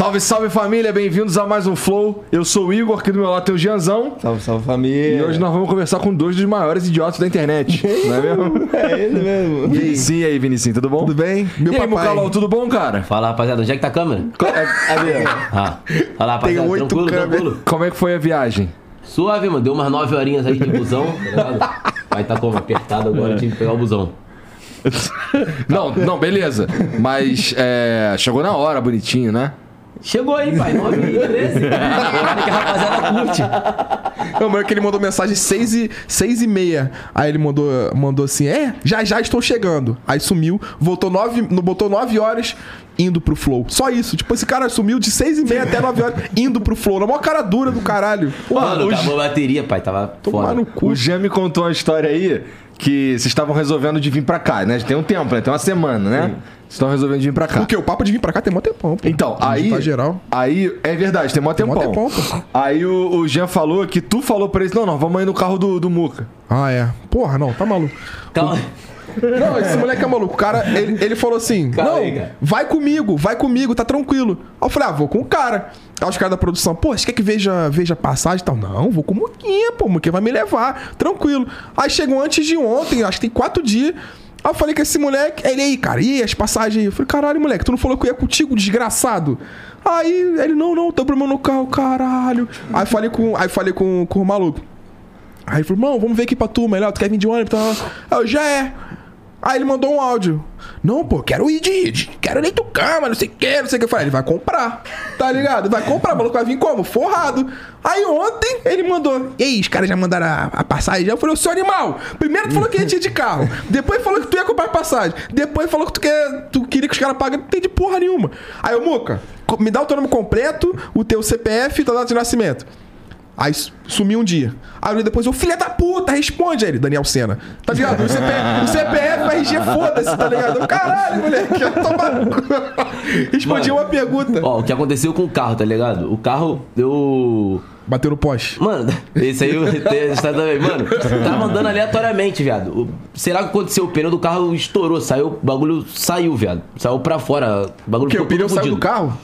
Salve, salve família, bem-vindos a mais um Flow. Eu sou o Igor, aqui do meu lado tem o Gianzão. Salve, salve família. E hoje nós vamos conversar com dois dos maiores idiotas da internet. não é mesmo? É ele mesmo. Vinicinho, e aí, Vinicinho, tudo bom? Tudo bem? Meu e aí, papai. Mucalol, tudo bom, cara? Fala, rapaziada, onde é que tá a câmera? Ali, ó. Ah. Fala, rapaziada, Tem oito tranquilo, câmeras. tranquilo? Como é que foi a viagem? Suave, mano, deu umas nove horinhas aí de busão, tá ligado? Vai tá como? Apertado agora, tive que pegar o busão. Não, não, beleza. Mas é, chegou na hora, bonitinho, né? Chegou aí, pai, 9 e 13. Olha que a rapaziada curte. Não, mas é que ele mandou mensagem 6 e, seis e meia. Aí ele mandou, mandou assim: É, já já estou chegando. Aí sumiu, voltou 9, botou 9 horas indo pro Flow. Só isso. Tipo, esse cara sumiu de 6 e meia até 9 horas indo pro Flow. Na maior cara dura do caralho. Mano, o acabou a bateria, pai, tava Tomar fora. no cu. O Jean me contou uma história aí que vocês estavam resolvendo de vir pra cá, né? Tem um tempo, né? Tem uma semana, né? Vocês estão resolvendo de vir pra cá. Porque o papo de vir pra cá tem mó tempão, pô. Então, aí. Tá geral. Aí, é verdade, tem mó Tem tempão. mó tempão, pô. Aí o, o Jean falou que tu falou pra ele: não, não, vamos aí no carro do, do Muca. Ah, é. Porra, não, tá maluco. Calma. Não, esse moleque é maluco. O cara, ele, ele falou assim: Calma Não, aí, cara. vai comigo, vai comigo, tá tranquilo. Aí eu falei: Ah, vou com o cara. Aí os caras da produção, pô, você quer que veja, veja passagem e tal? Não, vou com o Muquinha, pô, o Muquinha vai me levar, tranquilo. Aí chegou antes de ontem, acho que tem quatro dias. Aí eu falei com esse moleque, ele aí, cara, e as passagens? Eu falei, caralho, moleque, tu não falou que eu ia contigo, desgraçado? Aí ele, não, não, tô problema no carro, caralho. Aí falei com, aí falei com, com o maluco. Aí ele falou, não, vamos ver aqui pra tu, melhor, tu quer vir de ônibus? Tá? Aí eu, já é. Aí ele mandou um áudio. Não, pô, quero ir de, de quero do cama, não sei o que, não sei o que. Eu falei, ele vai comprar, tá ligado? Vai comprar, o maluco vai vir como? Forrado. Aí ontem ele mandou, e aí, os caras já mandaram a, a passagem? Eu falei, ô seu animal, primeiro tu falou que ia ir de carro, depois falou que tu ia comprar passagem, depois falou que tu, quer, tu queria que os caras paguem, não tem de porra nenhuma. Aí o Muca, me dá o teu nome completo, o teu CPF e tua data de nascimento. Aí su- sumiu um dia. Aí depois eu, filha da puta, responde aí ele, Daniel Senna. Tá ligado? O CPF, o CPF RG, foda-se, tá ligado? Caralho, moleque, eu toma... Respondi Mano. uma pergunta. Ó, o que aconteceu com o carro, tá ligado? O carro, eu... Bateu no poste. Mano, esse aí essa também. Mano, tava andando aleatoriamente, viado. O que aconteceu, o pneu do carro estourou, saiu, o bagulho saiu, viado. Saiu pra fora. O bagulho O quê? O pneu saiu do carro?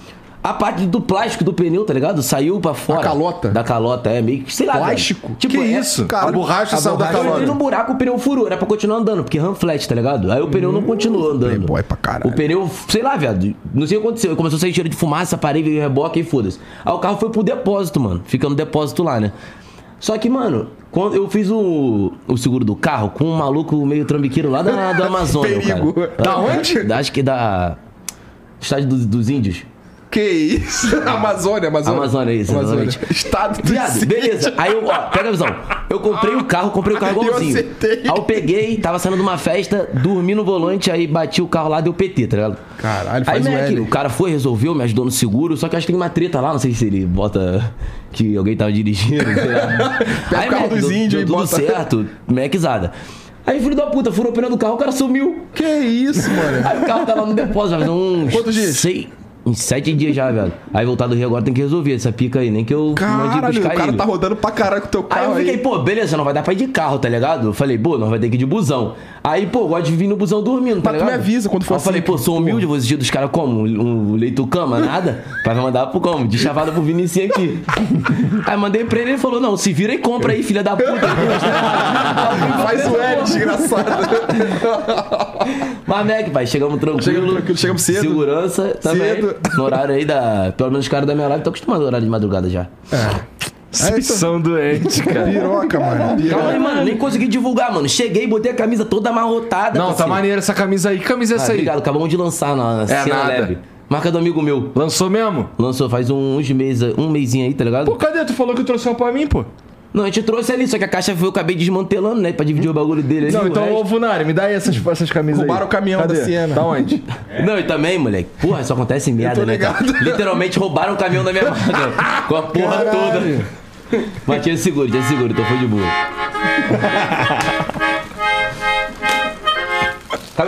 A parte do plástico do pneu, tá ligado? Saiu pra fora. calota? Da calota, é meio que, sei lá. velho. Plástico? Tipo, que é- isso? cara, a borracha a saiu da borracha- Eu entrei calota. num buraco, o pneu furou. Era pra continuar andando, porque ram flat, tá ligado? Aí o pneu não continuou andando. Playboy pra caralho. O pneu, sei lá, viado. Não sei o que aconteceu. Começou a sair cheiro de fumaça, parei, veio reboque e foda-se. Aí o carro foi pro depósito, mano. Fica no depósito lá, né? Só que, mano, quando eu fiz o, o seguro do carro com um maluco meio trambiqueiro lá da, da Amazônia, Perigo. cara. Da onde? Da, acho que da... Estádio dos, dos Índios. Que isso? Amazônia, Amazônia. Amazônia, isso, exatamente. Estado do Viado, beleza. Aí eu, ó, pega a visão. Eu comprei o carro, comprei o carro Eu igualzinho. acertei. Aí eu peguei, tava saindo de uma festa, dormi no volante, aí bati o carro lá, deu PT, tá ligado? Caralho, Aí, faz o moleque, L. o cara foi, resolveu, me ajudou no seguro, só que eu acho que tem uma treta lá, não sei se ele bota que alguém tava dirigindo, sei lá. Pega o carro dos índios e tudo bota- certo, mequizada. Aí, filho da puta, furou o pneu do carro, o cara sumiu. Que isso, mano? Aí o carro tá lá no depósito, já faz uns... Quantos dias? Sei, uns sete dias já, velho. Aí voltar do Rio agora tem que resolver essa pica aí, nem que eu mande Caralho, buscar o cara ele. tá rodando pra caralho com o teu Aí carro eu aí. fiquei, pô, beleza, não vai dar pra ir de carro, tá ligado? Eu falei, pô, não vai ter que ir de busão. Aí, pô, gosto de vir no busão dormindo, tá Mas tu ligado? me avisa quando for Aí eu falei, assim, pô, sou humilde, vou exigir dos caras como? Um, leito cama, nada? Pra mandar pro como? De chavada pro Vinicius aqui. aí mandei pra ele, ele falou, não, se vira e compra aí, filha da puta. Faz o L, desgraçado. Mas, Mac, pai, chegamos tranquilo. Chegamos tranquilo, chegamos cedo. Segurança também. Cedo. No horário aí da... Pelo menos os caras da minha live estão acostumados ao horário de madrugada já. Vocês são doentes, cara. Piroca, mano. Calma aí, Piroca. mano, nem consegui divulgar, mano. Cheguei, botei a camisa toda amarrotada. Não, tá parceiro. maneira essa camisa aí. Que camisa é Ah, essa aí? obrigado, acabamos de lançar na, na cena nada. leve. Marca do amigo meu. Lançou mesmo? Lançou faz uns meses, um mêsinho aí, tá ligado? Pô, cadê? Tu falou que trouxe uma pra mim, pô. Não, a gente trouxe ali, só que a caixa foi, eu acabei desmantelando, né? Pra dividir o bagulho dele ali. Não, então, ô Funari, me dá aí essas, essas camisas aí. Roubaram o caminhão Cadê? da Siena. Da onde? Não, e também, moleque. Porra, isso acontece em merda, né, ligado. Literalmente roubaram o caminhão da minha marca. com a porra Caralho. toda. Mas tinha seguro, tinha seguro, então foi de boa.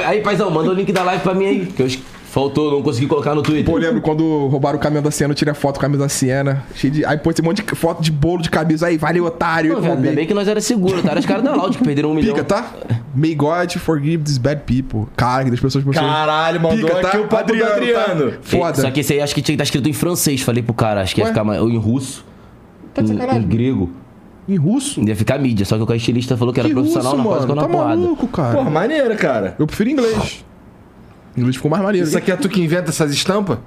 Aí, paizão, manda o link da live pra mim aí. Que eu faltou, não consegui colocar no Twitter. Pô, lembro quando roubaram o caminhão da Siena, eu tirei a foto com a camisa da Siena. Cheio de... Aí pôs um monte de foto de bolo de camisa aí, valeu, otário. Não, velho, ainda bem que nós era seguro, tá? Era os caras da Loud que perderam um milhão. Pica, tá? May God forgive these bad people. Cara, que das pessoas postando. Caralho, mandou Pica, tá? aqui o papo do Adriano. tá? Foda. Só que esse aí acho que tinha que estar escrito em francês. Falei pro cara, acho que ia Ué? ficar mais. Ou em russo. Tá de em, sacanagem. em grego. Em russo? Ia ficar mídia. Só que o estilista falou que era que profissional, russo, não quase mano? Tá na porrada. maluco, cara. Porra, maneiro, cara. Eu prefiro inglês. Inglês ficou mais maneiro. Isso aqui é tu que inventa essas estampas?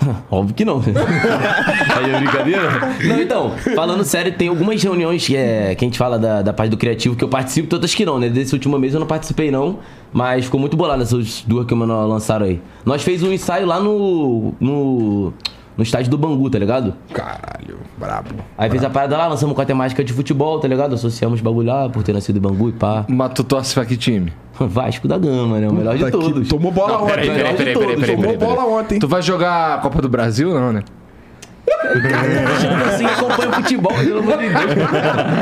Óbvio que não. Aí é brincadeira? Não, então, falando sério, tem algumas reuniões que, é, que a gente fala da, da parte do criativo que eu participo, todas que não, né? Desse último mês eu não participei, não. Mas ficou muito bolado essas duas que o Manoel lançaram aí. Nós fez um ensaio lá no. no. No estádio do Bangu, tá ligado? Caralho, brabo. Aí fez a parada lá, lançamos com a temática de futebol, tá ligado? Associamos bagulho lá por ter nascido em Bangu e pá. Mas tu torce pra que time? Vasco da Gama, né? O melhor de todos. Tomou bola ontem. peraí, peraí, peraí, Tomou peraí, bola ontem. Tu vai jogar a Copa do Brasil, não, né? Tipo assim, acompanha futebol, pelo amor de Deus.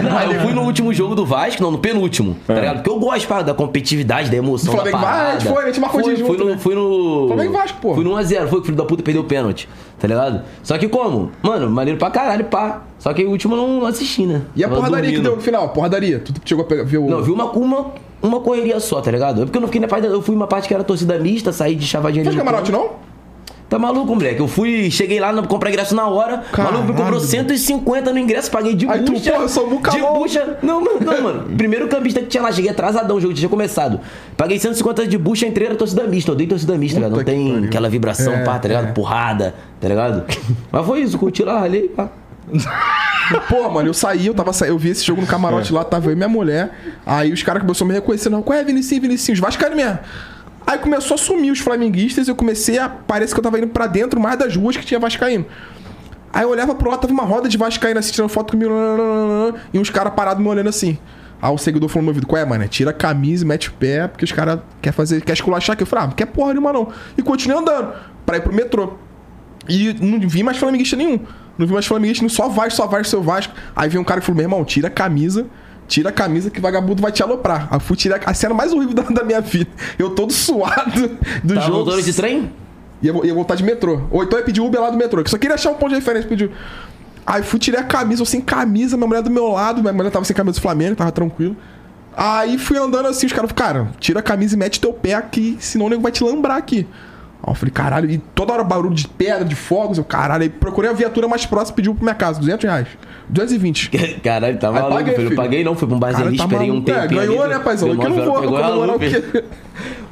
Não, eu fui no último jogo do Vasco, não, no penúltimo, tá ligado? Porque eu gosto, pá, da competitividade, da emoção, Flamengo da parada. vai, a gente foi, a gente marcou fui, de fui junto, no, né? fui no... Flamengo Vasco, pô. Fui no 1x0, foi que o filho da puta perdeu o pênalti, tá ligado? Só que como? Mano, maneiro pra caralho, pá. Só que o último eu não assisti, né? E a porradaria que deu no final? Porradaria. Tu chegou a pegar, ver o. Não, vi uma, uma, uma correria só, tá ligado? É porque eu não fiquei na parte, da- eu fui uma parte que era torcida mista, saí de chavadinha Fez ali no camarote, não? Tá maluco, moleque? Eu fui, cheguei lá, não comprei ingresso na hora. Caralho. Maluco me cobrou 150 no ingresso, paguei de Aí tu, bucha. porra, eu sou De bucha. Não, não, não, mano. Primeiro campista que tinha lá, cheguei atrasadão, o jogo tinha começado. Paguei 150 de bucha, entrei na torcida mista. Eu odeio torcida mista. Não Puta que tem pariu. aquela vibração, É, pá, tá ligado? é. Porrada, tá ligado? Mas foi isso, curti lá, ralei, pá. Porra, mano, eu saí, eu tava eu vi esse jogo no camarote lá, tava eu e minha mulher. Aí os caras começaram a me reconhecer, não, qual é, Vinicinho, Vinicinho, os vascaínos mesmo. Aí começou a sumir os flamenguistas, eu comecei a. Parece que eu tava indo pra dentro mais das ruas que tinha Vascaíno. Aí eu olhava pro lado, tava uma roda de Vascaíno tirando foto comigo, e uns caras parados me olhando assim. Aí o seguidor falou no meu ouvido, qual é, mano? Tira a camisa e mete o pé, porque os caras querem fazer, quer esculachar aqui. Eu falei, ah, não quer porra nenhuma não. E continuei andando, pra ir pro metrô. E não vi mais flamenguista nenhum. Não vi mais flamenguista só Vasco, só Vasco, seu Vasco. Aí veio um cara que falou, meu irmão, tira a camisa, tira a camisa que vagabundo vai te aloprar. Aí eu fui tirar a cena mais horrível da, da minha vida. Eu todo suado do Tava jogo. voltando de trem? Ia, ia voltar de metrô. Ou então ia pedir Uber lá do metrô. Que só queria achar um ponto de referência. Pediu. Aí fui, tirei a camisa, eu sem camisa, minha mulher do meu lado, minha mulher tava sem camisa do Flamengo, tava tranquilo. Aí fui andando assim, os caras falaram, cara, tira a camisa e mete teu pé aqui, senão o nego vai te lambrar aqui. Aí eu falei, caralho, e toda hora barulho de pedra, de fogos, eu, caralho, aí procurei a viatura mais próxima, pediu pra minha casa, 200 reais. 220. Caralho, tá maluco, paguei, filho. Eu filho. paguei não, fui pra um barzinho tá esperei um maluco. É, ganhou, ali, né, paizão? deu Eu que não vou comemorar o quê?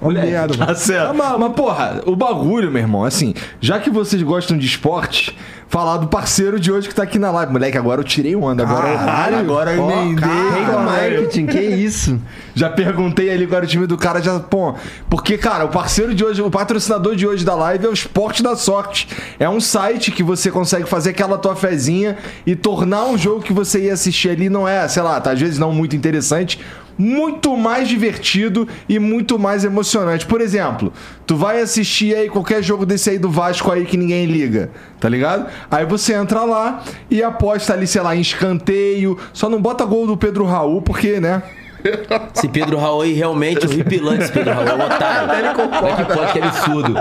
Olha merda, mano. Tá certo. Mas, porra, o bagulho, meu irmão, assim, já que vocês gostam de esporte, falar do parceiro de hoje que tá aqui na live. Moleque, agora eu tirei onda. Agora, Caralho. agora eu emendei. caralho. marketing, que isso? Já perguntei ali era o time do cara, já, pô. Porque, cara, o parceiro de hoje, o patrocinador de hoje da live é o Esporte da Sorte. É um site que você consegue fazer aquela tua fezinha e tornar um jogo que você ia assistir ali, não é, sei lá, tá, às vezes não muito interessante. Muito mais divertido e muito mais emocionante. Por exemplo, tu vai assistir aí qualquer jogo desse aí do Vasco aí que ninguém liga, tá ligado? Aí você entra lá e aposta ali, sei lá, em escanteio. Só não bota gol do Pedro Raul, porque, né? Esse Pedro Raul aí realmente é horripilante, esse Pedro Raul. É um otário. Ele concorda. que pode, que absurdo.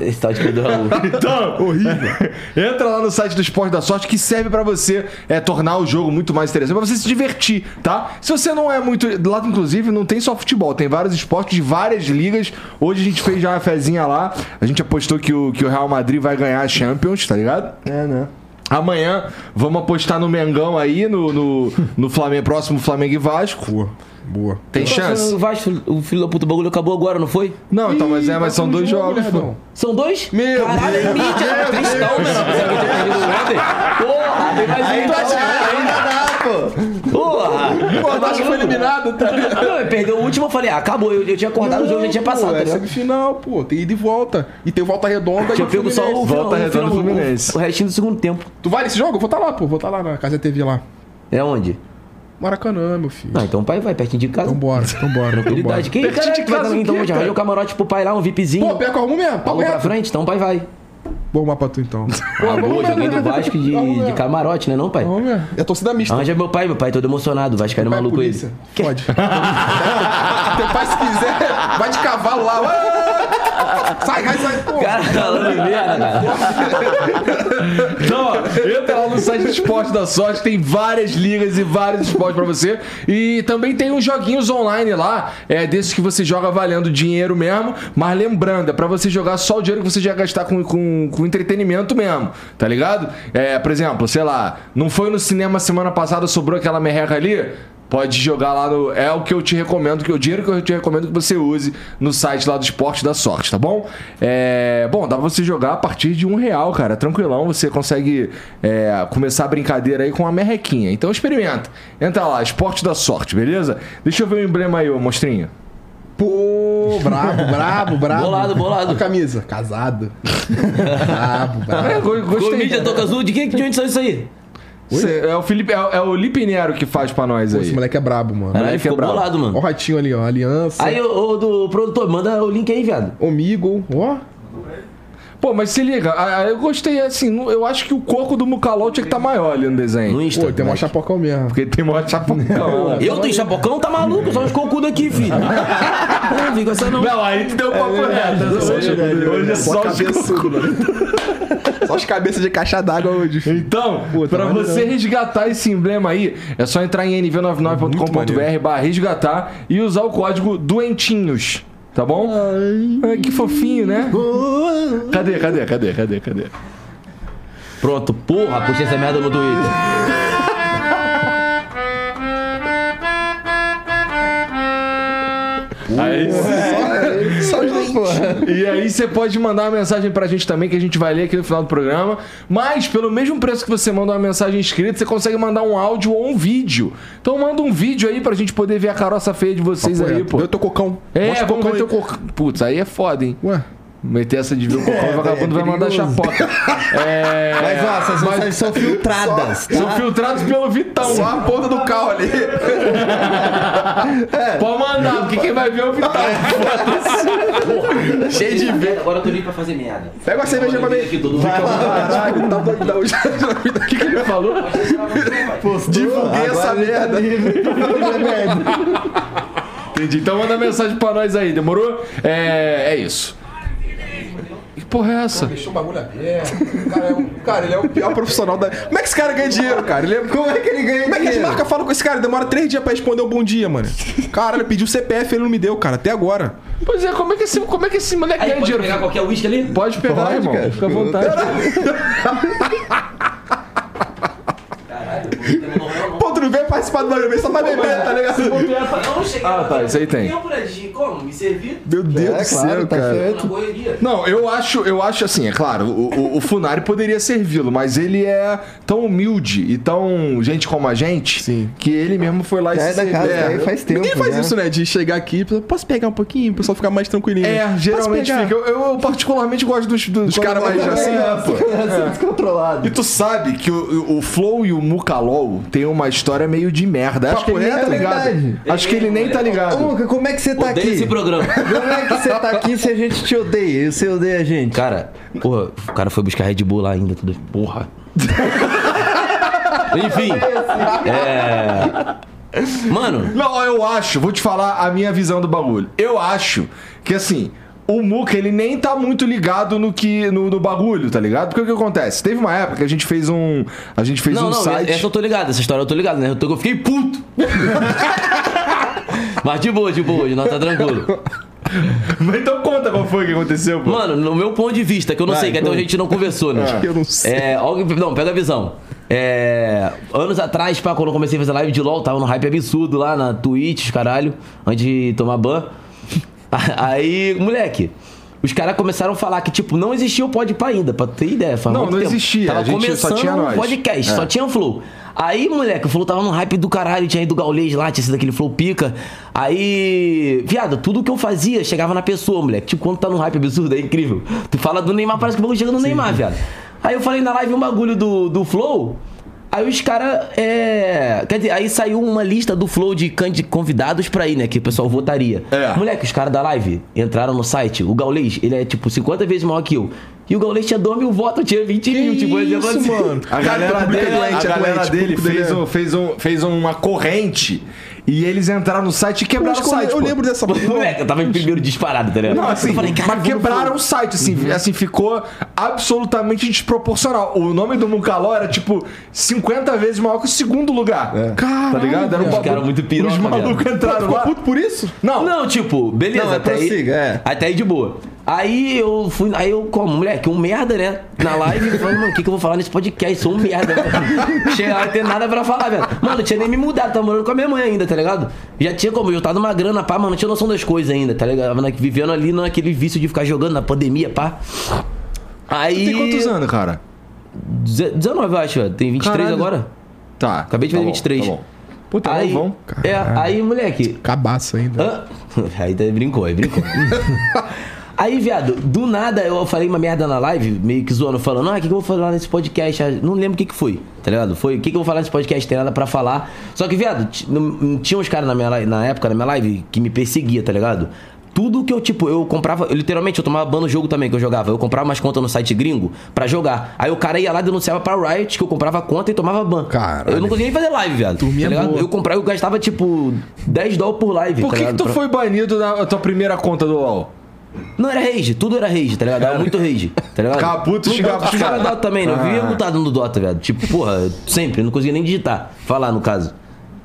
Esse tal de Pedro Raul. Então, horrível. Entra lá no site do Esporte da Sorte que serve pra você é, tornar o jogo muito mais interessante, pra você se divertir, tá? Se você não é muito. Lá, inclusive, não tem só futebol, tem vários esportes de várias ligas. Hoje a gente fez já uma fezinha lá. A gente apostou que o, que o Real Madrid vai ganhar a Champions, tá ligado? É, né? Amanhã vamos apostar no Mengão aí, no, no, no Flamengo, próximo Flamengo e Vasco. Boa. Tem O chance? Vasco, o filho da puta bagulho acabou agora, não foi? Não, então, mas é, mas são dois jogo, jogos. pô. São dois? Meu Caralho, é mídia. Meu Tristão, mano. Eu. Porra, tem mais um então. Ainda dá, pô. Porra. Pô, o Vasco foi eliminado, tá? Não, perdeu o último, eu falei, ah, acabou. Eu, eu tinha acordado, o jogo já tinha passado, tá é ligado? semifinal, pô. Tem ida e volta. E tem volta redonda e Tinha pego só o. Volta o, redonda do Fluminense. o, o restinho do segundo tempo. Tu vai nesse jogo? Eu vou estar lá, pô. Vou estar lá na Casa TV lá. É onde? Maracanã, meu filho. Não, então o pai vai, pertinho de casa. Então bora, então bora. Então bora. Tranquilidade. Quem Pertinho cara de que vai casa então quê, onde? cara? Arranjou o camarote pro pai lá, um VIPzinho. Pô, pega com arrumo mesmo. Pagou pra frente, então o pai vai. Vou arrumar pra tu então. Ah, boa, joguei do Vasco de, de camarote, né não, pai? Vamos ver. É torcida mista. Arranja meu pai, meu pai todo emocionado, Vasco era Pai é maluco polícia. ele. Pode. Teu pai, se quiser, vai de cavalo lá. Sai, sai, sai, pô. Cara, falando merda, cara. Então, ó, entra lá no site do Esporte da Sorte, tem várias ligas e vários esportes pra você. E também tem uns joguinhos online lá, é desses que você joga valendo dinheiro mesmo. Mas lembrando, é pra você jogar só o dinheiro que você já gastar com, com, com entretenimento mesmo, tá ligado? É, por exemplo, sei lá, não foi no cinema semana passada, sobrou aquela merreca ali? Pode jogar lá no. É o que eu te recomendo, que o dinheiro que eu te recomendo que você use no site lá do Esporte da Sorte, tá bom? É, bom, dá pra você jogar a partir de um real, cara. Tranquilão, você consegue é, começar a brincadeira aí com a merrequinha. Então experimenta. Entra lá, Esporte da Sorte, beleza? Deixa eu ver o emblema aí, ô monstrinho. Pô, brabo, brabo, brabo. Bolado, bolado. A camisa, casado. brabo, brabo. É, go- gostei. Comídia Toca Azul, de quem que de onde saiu isso aí? Cê- é o Felipe, é, é o Lipe Nero que faz pra nós Pô, aí. esse moleque é brabo, mano. Caralho, Moleque é ficou brabo. bolado, Ó o mano. ratinho ali, ó. Aliança. Aí, ô, ô, do produtor, manda o link aí, viado. Omigo. Ó. Pô, mas se liga, a- a- eu gostei assim, eu acho que o coco do Mucalol tinha que estar maior ali no desenho. No Insta. Pô, tem uma moleque. chapocão mesmo. Porque tem maior chapocão. né? Eu tenho chapocão, tá maluco? Só uns cocudos aqui, filho. Não fica essa não. Não, aí tu deu o papo reto. Hoje, hoje é só os cabeçudo, mano. Só as cabeças de caixa d'água hoje. filho. Então, Pô, tá pra você resgatar esse emblema aí, é só entrar em Muito nv99.com.br maneiro. barra resgatar e usar o código doentinhos, tá bom? Ai, que fofinho, né? Cadê, cadê, cadê, cadê, cadê? Pronto, porra, postei essa merda no Twitter. Aí, Só E aí você pode mandar uma mensagem pra gente também, que a gente vai ler aqui no final do programa. Mas, pelo mesmo preço que você manda uma mensagem escrita, você consegue mandar um áudio ou um vídeo. Então manda um vídeo aí pra gente poder ver a caroça feia de vocês aí, pô. Eu tô cocão. É, Mostra vamos o aí. cocão. Putz, aí é foda, hein? Ué. Meter essa de ver o cocão, o vagabundo vai mandar chapoca. É... Mas ó, essas mensagens são filtradas, São tá? filtrados pelo Vitão. Só a ponta do carro ali. Pode mandar, porque quem vai ver é o Vitão. Cheio de ver. Agora eu tô livre pra fazer merda. Pega uma cerveja pra mim. Tá O que, que ele falou? Divulguei essa merda. Entendi. Então manda mensagem pra nós aí, demorou? É, é isso. Que porra é essa? Deixou o bagulho aberto. Cara, é um- cara, ele é o pior profissional da. Como é que esse cara ganha dinheiro, cara? Ele é... Como é que ele ganha Como é que as dinheiro? marcas falam com esse cara? Demora três dias pra responder um bom dia, mano. Caralho, pediu CPF ele não me deu, cara, até agora. Pois é, como é que esse, como é que esse moleque Aí, ganha pode dinheiro? pegar qualquer uísque ali? Pode pegar, Pode, irmão. cara. Fica à vontade. Caralho, não é não. Pô, tu não veio participar do bagulho, só pra beber, tá ligado? Não, cheguei Ah, tá, isso aí tem. Tempo, de como? Me servir? Meu Deus É, do claro, céu, tá cara. Não, eu acho, eu acho assim, é claro, o, o, o Funari poderia servi-lo, mas ele é tão humilde e tão gente como a gente Sim. que ele mesmo foi lá e É se da casa, serviu. aí faz tempo. Ninguém faz né? isso, né? De chegar aqui, posso pegar um pouquinho, o pessoal ficar mais tranquilinho. É, geralmente fica. Eu, eu particularmente gosto dos, dos, caras mais assim. É, pô. É, descontrolado. E tu sabe que o, o Flow e o Tem uma história meio de merda. Acho que ele nem tá é ligado. verdade. Acho que ele nem tá Ô, ligado. Luca, como é que você tá Odeio aqui? esse programa. Como é que você tá aqui se a gente te odeia e você odeia a gente? Cara, porra, o cara foi buscar Red Bull lá ainda, tudo. Porra. Enfim. É. Mano, Não, eu acho, vou te falar a minha visão do bagulho. Eu acho que assim. O Muka, ele nem tá muito ligado no que no, no bagulho, tá ligado? Porque o que acontece? Teve uma época que a gente fez um. A gente fez não, um não, site. essa eu tô ligado, essa história eu tô ligado, né? Eu, tô, eu fiquei puto. Mas de boa, de boa, hoje nós tá tranquilo. Mas então conta qual foi que aconteceu, pô. Mano, no meu ponto de vista, que eu não Vai, sei, que até conta. hoje a gente não conversou, né? Eu não sei. É, não, pega a visão. É, anos atrás, pá, quando eu comecei a fazer live de LOL, tava no hype absurdo lá na Twitch, caralho, antes de tomar ban. Aí, moleque, os caras começaram a falar que, tipo, não existia o Podpah ainda, pra ter ideia. Faz Não, não tempo. existia, Tava a gente só começando tinha um nós. podcast, É. só tinha Flow. Aí, moleque, o Flow tava no hype do caralho, tinha ido do Gaulês lá, tinha sido aquele Flow pica. Aí, viado, tudo que eu fazia chegava na pessoa, moleque. Tipo, quando tá no hype absurdo, é incrível. Tu fala do Neymar, parece que o bagulho chega no Neymar, viado. Aí eu falei na live um bagulho do, do Flow. Aí os caras. É... Quer dizer, aí saiu uma lista do Flow de convidados pra ir, né? Que o pessoal votaria. É. Moleque, os caras da live entraram no site. O Gaulês, ele é tipo 50 vezes maior que eu. E o Gaulês tinha 2 mil votos, eu tinha 20 mil. Tipo, isso, assim. mano. A galera dele, a é galera dele fez, um, fez, um, fez uma corrente E eles entraram no site e Eu, quebraram o eu, site. eu pô. lembro dessa porra. Moleque, eu tava em primeiro disparado, tá ligado? Não, assim, eu falei, cara, mas quebraram o site, assim, assim, ficou absolutamente desproporcional. O nome do Mucaló era, tipo, 50 vezes maior que o segundo lugar. Caralho, Tá ligado? Era um Os bagulho- caras muito piroca, Os malucos entraram Ficou lá. puto por isso? Não, Não, tipo, beleza, Não, até aí. é. Até aí de boa. Aí eu fui. Aí eu, como, moleque, um merda, né? Na live, falando, mano, o que, que eu vou falar nesse podcast? Sou um merda. Chega não ter nada pra falar, velho. Mano, eu tinha nem me mudado, tava morando com a minha mãe ainda, tá ligado? Já tinha como, eu tava numa grana, pá, mano, não tinha noção das coisas ainda, tá ligado? Na- vivendo ali naquele vício de ficar jogando na pandemia, pá. Aí. tem quantos anos, cara? Deze- 19, eu acho, velho. Tem 23 Caralho. agora. Tá. Acabei de tá fazer bom, 23. Tá bom. Puta, Aí, é, aí, moleque, Cabaço ainda. Hã? Aí tá- brincou, aí brincou. aí, viado, do nada eu falei uma merda na live, meio que zoando, falando, ah, o que, que eu vou falar nesse podcast? Não lembro o que, que foi, tá ligado? Foi, o que, que eu vou falar nesse podcast? Tem nada pra falar. Só que, viado, tinha uns caras na, minha na época, na minha live, que me perseguia, tá ligado? Tudo que eu, tipo, eu comprava, eu, literalmente, eu tomava ban no jogo também que eu jogava. Eu comprava umas contas no site gringo pra jogar. Aí o cara ia lá e denunciava pra Riot que eu comprava conta e tomava ban. Caralho. Eu não conseguia nem fazer live, viado. Turminha tá boa. Eu comprava, eu gastava, tipo, 10 dólares por live. Por tá que, que tu Pra- foi banido da tua primeira conta do LoL? Não era rage, tudo era rage, tá ligado? Era muito rage, tá ligado? Ficava puto, No xingava os caras. Dota também, né? Eu vivia mutado no Dota, velho. Tipo, porra, sempre, não conseguia nem digitar. Falar, no caso.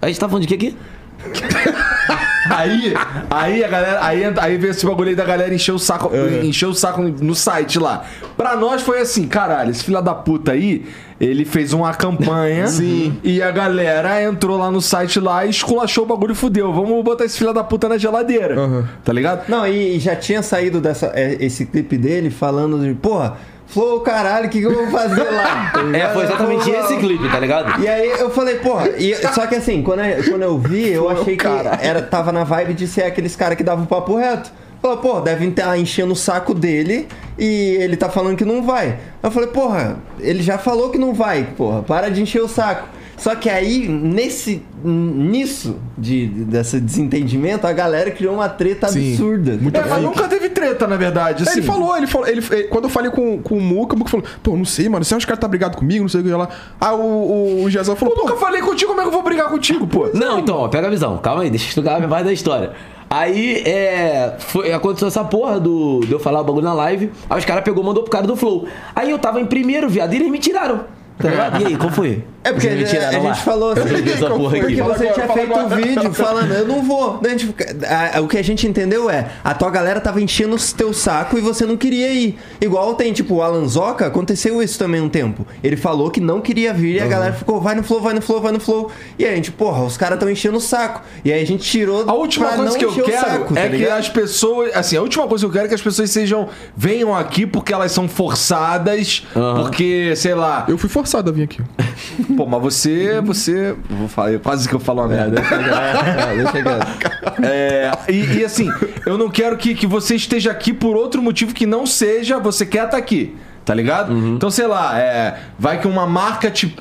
A gente tá falando de quê aqui? Aí, aí a galera, aí, aí veio esse bagulho aí da galera encher o saco, encher o saco no site lá. Pra nós foi assim, caralho, esse filho da puta aí, ele fez uma campanha Sim. e a galera entrou lá no site lá e esculachou o bagulho e fudeu. Vamos botar esse filho da puta na geladeira. Aham. Tá ligado? Não, e, e já tinha saído dessa, é, esse clipe dele falando de, porra, Flow, caralho, o que, que eu vou fazer lá? Tá É, foi exatamente Flow, esse clipe, tá ligado? E aí eu falei, porra, e- só que assim, quando eu, quando eu vi, eu achei que caralho. era, tava na vibe de ser aqueles caras que davam o papo reto. Falou, pô, devem estar enchendo o saco dele e ele tá falando que não vai. Eu falei, porra, ele já falou que não vai, porra, para de encher o saco. Só que aí, nesse, nisso, de, desse desentendimento, a galera criou uma treta Sim, absurda. muito É, mas nunca teve treta, na verdade. É, Assim. ele falou, ele falou, ele, ele- quando eu falei com, com o Muca, o Muca falou, pô, não sei, mano, se os caras tá brigado comigo, não sei o que lá. Aí o, o, o Jezão falou, Eu pô, nunca falei contigo, como é que eu vou brigar contigo, pô? Não, então, ó, pega a visão. Calma aí, deixa eu explicar a parte da história. Aí, é. Foi, aconteceu essa porra do, de eu falar o bagulho na live. Aí os caras pegou e mandou pro cara do Flow. Aí eu tava em primeiro, viado, e eles me tiraram. Tá ligado? E aí, qual foi? É porque me a, a gente falou assim, porque você agora, tinha feito agora. um vídeo falando, eu não vou. Daí a gente fica- a- o que a gente entendeu é, a tua galera tava enchendo o teu saco e você não queria ir. Igual tem, tipo, o Alan Zoca, aconteceu isso também um tempo. Ele falou que não queria vir e a galera ficou, vai no flow, vai no flow, vai no flow. E aí a gente, porra, os caras tão enchendo o saco. E aí a gente tirou A última pra coisa não que eu quero saco, tá é que ligado? as pessoas. Assim, a última coisa que eu quero é que as pessoas sejam. venham aqui porque elas são forçadas. Porque, sei lá. eu fui forçado a vir aqui. Pô, mas você. Você. eu Vou falar, quase que eu falo uma merda. É, deixa quieto. É, e, e assim, eu não quero que, que você esteja aqui por outro motivo que não seja você quer estar aqui. Tá ligado? Então, sei lá, é, vai que uma marca te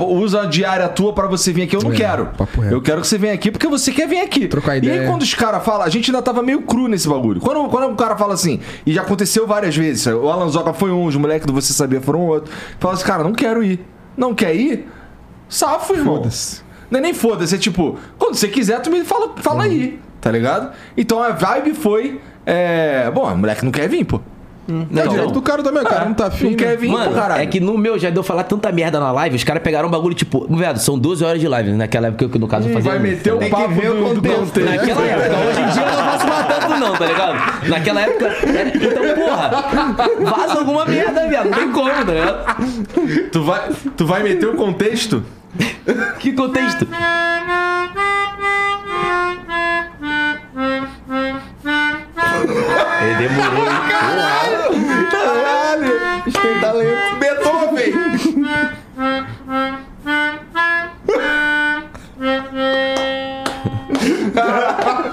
usa a diária tua pra você vir aqui. Eu não É, quero. Eu quero que você venha aqui porque você quer vir aqui. Trocar E ideia. aí, quando os caras falam, a gente ainda tava meio cru nesse bagulho. Quando, quando o cara fala assim, e já aconteceu várias vezes, o Alan Zoca foi um, os moleques do Você Sabia foram outro. Fala assim, cara, não quero ir. Não quer ir? Safo, irmão. Foda-se. Não é nem foda-se, é tipo, quando você quiser, tu me fala, fala aí, tá ligado? Então a vibe foi. É. Bom, o moleque não quer vir, pô. É direito do cara também, o cara não tá afim. Não né? quer vir, Mano, caralho. é que no meu já deu falar tanta merda na live, os caras pegaram um bagulho tipo, velho, são 12 horas de live, né? naquela época que no caso eu fazia. Vai meter tá o ligado? papo ver o do, do contexto. Naquela época, hoje em dia eu não faço mais tanto não, tá ligado? Naquela época, era... então porra, vaza alguma merda, viado, não tem como, tá ligado? Tu vai, tu vai meter o contexto? Que contexto? Ele demorou? Caralho, isso tem talento. Beethoven!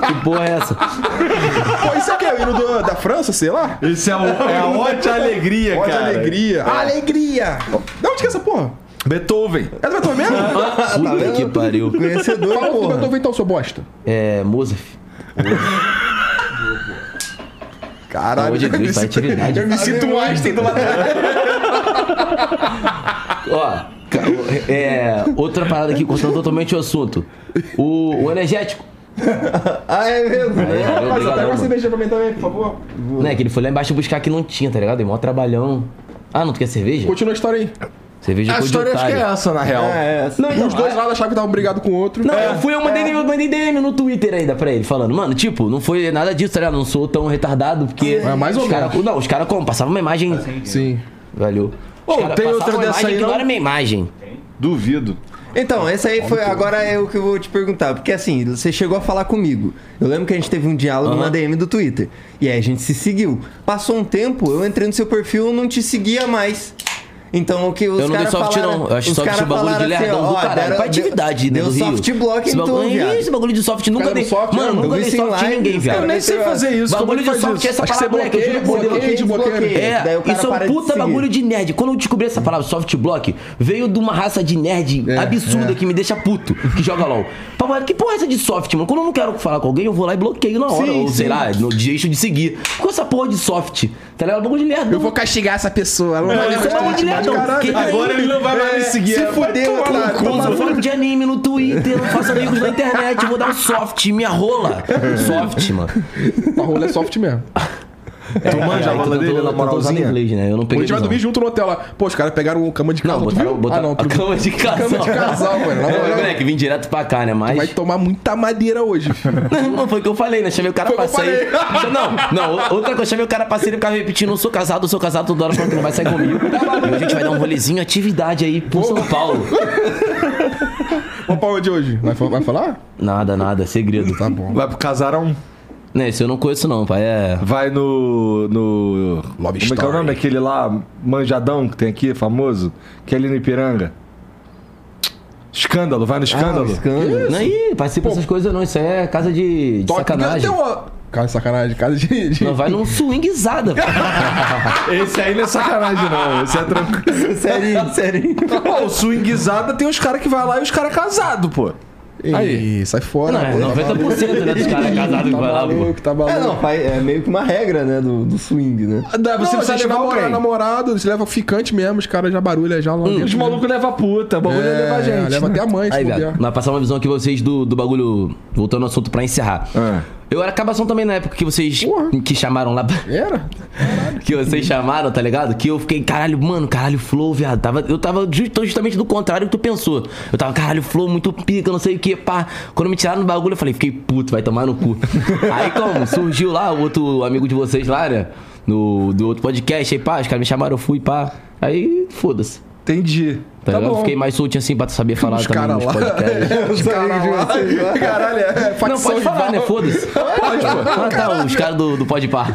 Que porra é essa? Pô, isso aqui é o hino do- da França, sei lá? Esse é, o, é a ótima alegria, Pode cara. alegria. Alegria! De onde que é essa porra? Beethoven. É do Beethoven mesmo? Puta que pariu. Conhecedor, Fala do porra. Beethoven então, seu bosta. É, Mozart. Caralho, de eu Deus, sinto- atividade. Eu me sinto um Einstein do lado. Ó, É, outra parada aqui, cortando totalmente o assunto. O, o energético. Ah, é mesmo? É, até obrigadão, uma cerveja pra mim também, por favor. Né, que ele foi lá embaixo buscar que não tinha, tá ligado? Deu maior trabalhão. Ah, não tu quer cerveja? Continua a história aí. Cerveja A história acho que é essa, na real. É, é. Não, então, Os dois a- lados achavam que estavam brigados com o outro. Não, É. eu fui, eu mandei, eu mandei DM no Twitter ainda pra ele, falando, mano, tipo, não foi nada disso, tá ligado? Não sou tão retardado, porque. É, mais ou cara, menos. Não, os caras como? Passavam uma imagem. Sim. Valeu. Os Ô, cara tem passavam outra uma dessa imagem aí, que não era minha imagem. Duvido. Então, esse aí foi. Agora é o que eu vou te perguntar. Porque assim, você chegou a falar comigo. Eu lembro que a gente teve um diálogo Aham. na DM do Twitter. E aí a gente se seguiu. Passou um tempo, eu entrei no seu perfil e não te seguia mais. Então o que os Eu não dei caras soft, falaram, não. Eu acho os soft caras um bagulho de falaram assim, lerdão ó, do ó, caralho. deram- pra atividade, né, deu do Rio. soft block em bagulho, tu, viado. Esse bagulho de soft nunca dei. soft, mano, eu nunca vi dei soft em ninguém, viado. Eu nem sei fazer isso. É Bagulho de faz soft é essa Acho que você palavra, moleque. Eu desbloqueia. É, isso é um puta bagulho de nerd. Quando eu descobri essa palavra, soft block, veio de uma raça de nerd É, absurda que me deixa puto, que joga LOL. Papai, que porra é essa de soft, mano? Quando eu não quero falar com alguém, eu vou lá e bloqueio na hora. Ou sei lá, no deixo de seguir. Com essa porra de soft, tá ligado? Bagulho de nerd. Eu vou castigar essa pessoa. Ela não vai É não. Caralho. Quem tem- Agora ele não vai mais me seguir. Se é, no cara. Toma Eu falo de anime no Twitter, eu faço amigos na internet, eu vou dar um soft, minha rola. Soft, mano. A rola é soft mesmo. Tu manja a tô- dele, na tô usando moralzinha? inglês, né? Eu não A peguei. gente vai não. dormir junto no hotel lá. Pô, os caras pegaram cama de casal. Não, tu botaram, botaram ah, não, tu a cama de casal. Cama de casal, mano. Na É, moleque, vim direto pra cá, né? Mas. Vai tomar muita madeira hoje, filho. Não, foi o que eu falei, né? Chamei o cara Foi pra o sair. Não, não, outra coisa, chamei o cara pra sair e ficava repetindo: eu sou casado, eu sou casado, toda hora falando que não vai sair comigo. E a gente vai dar um rolezinho, atividade aí por São Paulo. Vamos pra onde hoje? Vai, vai falar? Nada, nada, segredo. Tá bom. Vai pro casarão. Né, esse eu não conheço, não, pai. É. Vai no. no Love como é que é o nome daquele lá, manjadão que tem aqui, famoso? Que é ali no Ipiranga. Escândalo, vai no escândalo. Ah, escândalo. Não, aí, participa dessas coisas não. Isso é casa de, de Toque- sacanagem. Tem uma... Cara, sacanagem. Casa de... de- Não, vai num swingzada. Esse aí não é sacanagem, não. Esse é tranquilo. Sério, sério. Pô, o swingzada tem os caras que vai lá e os caras casados, pô. Aí, sai fora. Não, é pô, tá 90% né, dos caras casados que Tá vai lá, pô. maluco, tá maluco. É, não, pai, é meio que uma regra, né, do, do swing, né? Dá, Você Não, precisa levar namora, alguém. namorado, você leva ficante mesmo, os caras já barulham já lá Os dentro. malucos levam puta, o bagulho é, levar a gente. Leva até a mãe, se Aí, mas passar uma visão aqui vocês do, do bagulho. Voltando ao assunto pra encerrar. Ah. Eu era cabação também na época que vocês Porra. que chamaram lá. Era? Que vocês chamaram, tá ligado? Que eu fiquei, caralho, mano, caralho, flow, viado. Tava, eu tava justamente do contrário do que tu pensou. Eu tava, caralho, flow, muito pica, não sei o que, pá. Quando me tiraram do bagulho, eu falei, fiquei puto, vai tomar no cu. aí como? Surgiu lá o outro amigo de vocês lá, né? No, do outro podcast, aí pá, os caras me chamaram, eu fui, pá. Aí, foda-se. Entendi. Tá, Tá, ligado? bom. Fiquei mais soltinho assim pra saber falar Os também caras nos lá. podcasts. Os caras lá. Caralho, é Não, facção pode falar, né? Foda-se. Pode, pô. Ah, tá, os caras do, do Pode Par.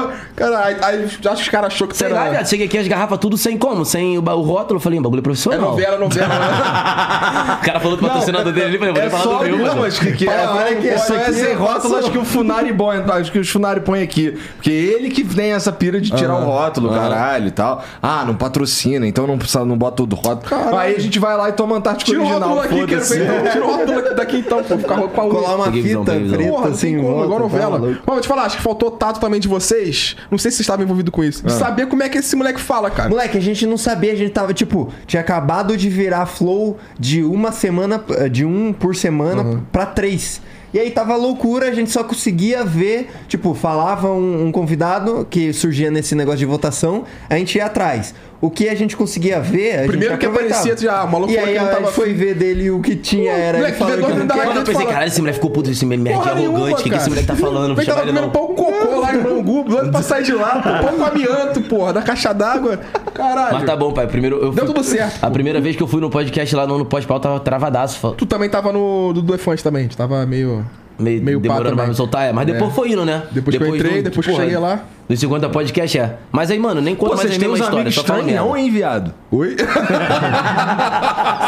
Porra, cara, aí, aí acho que os caras achou que Sei era- lá, viado, cheguei aqui as garrafas tudo sem como? Sem o, o rótulo. Eu falei, um bagulho É profissional. novela, novela. O cara falou do patrocinador dele, eu falei, vou É falar só do meu, não, mas que, que é, olha aqui, isso aqui é aqui sem rótulo, acho que o Funari põe, acho que os Funari põe aqui. Porque ele que tem essa pira de tirar o rótulo, caralho e tal. Ah, não patrocina, então não, precisa, não bota o rótulo. Caralho. Aí a gente vai lá e toma Antártico Tira o original, rótulo daqui, quero ver então. Tira o rótulo daqui então, pô. Ficar roupa Colar uma fita preta Porra, não assim, igual tá novela. Mas vou te falar, acho que faltou tato também de vocês. Não sei se vocês estavam envolvidos com isso. De saber como é que esse moleque fala, cara. Moleque, a gente não sabia, a gente tava, tipo, tinha acabado de virar flow de uma semana, de um por semana pra três. E aí tava loucura, a gente só conseguia ver, tipo, falava um, um convidado que surgia nesse negócio de votação, a gente ia atrás. O que a gente conseguia ver, a Primeiro gente que aparecia, já, o maluco E falou aí que não a tava gente foi ver dele o que tinha era ele moleque, vedor que não Quando eu pensei, caralho, esse moleque ficou puto, esse moleque Porra arrogante, o que, que esse moleque tá falando? Chama tava ele comendo pão com cocô lá em Bangu, doido pra sair de lá, pô. Pão com amianto, porra, da caixa d'água. Caralho. Mas tá bom, pai. Primeiro eu Deu fui- tudo certo, A primeira vez que eu fui no podcast lá no, no pós-pau, tava travadaço. Tu também tava no do Defante também, tu tava meio... Meio, Meio demorando pra me soltar, é. Mas depois É. foi indo, né? Depois que eu entrei, do- depois que eu porra, cheguei lá. No 50 podcast, é. Mas aí, mano, nem conta Pô, mais vocês a têm mesma uns história. amigos Só fala estranhos, não, merda. hein, viado? Oi?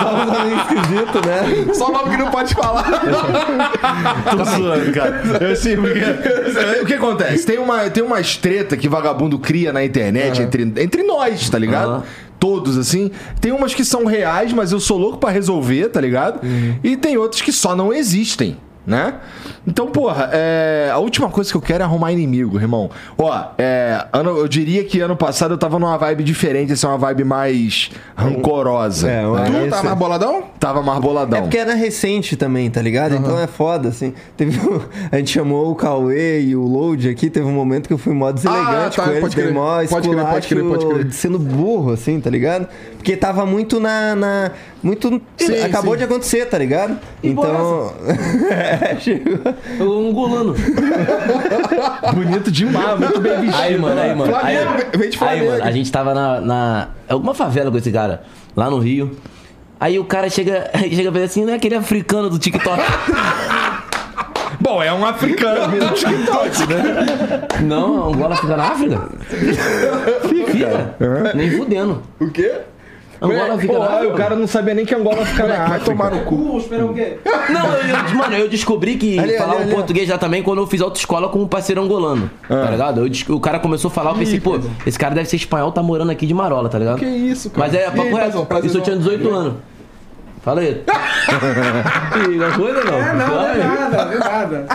Só um meio esquisito, né? Só o nome que não pode falar. Tô zoando, cara. Eu sei, porque... O que acontece? Tem, uma, tem umas treta que vagabundo cria na internet entre, entre nós, tá ligado? Aham. Todos, assim. Tem umas que são reais, mas eu sou louco pra resolver, tá ligado? E tem outras que só não existem. Né? Então, porra, é, a última coisa que eu quero é arrumar inimigo, irmão. Ó, é, ano, eu diria que ano passado eu tava numa vibe diferente, essa é uma vibe mais rancorosa. É, né? Tu Esse- tá mais boladão? Tava mais boladão. É porque era recente também, tá ligado? Então é foda, assim. Teve um- A gente chamou o Cauê e o Load aqui, teve um momento que eu fui mó deselegante tá, com eles, pode dei mó Pode crer, pode crer, pode crer. sendo burro, assim, tá ligado? Porque tava muito na... na- muito... Sim, acabou sim. de acontecer, tá ligado? Então... É, chegou. Eu angolano. Bonito demais, muito bem vestido. Aí, mano, aí, mano. Aí, vem de aí, mano, a gente tava na, na. Alguma favela com esse cara, lá no Rio. Aí o cara chega, chega pra assim, não é aquele africano do TikTok. Bom, é um africano do TikTok, né? Não, Angola fica na África? Fica. Nem fudendo. O quê? Angola fica Pô, na o cara não sabia nem que Angola fica na Vai África. tomar no cu. Espera o quê? Não, eu, eu- mano, eu descobri que Ali, falava ali, ali. português já também quando eu fiz autoescola com um parceiro angolano. Tá ligado? Eu des- o cara começou a falar, eu pensei, pô, esse cara deve ser espanhol, tá morando aqui de Marola, tá ligado? Que isso, cara. Mas é, E aí, papo reto. paizão, prazer Isso eu tinha não. 18 anos. Fala aí. Ih, não coisa não. É, não, não é nada, não é nada.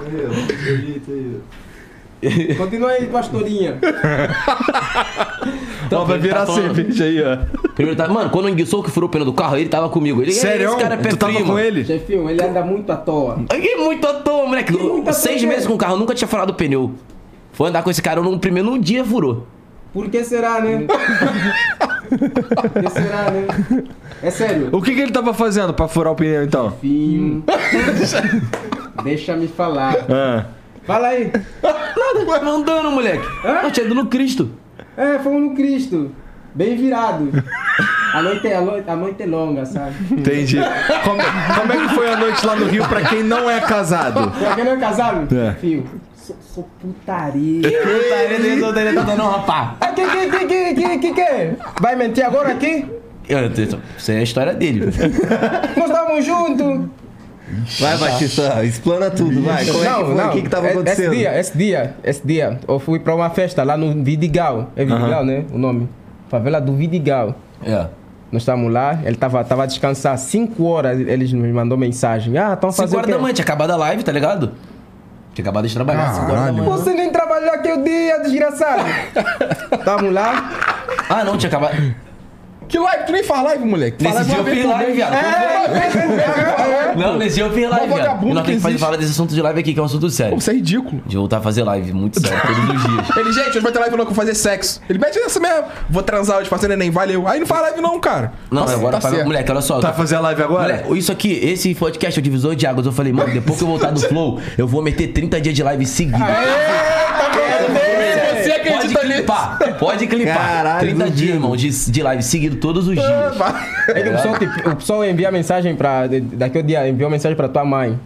Continua aí, pastorinha. Ó, vai virar tá cerveja aí, ó. Primeiro tá, mano, quando o enguiçou que furou o pneu do carro, ele tava comigo. Ele, Sério? Esse cara é pé Tu tava com ele? Chefinho, ele anda muito à toa. Que muito à toa, moleque. muito à toa, Seis né? meses com o carro, eu nunca tinha furado o pneu. Foi andar com esse cara no primeiro dia furou. Por que será, né? Por que será, né? É sério. O que, que ele tava fazendo pra furar o pneu, então? Filho. Deixa-me falar. Ah. Fala aí. Nada, andando, moleque. Hã? Eu tinha ido no Cristo. É, fomos no Cristo. Bem virado. A noite, é- a noite, a noite é longa, sabe? Entendi. Como, como é que foi a noite lá no Rio pra quem não é casado? Pra quem não é casado? É. Filho, sou, sou putaria. Putaria dele, putaria tá dando um rapá. Ah, que, que, que, que, que, que, que? Vai mentir agora aqui? Isso é a história dele. Nós estávamos juntos. Vai, Batista, explana tudo, vai. Como é que foi? O que que tava É- acontecendo? Esse dia, esse dia, esse dia, eu fui pra uma festa lá no Vidigal. É Vidigal, né? O nome. Favela do Vidigal. É. Nós estávamos lá, ele tava, tava a descansar. Cinco horas eles me mandou mensagem. Ah, estão 5 fazendo o horas da manhã, tinha acabado a live, tá ligado? Tinha acabado de trabalhar, 5 horas da manhã. Você nem trabalhou aqui o dia, desgraçado. Tamo lá. Ah, não, tinha acabado. Que live? Tu nem faz live, moleque. Faz Nesse dia eu fiz live, viado. É, Não, nesse dia eu fiz live, viado. vagabundo E nós que temos que falar desse assunto de live aqui, que é um assunto sério. Pô, Você é ridículo. De voltar a fazer live muito sério, todos os dias. Ele, gente, hoje vai ter live não, que eu vou fazer sexo. Ele mete essa mesmo. Vou transar hoje, fazer neném, valeu. Aí não faz live não, cara. Não, Nossa, agora tá certo. Moleque, olha só. Tá fazendo live agora? Moleque, isso aqui, esse podcast é o divisor de águas. Eu falei, mano, depois que eu voltar do Flow, eu vou meter 30 dias de live seguidos. Você Pode acredita nisso? clipar, pode clipar. Caralho, 30 dias, duvido. irmão, de, de live seguido todos os dias. É que o pessoal, tipo, o pessoal envia mensagem pra. Daqui o dia enviou mensagem pra tua mãe.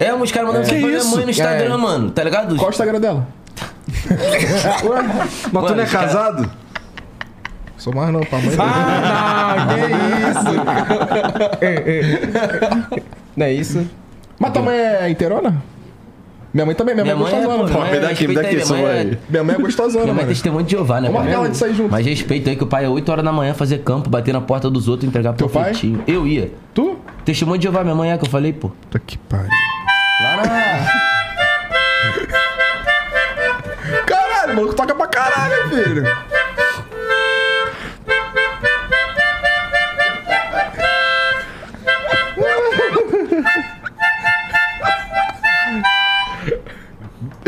É, os caras mandando mensagem pra minha mãe no Instagram, É. mano, tá ligado? Qual é o Instagram dela? Mas tu não é os cara- casado? Sou mais não, pra mãe. Ah, não, que isso? Não é isso? Mas tua mãe é inteirona? Minha mãe também, minha, Minha mãe é mãe é, pô, gostosona. Pô, me dá aqui, me dá aqui, respeita aí, sua minha mãe mãe. Minha mãe é gostosona, Minha mãe é mano. testemunho de Jeová, né? Vamos marcar onde sair junto. Mas respeita aí que o pai é 8 horas da manhã fazer campo, bater na porta dos outros e entregar Teu pai? panfletinho. Eu ia. Tu? Testemunho de Jeová, minha mãe é que eu falei, pô. Puta que pariu. Lá na. Caralho, maluco toca pra caralho, filho.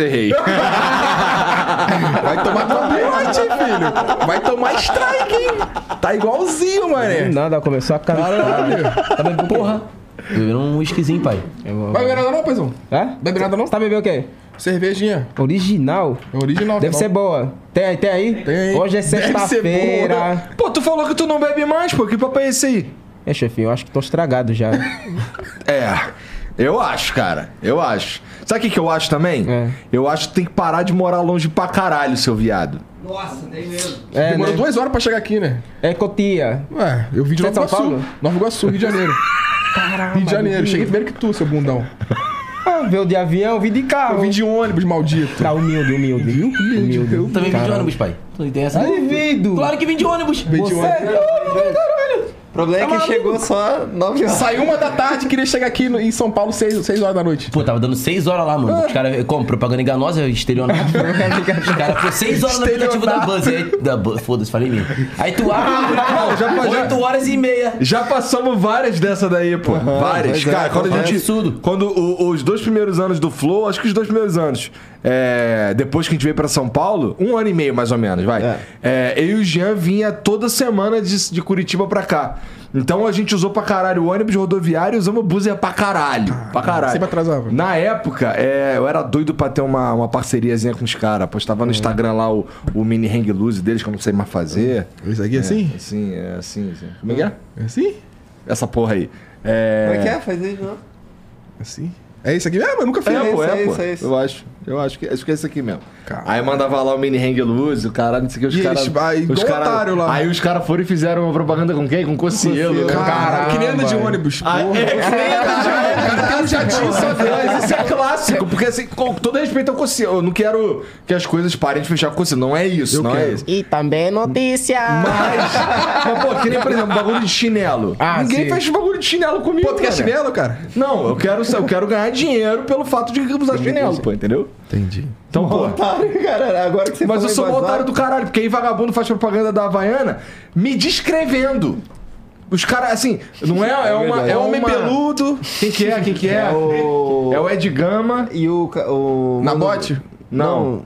Errei. Vai tomar copyright, filho. Vai tomar strike, hein? Tá igualzinho, mané. Nada, começou a. Caralho. Tá bebendo Porra. Bebendo um whiskyzinho, pai. Vai beber nada não, paizão? Hã? Bebe nada não? Você tá bebendo o quê? Cervejinha. Original? É original. Deve ser boa. Tem, tem aí? Tem. Hoje é sexta-feira. Pô, tu falou que tu não bebe mais, pô. Que papo é esse aí? É, chefinho, eu acho que tô estragado já. É. Eu acho, cara. Eu acho. Sabe o que, que eu acho também? É. Eu acho que tem que parar de morar longe pra caralho, seu viado. É, Demorou né? duas horas pra chegar aqui, né? É Cotia. Ué, eu vim de Você é Nova Iguaçu. Paulo? Nova Iguaçu, Rio de Janeiro. Rio de Janeiro. Cheguei primeiro que tu, seu bundão. Ah, veio de avião, vim de carro. Eu vim de ônibus, maldito. Tá humilde, humilde. Viu? Humilde. Eu Também vim de ônibus, pai. Tu tem essa? Duvido. Claro que vim de ônibus. vim de Você ônibus. é doido, caralho. Problema é Tá que chegou só 9 horas. Saiu uma da tarde, queria chegar aqui no- em São Paulo 6, seis horas da noite. Pô, tava dando 6 horas lá, mano. Os caras, como? Propaganda enganosa, estelionato. Os caras, pô, 6 horas no aplicativo da Buzz. Aí, da Buzz, foda-se, falei mesmo. Aí tu abre, Não, já pode- 8 horas e meia. Já passamos várias dessa daí, pô. várias. pois é, Cara, quando a é gente. absurdo. Quando o- os dois primeiros anos do Flow, acho que os dois primeiros anos. É, depois que a gente veio pra São Paulo, um ano e meio mais ou menos, vai. É. É, eu e o Jean vinha toda semana de, de Curitiba pra cá. Então a gente usou pra caralho o ônibus rodoviário e usamos buzzer pra caralho. Pra caralho. sempre atrasava. Na época, é, eu era doido pra ter uma, uma parceriazinha com os caras. Postava no Instagram lá o, o mini hang loose deles, que eu não sei mais fazer. Isso aqui assim? É, assim, é assim, assim. Como é que é? É assim? Essa porra aí. É. Como é que é? Faz isso, não? Assim? É isso aqui mesmo? Eu nunca fiz. É, É pô, é, é é isso. Eu acho. Eu acho que, acho que é isso aqui mesmo. Cara. Aí mandava lá o mini hang loose, o cara, não sei o que, os caras. os cara- lá. Aí os caras foram e fizeram uma propaganda com quem? Com Cocielo. Cocielo. Caralho, que nem anda de Caramba. ônibus. Porra. é, que nem anda de ônibus. O cara tem um jatinho só isso é clássico, porque assim, com todo respeito ao Cocielo, eu não quero que as coisas parem de fechar com o Cocielo. Não é isso, Eu não é quero. isso. E também notícia. Mas, mas, pô, que nem, por exemplo, bagulho de chinelo. Ah, Ninguém sim. faz bagulho de chinelo comigo. Pô, tu quer chinelo, cara? Não, eu quero, eu quero ganhar dinheiro pelo fato de usar chinelo, pô, entendeu? Entendi. Então, pô. Otário, cara. Agora que você Mas eu sou um otário do caralho, porque aí vagabundo faz propaganda da Havaiana me descrevendo. Os caras, assim, não é, é, uma. verdade. É Homem uma... peludo. Quem que é? Quem que é? É o... É o Ed Gama. E o... o... Nabote? Não.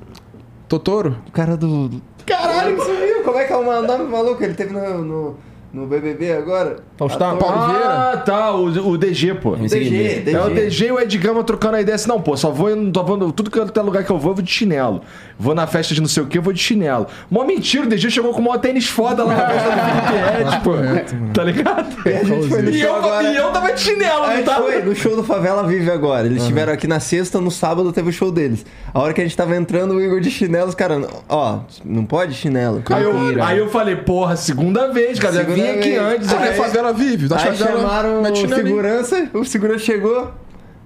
Totoro? O cara do... Caralho, que sumiu. Como é que é o nome maluco? Ele teve no, no, no BBB agora? Faustão. Ator. Paulo Vieira? Ah, tá, o, o DG, pô. DG, DG. É o DG e o Ed Gama trocando a ideia assim, não, pô, só vou, não tô vendo, tudo que é lugar que eu vou, eu vou de chinelo. Vou na festa de não sei o que, eu vou de chinelo. Mó mentira, o DG chegou com o maior tênis foda lá na festa do Felipe Ed, pô. Correto, mano. Tá ligado? E a gente foi no E show eu, agora. e eu tava de chinelo, não tava? foi no show do Favela Vive agora. Eles estiveram aqui na sexta, no sábado teve o show deles. A hora que a gente tava entrando, o Igor de chinelo, os caras, ó, não pode chinelo. Aí eu, aí eu falei, porra, segunda vez, cara. Segunda vim aqui vez. antes. Ah, aí- é favela vive. Da Aí favela. chamaram o segurança, o segurança chegou.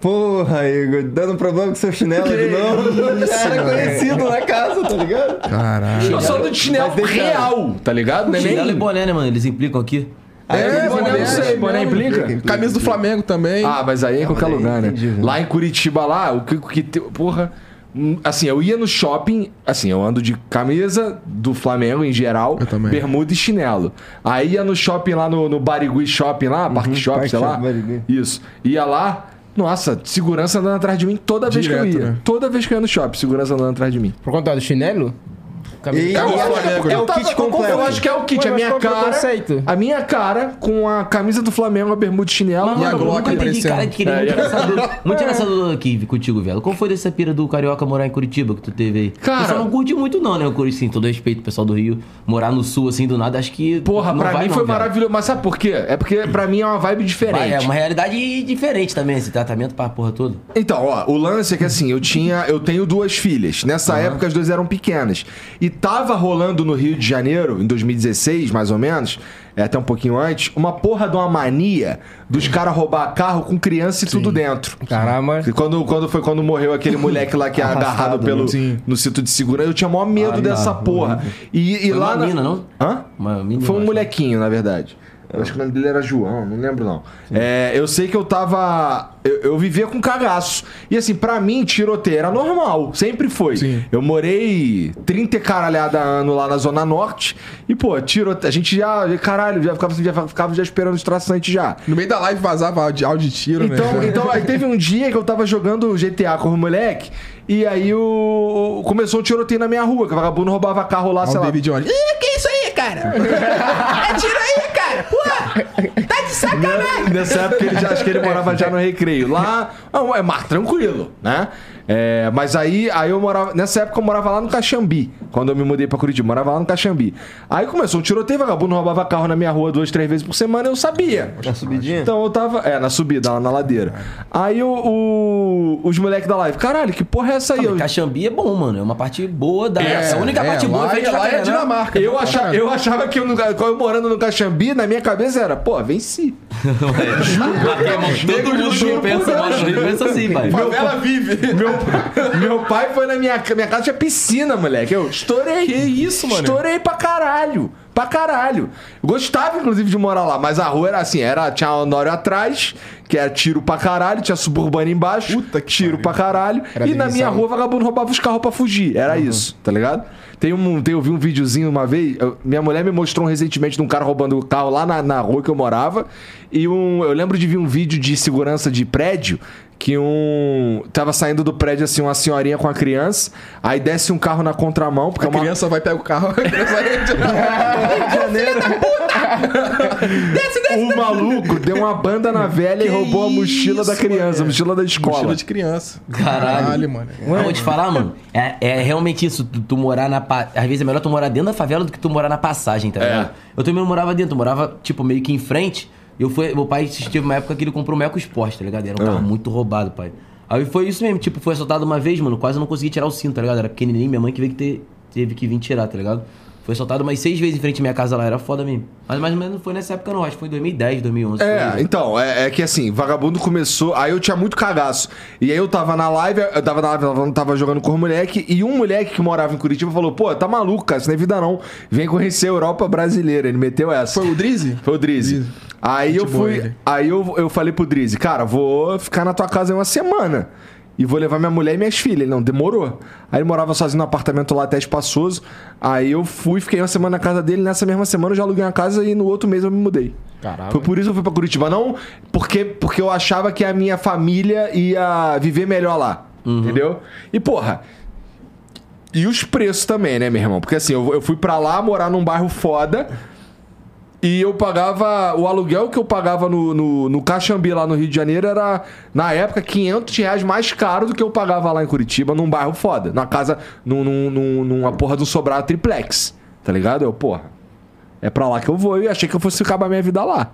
Porra, Igor, dando problema com seu chinelo Que de novo. Já era conhecido na casa, tá ligado? Caralho. Eu sou do chinelo Mas real, tá ligado? Não é Chinelo e nem... boné, né, mano? Eles implicam aqui. Aí É, boné, boné, não sei, boné implica? Camisa do Flamengo também. Ah, mas aí é em qualquer aí lugar, né? entendi, né? Lá em Curitiba, lá, o que, o que porra. Hum, Assim, eu ia no shopping, assim, eu ando de camisa do Flamengo em geral, bermuda e chinelo. Aí ia no shopping lá no, no Barigui Shopping lá, Parque Shopping, Parque sei lá. Barigui. Isso. Ia lá, nossa, segurança andando atrás de mim toda vez que eu ia. né? Toda vez que eu ia no shopping, segurança andando atrás de mim. Por conta do chinelo? E, É o e Flamengo, é, o kit completo. Eu acho que é o kit, Ué, a minha o cara. A minha cara com a camisa do Flamengo, a bermuda chinelo. Mano, E a eu Glock aparecendo. cara, É, muito engraçado. Muito engraçado aqui contigo, velho. Qual foi dessa pira do Carioca morar em Curitiba que tu teve aí? Cara- Eu só não curti muito não, né? Eu curti, sim, todo respeito, pessoal do Rio. Morar no Sul, assim, do nada, acho que Porra, não pra vai mim não, foi velho. maravilhoso. Mas sabe por quê? É porque pra mim é uma vibe diferente. Vai, é uma realidade diferente também, esse tratamento pra porra toda. Então, ó, o lance é que assim, eu tinha. Eu tenho duas filhas. Nessa época as duas eram pequenas. E tava rolando no Rio de Janeiro, em 2016, mais ou menos, é até um pouquinho antes, uma porra de uma mania dos caras roubar carro com criança e tudo dentro. Caramba. E Quando, quando foi quando morreu aquele moleque lá que é agarrado pelo, né? Sim. no cinto de segurança, eu tinha maior medo dessa porra. E, e Foi lá uma na- mina, não? Hã? Uma menina, Foi um molequinho, na verdade. Eu acho que o nome dele era João, não lembro não. É, eu sei que eu tava. Eu, eu vivia com cagaço. E assim, pra mim, tiroteio era normal. Sempre foi. Sim. Eu morei 30 e caralhada ano lá na Zona Norte. E, pô, tiroteio. A gente já. Caralho, já ficava, já ficava já esperando os traçantes já. No meio da live vazava áudio de tiro, Então, né? então aí teve um dia que eu tava jogando GTA com o moleque. E aí o, começou um tiroteio na minha rua, que o vagabundo roubava carro lá, Olha sei o lá. David Jones. Ih, que isso aí, cara? Atira aí, cara. Porra. Tá de sacanagem. Nessa época ele já, acho que ele morava já no recreio. Lá não, é mais tranquilo, né? É, mas aí, aí eu morava. Nessa época eu morava lá no Caxambi. Quando eu me mudei pra Curitiba, morava lá no Caxambi. Aí começou um tiroteio, vagabundo roubava carro na minha rua duas, três vezes por semana, eu sabia. Na subidinha? Então eu tava. É, na subida, lá na ladeira. Aí o, o- os moleques da live, caralho, que porra é essa aí? Eu, Caxambi é bom, mano. É uma parte boa da. É, a única parte boa lá, é frente lá é né? Dinamarca. eu, achava, eu achava que eu, eu morando no Caxambi, na minha cabeça era, pô, venci. Todo mundo pensa assim, pai. Favela vive. Meu, meu pai foi na minha, minha casa, tinha piscina, moleque. Eu estourei. Que isso, mano? Estourei pra caralho. pra caralho. Gostava, inclusive, de morar lá, mas a rua era assim, era, tinha Honório atrás, que era tiro pra caralho, tinha suburbano embaixo, Puta que tiro pra caralho, Era e na minha rua vagabundo roubava os carros pra fugir. Era isso, tá ligado? Tem um, tem, eu vi um videozinho uma vez, eu- minha mulher me mostrou recentemente de um cara roubando o carro lá na, na rua que eu morava, e um, eu lembro de ver um vídeo de segurança de prédio, que um. Tava saindo do prédio assim, uma senhorinha com a criança, aí desce um carro na contramão, porque A é uma. criança vai pegar o carro, a criança vai... Janeiro. O maluco deu uma banda na velha e roubou a mochila da criança, a mochila da escola. Mochila de criança. Caralho. mano. Eu vou te falar, mano. É, é realmente isso. Tu, tu morar na. pa- Às vezes é melhor tu morar dentro da favela do que tu morar na passagem, tá É. ligado? Eu também não morava dentro, eu morava, tipo, meio que em frente. Eu fui, meu pai teve uma época que ele comprou um Meco Sport, tá ligado? Era um carro muito roubado, pai. Aí foi isso mesmo, tipo, foi assaltado uma vez, mano. Quase eu não consegui tirar o cinto, tá ligado? Era pequenininho, minha mãe que veio que ter, teve que vir tirar, tá ligado? Foi assaltado umas seis vezes em frente à minha casa lá, era foda mesmo. Mas mais ou menos não foi nessa época, não. Acho que foi em 2010, 2011. É, foi. então, é, é que assim, vagabundo começou. Aí eu tinha muito cagaço. E aí eu tava na live, eu tava na live, tava jogando com o moleque, e um moleque que morava em Curitiba falou: pô, tá maluco, cara, isso não é vida não. Vem conhecer a Europa brasileira. Ele meteu essa. Foi o Drizzy? Foi o Drizzy. Drizzy. Aí Gente eu fui. Aí eu, eu falei pro Drizzy, cara, vou ficar na tua casa aí uma semana. E vou levar minha mulher e minhas filhas. Ele não, demorou. Aí ele morava sozinho no apartamento lá até espaçoso. Aí eu fui, fiquei uma semana na casa dele. Nessa mesma semana eu já aluguei uma casa e no outro mês eu me mudei. Caralho. Foi por isso que eu fui pra Curitiba. Não porque, porque eu achava que a minha família ia viver melhor lá. Entendeu? E porra. E os preços também, né, meu irmão? Porque assim, eu, eu fui pra lá morar num bairro foda. E eu pagava. O aluguel que eu pagava no, no, no Caxambi, lá no Rio de Janeiro, era, na época, 500 reais mais caro do que eu pagava lá em Curitiba, num bairro foda. Na casa, num, num, num- numa porra do sobrado triplex. Tá ligado? Eu, porra, é pra lá que eu vou. E achei que eu fosse acabar minha vida lá.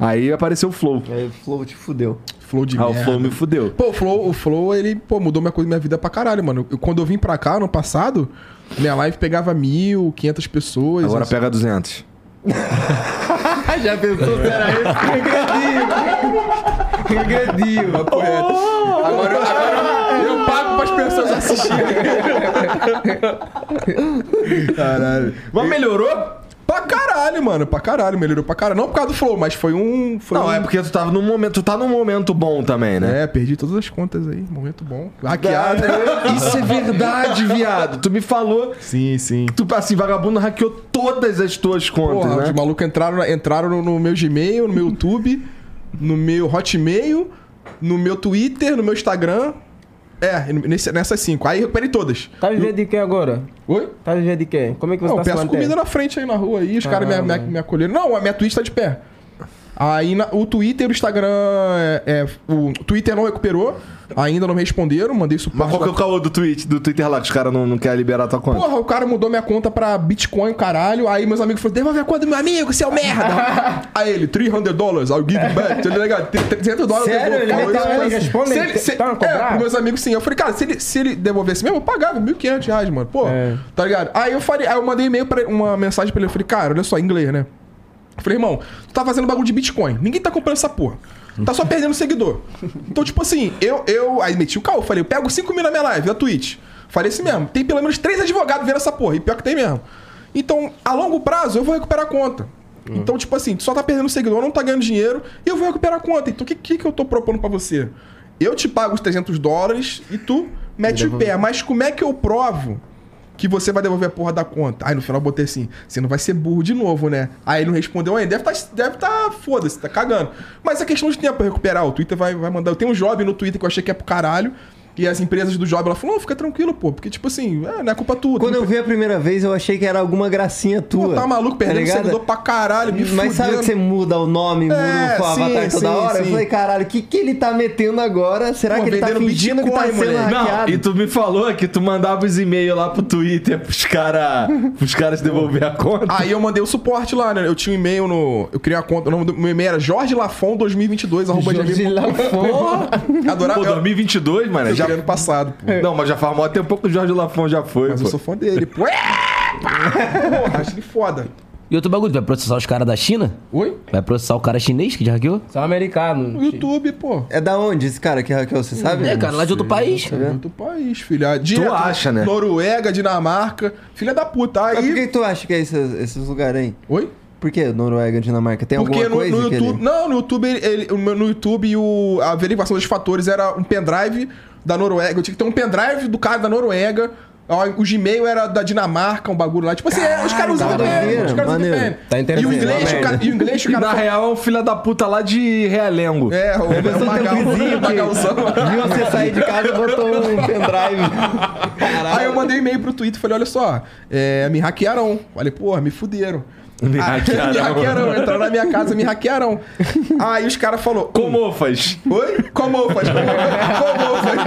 Aí apareceu o Flow. Aí o Flow te fudeu. Flow de Ah, o merda. Flow me fudeu. Pô, o Flow, o Flow, ele, pô, mudou minha, coisa, minha vida pra caralho, mano. Eu- quando eu vim pra cá, no passado, minha live pegava mil, quinhentas pessoas. Agora assim. pega 200. Já pensou? Pera aí. Regredinho. Regredinho. Agora, eu- agora eu, eu pago pras pessoas assistirem. Caralho. Mas melhorou? Pra caralho, mano. Pra caralho, melhorou pra caralho. Não por causa do Flow, mas foi um. Foi Não, um... é porque tu tava num momento. Tu tá num momento bom também, né? É, perdi todas as contas aí. Momento bom. Hackeado. Isso é verdade, viado. Tu me falou. sim, sim. Tu, assim, vagabundo hackeou todas as tuas contas, Porra, né? os malucos entraram, entraram no, no meu Gmail, no meu YouTube, no meu Hotmail, no meu Twitter, no meu Instagram. É, nesse- nessas cinco. Aí recuperei todas. Tá vivendo de quê agora? Oi? Tá vivendo de quê? Como é que você Não, tá se peço mantendo? comida na frente aí na rua aí, os caras me, me, me acolheram. Não, a minha Twitch tá de pé. Aí na- o Twitter, o Instagram. É, é, o Twitter não recuperou, ainda não me responderam, mandei suporte. Mas qual que é o caô do, tweet, do Twitter lá que os caras não, não querem liberar tua conta? Porra, o cara mudou minha conta pra Bitcoin, caralho. Aí meus amigos falaram, devolve a conta do meu amigo, seu merda. aí ele, 300 dólares, I'll give back. Tá ligado? 300 dólares. eu Sério? devolvo. Ele Responde, se ele ele, se, tá a é, meus amigos sim. Eu falei, cara, se ele, se ele devolvesse mesmo, eu pagava 1.500 reais, mano. Pô, É. tá ligado? Aí eu falei, aí eu mandei e-mail pra ele, uma mensagem pra ele. Eu falei, cara, olha só, em inglês, né? Eu falei, irmão, tu tá fazendo bagulho de Bitcoin. Ninguém tá comprando essa porra. Tá só perdendo seguidor. Então, tipo assim, eu, eu. Aí meti o carro, falei, eu pego 5 mil na minha live, na Twitch. Falei assim mesmo, tem pelo menos três advogados vendo essa porra. E pior que tem mesmo. Então, a longo prazo, eu vou recuperar a conta. Então, tipo assim, tu só tá perdendo seguidor, não tá ganhando dinheiro, e eu vou recuperar a conta. Então, o que, que, que eu tô propondo pra você? Eu te pago os 300 dólares e tu mete o pé. Mas como é que eu provo que você vai devolver a porra da conta. Aí no final eu botei assim, você não vai ser burro de novo, né? Aí ele não respondeu ainda, deve tá, deve tá, foda-se, tá cagando. Mas é questão de tempo pra recuperar, o Twitter vai, vai mandar. Eu tenho um job no Twitter que eu achei que é pro caralho, e as empresas do job, ela falou, não, fica tranquilo, pô, porque tipo assim, é, não é culpa tua. Quando eu vi a primeira vez, eu achei que era alguma gracinha tua. Pô, tá maluco, perdendo ligado? seguidor pra caralho, me Mas sabe fudendo. que você muda o nome, muda É, o avatar sim, toda sim, hora? Eu sim. falei, caralho, o que, que ele tá metendo agora? Será Pô, que ele tá fingindo que tá Bitcoin, sendo moleque. hackeado? Não, e tu me falou que tu mandava os e-mails lá pro Twitter pros caras pros caras devolver a conta. Aí eu mandei o suporte lá, né? Eu tinha um e-mail no. Eu criei uma conta. O nome do meu e-mail era Jorge Lafon 2022, arroba Jorge. Lafon. Adorava. Pô, eu- 2022, mano. Eu Já... ano passado, pô. Não, mas já faz mó tempo que o Jorge Lafon já foi, Mas pô. eu sou fã dele. Pô, Porra, acho ele foda. E outro bagulho, tu vai processar os caras da China? Oi? Vai processar o cara chinês que já hackeou? São americanos. No YouTube, pô. É da onde esse cara que hackeou, você sabe? É, cara, lá de outro país. É outro país, filha. Direto, acha, né? Noruega, Dinamarca. Filha da puta. Mas por Aí. que tu acha que é esses, esses lugares aí? Oi? Por que Noruega, Dinamarca? Tem Porque alguma no, coisa no que YouTube. ele... Não, no YouTube, ele, no YouTube o, a averiguação dos fatores era um pendrive da Noruega. Eu tinha que ter um pendrive do cara da Noruega. O Gmail era da Dinamarca, um bagulho lá. Tipo assim, é, os caras usam tá VPN. Os caras usam. VPN. Tá e o interessante, inglês, o cara, e o inglês, o E cara. na real é um filho da puta lá de Realengo. É, o, Pessoa Magal, vizinho Magalzão. que viu você sair de casa e botou um pendrive. Aí eu mandei um e-mail pro Twitter e falei, olha só, é, me hackearam. Falei, porra, me fuderam. Me me hackearam. hackearam, entraram na minha casa, me hackearam. Aí os caras falaram... Como faz? Oi? Como faz? Como faz?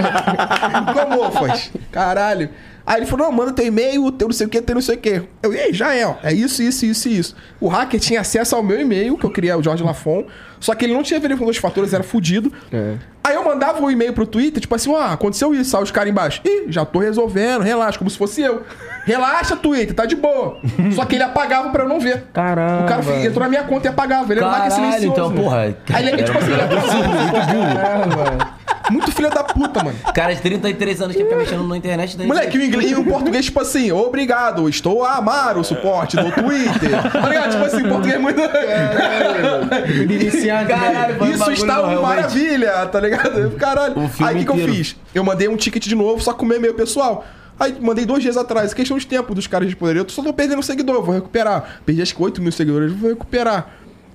Como faz? Caralho. Aí ele falou, não, manda teu e-mail, teu não sei o que, teu não sei o que. Eu, ei, já é, ó. É isso, isso, isso e isso. O hacker tinha acesso ao meu e-mail, que eu criei, o Jorge Lafon, só que ele não tinha verificado os fatores, era fudido. Aí eu mandava um e-mail pro Twitter, tipo assim, ó, aconteceu isso, aí os caras embaixo. Ih, já tô resolvendo, relaxa, como se fosse eu. Relaxa, Twitter, tá de boa. Só que ele apagava pra eu não ver. Caramba. O cara entrou na minha conta e apagava. Ele era um hacker Caralho, silencioso. então, porra. Aí ele, tipo assim, ele é Caramba. Muito filho da puta, mano. Cara de 33 anos que fica mexendo na internet. daí- Moleque, o inglês e o português, tipo assim, obrigado, estou a amar o suporte do Twitter. Tá ligado? Tipo assim, o português é muito. De iniciante. Caralho, foi um Isso está uma realmente. maravilha, tá ligado? Caralho. Aí o que, que eu fiz? Eu mandei um ticket de novo, só com o meu e-mail pessoal. Aí mandei dois dias atrás, questão de tempo dos caras responderem. Eu só tô perdendo seguidor, vou recuperar. Perdi acho que 8 mil seguidores, eu vou recuperar.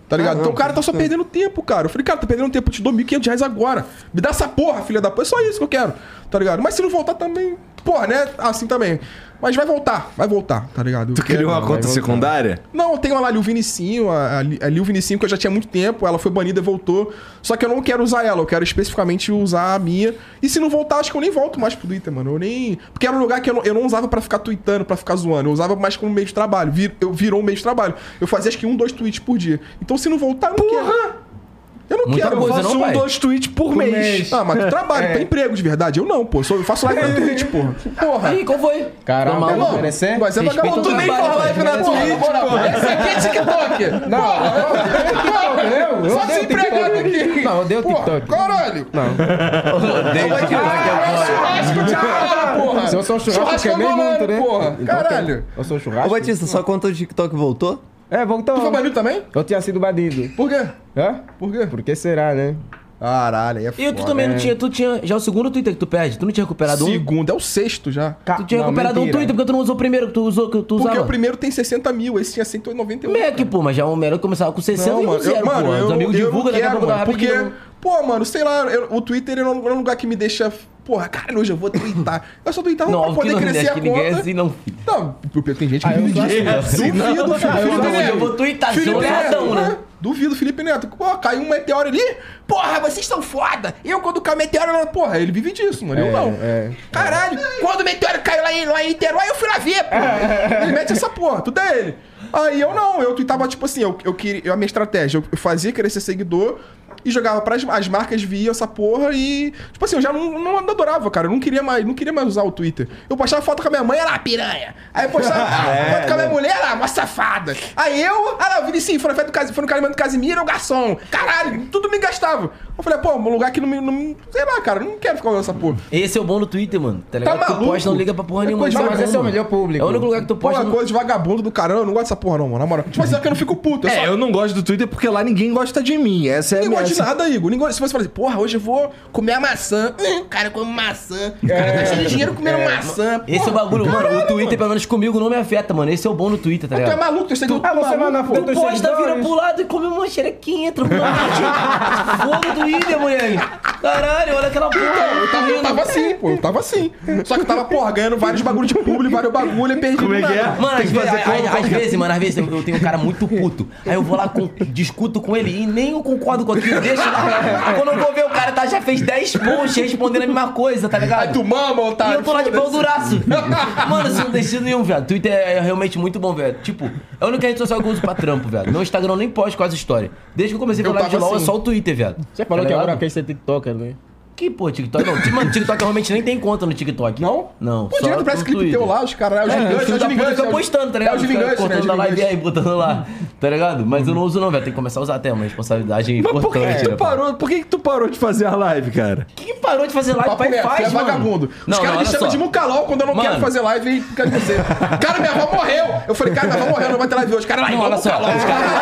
Tá ligado? Ah, não, então o cara tá só perdendo tempo, cara. Eu falei, cara, tá perdendo tempo, eu te dou 1.500 reais agora. Me dá essa porra, filha da puta. É só isso que eu quero, tá ligado? Mas se não voltar também, porra, né? Assim também. Mas vai voltar, vai voltar, tá ligado? Tu criou uma conta secundária? não, eu tenho lá a Lil Vinicinho, a, a, Li- a Lil Vinicinho que eu já tinha muito tempo, ela foi banida e voltou. Só que eu não quero usar ela, eu quero especificamente usar a minha. E se não voltar, acho que eu nem volto mais pro Twitter, mano. Eu nem. Porque era um lugar que eu não, eu não usava pra ficar tweetando, pra ficar zoando. Eu usava mais como meio de trabalho. Vir, eu virou um meio de trabalho. Eu fazia acho que um, dois tweets por dia. Então se não voltar, não quero. Eu não Muita quero. Eu coisa, faço não, um, pai? dois tweets por, mês. mês. Ah, mas tu trabalha, tem emprego de verdade. Eu não, pô. Eu, sou- eu faço live na Twitch, porra. Porra. Aí, qual foi? É, maluco? não, merecer? mas é vagabundo. o Tu nem fala live na cara. Twitch, porra. Esse aqui é TikTok. Não, eu, eu, eu Só odeio desempregado TikTok. aqui. Não, eu odeio TikTok. Caralho. Não. Ah, churrasco de porra. Se eu sou um churrasco, que é meio muito, né? porra. Então, Caralho. Eu sou Ô, churrasco. Batista, sua conta do TikTok voltou? É, voltou. Tu foi banido também? Eu tinha sido banido. Por quê? Hã? Por quê? Por que será, né? Caralho, aí é E tu também não tinha, tu tinha, já é o segundo Twitter que tu perde, tu não tinha recuperado um? Segundo, é o sexto já. Tu tinha Não, recuperado um mentira. Twitter porque tu não usou o primeiro que tu usou, que tu Porque usava. o primeiro tem 60 mil, esse tinha 198. Mac, pô, mas já é um melhor que começava com 60 Não, e mano, um zero, eu, mano, pô. eu, Os amigos eu divulgam, não daqui a quero, pouco porque, rapidinho. Pô, mano, sei lá, eu- o Twitter não é um lugar que me deixa, porra, cara, hoje eu vou twittar. Eu só tweetava Não, pra poder não, crescer acho a que ninguém é conta. assim, não. Não, porque tem gente que Ah, eu vive sou disso. assim, não. Duvido, Ah, Felipe eu vou twittar, Felipe Neto, né? Duvido, Felipe Neto. Pô, caiu um meteoro ali. Porra, vocês são foda. Eu, quando cai um meteoro, eu- porra, ele vive disso, mano. eu É, não. é. Caralho, quando o meteoro caiu lá em, lá em Niterói, eu fui lá ver, pô. Ele mete essa porra, tudo é ele. Aí eu não, eu tweetava, tipo assim, eu, eu queria. A minha estratégia, eu, eu fazia crescer seguidor e jogava pras as marcas viam essa porra e. Tipo assim, eu já não, não adorava, cara. Eu não queria mais, não queria mais usar o Twitter. Eu postava foto com a minha mãe, ela piranha. Aí eu postava foto com a minha mulher, ela, uma safada. Aí eu, ah o Vinicius, foi no, foi casamento do Casimiro, o garçom. Caralho, tudo me gastava. Eu falei, pô, um lugar que não me. Não, sei lá, cara, não quero ficar usando essa porra. Esse é o bom do Twitter, mano. Tá ligado? tu maluco? posta, não liga pra porra É nenhuma. coisa Mas esse é o mano. melhor público. É o único lugar que tu Pô, posta. uma no- coisa de vagabundo do caramba, eu não gosto dessa porra, não, mano. Na moral. Tipo assim, é que eu não fico puto. Eu só... É, eu não gosto do Twitter porque lá ninguém gosta de mim. Essa é a Ninguém gosta de nada, Igor. Ninguém... Se você falar assim, porra, hoje eu vou comer a maçã. Hum, o cara come maçã. O cara tá cheio de dinheiro comendo maçã. Esse é o Porra, bagulho, mano. O caralho, Twitter, pelo menos comigo, não me afeta, mano. Esse é o bom no Twitter, tá Tu é ligado? maluco, tu seguidor Ah, você vai na pô. dos Posta, vira pro lado e come uma xerequinha, tranquilamente. Foda do Twitter, moleque. Caralho, olha aquela porra. Eu tava, eu tava assim, pô, eu tava assim. Só que eu tava, porra, ganhando vários bagulho de público, vários bagulho e perdi Como é que é? Mano, às vezes, às- às vezes, mano, às vezes eu eu tenho um cara muito puto. Aí eu vou lá, com, discuto com ele e nem eu concordo com aquilo, deixa lá. Quando eu vou ver, o cara tá, já fez 10 posts respondendo a mesma coisa, tá ligado? Aí tu mama, E eu tô lá de pau duraço. Mano, isso não deixa nenhum, velho. Twitter é realmente muito bom, velho. Tipo, é a única rede social que eu uso pra trampo, velho. No Instagram eu nem posto quase história. Desde que eu comecei a falar de LOL, é assim. só o Twitter, velho. Você falou Tá que ligado? agora quer ser TikToker, né? Que, pô, TikTok não. Mano, TikTok realmente nem tem conta no TikTok. Não? Não. Pô, direto parece clipe teu lá, os caras. É o É, gigante, os é filhos o da puta gigante. ficam postando, tá ligado? É o Os caras gigante, né? Cortando da live aí, botando lá. Tá ligado? Mas eu não uso não, velho. Tem que começar a usar até, é uma responsabilidade Mas por que, importante. que tu né, parou? Por que, que tu parou de fazer a live, cara? Quem que parou de fazer live? Pai faz, é mano. vagabundo. Os caras me chamam de mucalol quando eu não quero fazer live e quer dizer. Cara, minha avó morreu. Eu falei, cara, minha avó morreu, não vai ter live hoje. Cara, lá, olha só. Os caras.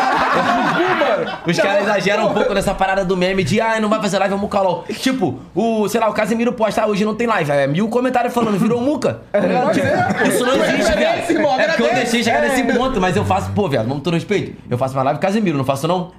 Os exageram um pouco nessa parada do meme de, ah, não vai fazer live, é mucalol. Tipo, o, sei lá, o Casemiro posta, ah, hoje não tem live. É mil comentários falando, virou muca. Mas Tipo, é, isso não existe, velho. irmão, É porque eu deixei chegar É. nesse ponto, mas eu faço, pô, velho, vamos todo respeito. Eu faço uma live Casemiro, não faço não?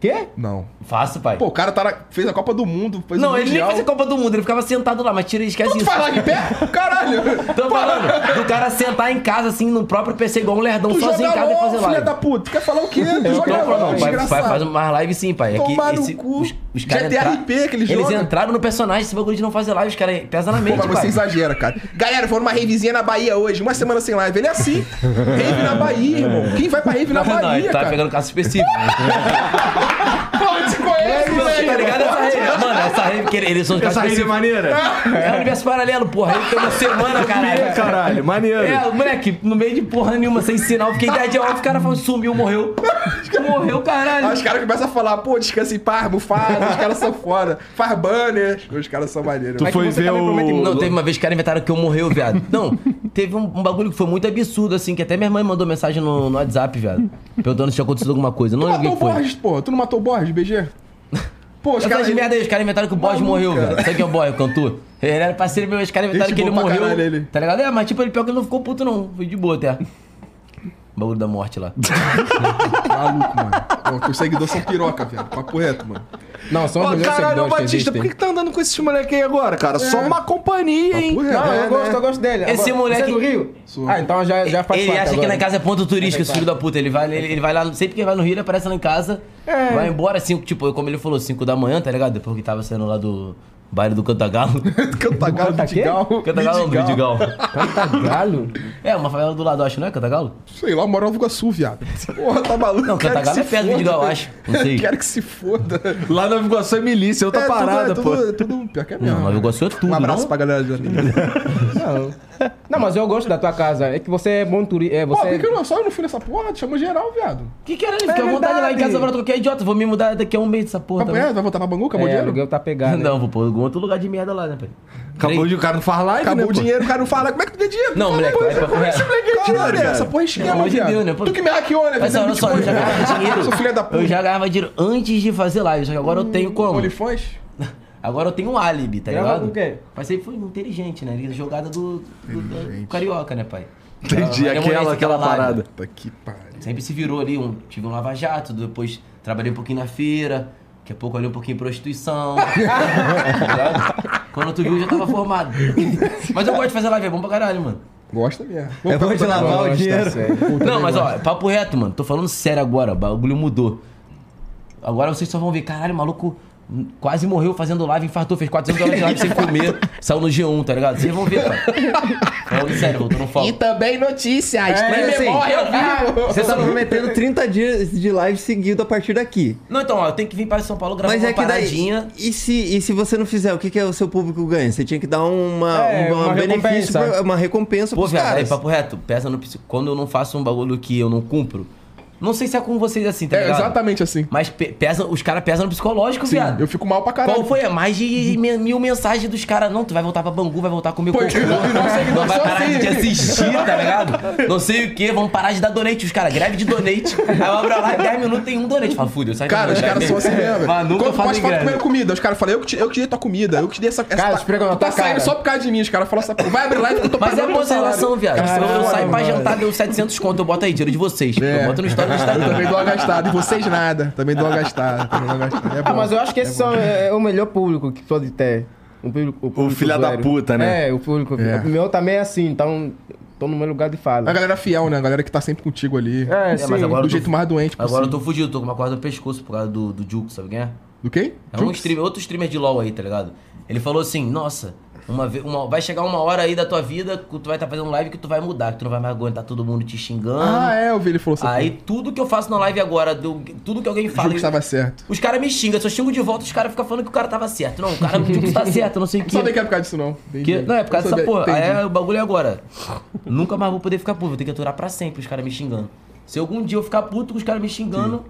Quê? Não. Faço, pai. Pô, o cara tá na- fez a Copa do Mundo, fez não, ele nem fez a Copa do Mundo, ele ficava sentado lá, mas tira esquece Tu isso. faz live em pé? Caralho. Tô falando do cara sentar em casa, assim, no próprio PC, igual um lerdão, Tu sozinho em casa e fazer filha live. da puta. Tu quer falar o quê? Tu Eu joga tô LOL, falando, pai, pai faz mais live sim, pai. É que Tomar no esse, cu. os, os caras GTRP que eles Eles jogam. entraram no personagem, esse bagulho de não fazer live, os caras pesam na Pô, mente, mas você pai. exagera, cara. Galera, vou numa ravezinha na Bahia hoje, uma semana sem live. Ele é assim. Rave na Bahia, irmão. Quem vai pra rave na Não, não, Bahia, ele tá cara? pegando caso específico. Te conheço, Você tá ligado essa rave? Mano, essa rave que eles são os Essa rede é específicos. maneira? É o universo paralelo, porra. Rave tem uma semana, caralho. Caralho, maneiro. É, moleque, no meio de porra nenhuma, sem sinal, fiquei dead off, o cara falou, sumiu, morreu. Morreu, caralho. Aí os caras começam a falar, pô, descansa em paz, bufada, os caras são foda. Faz banner. Os caras são maneiros. Tu Mas foi você ver o... Não, teve uma vez que os caras inventaram que eu morreu, viado. Não, teve um, um bagulho que foi muito absurdo, assim, que até minha mãe mandou mensagem no, no WhatsApp, viado. Perguntando se tinha acontecido alguma coisa. Tu Não o matou que o foi. Borges, pô. Tu não matou o Borges, BG? Pô, os caras... merda aí, os caras inventaram que o Borges morreu, cara. velho. Sabe quem é o Borges, o cantor? Ele era parceiro meu, os caras inventaram Gente que ele morreu. Tá ligado? É, mas tipo, ele pior que ele não ficou puto, não. Foi de boa até. O bagulho da morte lá. Maluco, mano. Pô, os seguidores são piroca, velho. Papo reto, mano. Não, são os Ô, caralho, ô, que Batista, por que, que tá andando com esses moleque aí agora, cara? Só uma companhia, hein? Papo reto. Não, É, eu gosto, né? eu gosto dele. Esse Agora, moleque- Você é do Rio? Sou. Ah, então já, já faz Ele parte acha que agora. na casa é ponto turístico, esse filho da puta. Ele vai, ele, ele vai lá, sempre que ele vai no Rio, ele aparece lá em casa. É. Vai embora, assim, tipo, como ele falou, 5 da manhã, tá ligado? Depois que tava saindo lá do baile do Cantagalo. Cantagalo, Canta? Vidigal. Cantagalo não, Vidigal. Vidigal. Cantagalo? É, uma favela do lado, acho, não é Cantagalo? Sei lá, moro no Iguaçu, viado. Porra, tá maluco? Não, Cantagalo é perto do. Vidigal, eu acho. Não sei. Quero que se foda. Lá na Navegação é milícia, outra É, tudo- parada, é pô. tudo, é tudo pior que é mesmo. Não, Nova Iguaçu é tudo, Um abraço não? pra galera de. Não. Não, mas eu gosto da tua casa. É que você é bom turista. É, Pô, você... por que eu não, só eu não fui nessa porra? Chamou geral, viado. Que que era? Ele fica à vontade lá em casa agora, qualquer idiota. Vou me mudar daqui a um mês dessa porra Papo também. reto, vai voltar pra Bangu? Acabou o É, dinheiro? aluguel tá pegado. né? Não, vou pôr algum outro lugar de merda lá, né, pai? Acabou de o cara não faz live, Acabou né, o pô? dinheiro, o cara não fala. Como é que tu ganha dinheiro? Não, moleque, vai pra correr. Caralho, cara. essa porra é esquema, Pelo amor de viado. Deus, né? Pô. Tu que me hackeou, né? Mas olha só, eu já ganhava dinheiro. Sou filha da puta. Eu já ganhava dinheiro antes de fazer live, só que agora eu tenho como? Olifões? Agora eu tenho um álibi, tá Grava ligado? com o quê? Mas aí foi inteligente, né? Jogada do, do- do carioca, né, pai? Entendi, aquela, aquela live. parada. Puta que pariu. Sempre se virou ali, um, tive um lava-jato, depois trabalhei um pouquinho na feira, daqui a pouco ali um pouquinho em prostituição. tá ligado? Quando tu viu, eu já tava formado. Mas eu gosto de fazer live, é bom pra caralho, mano. Gosta mesmo. É bom de lavar o Gosta, dinheiro. sério. Não, mas ó, papo reto, mano. Tô falando sério agora, o bagulho mudou. Agora vocês só vão ver, caralho, maluco quase morreu fazendo live, infartou, fez 400 horas de live sem comer, saiu no G1, tá ligado? Vocês vão ver, pai. Falando sério, voltando foco. também notícias. É, tem assim, memória ao vivo. Você tá prometendo 30 dias de live seguido a partir daqui. Não, então, ó, eu tenho que vir para São Paulo gravar Mas uma é que daí. paradinha. E se, e se você não fizer, o que, que é o seu público ganha? Você tinha que dar uma, É, uma, uma benefício, recompensa. pra- uma recompensa Pô, pros viado, aí, caras. papo reto, pesa no. Quando eu não faço um bagulho que eu não cumpro. Não sei se é com vocês assim, tá É ligado? exatamente assim. Mas pe- pesa, os caras pesam no psicológico, Sim, viado. eu fico mal pra caralho. Qual foi? Mais de me- mil mensagens dos caras. Não, tu vai voltar pra Bangu, vai voltar comigo Pô, com eu- eu- eu- Não vai só parar assim. de assistir, tá ligado? Não sei o que, vamos parar de dar donate. Os caras, greve de donate. Aí eu abro lá, 10 minutos tem um donate. Fala, fudeu, sai Cara, os caras são assim mesmo. Nunca Quando pode falar greve. comendo comida, os caras falam, eu que, te, eu que te dei tua comida, eu que te dei essa. essa Cara, esfregam na tu tá tua saindo cara. só por causa de mim, os caras falam essa porra. Vai abrir live que eu tô Mas é pagando boa essa salário. relação, viado. Caralho, eu saio pra mano. jantar, deu 700 conto, eu boto aí, dinheiro de vocês. É. Eu boto no história Eu também dou uma gastada. E vocês nada. Também dou. Também gastada. É Ah, mas eu acho que esse são, é, o melhor público que pode ter. O, público, o, público filha da zoeiro. puta, né? É, o público. É. O meu também é assim, então tô no meu lugar de fala. A galera fiel, né? A galera que tá sempre contigo ali. É, É, sim. mas agora do jeito mais doente possível. Agora eu tô fugido, tô com uma corda no pescoço por causa do, do Juke, sabe quem é? Do quem? É um streamer, outro streamer de LoL aí, tá ligado? Ele falou assim, nossa, Uma, uma- vai chegar uma hora aí da tua vida que tu vai estar fazendo live que tu vai mudar, que tu não vai mais aguentar todo mundo te xingando. Ah, é, eu vi ele falou assim. Aí tudo que eu faço na live agora, do- tudo que alguém fala. que estava certo. Os caras me xingam, se eu xingo de volta, os caras ficam falando que o cara tava certo. Não, o cara tipo, tá certo, não sei o Não que. sabia que era por causa disso, não. Que- não, é por causa Não dessa porra. Aí é, o bagulho é agora. Nunca mais vou poder ficar puto, vou ter que aturar pra sempre os caras me xingando. Se algum dia eu ficar puto com os caras me xingando,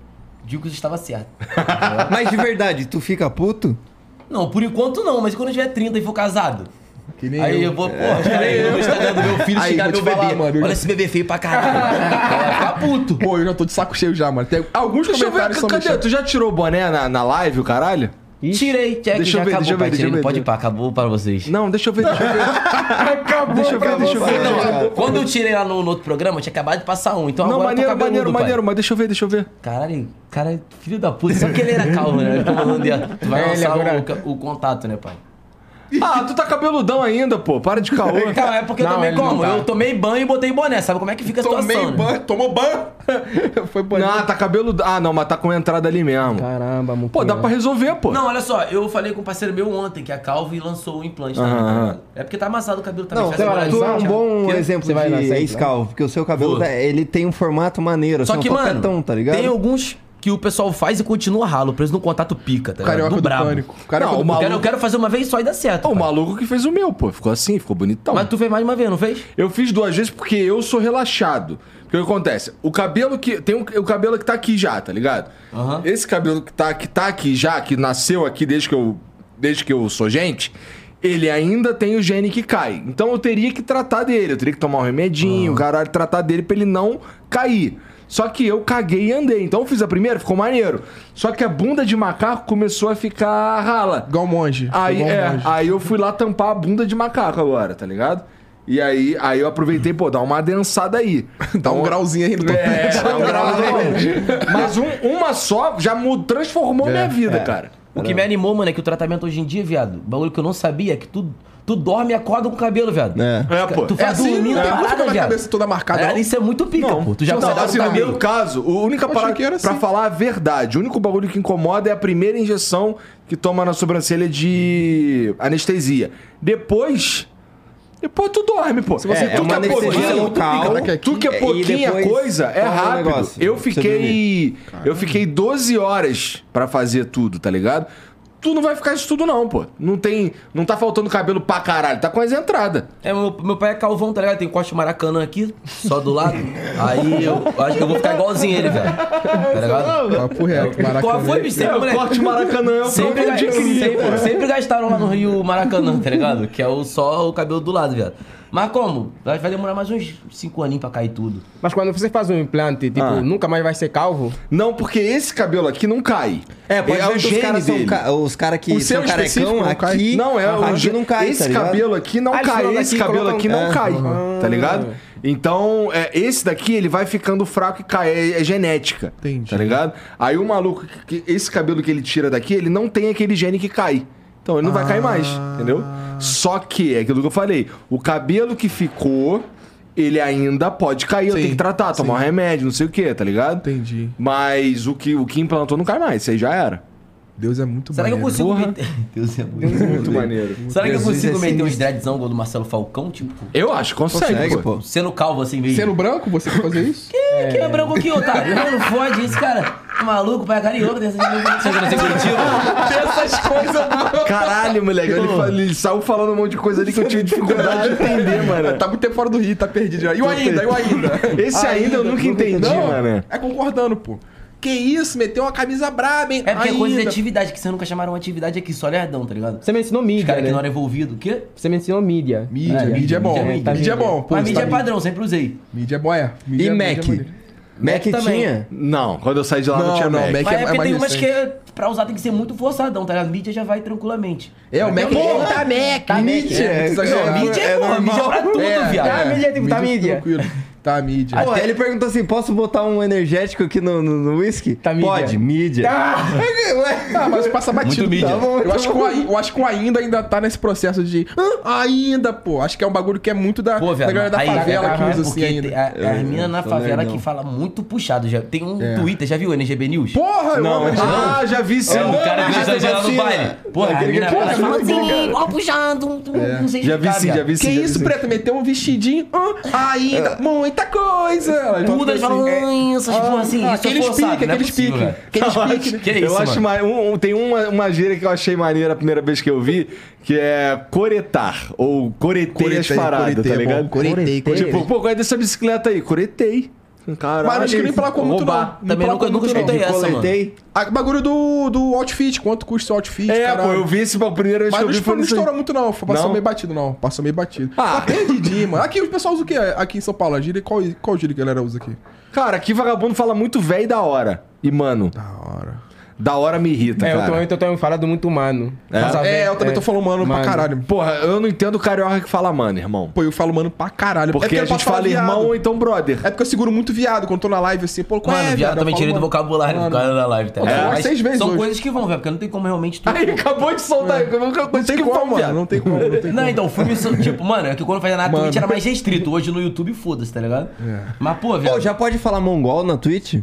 digo que isso estava certo. Mas de verdade, tu fica puto? Não, por enquanto não, mas quando eu tiver 30 e for casado. Que nem Aí eu. eu vou, pô, os caras aí no Instagram do meu filho Aí, vou meu falar, bebê. mano, Olha já- esse bebê feio pra caralho. Ficar puto. Pô, eu já tô de saco cheio já, mano. Tem alguns Deixa eu ver, comentários são cadê? Tu já tirou o boné na, na live, o caralho? Tirei, check, Deixa já ver, acabou, deixa ver, pai. deixa Tirei, ver, pode pra, acabou para vocês. Não, deixa eu ver, deixa eu ver. Acabou Deixa eu ver, deixa eu ver. Não, quando eu tirei lá no, no outro programa, eu tinha acabado de passar um. Então Não, agora maneiro, eu tô maneiro, pai. maneiro, mas deixa eu ver, deixa eu ver. Caralho, cara, é filho da puta. Só que ele era calmo, né? Tá Tu vai É, lançar o, o contato, né, pai? Ah, tu tá cabeludão ainda, pô. Para de caô. Cara, é porque eu Não, também ele não como? tá. Eu tomei banho e botei boné. Sabe como é que fica a Tomei situação, né? ban, tomou ban. Foi banho. Não, tá cabeludão. Ah, não, mas tá com entrada ali mesmo. Caramba, muito. Pô, dá pra resolver, pô. Não, olha só, eu falei com um parceiro meu ontem que a Calvo e lançou o implante também, tá Aham. É porque tá amassado o cabelo também. Não, faz agora tu é um bom Que- exemplo Você vai de lançar, ex-calvo, porque o seu cabelo, Vou. é, ele tem um formato maneiro, Só assim, que, um mano, topetão, tá ligado? tem alguns que o pessoal faz e continua ralo, preso no contato pica, tá ligado? Carioca do, brabo. pânico. Carioca Não, do o Eu quero, eu maluco- quero fazer uma vez só e dar certo. O maluco que fez o meu, pô. Ficou assim, ficou bonitão. Mas tu fez mais de uma vez, não fez? Eu fiz duas vezes porque eu sou relaxado. O que acontece? O cabelo que. Tem um- o cabelo que tá aqui já, tá ligado? Aham. Esse cabelo que tá, que tá aqui já, que nasceu aqui desde que eu. Desde que eu sou gente, ele ainda tem o gene que cai. Então eu teria que tratar dele. Eu teria que tomar um remedinho, caralho, tratar dele pra ele não cair. Só que eu caguei e andei. Então eu fiz a primeira, ficou maneiro. Só que a bunda de macaco começou a ficar rala. Igual um monge. Aí, Igual é, monge. aí eu fui lá tampar a bunda de macaco agora, tá ligado? E aí, aí eu aproveitei, pô, dar uma adensada aí. Dá um grauzinho aí no É, topete. dá um grauzinho. Mas um- uma só já transformou minha vida, cara. O que me animou, mano, é que o tratamento hoje em dia, viado, o bagulho que eu não sabia é que tu, tu dorme e acorda com o cabelo, viado. É. É, pô. Tu É faz assim, dormindo não tem parada, viado. cabeça toda marcada, É, não? isso é muito pica, pô. Tu já não, acorda assim, com o no meu cabelo. caso, a única parada, que era pra assim. falar a verdade, o único bagulho que incomoda é a primeira injeção que toma na sobrancelha de anestesia. Depois, depois tu dorme, pô. Se você- é uma anestesia local. Caraca, Tu que é E pouquinha depois coisa, é toma um rápido. negócio eu pra fiquei. Eu fiquei 12 horas pra fazer tudo, tá ligado? Tu não vai ficar isso tudo, não, pô. Não tem. Não tá faltando cabelo pra caralho, tá com as entradas. É, meu, meu pai é calvão, tá ligado? Tem corte maracanã aqui, só do lado. Aí eu acho que eu vou ficar igualzinho ele, velho. Tá ligado? Papo reto, Qual Maracanã. foi, bicho? Sempre, É, moleque. corte Maracanã é o Sempre, ga- cria. sempre, sempre gastaram lá no Rio Maracanã, tá ligado? Que é o, só o cabelo do lado, viado. Mas como? Vai demorar mais uns 5 aninhos pra cair tudo. Mas quando você faz um implante, tipo, Ah. nunca mais vai ser calvo? Não, porque esse cabelo aqui não cai. É, pode é ver os gene caras são dele. ca- os caras que O são carecão não cai? aqui. Não, é o aqui não cai, Esse tá cabelo aqui não Ah, cai. Esse cabelo aqui não É. cai. Uhum. Tá ligado? Então, é, esse daqui ele vai ficando fraco e cai. É, é genética. Entendi. Tá ligado? Aí o maluco, que, esse cabelo que ele tira daqui, ele não tem aquele gene que cai. Então ele não vai cair mais. Entendeu? Só que, é aquilo que eu falei. O cabelo que ficou, ele ainda pode cair. tenho que tratar, tomar um remédio, não sei o que, tá ligado? Entendi. Mas o que, o que implantou não cai mais. Isso aí já era. Deus é muito Será que eu maneiro. consigo meter. Deus é muito. Muito maneiro. Será que eu consigo é meter uns dreadzão igual do Marcelo Falcão, tipo? Eu acho, consegue, Consegue, pô. pô. Sendo calvo assim mesmo. Sendo branco, você quer fazer isso? Que é branco aqui, otário? Não, não fode isso, cara. Tá Maluco, pai carioca dessa Você já nasceu em Curitiba? Dessas coisas, Caralho, moleque. Ele, fala- ele saiu falando um monte de coisa ali que eu tive dificuldade de entender, mano. Tá muito tempo fora do Rio, tá perdido já. E o ainda, e o ainda? Esse ainda eu nunca entendi, Não, mano. é concordando, pô. Que isso, meteu uma camisa braba, hein? É porque é coisa de Ainda. atividade, que vocês nunca chamaram atividade aqui, só lerdão, tá ligado? Você me ensinou Os mídia, caras que né? não eram envolvidos. O quê? Você me ensinou mídia. Mídia, mídia é bom. mídia é Mídia, mídia. é bom. Pô, Mas você mídia é tá- padrão, sempre usei. Mídia é bom, é. Mídia, E mídia Mac? é. Mac também. tinha? Não, quando eu saí de lá não, Não, tinha não, Mac. Mac Mas é, é porque mais tem umas que é- pra usar tem que ser muito forçadão, tá ligado? Mídia já vai tranquilamente. É, o Mac Porra, é... Mac, tá Mídia, é, é, exagerado. Mídia é, é normal. mídia é pra tudo, É, viado. Ah, mídia é tipo, tá mídia. Tá a mídia. Pô, ele perguntou assim: posso botar um energético aqui no, no, no whisky? Tá mídia. Pode, mídia. Ué, Ah, mas passa batido. Muito mídia. Tá bom, eu, Tá acho que bom. o, eu acho que o ainda ainda tá nesse processo de. "Ah, ainda, pô. Acho que é um bagulho que é muito da, Pô, da galera da aí- favela que é usa assim tem- ainda. a- As minas na tô favela nerdão. que fala muito puxado. Já, tem um É. Twitter, já viu o NGB News? Porra, eu Não, mas- ele. Ah, já vi sim. É o cara que Ah, exagera no baile. Porra, a mina que- fala bom, assim, ó, puxando, um- um- não sei Já vi sim, já vi sim. Que isso, sim. Preta? Meteu um vestidinho. Ah, ainda, muita coisa. Ela eles falam assim, essas porra assim, ah, isso é aqueles forçado, pique, não é aqueles possível, pique. velho. Aqueles pique. isso, eu acho mano? mais. um- tem uma, uma gíria que eu achei maneira a primeira vez que eu vi, que é coretar. Ou coretei as paradas, tá ligado? Coretei, coretei. Tipo, pô, qual é dessa bicicleta aí? Coretei. Caralho. Mas acho que nem emplacou muito, não. roubar. Não Também nunca- nunca muito, não. escutei essa, mano. coletei. Ah, bagulho do, do outfit, quanto custa o outfit, É, caralho. pô, eu vi esse pô, a primeira vez Mas que eu não, vi foi não estourou muito, não. Passou Não? meio batido, não. Passou meio batido. Ah. Tá perdidinho, mano. Aqui o pessoal usa o quê? Aqui em São Paulo, a gíria, qual, qual gíria que a galera usa aqui? Cara, aqui vagabundo fala muito velho da hora. E, mano, Da hora. Da hora me irrita, É, eu cara. também tô, tenho falado muito mano. É? Mas a É, eu também tô falando mano, pra caralho. Porra, eu não entendo o carioca que fala mano, irmão. Pô, eu falo mano pra caralho. Porque é a eu gente fala irmão viado. ou então brother. É porque eu seguro muito viado quando tô na live assim. Pô, qual Mano, é, viado Eu também tirei do mano. vocabulário do Mano. cara da live, tá É, ligado? umas seis vezes são hoje. coisas que vão, velho, porque não tem como realmente tu... Aí acabou de soltar eu Não tem como, mano. Não tem como, não tem como. Não, então, filme, tipo, mano, é que quando fazia na Mano. Twitch era mais restrito. Hoje no YouTube, foda-se, tá ligado? É. Mas, pô, velho. Pô, já pode falar mongol na Twitch?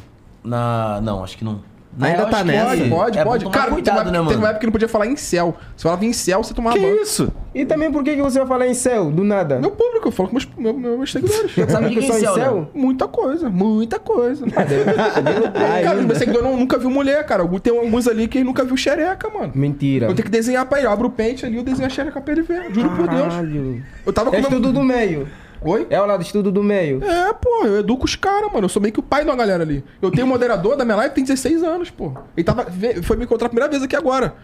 Na... Não, acho que não. Ainda eu tá nessa? Pode, pode, é pode. Cara, cuidado, teve, né, uma, mano? teve uma época que não podia falar em céu. Se falava em céu, você tomava Que banho. isso? E também por que, que você vai falar em céu, do nada? Meu público, eu falo com meus, meus, meus seguidores. Sabe o que é em céu, céu? né? Muita coisa, muita coisa. Ai, cara, os ainda. meus seguidores não- nunca viu mulher, cara. Tem alguns ali que nunca viu xereca, mano. Mentira. Eu tenho que desenhar pra ele. Eu abro o pente ali, eu desenho a xereca pra ele ver. Juro por Deus. Caralho. Eu tava com É meu- estudo do meio. Oi? É o lado estudo do meio. É, pô, eu educo os caras, mano. Eu sou meio que o pai de uma galera ali. Eu tenho um moderador da minha live tem 16 anos, pô. Ele tava, foi me encontrar a primeira vez aqui agora.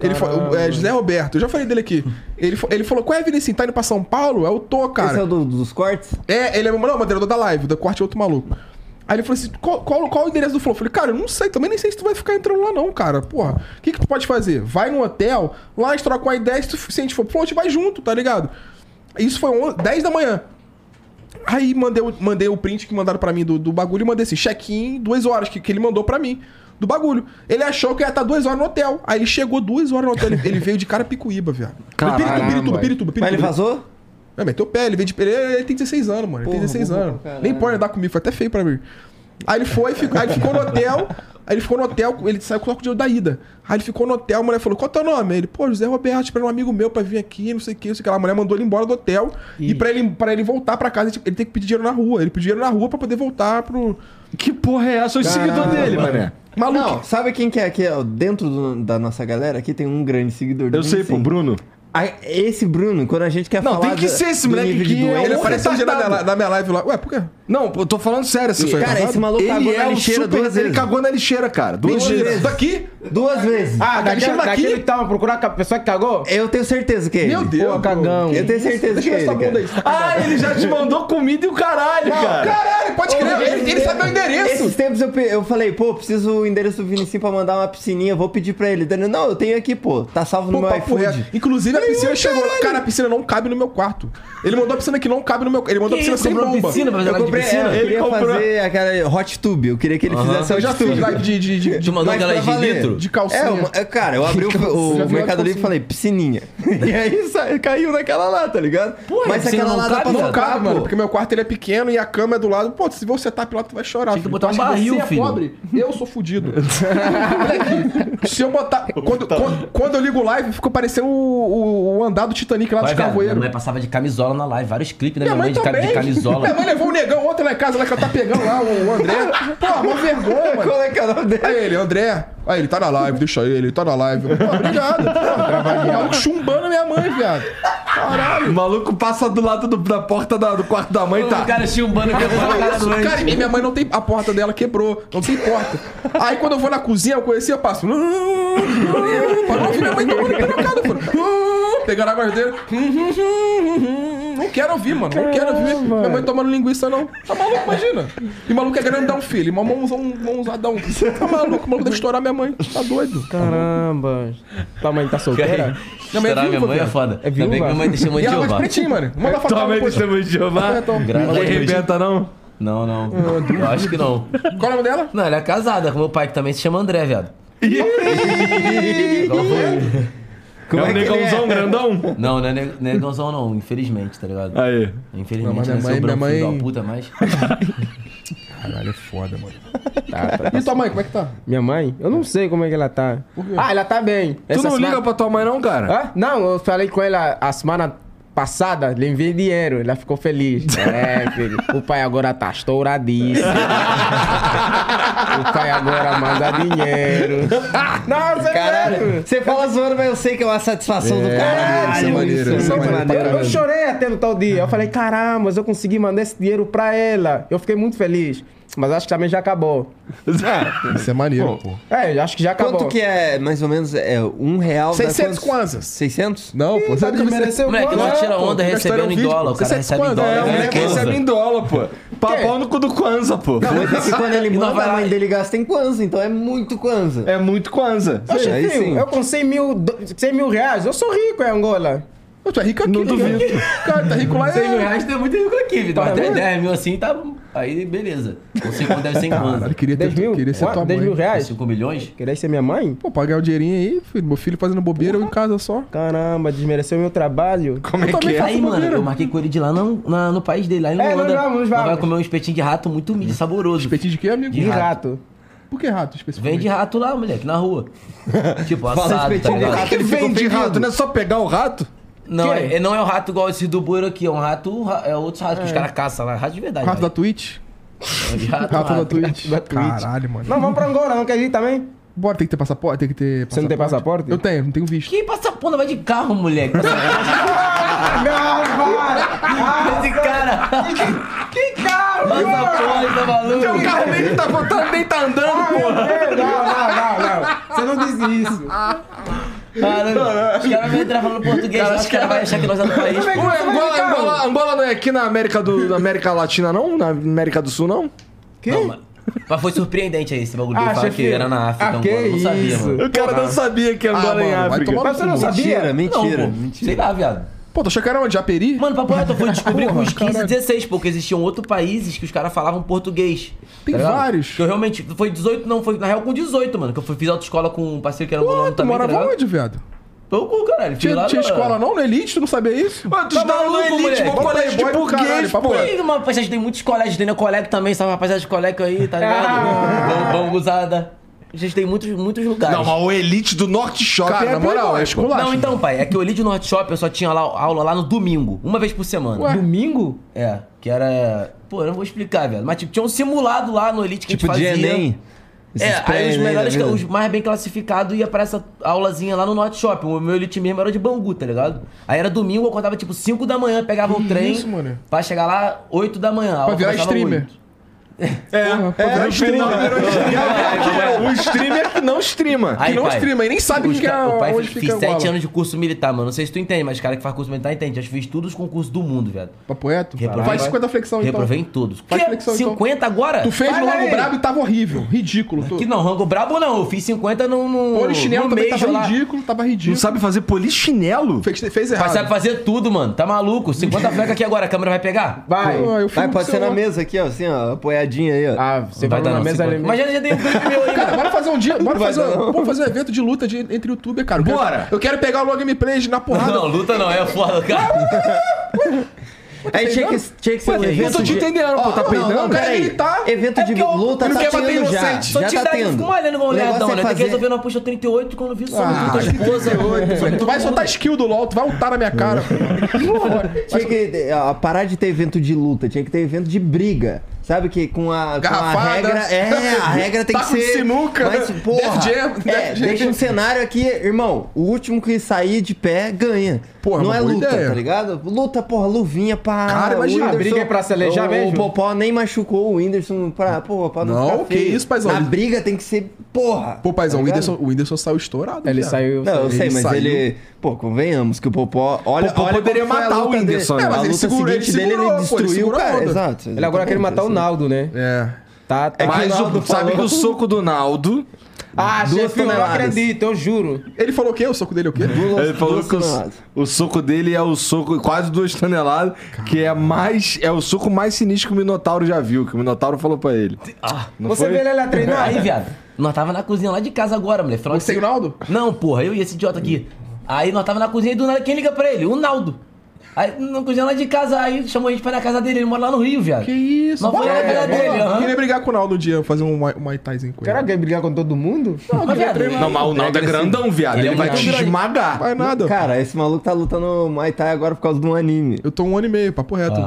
Ele foi, o- é, José Roberto, eu já falei dele aqui. Ele, ele falou: qual é, Vinicius? Tá indo pra São Paulo? Eu tô, Esse cara. é o do- dos cortes? É, ele é não, moderador da live, da Corte Outro Maluco. Aí ele falou assim: qual, qual, qual o endereço do Flow? Eu falei, cara, eu não sei, também nem sei se tu vai ficar entrando lá, não, cara. Porra, o que, que tu pode fazer? Vai no hotel, lá a gente troca uma ideia, se, tu, se a gente for Flow, a gente vai junto, tá ligado? Isso foi on- 10 da manhã. Aí mandei, o- mandei o print que mandaram pra mim do, do bagulho e mandei assim, check-in, duas horas, que, que ele mandou pra mim. Do bagulho. Ele achou que ia estar duas horas no hotel. Aí ele chegou duas horas no hotel. Ele, ele veio de cara picuíba, viado. Caralho, Pirituba, Pirituba, Pirituba, Mas ele Pirituba. vazou? É, meteu o pé, ele veio de. Ele, ele tem 16 anos, mano. Ele tem Porra, 16 burro anos. caralho. Nem pode andar comigo, foi até feio pra mim. Aí ele foi, ficou, aí ele ficou no hotel. Aí ele ficou no hotel, ele saiu com o dinheiro da ida. Aí ele ficou no hotel, a mulher falou: Qual é o teu nome? Ele, pô, José Roberto, esperando um amigo meu pra vir aqui, não sei o que, não sei o que lá. A mulher mandou ele embora do hotel. E pra ele, pra ele voltar pra casa, ele tem que pedir dinheiro na rua. Ele pediu dinheiro na rua pra poder voltar pro. Que porra é essa? Eu sou seguidor dele, mané. Maluco. Não, sabe quem que é aqui? ó, Dentro do- da nossa galera, aqui tem um grande seguidor. Eu sei, pô. Bruno. Esse Bruno, quando a gente quer Não, falar. tem que do- ser esse moleque que de é doença- Ele apareceu dia na minha, na minha live lá. Ué, por quê? Não, eu tô falando sério. Assim, Cara, retardado? esse maluco ele cagou na é um lixeira super... duas Ele vezes. cagou na lixeira, cara. Duas Duas vezes. vezes. Daqui? Duas vezes. Ah, daquele daquele, daqui? daquele que tava procurando a pessoa que cagou? Eu tenho certeza que é ele. Meu Deus. Pô, cagão. Eu tenho certeza Deixa que eu é ver ele. essa bunda cara. aí. Ah, ele já te mandou comida e o caralho, cara. Caralho, pode crer. Ele, ele sabe meu endereço. Esses tempos eu, eu falei, pô, preciso o endereço do Vinicinho pra mandar uma piscininha, vou pedir pra ele. Daniel, não, eu tenho aqui, pô. Tá salvo no meu iFood. Inclusive a piscina chegou. Cara, a piscina não cabe no meu quarto. Ele mandou a piscina que não cabe no meu. Ele mandou a piscina sem bomba. piscina pra Eu negócio de piscina? é, eu queria comprou- fazer aquela hot tube. Eu queria que ele fizesse Eu hot já tube. fiz live de, de, de, Tu mandou aquela de litro? de calcinha. É, é, cara, eu abri o, Já o Mercado Livre e falei, piscininha. e aí caiu naquela lá, tá ligado? Mas aquela não lá dá pra não cabe, mano, porque meu quarto ele é pequeno e a cama é do lado. Pô, se você tá pelado, tu vai chorar. Tinha que botar um barril, é filho. pobre? Eu sou fudido. Se eu botar. Quando eu ligo live, ficou parecendo o, o, o andar do Titanic lá Vai, dos velho, minha carvoeiros. mãe passava de camisola na live, vários clipes da Minha minha mãe mãe de, ca- também. de camisola. Minha mãe levou o negão ontem lá em casa, lá que ela tá pegando lá, o André. Pô, uma vergonha, mano. Qual é que é o nome dele? Ele, André. Aí ele tá na live, deixa ele, ele tá na live. Pô, obrigado. Pô, maluco chumbando minha mãe, viado. Caralho. O maluco passa do lado do- da porta da- do quarto da mãe e O tá. cara chumbando que eu Olha cara isso, doente. cara, e minha mãe não tem. A porta dela quebrou, não tem porta. Aí quando eu vou na cozinha, eu conheci, eu passo. Ouvir minha mãe tomando pirocada, pô. Pegando a guardeira. Não quero ouvir, mano. Não quero ouvir. Minha mãe tomando linguiça, não. Tá maluco, imagina. E o maluco é querendo dar um filho. Uma mãozão, um mãozadão. Tá maluco, o maluco deve estourar minha mãe. Tá doido. Caramba. Tua mãe tá solteira? Minha mãe é Estourar minha viúva, mãe é viado. foda. É Ainda bem que viúva? minha mãe deixa mãe E de Jeová. pretinho, mano. Manda Tua mãe depois. testemunho de Jeová. É, a Deus. arrebenta, não. Não, não. Eu acho que não. Qual é o nome dela? Não, ela é casada com meu pai, que também se chama André, viado. Como é um que ele negãozão grandão? Não, não é ne- negãozão não, infelizmente, tá ligado? Aí. Infelizmente, Não, mas minha não mãe- minha filho mãe- da puta, mas... Caralho, é foda, mano. Tá, tá. E tua mãe, como é que tá? Minha mãe? Eu não sei como é que ela tá. Ah, ela tá bem. Tu Essa não semana- liga pra tua mãe não, cara? Hã? Não, eu falei com ela a semana passada, lhe enviei dinheiro, ela ficou feliz. É, filho, o pai agora tá estouradíssimo. o pai agora manda dinheiro. Nossa, Caralho, você fala zoando, mas eu sei que é uma satisfação do caralho. isso é maneiro, isso é maneiro. Eu chorei até no tal dia. Eu falei, caramba, eu consegui mandar esse dinheiro pra ela. Eu fiquei muito feliz. Mas acho que também já acabou. Isso é maneiro, pô. É, eu acho que já acabou. Quanto que é, mais ou menos, é um real? dá 600 quantos? kwanzas. 600? Não, pô. Ih, sabe que desmereceu o Moleque, não tira onda recebendo em vídeo, dólar. O cara 600 recebe em dólar. É, o ganha moleque recebe em dólar, pô. Papau no cu do Kwanza, pô. Não, mas é que quando ele não manda, vai a lá mãe dele gasta em Kwanza, então é muito Kwanza. É muito Kwanza. Filho, sim. eu com 100 mil, do- 100 mil reais, eu sou rico em Angola. Pô, tu é rico aqui, Não né, duvido. Cara, tá rico lá 100 mil é... reais tem muito rico aqui, Vitor. Tá Até vendo? 10 mil assim, tá... Aí, beleza. Não sei quanto deve ser em Kwanza. queria, ter, 10 mil? queria ser Qua- tua 10 mãe. mil reais? 5 milhões? Queria ser minha mãe? Pô, pagar o dinheirinho aí, filho. Meu filho fazendo bobeira, eu em casa só. Caramba, desmereceu meu trabalho. Como é Eu que é? Aí, mano, bobeira. eu marquei com ele de lá no, na- no país dele. Lá ele É, não nós anda. vamos, Nós vamos. vai comer um espetinho de rato muito mídia, saboroso. Espetinho de quê, amigo? De rato. rato. Por que rato, especificamente? Vende rato lá, moleque, na rua. tipo, assado, tá espetinho de ligado? O que, Ele ficou vem de fedido. rato? Não é só pegar o rato? Não, Que? é, não é o rato igual esse do bueiro aqui, é um rato, ra- é outros ratos que os caras caçam lá. Rato de verdade. Rato da velho. Twitch? É de rato, Rato da rato. Twitch. da Twitch. Caralho, mano. Não, vamos pra Angola, não quer ir também? Bora, tem que ter passaporte? Tem que ter Você não tem passaporte? Eu tenho, não tenho visto. Quem passa ponta vai de carro, moleque? Esse cara. Que carro, Passa ponta, tá maluco? O carro nem tá, tá, nem tá andando, porra. Não, não, não, não. Você não disse isso. Caramba, os caras vão entrar falando português, Cara, os caras vão achar que nós somos do país. Ué, Angola, Angola, Angola não é aqui na América, do, na América Latina, não? Na América do Sul, não? Que? Não, mas, mas foi surpreendente aí esse bagulho Ah, de falar que era na África, Ah, Angola. que Eu não sabia, isso? mano. O cara não sabia que Angola Ah, é em mano, vai África. Mas você não cu. sabia? Mentira, Não, mentira, mentira. Sei lá, viado. Pô, tu achou que era onde? Japeri? Mano, papo reto, eu fui descobrir com uns 15, caralho. 16, porque existiam outros países que os caras falavam português. Tem tá vários. Que eu realmente. Foi 18, não, foi na real com 18, mano. Que eu fui, fiz autoescola com um parceiro que era angolano Pô, tu também. morava tá onde, viado? Tô com caralho. Tinha, lá tinha na- escola não? No Elite? Tu não sabia isso? Mano, tu Tá estava no Elite, bom colégio de burguês, papo pô. reto. Ih, uma rapaziada, tem muitos colégios, tem no colégio também, sabe? Rapaziada de colégio aí, tá ligado? Ah. Vamos, vamos gozada. A gente tem muitos, muitos lugares. Não, mas o Elite do Norte Shopping Cara, é na moral, é pô. escolar. Não, então, pai, é que eu li de Norte Shop, eu só tinha lá, aula lá no domingo, uma vez por semana. Ué. Domingo? É, que era. Pô, eu não vou explicar, velho. Mas tipo, tinha um simulado lá no Elite que Tipo a de gente fazia. Enem. É, Esses aí os melhores, os mais bem classificados ia pra essa aulazinha lá no Norte Shop. O meu Elite mesmo era de Bangu, tá ligado? Aí era domingo, eu acordava tipo 5 da manhã, pegava o trem isso, mano? pra chegar lá 8 da manhã. A aula virar streamer. 8. É, é, o streamer. O streamer que não streama. Aí, Que não pai, streama e nem sabe os que é ca- O pai onde fiz, fica fiz a 7 bola. anos de curso militar, mano. Não sei se tu entende, mas cara que faz curso militar entende. Eu fiz todos os concursos do mundo, velho. Papo reto? Reprovei. Faz 50 flexão então. Reprovei em todos. Faz Que? flexão, então. 50 agora? Tu fez Faz no Rango aí. Brabo e tava horrível. Ridículo. Tu... Que não, rango brabo não. Eu fiz 50 no, no, Polichinelo no também tava lá. ridículo, tava Não ridículo. sabe fazer polichinelo? Fez, fez Mas errado. sabe fazer tudo, mano. Tá maluco? 50 fleca aqui agora, a câmera vai pegar? Vai. Vai, pode ser na mesa aqui, ó, assim, ó, aí, ó. Ah, você vai dar na mesa 50. ali. Mas já, já tem um clipe meu aí, Cara, mano. bora fazer um dia, bora fazer, fazer um evento de luta de, entre youtuber, cara. Eu quero- Bora. eu quero pegar o Logo Gameplays na porrada. Não, luta não, é foda, cara. Aí tinha que, tinha que ser um Eu evento tô te de... entendendo, pô. Tá não, peidando? não, cara, ele tá- evento É de porque eu- luta ele tá quer bater tendo já, inocente. Só já te tá dá, eu tendo. fico malhando igual um lerdão, é né? Tem que resolver uma puxa 38 quando vi só Ah, puta esposa. Tu vai soltar skill do LoL, tu vai ultar na minha cara. Tinha que ó, parar de ter evento de luta, tinha que ter evento de briga. Sabe que com a, com a regra. É, a regra tem Taco que de ser. sinuca. Mas, porra, Jam, é, deixa um cenário aqui, irmão. O último que sair de pé ganha. Porra, Não uma é luta, ideia. tá ligado? Luta, porra, luvinha pra. Cara, imagina, a briga é pra se aleijar o, mesmo? O Popó nem machucou o Whindersson pra, porra, pra não, Não, ficar que feio. isso, paizão. Na Ele- briga tem que ser, porra. Pô, paizão, tá o? Whindersson, o Whindersson saiu estourado. Ele viado. saiu. Não, eu Ele sei, mas saiu. ele. Pô, convenhamos que o Popó. Olha, Popó olha poderia matar o. Whindersson, né? É, É, mas a ele luta segurou- ele seguinte dele, segurou, ele pô, ele destruiu o cara. Exato. Ele agora quer matar o Naldo, né? É. Tá, tá. É que Mas o sabe falou- que o soco do Naldo Ah, duas chefe, eu não acredito, eu juro. Ele falou o quê? O soco dele é o quê? Duas, Ele falou que o, o soco dele é o soco quase duas toneladas, que é mais é o soco mais sinistro que o Minotauro já viu, que o Minotauro falou pra ele. Não Você foi? vê ele lá treinar? Aí, viado, nós tava na cozinha lá de casa agora. Final de Você e o Naldo? Não, porra, eu e esse idiota aqui. Aí nós tava na cozinha e do nada, quem liga pra ele? O Naldo. Aí na cozinha lá de casa, aí chamou a gente pra ir na casa dele, ele mora lá no Rio, viado. Que isso? Nós fomos lá na É, casa dele, aham. Queria brigar com o Naldo um dia, fazer um Muay- Muay Thaizinho com ele. Será que ele brigar com todo mundo? Mas, viado, Não, mas o Naldo é grandão, viado. Ele Ele, é vai muito te grande. esmagar. Vai nada. Cara, esse maluco tá lutando Muay Thai agora por causa de um anime. Eu tô um ano e meio, papo reto.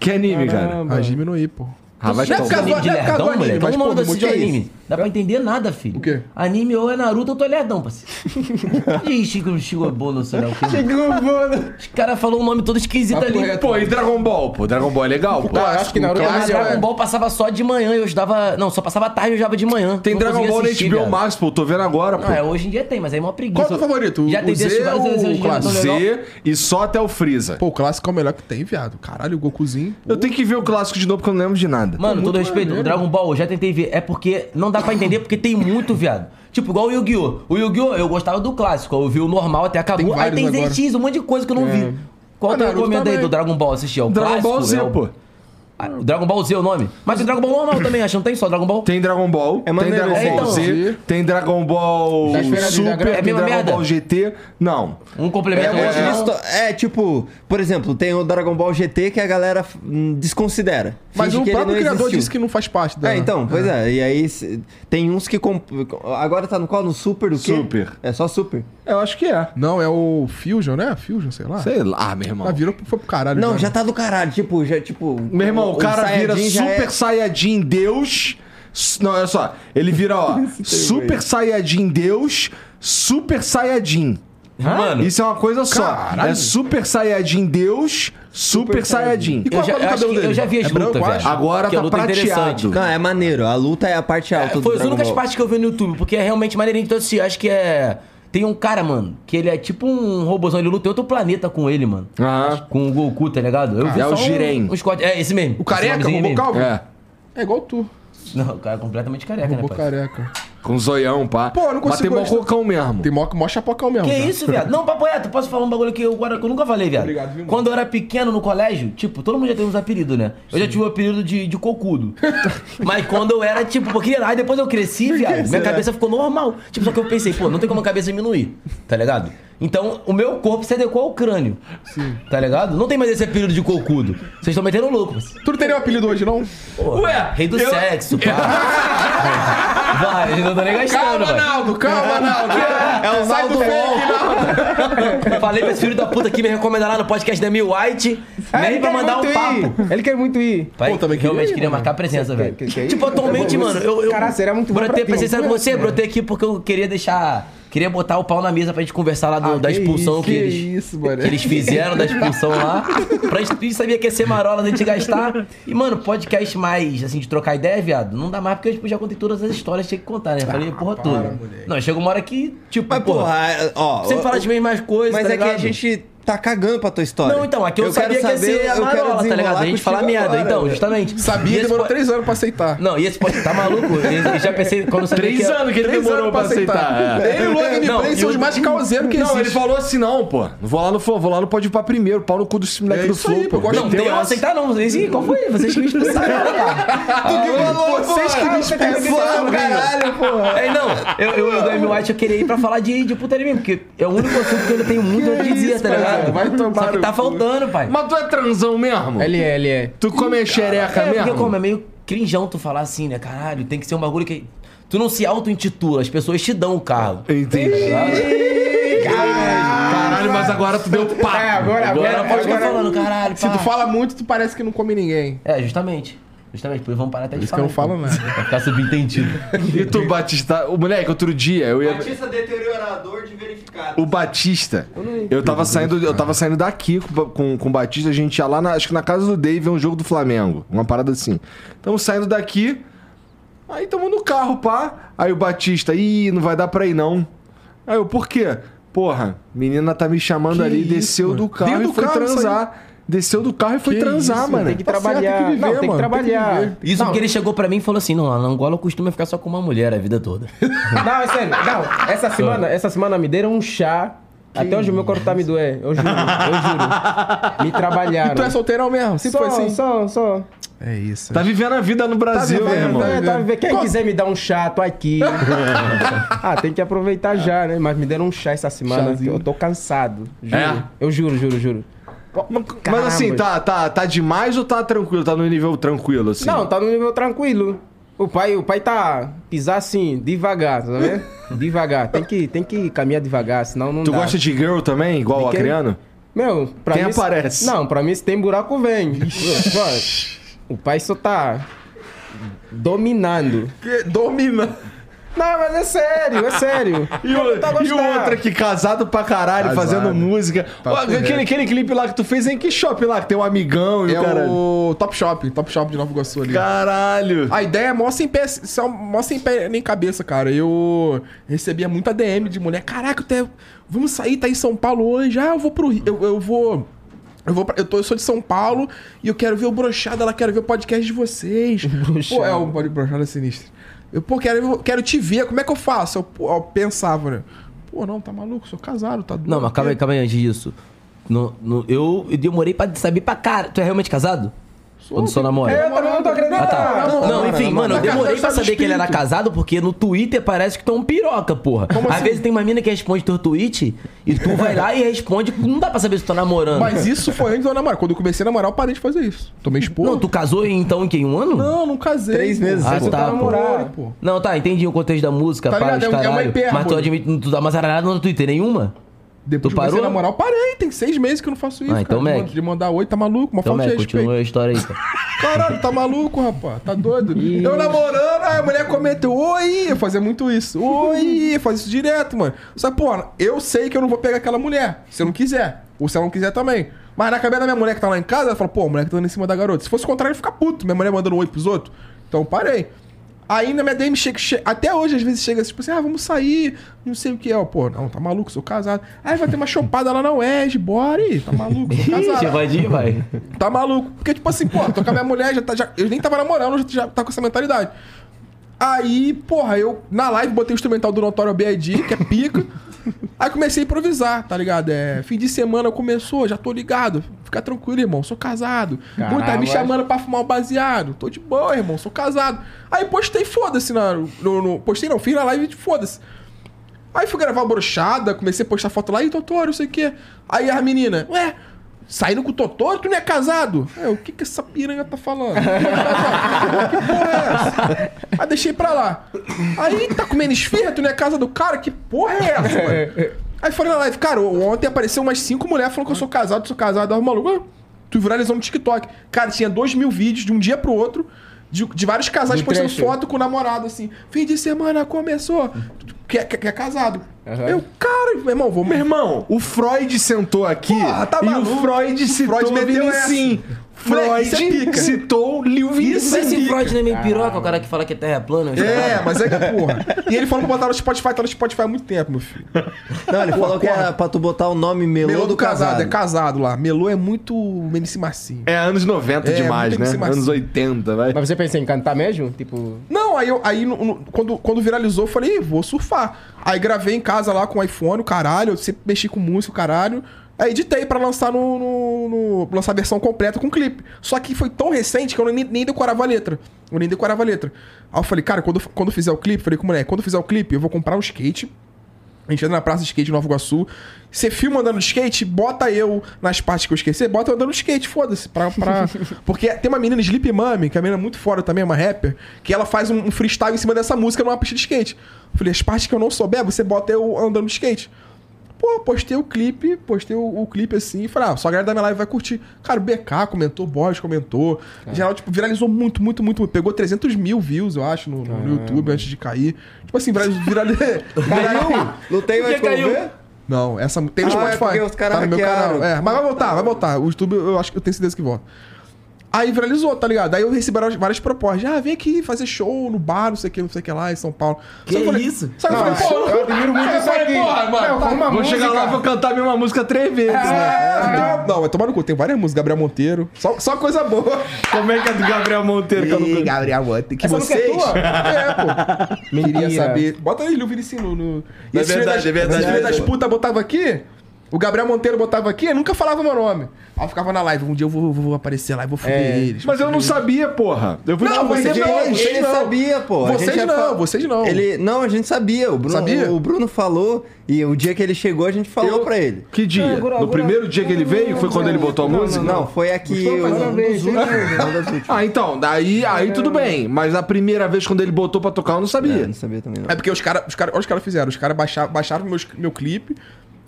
Que anime, cara? Jimmy não ir, pô. Ah, vai tomar. Não é por causa do lerdão, anime, moleque? mas, Vamos pô, mudar assistir muito anime. Dá pra entender nada, filho. O quê? Anime ou é Naruto ou tu é lerdão, parceiro. Ih, Chico, Chico Bolo, sei lá o quê. Chegou bolo. Os caras falaram um nome todo esquisito ali. Pô, e Dragon Ball? Pô, Dragon Ball é legal, pô. eu acho que Naruto é clássico, Dragon. Ball passava só de manhã e eu estudava. Não, só passava tarde e eu estudava de manhã. Tem Não Dragon Ball na assistir, HBO viado. Max, pô. Tô vendo agora, pô. Não, é, hoje em dia tem, mas aí é uma preguiça. Qual é o favorito? Já O Z o legal. Z e só até o Freeza. Pô, o clássico é o melhor que tem, viado. Caralho, o Gokuzinho. Eu tenho que ver o clássico de novo porque eu não lembro de nada. Mano, todo respeito, o Dragon Ball eu já tentei ver. É porque não dá pra entender porque tem muito, viado. Tipo, igual o Yu-Gi-Oh! O Yu-Gi-Oh! eu gostava do clássico. Eu vi o normal até acabou. Tem Aí tem agora. ZX, um monte de coisa que eu não vi. Qual Ah, tu Naruto recomenda aí também. do Dragon Ball assistir? É o Dragon clássico? Ball Z, É o- pô. Ah, o Dragon Ball Z é o nome? Mas tem Dragon Ball normal também, acho. Não tem só Dragon Ball? Tem Dragon Ball, É tem Dragon Ball aí. Z, Então. tem Dragon Ball Da esfera de Super. É a tem mesma Dragon merda? Ball GT. Não. Um complemento É, ao outro, é, isto- é, tipo, por exemplo, tem o Dragon Ball GT que a galera hum, desconsidera. Mas Finge o que ele próprio não criador existiu. disse que não faz parte da. É, então, pois é. E aí se- tem uns que. comp- Agora tá no qual? No Super do quê? Super. É só Super. Eu acho que é. Não, é o Fusion, né? Fusion, sei lá. Sei lá, meu irmão. Ah, virou, foi pro caralho. Não, já tá do caralho. Tipo, já, tipo. Meu irmão, o, cara vira Saiyajin já Super é- Saiyajin Deus. Não, olha só. Ele vira, ó, Super Saiyajin Deus, Super Saiyajin. Mano, Isso é uma coisa só. Caralho. É Super Saiyajin Deus, Super, Saiyajin. E qual eu já, é eu cabelo que eu dele? já vi as É lutas, eu velho. acho. Agora Que a tá luta é interessante. prateado. Não, é maneiro. A luta é a parte alta do Foi as únicas partes que eu vi no YouTube, porque é realmente maneirinho eu assisti. Acho que é. Tem um cara, mano, que ele é tipo um robôzão, ele luta em outro planeta com ele, mano. Aham. Com o Goku, tá ligado? Eu vi é o só Jiren. Um, uns cortes- É, esse mesmo. O careca, o robô calvo? É. É igual tu. Não, o cara é completamente careca, né, Robô pai? Com zoião, pá. Pô, eu não Mas tem consigo mó cocão mesmo. Tem mó, mó chapocão mesmo. Que cara. isso, viado? Não, papo reto, posso falar um bagulho que eu, que eu nunca falei, viado. Obrigado, viu? Quando eu era pequeno no colégio, tipo, todo mundo já tem uns apelidos, né? Eu já tive o apelido de, de cocudo. Mas quando eu era, tipo, porque aí depois eu cresci, viado, minha cabeça ficou normal. Tipo, só que eu pensei, pô, não tem como a cabeça diminuir, tá ligado? Então, o meu corpo se adequou ao crânio. Sim. Tá ligado? Não tem mais esse apelido de cocudo. Vocês estão metendo louco. mas- Tu não tem nenhum apelido hoje, não? Pô, rei do sexo, pá. Vai, eu não tô nem gastando, Calma, vai. Naldo, calma, Naldo. É o Sai do Naldo fake, Naldo. Falei pra esse filho da puta que me recomenda lá no podcast da Mil White. É, Nem pra mandar um muito papo. ir. Ele quer muito ir. Pai, Pô, também queria realmente ir, queria mano. marcar presença, velho. tipo, atualmente, É mano, eu, eu Cara, seria muito bom brotei, pra ti, pra ser um sincero com você, brotei aqui porque eu queria deixar. Queria botar o pau na mesa pra gente conversar lá do- Ah, da que expulsão isso, que, que eles. isso, mano. Que eles fizeram da expulsão lá. Pra gente, sabia que ia ser marola da gente gastar. E, mano, podcast mais, assim, de trocar ideia, viado, não dá mais porque eu tipo, já contei todas as histórias, tinha que contar, né? Falei a porra toda. moleque. Não, chega uma hora que, tipo, Mas, porra, porra, ó. sempre ó, fala de mesmas coisas, Mas tá é que a ligado? gente tá cagando pra tua história. Não, então, aqui eu, quero sabia que ia saber- ser a eu quero marola, tá ligado? A gente falar merda. agora, então, justamente. Sabia, demorou po- três anos pra aceitar. Não, e esse pode. Tá maluco? Eu já pensei quando eu sabia Três que anos que ele Três demorou anos pra aceitar. é. Ele e o Luan Não, Gameplay são os mais causeiros que Não, ele existem. falou assim, não, pô. Vou lá no Flow, vou lá no Pode ir pra primeiro. Pau no cu dos moleque É do Flow, pô, pô. Não, tem eu aceitar não. Qual foi? Vocês que me expulsaram, cara. Vocês que me expulsaram, Caralho, porra. É, não, eu, eu, eu do Amy White eu queria ir pra falar de, de putaria mesmo, porque é o único assunto que eu tenho muito a dizer, tá ligado? Parceiro, vai tomar Só que tá faltando, pai. Mas tu é transão mesmo? Ele é, ele é. Tu come xereca É, porque mesmo? como é meio crinjão tu falar assim, né? Caralho, tem que ser um bagulho que. Tu não se auto-intitula, as pessoas te dão o carro. Entendi. Caralho, mas agora tu deu papo. É, agora, Agora agora, pode ficar falando, caralho. Se tu pá. fala muito, tu parece que não come ninguém. É, justamente. Justamente, isso vamos parar até Por de isso que eu falar. não falo nada. Vai ficar subentendido. E tu, Batista? O moleque, outro dia, eu ia. Batista deteriorador de verificado. O Batista, eu tava saindo, eu tava saindo daqui com, com, com o Batista, a gente ia lá, na, acho que na casa do Dave, ver um jogo do Flamengo, uma parada assim. Tamo saindo daqui, aí tamo no carro, pá. Aí o Batista, ih, não vai dar pra ir não. Aí eu, por quê? Porra, menina tá me chamando Que ali, isso, desceu mano? do carro Dentro e do foi carro, transar. Desceu do carro e foi Que transar, isso, mano. Tem que Tá certo, trabalhar. tem que viver, não, tem que mano, tem que trabalhar. Isso não, porque ele chegou pra mim e falou assim: não, na Angola eu costumo ficar só com uma mulher a vida toda. Não, é sério. Não, essa semana, essa semana me deram um chá. Até hoje o meu corpo tá me doer. Eu juro, eu juro. Me trabalharam. E tu é solteirão mesmo? Sempre só, foi assim? só, só. É isso. Tá vivendo a vida no Brasil, vivendo, né, irmão? tá É, tá, vendo? Quem Qual- quiser me dar um chá, tô aqui. ah, tem que aproveitar já, né? Mas me deram um chá essa semana. Chazinho. que Eu tô cansado. Juro. É? Eu juro, juro, juro. Mas assim, Caramba. tá, tá, tá demais ou tá tranquilo? Tá no nível tranquilo, assim? Não, tá no nível tranquilo. O pai, o pai tá pisar assim, devagar, tá vendo? devagar. Tem que, tem que caminhar devagar, senão não Tu dá. gosta de girl também, igual o? Acriano? Meu, pra Quem mim... aparece? Não, pra mim se tem buraco, vem. O pai só tá dominando. Que domina. Não, mas é sério, é sério. E o, tô e o outro aqui, casado pra caralho, Casado. fazendo música. Ó, aquele, aquele clipe lá que tu fez em que shopping lá? Que tem um amigão e É o caralho. o Top Shop, Top Shop de Nova Iguaçu ali. Caralho. A ideia é mó sem pé, só- mó sem pé nem cabeça, cara. Eu recebia muita DM de mulher. Caraca, te- vamos sair, tá em São Paulo hoje. Ah, eu vou pro Rio. Eu, eu vou. Eu, vou pra- eu, tô, eu sou de São Paulo e eu quero ver o Brochada lá, quero ver o podcast de vocês. Pô, é o pod- Brochada Sinistro. Eu, pô, quero, quero te ver, como é que eu faço? Eu, pô, eu pensava, né? Pô, não, tá maluco, sou casado, tá doido. Não, mas calma aí, calma aí antes disso. No, no- eu, eu demorei pra saber pra cara. Tu é realmente casado? Ou tu só namora? Eu também não tô acreditando. Ah, tá. Não, Não, não, enfim, mano, eu demorei pra saber que ele era casado, porque no Twitter parece que tu é um piroca, porra. Às assim? vezes tem uma mina que responde teu tweet e tu vai lá e responde, não dá pra saber se tu tá namorando. Mas isso foi antes de eu namorar. Quando eu comecei a namorar, eu parei de fazer isso. Tomei expor. Não, tu casou então em que? Um ano? Não, não casei. Três meses. Ah, tá, tá pô. namorado. Pô. Não, tá, entendi o contexto da música, Tá para ligado? os É um- é uma caralho. hipérbole. Mas tu admite, tu dá uma zaralhada no Twitter, nenhuma? Depois Tu parou? namorar, eu parei. Tem seis meses que eu não faço isso. Ah, então, cara. De Mac. De mandar oi, tá maluco? Uma Então, falta Mac, de respeito. continua a história aí, cara. Caralho, tá maluco, rapaz? Tá doido? Eu namorando, aí a mulher comentou, oi! Eu fazia muito isso. Oi! Eu fazia isso direto, mano. Só pô, eu sei que eu não vou pegar aquela mulher. Se eu não quiser. Ou se ela não quiser também. Mas na cabeça da minha mulher que tá lá em casa, ela fala, pô, a mulher que tá dando em cima da garota. Se fosse o contrário, fica puto. Minha mulher mandando oi pros outros. Então parei. Aí na minha DM chega, che- até hoje às vezes chega tipo assim, ah, vamos sair, não sei o que é. Eu, Pô, não, tá maluco, sou casado. Aí vai ter uma chopada lá na UERJ, bora aí, tá maluco, sou casado. vai de vai. Tá maluco. Porque, tipo assim, pô, tô com a minha mulher, já tá. Já, eu nem tava namorando, já, já tá com essa mentalidade. Aí, porra, eu na live botei o instrumental do Notório B.I.D., que é pica. Aí comecei a improvisar, tá ligado? É, fim de semana começou, já tô ligado. Fica tranquilo, irmão, sou casado. Caramba. Muita me chamando pra fumar um baseado. Tô de boa, irmão, sou casado. Aí postei, foda-se, na- no, no- Postei não, fiz na live de foda-se. Aí fui gravar brochada, comecei a postar foto lá, e Totoro, não sei o quê. Aí a menina, ué, saindo com o Totoro, tu não é casado? É, o que que essa piranha tá falando? Que porra é essa? Aí deixei pra lá. Aí tá comendo esfirra, tu não é casa do cara? Que porra é essa, mano? Aí falei na live, cara, ontem apareceu umas cinco mulheres falando que eu sou casado, sou casado. Aí o maluco, ah, tu viralizou no TikTok. Cara, tinha dois mil vídeos de um dia pro outro. De, de vários casais Do postando foto com o namorado, assim. Fim de semana começou. Que é, que é casado. Aham. Eu, cara, meu irmão, vou. Meu irmão, o Freud sentou aqui Porra, tá e o Freud citou Freud meteu Vinicius. Isso é Freud pica. citou Lil Mas Vinicius. esse Freud não é meio piroca, o cara que fala que a terra é plana. É, mas é que porra. E ele falou pra botar no Spotify, tá no Spotify há muito tempo, meu filho. Não, ele falou que é pra tu botar o nome Melô, Melô do casado. é casado lá. Melô é muito Menice Massinho. É anos 90 É, demais, né? Marcinho. Anos 80, vai. Mas você pensa em cantar mesmo? Tipo. Não, aí, eu, aí no- no- quando, quando viralizou, eu falei, "Ih, vou surfar. Aí gravei em casa lá com o iPhone, o caralho. Eu sempre mexi com música, o caralho. Aí editei pra lançar no, no- no- lançar a versão completa com clipe. Só que foi tão recente que eu nem, nem decorava a letra. Eu nem decorava a letra. Aí eu falei, cara, quando, quando eu fizer o clipe, falei com o moleque, quando eu fizer o clipe, eu vou comprar um skate. A gente anda na praça de skate de Nova Iguaçu. Você filma andando de skate, bota eu nas partes que eu esqueci, bota eu andando de skate, foda-se. Pra, pra... Porque tem uma menina, Sleep Mami, que é uma menina muito fora também, uma rapper, que ela faz um, um freestyle em cima dessa música numa pista de skate. Eu falei, as partes que eu não souber, você bota eu andando de skate. Pô, postei o clipe, postei o, o clipe assim e falei, ah, só a galera da minha live vai curtir. Cara, o BK comentou, o Boris comentou. Em geral, tipo, viralizou muito, muito, muito. Pegou 300 mil views, eu acho, no, no YouTube antes de cair. Tipo assim, viralizou. viralizou Caiu? Não tem mais como caiu? ver? não, essa tem no Ah, é Spotify. porque os caras tá no meu canal. É, mas vai voltar, vai voltar. O YouTube eu acho que eu tenho certeza que volta. Aí viralizou, tá ligado? Aí eu recebi várias, propostas. Ah, vem aqui fazer show no bar, não sei o que, não sei o que lá, em São Paulo. Que Só eu falei- isso? Sabe, eu Não, falei, pô, eu admiro muito eu isso aqui. porra, mano, Não, tá- Vou chegar lá e vou cantar a mesma música três vezes, né? É, não, vai tomar no cu. Tem várias músicas. Gabriel Monteiro. Só, só coisa boa. Como é que é do Gabriel Monteiro que eu não Gabriel Monteiro. Que Essa é vocês... É, pô. Queria saber. Bota aí, Lil Vinicinho no... no... É filho verdade, é verdade, esse filho é das putas botava aqui... O Gabriel Monteiro botava aqui, eu nunca falava meu nome. Aí eu ficava na live. Um dia eu vou, vou aparecer lá e vou foder É. eles. Mas eu não sabia, porra. Eu fui Não, você não, ele- vocês ele não. sabia, pô. A Vocês não, fa- vocês não. Ele, não, a gente sabia. O Bruno, Sabia? O Bruno falou e o dia que ele chegou a gente falou Eu- pra ele. Que dia? Não, agora- no agora- primeiro dia que ele veio? Foi quando ele botou a Não, música? Não, foi aqui. O-. Ah, então, daí aí tudo bem. Mas a primeira vez quando ele botou pra tocar, eu não É, sabia. não sabia também, não. É porque os caras, os cara, olha os caras fizeram. Os caras baixaram, baixaram meus, meu clipe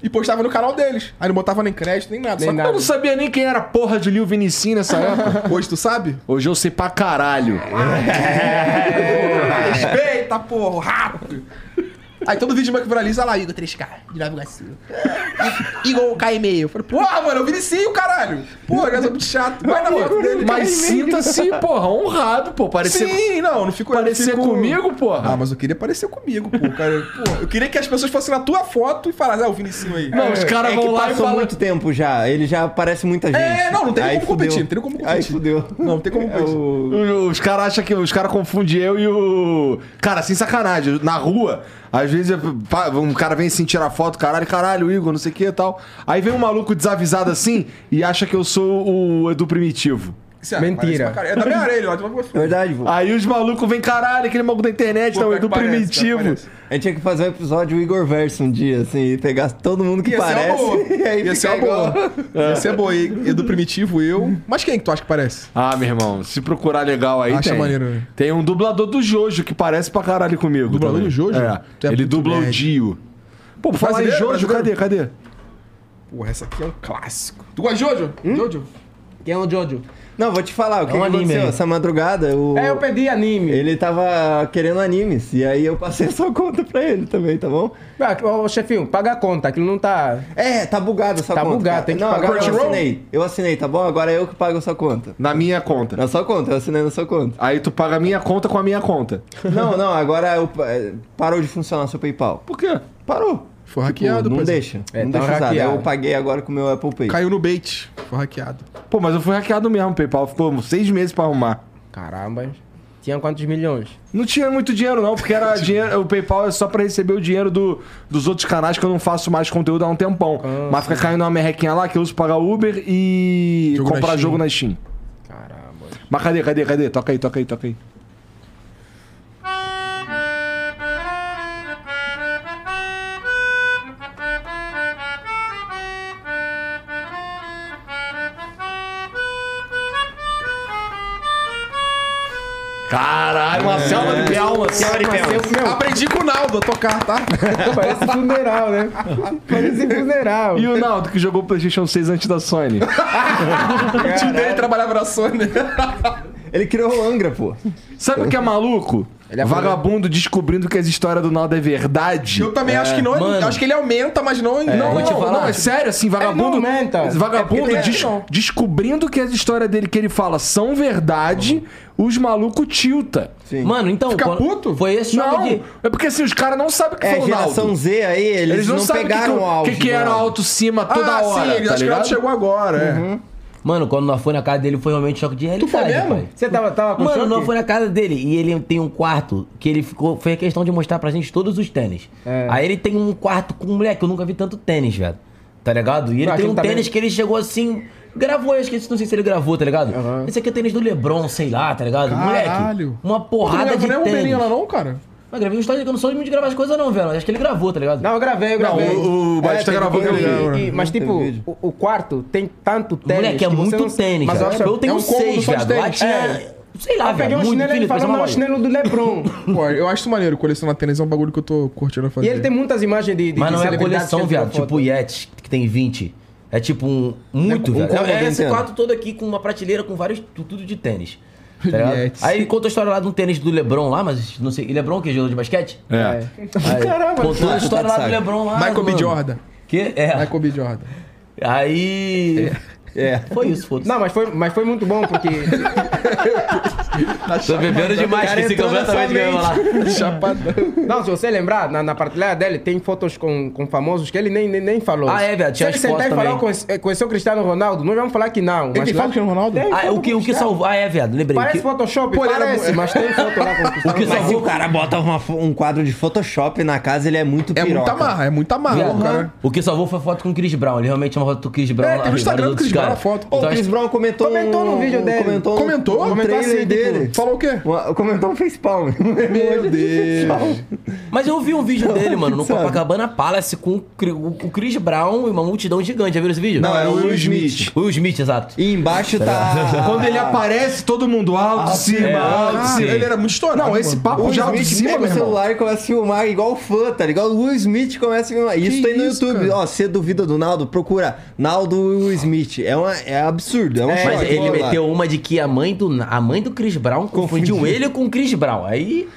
e postavam no canal deles. Aí não botavam nem crédito, nem nada. Nem Só que nada. Eu não sabia nem quem era porra de Lil Vinicinho nessa época. hoje tu sabe? Hoje eu sei pra caralho. Respeita, porra, rato. Aí todo vídeo meu que viraliza lá, Igor 3K, de Nova Iguaçu. Igor KM. Eu falei, porra, mano, eu Vinicinho, caralho. Porra, sou muito chato. Vai na foto dele. Mas sinta-se, porra, honrado, pô. Parecer, Sim, não, não fico... parecer fico- comigo, porra. Ah, mas eu queria parecer comigo, pô, cara. Pô, eu queria que as pessoas fossem na tua foto e falassem, ah, o Vinicinho aí. não, os caras é que vão lá e passou falam... muito tempo já. Ele já parece muita gente. É, não, não tem Aí como competir, fudeu. não tem como competir. Aí fudeu. Não, não tem como É competir. o- Os caras acham que os caras confundem eu e o. Cara, sem sacanagem. Na rua, às vezes um cara vem assim tirar foto, caralho, caralho, Igor, não sei o que e tal. Aí vem um maluco desavisado assim e acha que eu sou o Edu Primitivo. Isso é, Mentira. parece. É da minha vai- Verdade, vô. Aí os malucos vêm, caralho, aquele maluco da internet, Pô, não, o Edu parece, Primitivo. A gente tinha que fazer um episódio Igor Verso um dia, assim, e pegar todo mundo que Ia ser parece. boa. e aí Ia ser boa. igual. Ia ser boa. E Edu Primitivo, eu. Mas quem que tu acha que parece? Ah, meu irmão, se procurar legal aí, Acha tem. maneiro, né? Tem um dublador do Jojo que parece pra caralho comigo. Dublador também. do Jojo? É. Tu é Ele dubla o. Dio. Pô, por falar em Brasileiro, Jojo, cadê, cadê? Porra, essa aqui é um clássico. Tu gosta de Jojo? Jojo? Quem é o Jojo? Não, vou te falar, o que, um que anime aconteceu? aí. Essa madrugada, o... É, eu pedi anime. ele tava querendo animes, e aí eu passei a sua conta pra ele também, tá bom? Ah, Ô, chefinho, paga a conta, aquilo não tá... É, tá bugado essa Tá conta. bugado, cara. tem que Não, pagar agora eu assinei. Eu assinei, tá bom? Agora é eu que pago a sua conta. Na minha conta. Na sua conta, eu assinei na sua conta. Aí tu paga a minha conta com a minha conta. Não, não, agora eu, é, parou de funcionar seu PayPal. Por quê? Parou. Foi hackeado, não pois é. deixa. É, não tá deixa usar. Eu paguei agora com o meu Apple Pay. Caiu no bait. Foi hackeado. Pô, mas eu fui hackeado mesmo, o PayPal. Ficou seis meses pra arrumar. Caramba, tinha quantos milhões? Não tinha muito dinheiro, não, porque era dinheiro. O PayPal é só pra receber o dinheiro do, dos outros canais que eu não faço mais conteúdo há um tempão. Mas fica caindo uma merrequinha lá que eu uso pra pagar Uber e Jogo na comprar Steam. jogo na Steam. Caramba. Mas cadê, cadê, cadê? Toca aí, toca aí, toca aí. Uma selva de palmas. Aprendi com o Naldo a tocar, tá? Parece funeral, né? Parece funeral. E o Naldo que jogou o PlayStation 6 antes da Sony. O tio dele trabalhava na Sony. Ele criou o Angra, pô. Sabe o que é maluco? Ele é Vagabundo descobrindo que as histórias do Naldo é verdade. Eu também acho que não. Mano. Acho que ele aumenta, mas não. Não, vou te não, falar. não, é sério, assim, vagabundo. Ele não aumenta. Vagabundo É des- não. descobrindo que as histórias dele que ele fala são verdade, os malucos tilta. Sim. Mano, então. Fica puto? Foi esse jogo Não, de. é porque assim, os caras não sabem o que É, foi o geração Naldo. Z aí, eles, Eles não, não, sabem o que, pegaram que, o auge. que, que era Naldo. alto cima toda ah, hora. sim, tá acho que o ligado? Chegou agora, é. Mano, quando nós foi na casa dele foi realmente choque de realidade, foi mesmo? pai. Você tava, tava com Mano, choque? nós foi na casa dele e ele tem um quarto que ele ficou. Foi a questão de mostrar pra gente todos os tênis. É. Aí ele tem um quarto com um moleque, eu nunca vi tanto tênis, velho. Tá ligado? E ele Não, tem um também- tênis que ele chegou assim. Gravou, eu esqueci, não sei se ele gravou, tá ligado? Aham. Esse aqui é tênis do Lebron, sei lá, tá ligado? Caralho. Moleque, uma Tu não porrada de nem tênis. belinho lá, não, cara? Mas gravei um story que eu não sou muito de gravar as coisas, não, velho. Acho que ele gravou, tá ligado? Não, eu gravei, eu Não, gravei. o, o Batista teve gravou vídeo. aquele. E- né? e- mas, tipo, o, o quarto tem tanto tênis. Moleque, é que muito não- tênis, mas velho. eu acho- Eu tenho é um seis, só de velho. É. Sei lá, Eu peguei velho. um chinelo, ele falou, não, o chinelo do Lebron. Pô, eu acho isso maneiro. Colecionar tênis é um bagulho que eu tô curtindo fazer. e ele tem muitas imagens de, de Mas de não é coleção, que ele viado. Tipo o Yeti, que tem 20. É tipo um. Muito, Um velho. cômodo É, esse quarto todo aqui com uma prateleira com vários. tu- Tudo de tênis. Tá. Aí contou a história lá de um tênis do Lebron lá, mas não sei. Lebron que é jogador de basquete? É. Aí, Caramba, Contou a história lá do. Lebron lá. Michael B. Jordan. Que? É. Michael B. Jordan. Aí. É. Foi isso, foda-se. Não, mas foi, mas foi muito bom porque. Tô bebendo demais, esqueci completamente o que eu ia falar. Chapadão. Não, se você lembrar, na, na partilha dele tem fotos com, com famosos que ele nem, nem, nem falou. Ah, é, velho, Se tinha ele sentar e falar, conhece- conheceu o Cristiano Ronaldo, nós vamos falar que não. Ele Mas tem lá- foto com o Ronaldo? Tem Ah, o que, o que salvou. Ah, é, viado, lembrei. O Parece que- Photoshop, Pô, era parece, mu- mas tem foto lá com o Cristiano que Mas se Ronaldo. o cara bota uma um quadro de Photoshop na casa, ele é muito É piroca. muita marra, é muita marra, o cara. O que salvou foi a foto com o Chris Brown. Ele realmente é uma foto do Chris Brown. É, tem no lá, Instagram do Chris a foto. O Chris Brown comentou, Comentou no vídeo dele. Comentou, no- Comentou? no Comentou trailer assim, dele. tipo, Falou o quê? Uma- Comentou um facepalm. Meu Deus. Mas eu vi um vídeo dele, mano, no Sabe? Copacabana Palace com o Chris Brown e uma multidão gigante. Já viram esse vídeo? Não, é o Will Smith. O Will Smith, exato. E embaixo tá... Quando ele aparece, todo mundo alto, cima, é, alto, cima. ele era muito estourado. Não, esse papo já alto cima, pega o celular e começa a filmar igual fã, tá ligado? O Will Smith começa a filmar. Isso tem no isso, YouTube. cara? Ó, você duvida do Naldo, procura Naldo Will Smith. É, uma, é absurdo, é um Mas choque. ele lá. meteu uma de que a mãe do, a mãe do Chris Brown confundiu Confundiu. ele com o Chris Brown. Aí.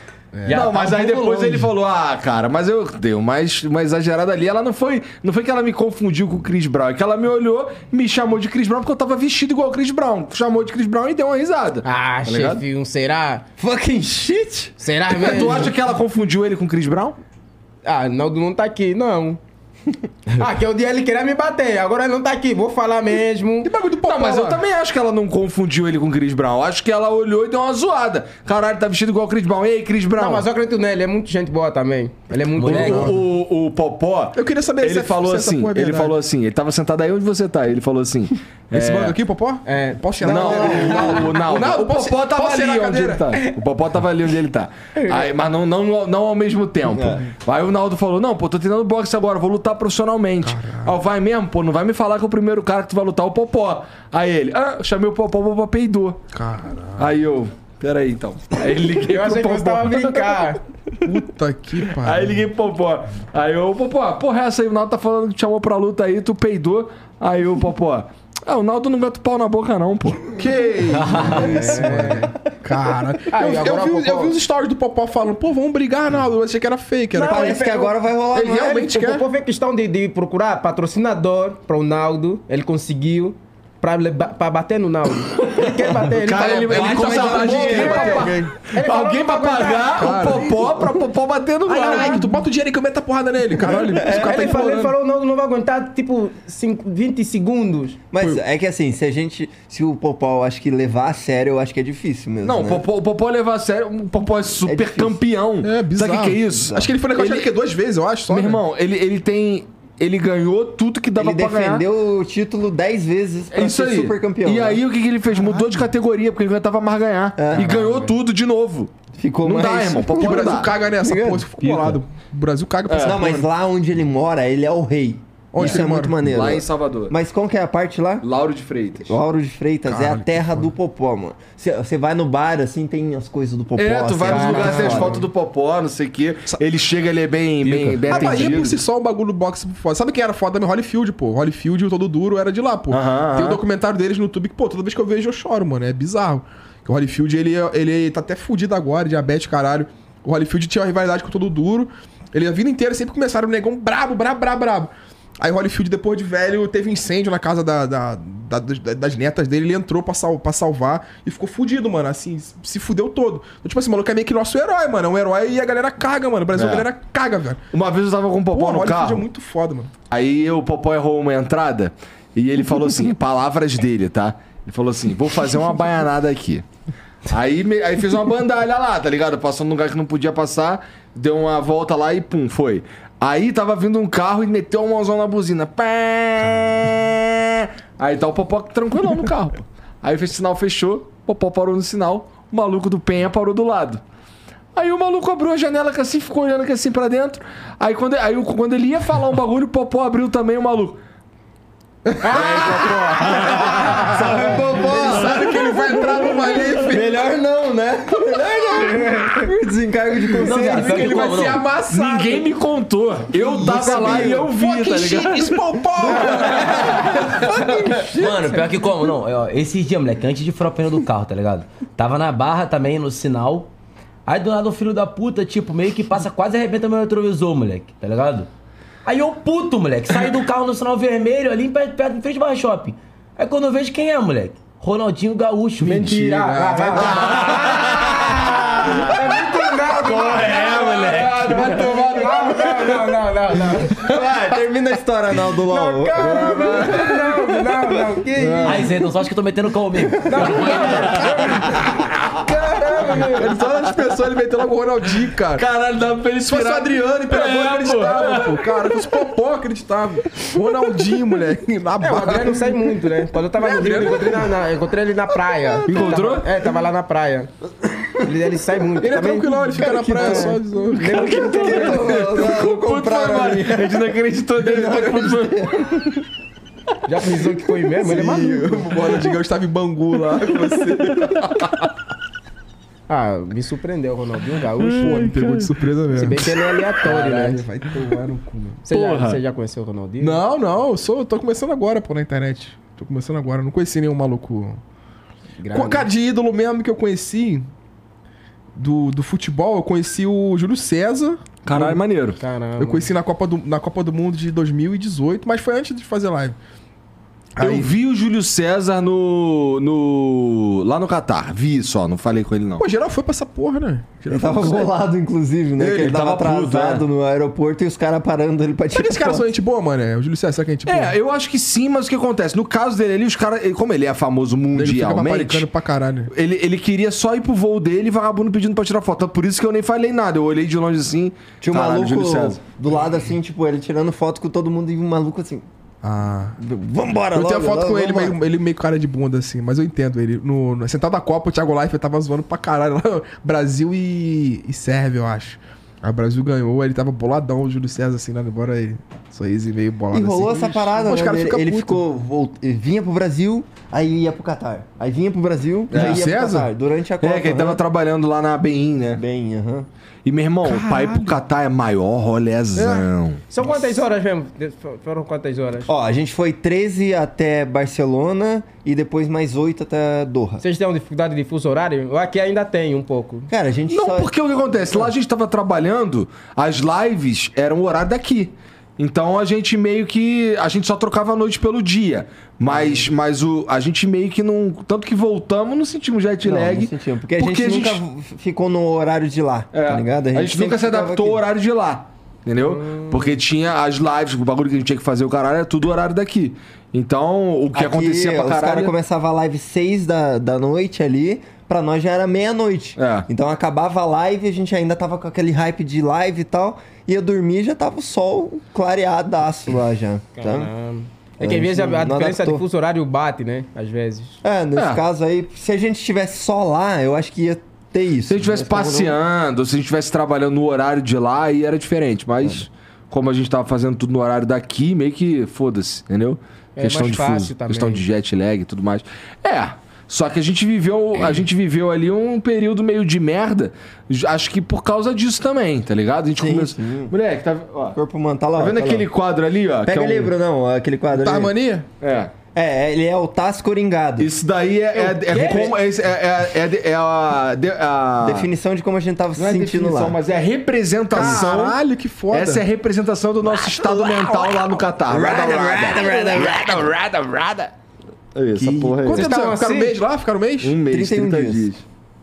já não, tá mas um aí depois longe. ele falou: Ah, cara, mas eu dei uma, uma exagerada ali. Ela não foi. Não foi que ela me confundiu com o Chris Brown, é que ela me olhou, me chamou de Chris Brown porque eu tava vestido igual o Chris Brown. Chamou de Chris Brown e deu uma risada. Ah, Tá ligado? chefinho, será? Fucking shit! Será Mas mesmo? tu acha que ela confundiu ele com o Chris Brown? Ah, Naldo não tá aqui, não. ah, que o dia ele queria me bater, agora ele não tá aqui, vou falar mesmo. Que bagulho do Popó Não, mas eu também acho que ela não confundiu ele com o Chris Brown. Acho que ela olhou e deu uma zoada. Caralho, tá vestido igual o Chris Brown. Ei, Chris Brown. Não, mas eu acredito nele, ele é muito gente boa também. Ele é muito Moleque. legal. O, o, o Popó. Eu queria saber ele se- falou se assim, é ele falou assim, ele tava sentado aí onde você tá. Ele falou assim. Esse é, banco aqui, Popó? É. Posso tirar? Não, não, o Naldo. O Naldo, O Popó tava ali onde ele tá. O Popó tava ali onde ele tá. Aí, mas não, não, não ao mesmo tempo. Aí o Naldo falou: Não, pô, tô treinando boxe agora, vou lutar profissionalmente. Aí eu, vai mesmo, pô, não vai me falar que o primeiro cara que tu vai lutar é o Popó. Aí ele, ah, eu chamei o Popó, o Popó peidou. Caralho. Aí eu, peraí então. Aí liguei Eu achei que pro você tava Popó. brincar. Puta que pariu. Aí liguei pro Popó. Aí eu, Popó, porra, essa aí, o Naldo tá falando que te chamou pra luta aí, tu peidou. Aí o Popó, ah, o Naldo não mete pau na boca não, pô. Que isso, mano. Cara, Ah, eu, eu vi, o eu vi os stories do Popó falando, pô, vamos brigar, Naldo. Eu achei que era fake. Era Parece que agora vai rolar Ele realmente O quer. Popó fez questão de, de procurar patrocinador para o Naldo, ele conseguiu. Pra, bater no Naldo. Ele quer bater, ele Cara, falou, ele, ele "Bate, tá saudade de alguém quem vai pra bater." pagar. Ele Alguém pra pagar o Popó pra Popó bater no Naldo. caralho, tu bota o dinheiro aí que eu meto a porrada nele, caralho. Esse cara tá Ele falou, ele falou, o Naldo não vai aguentar, tipo, cinco- 20 segundos. Mas é que assim, se a gente. Se o Popó, eu acho que levar a sério, eu acho que é difícil mesmo. Não, o né? Popó, o Popó levar a sério, o Popó é super difícil. campeão. É, bizarro. Sabe o que, que é isso? Acho que ele foi Ele- ele... que duas vezes, eu acho, só. Meu né? irmão, ele, ele tem. Ele ganhou tudo que dava Ele pra ganhar. defendeu o título 10 vezes pra É isso ser aí. super campeão. e né? aí o que, que ele fez? Mudou de categoria, porque ele não aguentava mais ganhar. É. e ganhou tudo de novo. Ficou não mais. dá, irmão. O não Brasil dá. caga nessa você ficou bolado. O Brasil caga pra essa Não, mas lá onde ele mora, ele é o rei. Onde Isso é muito maneiro. Lá em Salvador. Mas qual que é a parte lá? Lauro de Freitas. Lauro de Freitas é a terra do Popó, mano. Você vai no bar, assim, tem as coisas do Popó. É, tu assim, vai nos lugares, tem as fotos do Popó, não sei o quê. Ele chega, ele é bem, bem, bem A Bahia atendido. por si só é um bagulho do boxe foda. Sabe quem era foda também? Holyfield, pô. Holyfield e o Todo Duro era de lá, pô. Aham, Tem um documentário deles no YouTube que, pô, toda vez que eu vejo eu choro, mano. É bizarro. O Holyfield, ele, ele tá até fudido agora, diabetes, caralho. O Holyfield tinha uma rivalidade com o Todo Duro. Ele a vida inteira sempre começaram o negão brabo, brabo, brabo, brabo. Aí o Holyfield, depois de velho, teve incêndio na casa da, da- da- das- netas dele. Ele entrou pra, sal- pra salvar e ficou fudido, mano. Assim, se fudeu todo. Então, tipo assim, o maluco é meio que nosso herói, mano. É um herói e a galera caga, mano. O Brasil, É. a galera caga, velho. Uma vez eu tava com o Pô, Popó o no Holyfield carro. é muito foda, mano. Aí o Popó errou uma entrada e ele falou assim, palavras dele, tá? Ele falou assim, vou fazer uma baianada aqui. Aí, me- aí fez uma bandalha lá, tá ligado? Passou num lugar que não podia passar, deu uma volta lá e pum, foi. Aí tava vindo um carro e meteu uma mãozão na buzina. Pé! Aí tá o Popó tranquilão no carro. Aí fez sinal, fechou, o Popó parou no sinal, o maluco do Penha parou do lado. Aí o maluco abriu a janela que assim, ficou olhando que assim pra dentro. Aí quando, aí, o- quando ele ia falar um bagulho, o Popó abriu também o maluco. Salve, Popó! Sabe que ele vai entrar numa ali. Melhor não, né? Melhor. Desencargo de consciência. Não, Ele vai ser amassado. Ninguém me contou. Eu tava lá e eu vi, tá ligado? Mano, pior que como? Não, ó, esses dias, moleque, antes de furar o pneu do carro, tá ligado? Tava na barra também, no sinal. Aí do nada o filho da puta, tipo, meio que passa quase arrebenta meu retrovisor, moleque, tá ligado? Aí eu puto, moleque, saí do carro no sinal vermelho ali perto, perto em frente do Barra Shopping. Aí quando eu vejo quem é, moleque? Ronaldinho Gaúcho. Mentira. Ah, vai tomar. É muito grave. Qual é, moleque? Vai tomar. Não, não, não, não, não. Vai, termina a história, não, do LOL. Não, caramba. Não, não, não. Que isso? Aí, Zé, só acho que eu tô metendo cal mesmo. Caramba, meu. Ele só as pessoas, ele meteu logo o Ronaldinho, cara. Caralho, dá pra ele Se fosse o Adriano, pelo amor, É, acreditava, pô. Cara, se fosse Popó, acreditava. Ronaldinho, moleque, na É, o barra. Adriano sai muito, né? Quando eu tava no Rio, eu encontrei, na, na- eu encontrei ele na praia. Encontrou? Tava- é, tava lá na praia. Ele, ele sai muito. Ele é Também- tranquilão, ele fica na praia só. de zoa. Lembra que ele tem- Vou comprar a gente não acreditou nele. Já pensou que foi mesmo? Ele é maluco. O Ronaldinho estava em Bangu lá com você. Ah, me surpreendeu, Ronaldinho Gaúcho. Pô, me pegou de surpresa Se mesmo. bem que ele é aleatório, Caralho, né? vai tomar no cu, meu. Você já, você já conheceu o Ronaldinho? Não, não, eu sou, eu tô começando agora, pô, na internet. Tô começando agora, não conheci nenhum maluco. Grande. Com cara de ídolo mesmo que eu conheci do, do futebol, eu conheci o Júlio César. Caralho, maneiro. Caramba. Eu conheci na Copa, do, na Copa do Mundo de 2018, mas foi antes de fazer live. Aí- Eu vi o Júlio César no, no. lá no Catar. Vi só, não falei com ele não. Pô, geral foi pra essa porra, né? Geral Ele tava bolado, inclusive, né? Ele que ele tava, tava puto, atrasado é. no aeroporto e os caras parando ele pra tirar Mas esse cara foto. são gente boa, mano? É, o Júlio César, será que é gente boa? É, eu acho que sim, mas o que acontece? No caso dele ali, os caras. ele- Como ele é famoso Ele fica mundialmente. paparicando pra caralho. Ele, ele queria só ir pro voo dele e vagabundo pedindo pra tirar foto. Então, Por isso que eu nem falei nada. Eu olhei de longe assim. Tinha um caralho, maluco Júlio César. do lado assim, tipo, ele tirando foto com todo mundo e um maluco assim. Ah. Vambora, Eu logo, tenho foto logo, com ele, vambora." meio, ele meio cara de bunda, assim, mas eu entendo ele. No, no- sentado na Copa, o Thiago Leifert tava zoando pra caralho. lá, Brasil e, e Sérvia, eu acho. Aí o Brasil ganhou, ele tava boladão, o Júlio César, assim, lá embora aí. Sorriso meio bolado E rolou assim. essa parada, né? caras Ele, ficam ele puto. ficou. volt- ele vinha pro Brasil, aí ia pro Catar. Aí vinha pro Brasil, É. aí ia César? pro Catar. Durante a Copa. É, que ele tava trabalhando lá na BEIN, né? Bem, aham. E meu irmão, o pai pro Catar é maior rolezão. São quantas horas mesmo? Foram quantas horas? Ó, a gente foi 13 até Barcelona e depois mais 8 até Doha. Vocês têm dificuldade de fuso horário? Eu aqui ainda tem um pouco. Cara, a gente Não, só... porque o que acontece? Lá a gente tava trabalhando, as lives eram o horário daqui. Então a gente meio que. A gente só trocava a noite pelo dia. Mas, mas o, a gente meio que não. Tanto que voltamos, não sentimos jet Não, lag. não sentimos, porque a gente nunca ficou no horário de lá, É, tá ligado? A gente, sempre nunca se adaptou ao horário de lá. Entendeu? Porque tinha as lives, o bagulho que a gente tinha que fazer, o caralho, era tudo horário daqui. Então, o que Aqui, acontecia pra Os caras caralho. começavam a live 6 da, da noite ali, pra nós já era meia-noite. É. Então acabava a live, a gente ainda tava com aquele hype de live e tal, ia dormir e já tava o sol clareadaço lá já. Tá? Caramba. É que às vezes a, a diferença de adaptou. fuso horário bate, né? Às vezes. É, nesse É. caso aí, se a gente estivesse só lá, eu acho que ia ter isso. Se a gente estivesse não- passeando, se a gente estivesse trabalhando no horário de lá, aí era diferente. Mas, como a gente tava fazendo tudo no horário daqui, meio que foda-se, entendeu? É questão mais de fácil fuso, também. questão de jet lag e tudo mais. É. Só que a gente viveu, a gente viveu ali um período meio de merda. Acho que por causa disso também, tá ligado? A gente Sim, começou. sim. Moleque, tá, ó, Corpo humano, tá lá. tá vendo tá lá. aquele quadro ali, ó? Pega é ali, um- Brunão, aquele quadro Tá ali. mania? É. É, ele é o Taz Coringado. Isso daí é, é, é, como- é, é, é, é a, de- a- Definição de como a gente tava se Não é sentindo definição, lá. mas é a representação. Caralho, que foda. Essa é a representação do nosso estado mental lá no Catar. É isso, essa porra aí. Quanto tempo ficaram um assim? mês lá? Ficaram um mês? Um mês, 31 30 dias. dias.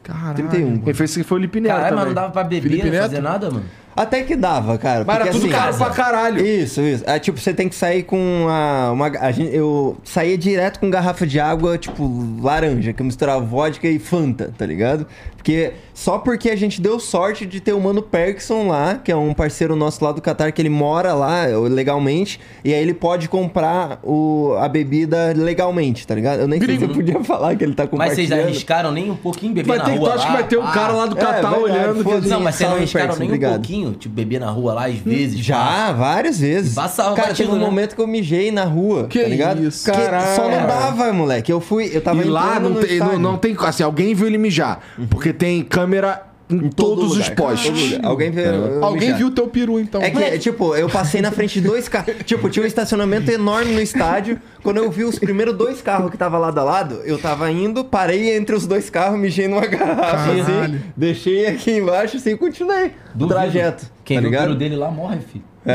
Caralho. 31. Quem fez isso foi o Lipe Neto Caralho, mas não dava pra beber, Felipe não Neto? fazer nada, mano. Até que dava, cara. Mas era tudo assim, caro pra caralho. Isso, isso. É, tipo, você tem que sair com a, uma. A gente, eu saía direto com garrafa de água, tipo, laranja, que eu misturava vodka e Fanta, tá ligado? Porque. Só porque a gente deu sorte de ter o Mano Perkson lá, que é um parceiro nosso lá do Qatar, que ele mora lá legalmente, e aí ele pode comprar o, a bebida legalmente, tá ligado? Eu nem sei se eu podia falar que ele tá Mas compartilhando. vocês arriscaram nem um pouquinho beber na rua tu acha lá? que vai ter um Ah, cara lá do é, Catar verdade, olhando? foda-se. Não, mas vocês não arriscaram Perkson, nem um obrigado. pouquinho, tipo, beber na rua lá às vezes. pá. Já, várias vezes. Passava Cara, batido, teve um né? momento que eu mijei na rua, Que tá ligado? isso, Que. Só não dava, moleque. Eu fui, eu tava E lá não tem, não, tem. Assim, alguém viu ele mijar. Porque tem câmera em, todo todos os lugar, todo postes. Alguém viu eu Alguém mijar. viu o teu peru, então. É que, tipo, eu passei na frente de dois carros. tipo, tinha um estacionamento enorme no estádio. Quando eu vi os primeiros dois carros que tava lado a lado, eu tava indo, parei entre os dois carros, mijei numa garrafa, assim, deixei aqui embaixo, assim, e continuei o Duvido. trajeto. Quem tá viu o ligado? pelo dele lá morre, filho.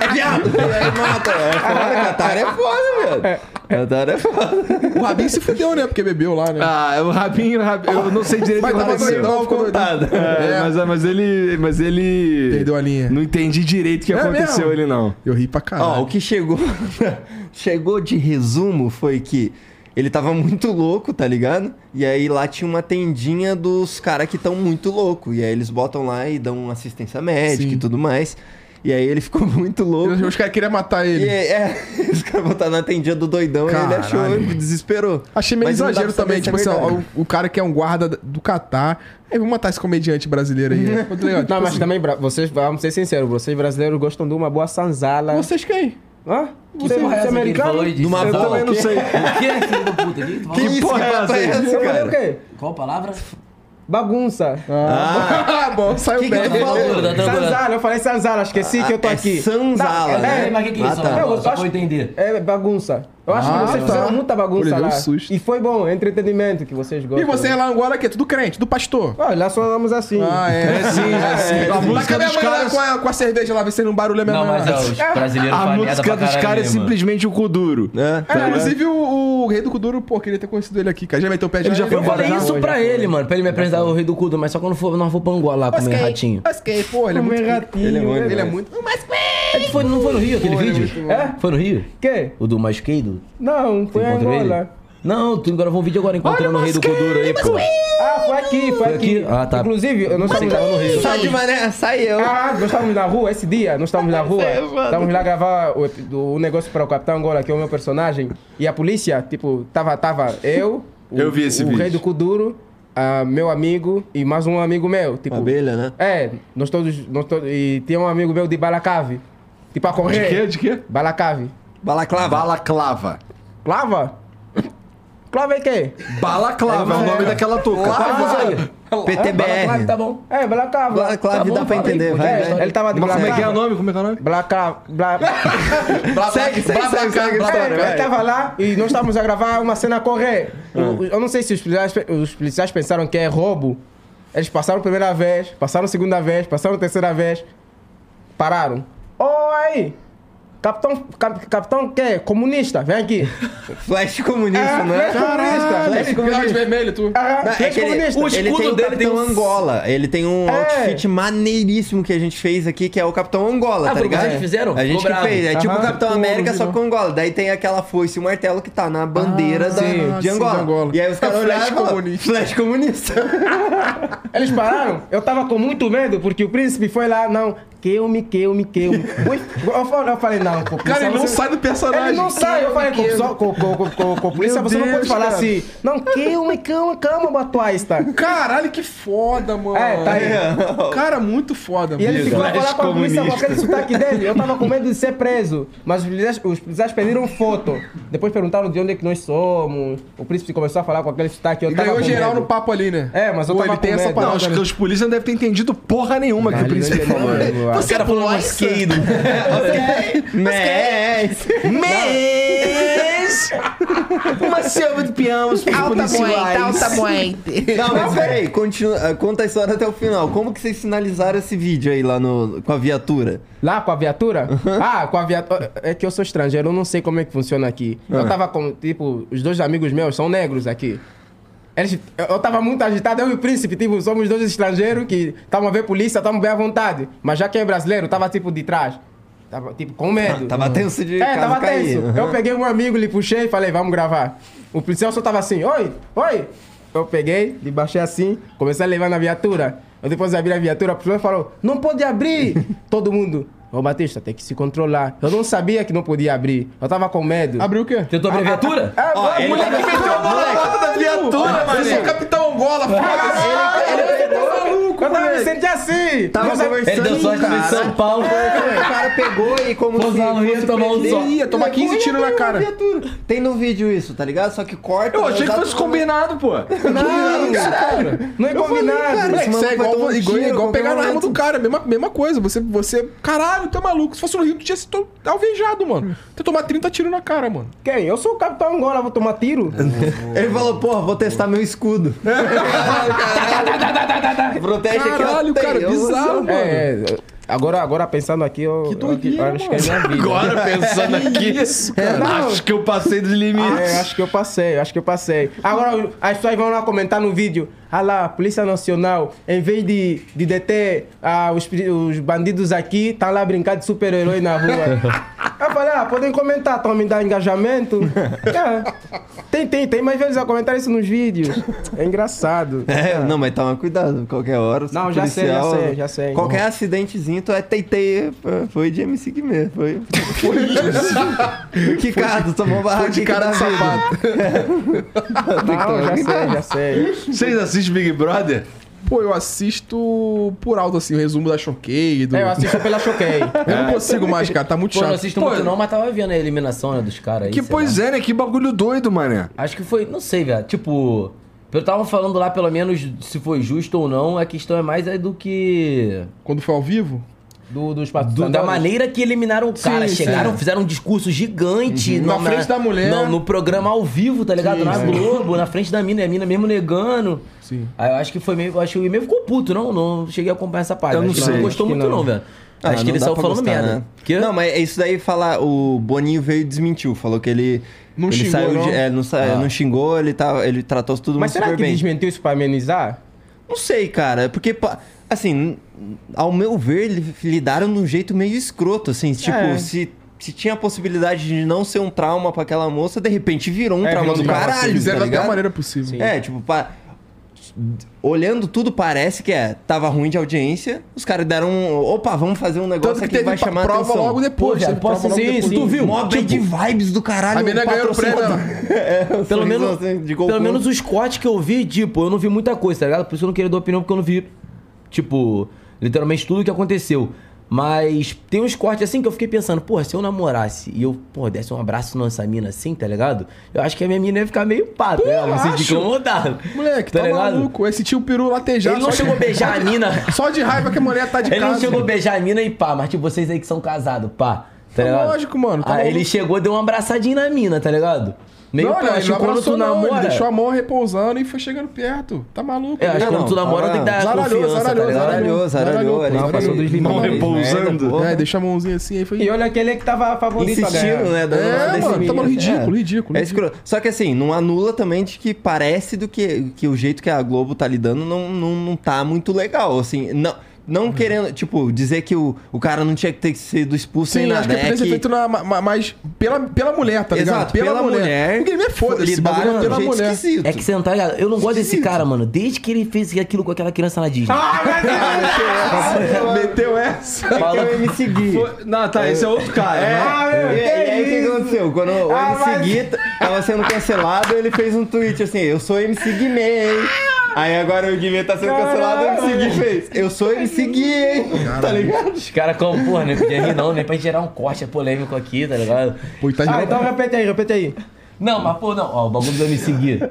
É viado! Aí mata. É foda, Catar é foda, velho. Catar é foda. O Rabin se fudeu, né? Porque bebeu lá, né? Ah, o Rabinho, o Rabinho, eu não sei direito o Mas que tava aconteceu. doidão, ficou. É, É. Mas, mas ele. Mas ele. Perdeu a linha. Não entendi direito o que É aconteceu mesmo? ele, não. Eu ri pra Ó, caralho. o que chegou. chegou de resumo foi que ele tava muito louco, tá ligado? E aí lá tinha uma tendinha dos caras que estão muito louco. E aí eles botam lá e dão assistência médica Sim. e tudo mais. E aí ele ficou muito louco. Os caras queriam matar E ele. é, é, os caras botaram na tendinha do doidão e ele achou Caralho. e desesperou. Achei meio Mas exagero também, é tipo assim, ó, o, o cara que é um guarda do Catar. Aí vamos matar esse comediante brasileiro aí. né? Ligado? Tipo Não, mas assim, também, vocês, vamos ser sinceros, vocês brasileiros gostam de uma boa sanzala. Vocês quem? Hã? Que Você, porra é você é que americano? de Numa boa, Paulo? também não sei. O que é filho da puta falou? Que isso, porra que é essa é falou cara? o quê? Qual palavra? Bagunça. Ah, bom, saiu Que que bem. tá tranquilo. Sanzala, eu falei Sanzala, esqueci que eu tô é aqui. Sanzala, Tá, né? é, Mas o que que é isso? Ah, tá. Eu Só acho- eu entender. É bagunça. Eu acho Ah, que vocês tá. fizeram muita bagunça levei um lá. susto. E foi bom, entretenimento que vocês E gostam. você lá agora que é tudo crente, do pastor. Ah, lá andamos assim. Ah, é. É sim, é sim. A Tá música com a minha dos lá caras. com a, com a cerveja lá, vendo um barulho a minha Não, mas lá. é, os brasileiros A música dos caras é mesmo, simplesmente o cu duro. É. Ah, inclusive o, o rei do Kuduro, pô, queria ter conhecido ele aqui, cara. Já meteu o pé já foi Eu falei já? isso pra ele, mano, pra ele me apresentar o rei do Kudo, mas só quando for, nós for pra Angola lá comer ratinho. Osquei, pô, ele é muito... ratinho. Ele é muito- Ele é. É que foi, não foi no Rio aquele é vídeo? muito bom. É? Foi no Rio? Que? O do Masqueido? Não, foi em encontrou ele? Angola. Não, tu gravou um vídeo agora encontrando o rei do Kuduro aí, pô. Ah, foi aqui, foi, Foi aqui. aqui? Ah, tá. Inclusive, nós estávamos tava no Rio. Sai de mané, sai eu. Ah, nós estávamos na rua esse dia, nós estávamos na rua. É. Estávamos lá gravar o, o, o negócio para o Capitão Angola, que é o meu personagem. E a polícia, tipo, tava, tava eu, o, Eu vi esse o vídeo. rei do Kuduro, ah, meu amigo e mais um amigo meu. Tipo, Abelha, né? É, nós todos, nós todos. E tinha um amigo meu de Balacave. Tipo, a De correr. quê? De quê? Balacave. Balaclava. Balaclava. Clava? Clava é quê? Balaclava é o nome daquela touca. Ah, PTBR. Tá bom. é, Balacava. Balaclava Tá bom, dá pra entender, vai, É, vai. ele tava de Como é que é o nome? Como é que é o nome? Blacava. Bla... Segue, segue, segue, É, ele tava lá e nós estávamos a gravar uma cena a correr. Eu, eu não sei se os policiais, os policiais pensaram que é roubo. Eles passaram a primeira vez, passaram a segunda vez, passaram a terceira vez. Pararam. Oi! Capitão, cap, capitão que? Comunista, vem aqui. Flash comunista, não é? Flash comunista. Flash de vermelho, tu. Ah, Não, é que ele, comunista. O ele escudo tem o dele tem um- Angola. Ele tem um É. outfit maneiríssimo que a gente fez aqui, que é o Capitão Angola, Ah, tá ligado? vocês que fizeram? A gente que fez. É tipo o Aham. Capitão América, só com Angola. Daí tem aquela foice e o martelo que tá na bandeira Ah, da, sim, de, sim, Angola. de Angola. E aí os caras É olharam e flash comunista. Flash comunista. Eles pararam, eu tava com muito medo, porque o príncipe foi lá, não, que me, que me, que me. Eu falei, eu falei, não, pô, Cara, ele não você- sai do personagem. Ele não sai, eu falei, com, só, com, com, com, com, com a polícia, você não pode falar cara. assim, não, calma, calma, calma, batuaista. Caralho, que foda, mano. É, tá aí. Cara, muito foda, E ele ficou a falar com a polícia com aquele sotaque dele. Eu tava com medo de ser preso. Mas os policiais, policiais pediram foto. Depois perguntaram de onde é que nós somos. O príncipe começou a falar com aquele sotaque. Eu E tava ganhou geral medo. no papo ali, né? É, mas eu Pô, tava ele tem com essa medo. parada. Não, acho que os polícias não devem ter entendido porra nenhuma que o príncipe não falou. Você cara falou masqueido. Mas... Mas... Uma selva de peões policiais. Não, mas peraí, continua, ah, conta a história até o final. Como que vocês finalizaram esse vídeo aí lá no, com a viatura? Lá com a viatura? Ah, com a viatura. É que eu sou estrangeiro, eu não sei como é que funciona aqui. Eu tava com, tipo, os dois amigos meus são negros aqui. Eu, eu tava muito agitado, eu e o príncipe, tipo, somos dois estrangeiros que estavam a ver polícia, estavam bem à vontade. Mas já quem é brasileiro, tava tipo de trás. Tava tipo com medo. Tava tenso de É, tava cair. tenso. Eu peguei um amigo, lhe puxei e falei, vamos gravar. O policial só tava assim, oi, oi. Eu peguei, lhe baixei assim, comecei a levar na viatura. Eu depois abri a viatura, o policial falou, não pode abrir. Todo mundo, ô Batista, tem que se controlar. Eu não sabia que não podia abrir. Eu tava com medo. Abriu o quê? Tentou abrir a viatura? Ah, Ó, a ele mulher que meteu a bola na da viatura, Eu sou o Capitão Angola, foda-se. Ele, ele, ele, maluco, eu tava me sentindo assim. Tava am- conversando. Ele deu sorte de. São Paulo. O cara pegou e como lá no Rio fosse tomar um só. Ia tomar 15 levou e tiros na cara. Tem no vídeo isso, tá ligado? Só que corta. Eu achei que exato fosse combinado, pô. Não, cara. Não é combinado. isso é vai igual, pegar na arma do cara. Mesma, mesma coisa. Você, você. Caralho, é maluco. Se fosse no Rio, tu tinha sido alvejado, mano. Tu ia tomar 30 tiros na cara, mano. Quem? Eu sou o capitão Angola, vou tomar tiro? Ele falou, porra, vou testar meu escudo. Protege aqui. Caralho, cara, eu- bizarro, mano. É, é, Agora, agora pensando aqui, eu, eu, eu acho que é minha vida. Agora pensando aqui, É, não. acho que eu passei dos limites. Ah, é, acho que eu passei, acho que eu passei. Agora as pessoas vão lá comentar no vídeo. Ah lá, Polícia Nacional, em vez de, de deter ah, os, os bandidos aqui, tá lá brincando de super-herói na rua. Eu falei, ah, podem comentar, estão me dando engajamento. É. Tem, tem, tem mais vezes a comentar isso nos vídeos. É engraçado. É, não, mas toma cuidado, qualquer hora. Não, já sei, já sei, já sei. Qualquer acidentezinho, tu é teitei. Foi de MC Guimê. Foi. Foi isso. que cara, tomou barraca. Foi de cara de sapato. Não, já sei, já sei. Vocês assistem Big Brother? Pô, eu assisto por alto, assim, o resumo da Choquei. Do... É, eu assisto pela Choquei. Eu não consigo mais, cara. Tá muito Pô, eu não chato. assisto Pô, muito não, mas tava vendo a eliminação né, dos caras aí. Que pois lá. é, né? Que bagulho doido, mané. Acho que foi, não sei, velho. Tipo, eu tava falando lá, pelo menos, se foi justo ou não, a questão é mais é do que. Quando foi ao vivo? Do, dos do- da maneira que eliminaram o cara. Sim, Chegaram, sim. fizeram um discurso gigante. Na frente da mulher. No, no programa ao vivo, tá ligado? Sim, na sim. Globo, na frente da mina, e a mina mesmo negando. Sim. Aí eu acho que foi meio. Acho que o meio ficou puto, não? Não cheguei a acompanhar essa parte. Eu não acho que sei. não gostou Acho que muito, não. não, velho. Ah, acho que ele saiu falando gostar, merda. né? Que? Não, mas é isso daí falar. O Boninho veio e desmentiu. Falou que ele. Não ele xingou, saiu não? é, não, sa- Ah. não xingou, ele, tá, ele tratou todo mundo Mas será que bem. desmentiu isso pra amenizar? Não sei, cara, porque, pa- assim, ao meu ver, li- lidaram de um jeito meio escroto, assim, tipo, É. se, se tinha a possibilidade de não ser um trauma pra aquela moça, de repente virou um É, trauma do caralho, Fizeram tá da pior maneira possível. Sim. É, tipo, pa- olhando tudo parece que é, tava ruim de audiência, os caras deram um, opa, vamos fazer um negócio Tanto que aqui que teve vai chamar prova atenção. logo depois. Pô, posso- logo sim, depois. sim. Tu viu? Mó bad vibes do caralho. A mina o ganhou o prêmio, é, o Pelo menos, assim, de pelo menos os cortes que eu vi, tipo, eu não vi muita coisa, tá ligado? Por isso eu não queria dar opinião, porque eu não vi, tipo, literalmente tudo o que aconteceu. Mas tem uns cortes assim que eu fiquei pensando, porra, se eu namorasse e eu, porra, desse um abraço nessa mina assim, tá ligado? Eu acho que a minha mina ia ficar meio pá, tá ligado? Me sentir acho. incomodado. Moleque, tá, maluco. Esse tio peru latejar. Ele não chegou a de- beijar a mina. Só de raiva que a mulher tá de Ele casa. não chegou a beijar a mina e pá, mas tipo, vocês aí que são casados, pá. Tá É ligado? lógico, mano, tá Aí ele maluco. chegou, deu uma abraçadinha na mina, tá ligado? Meio não, pá, não, não que quando abraçou, tu não. namora. Ele deixou a mão repousando e foi chegando perto. Tá maluco. É, acho que Não, quando não, tu namora tava- tem que dar Zaralhou, confiança, zaralhou, tá ligado? Zaralhou, zaralhou. ali. Não, passou dos Mão limites. repousando. É, deixou a mãozinha assim aí foi. E olha aquele que tava favorito. Insistindo, né? É, mano, tá ridículo, ridículo, É ridículo. escroto. Só que assim, não anula também de que parece do que, que o jeito que a Globo tá lidando não, não, não tá muito legal. Assim, não, não querendo, tipo, dizer que o, o cara não tinha que ter sido expulso nem Sim, nada. acho que é poderia ser que- feito na, ma- mais pela, pela mulher, tá ligado? Exato, pela, mulher. O game é foda-se, lidaram bagulho é de um pela jeito mulher. esquisito. É que você não tá ligado? Eu não gosto desse cara, mano. Desde que ele fez aquilo com aquela criança na Disney. Meteu essa. É que eu me segui. Foi- Não, tá, esse é outro cara. né? E, e aí o que que aconteceu? Quando o Ah, MC mas- Gui t- tava sendo cancelado, ele fez um tweet assim, eu sou MC Guimê, hein? Aí agora o Guimê tá sendo cancelado, o MC Gui fez, eu sou MC Gui, hein? Tá ligado? Os caras como, porra, nem podia rir não, nem pra gente gerar um corte polêmico aqui, tá ligado? Pô, tá Ah, então repete aí, repete aí. Não, mas pô, não, ó, o bagulho do me seguir.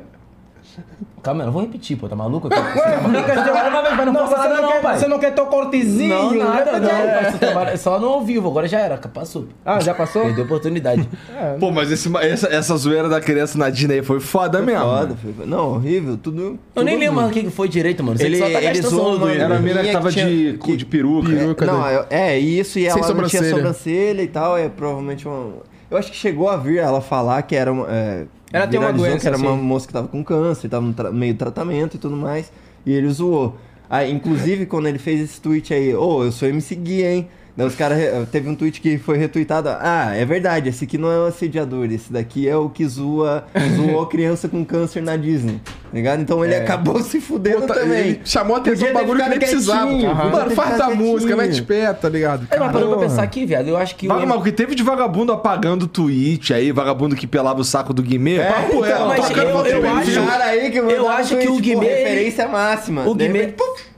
Calma, eu não vou repetir, pô, tá maluco? Uma vez, mas não, posso você, não não, quer, pai. você não quer teu cortezinho? Não, nada, repete aí. não. pai, você trabalha só no ao vivo, agora já era, passou. Ah, já passou? Perdeu a oportunidade. Pô, mas esse- essa, essa zoeira da criança na Disney foi foda mesmo. Foda, foi- não, horrível, tudo... Eu nem tudo lembro mais ruim. o que foi direito, mano. Ele- que só tá ele gastando zoou. Era a mina que Minha tava de, que- de peruca. Peruca. Não, é isso, e ela não tinha sobrancelha. sobrancelha e tal, é provavelmente uma... Eu acho que chegou a vir ela falar que era uma... é, Ela tem uma doença, que era uma assim. moça que tava com câncer, tava no tra- meio tratamento e tudo mais, e ele zoou. Aí, inclusive, quando ele fez esse tweet aí, ô, eu sou MC Gui, hein? Daí os caras... Teve um tweet que foi retweetado, ah, é verdade, esse aqui não é o assediador, esse daqui é o que zoa, zoou criança com câncer na Disney, tá ligado? Então ele acabou se fudendo Pô, tá- também. Ele chamou a atenção do ter bagulho que nem precisava. podia Mano, faz da música, mete pé, tá ligado? É, mas parando pra pensar aqui, viado, eu acho que Vaga, o... mas o que teve de vagabundo apagando tweet aí, vagabundo que pelava o saco do Guimê. Papo é, então, mas tocando eu- eu perfil. acho- cara aí que eu acho que tweet, o Guimê, referência máxima. O Guimê,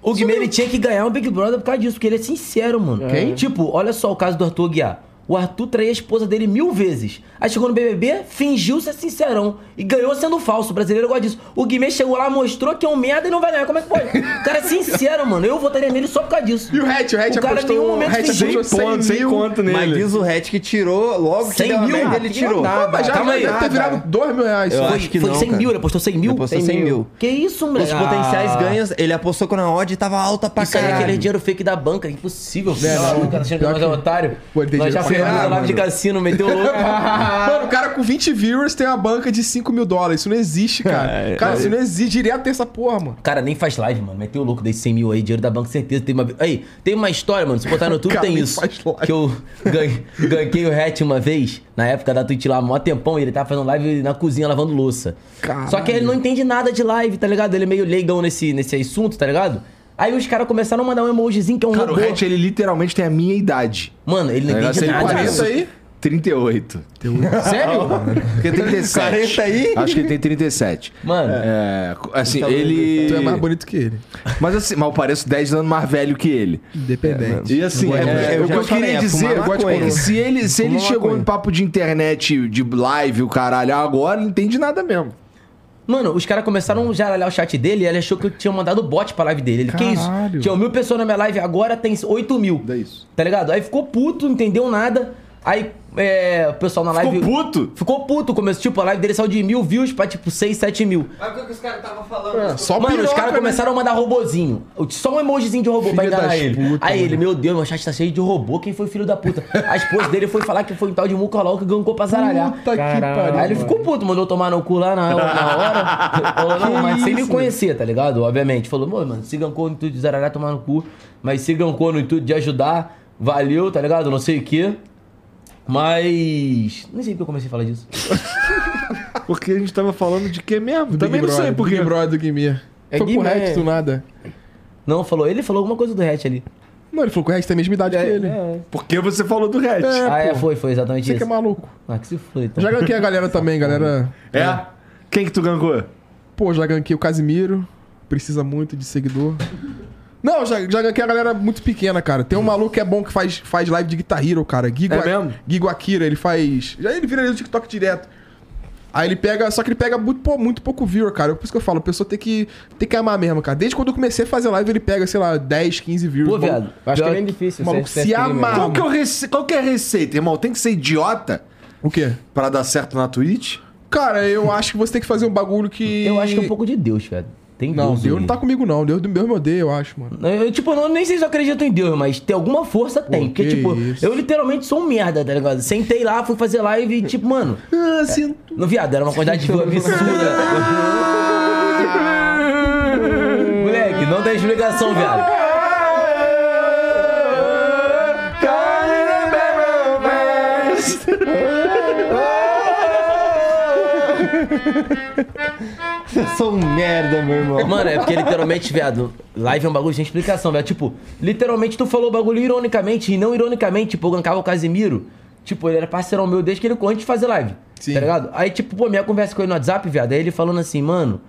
o Guimê ele tinha que ganhar um Big Brother por causa disso, porque ele é sincero, mano. Quem? Tipo, olha só o caso do Arthur Guiar. O Arthur traía a esposa dele mil vezes. Aí chegou no BBB, fingiu ser sincerão. E ganhou sendo falso. O brasileiro gosta disso. O Guimê chegou lá, mostrou que é um merda e não vai ganhar. Como é que pode? O cara é sincero, mano. Eu votaria nele só por causa disso. E o Hatch, o Hatch O cara apostou... o Hatch fingiu. apostou 100 Ponto, sem mil. conto Mas nele. diz o Hatch que tirou, logo que 100 deu a mil? merda, Ah, ele que tirou. nada. Mas já, Calma já aí. deve ter virado 2 mil reais. Eu só. acho que foi não, 100 cara. mil, ele apostou 100 mil? Ele apostou 100 100 mil. Que isso, moleque? Os potenciais Ah. ganhos, ele apostou quando a odd tava alta pra Isso aí é caralho. aquele dinheiro fake da banca, impossível. É, não. o cara achando que nós é que- otário. Pô, ele tem dinheiro live de cassino, meteu louco. Mano, o cara com 20 viewers tem uma banca de 5 mil dólares. Isso não existe, cara. cara, isso não existe. Direto tem essa porra, mano. Cara, nem faz live, mano. Meteu o louco desse 100 mil aí, dinheiro da banca, certeza. Tem uma... Aí, tem uma história, mano. Se botar no YouTube, Cara, tem nem isso. faz live. Que eu ganhei, ganhei o hatch uma vez, na época da Twitch lá, mó tempão, e ele tava fazendo live na cozinha lavando louça. Caralho. Só que ele não entende nada de live, tá ligado? Ele é meio leigão nesse, nesse assunto, tá ligado? Aí os caras começaram a mandar um emojizinho que é um Cara, o robô. Hatch, ele literalmente tem a minha idade. Mano, ele não Tá entende nada. parece Isso aí? 38. Sério? Porque 37. 40 aí? Acho que ele tem 37. Mano, É, assim, Então, ele... Tu é mais bonito que ele. Mas assim, mas eu pareço 10 anos mais velho que ele. Independente. E assim, Eu gosto- é, eu o que eu queria é dizer eu gosto de- é se ele, se ele chegou em papo de internet, de live, o caralho, agora, não entende nada mesmo. Mano, os caras começaram já a olhar o chat dele e ele achou que eu tinha mandado bot pra live dele. Ele, que isso? Caralho. Tinha mil pessoas na minha live, agora tem 8 mil. É isso. Tá ligado? Aí ficou puto, não entendeu nada. Aí é, o pessoal na live. Ficou puto? Ficou puto. Começou, tipo, a live dele saiu de mil views pra tipo 6, 7 mil. Mas o que os caras estavam falando? Só Mano, os piroca, caras né? começaram a mandar robozinho. Só um emojizinho de robô pra Filho enganar das ele. puta, Aí mano. ele, meu Deus, meu chat tá cheio de robô. Quem foi filho da puta? A esposa dele foi falar que foi um tal de Mucolau que gancou pra zaralhar. Puta que pariu. Aí ele ficou puto, mandou tomar no cu lá na, na hora. Falou, não, mas sem me conhecer, tá ligado? Obviamente. Falou, "Mô, mano, se gancou no intuito de zaralhar, tomar no cu. Mas se gancou no intuito de ajudar, valeu, tá ligado? Não sei o quê. Mas. Nem sei porque eu comecei a falar disso. Porque a gente tava falando de quê mesmo? Do Também Big não sei por Big quê. Brother do Guimê. É Foi pro Guimê. Hatch do nada. Não, falou. Ele falou alguma coisa do hatch ali. Não, ele falou que o Hatch tem a mesma idade que ele. Porque você falou do Hatch. É, ah, é, foi, foi exatamente Você isso. que é maluco. Ah, que se foi, então. Já ganquei a galera também, galera. É? Quem que tu gancou? Pô, já ganquei o Casimiro. Precisa muito de seguidor. Não, já, já ganquei a galera muito pequena, cara. Tem um maluco que é bom que faz, faz live de Guitar Hero, cara. Gigo, É mesmo? Gigo Akira, ele faz. Já ele vira ali no TikTok direto. Aí ele pega. Só que ele pega muito, pô, muito pouco viewer, cara. Por isso que eu falo, a pessoa tem que, tem que amar mesmo, cara. Desde quando eu comecei a fazer live, ele pega, sei lá, 10, 15 views. Pô, viado. Eu acho que é bem difícil. maluco se amarra. Qual que, é o rece... Qual que é a receita, irmão? Tem que ser idiota O quê? pra dar certo na Twitch? Cara, eu acho que você tem que fazer um bagulho que. Eu acho que é um pouco de Deus, velho. Tem Não, Deus. Deus não tá comigo, não. Deus, Deus me odeia, eu acho, mano. Eu, tipo, eu não, nem sei se eu acredito em Deus, mas tem alguma força, tem. Porque, que tipo, isso. eu literalmente sou um merda, tá ligado? Sentei lá, fui fazer live e, tipo, mano. Ah, sinto. No viado, era uma quantidade de absurda. Moleque, não tem explicação, viado. Eu sou um merda, meu irmão. Mano, é porque literalmente, viado, live é um bagulho sem explicação, velho. Tipo, literalmente tu falou o bagulho ironicamente e não ironicamente, tipo, eu gankava o Casimiro. Tipo, ele era parceirão meu desde que ele antes de fazer live. Sim. Tá ligado? Aí, tipo, pô, minha conversa com ele no WhatsApp, viado, aí ele falando assim, mano.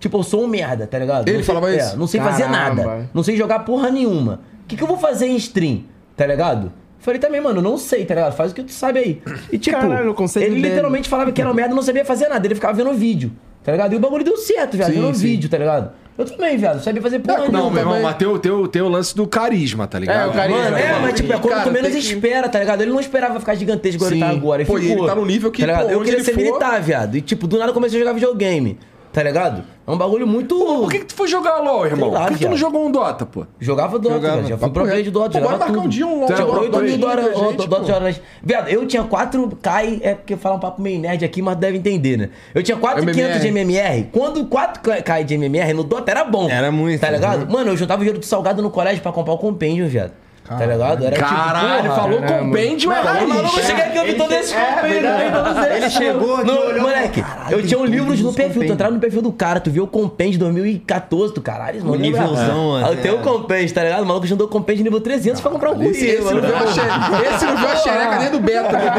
Tipo, eu sou um merda, tá ligado? Ele sei, falava é, isso? Não sei fazer Caramba. nada. Não sei jogar porra nenhuma. O que, que eu vou fazer em stream? Tá ligado? Falei também, mano, não sei, tá ligado? Faz o que tu sabe aí. E tipo, Caralho, ele dele. literalmente falava que era merda e não sabia fazer nada. Ele ficava vendo vídeo, tá ligado? E o bagulho deu certo, viado. Sim, Vendo sim. vídeo, tá ligado? Eu também, viado. Não sabia fazer porra É, nenhuma. Não, meu irmão, mas tem o, tem, o, tem o lance do carisma, tá ligado? É, o carisma. Mano, é, mas tipo, é quando Cara, tu menos que- espera, tá ligado? Ele não esperava ficar gigantesco igual ele tá agora. Pô, e ele tá no nível que, tá pô, Eu onde queria ele ser for- militar, viado. E tipo, do nada eu comecei a jogar videogame, tá ligado? É um bagulho muito. Por que, que tu foi jogar LOL, irmão? lá, Por que, que tu não jogou um Dota, pô? Jogava Dota, Jogava. velho. Já fui pro play de Dota, Pô, bora jogava marcar um dia um LOL. Uma 8 mil Dota pô. Dota horas. Viado, eu tinha 4 K, é porque falar um papo meio nerd aqui, mas deve entender, né? Eu tinha 4,500 de MMR. Quando 4K de MMR no Dota era bom. Era muito, Tá ligado? uhum. Mano, eu juntava o dinheiro do salgado no colégio pra comprar o compêndio, viado. Tá ligado? Era Caralho, tipo, falou caramba. compêndio é Mano, eu raiz. não cheguei aqui, eu vi todo esse compêndio, eu todos esses. Ele chegou aqui, Não, olhou, Moleque, eu tinha um livro no perfil, tu entrava no perfil do cara, tu viu o compêndio de 2014, tu caralho, mano. O nívelzão, Ah, assim, tem o é. compêndio, tá ligado? O maluco juntou o compêndio nível 300 pra comprar um Esse, currículo, esse, não viu a mano. xereca, esse não viu a xereca nem do beta. né?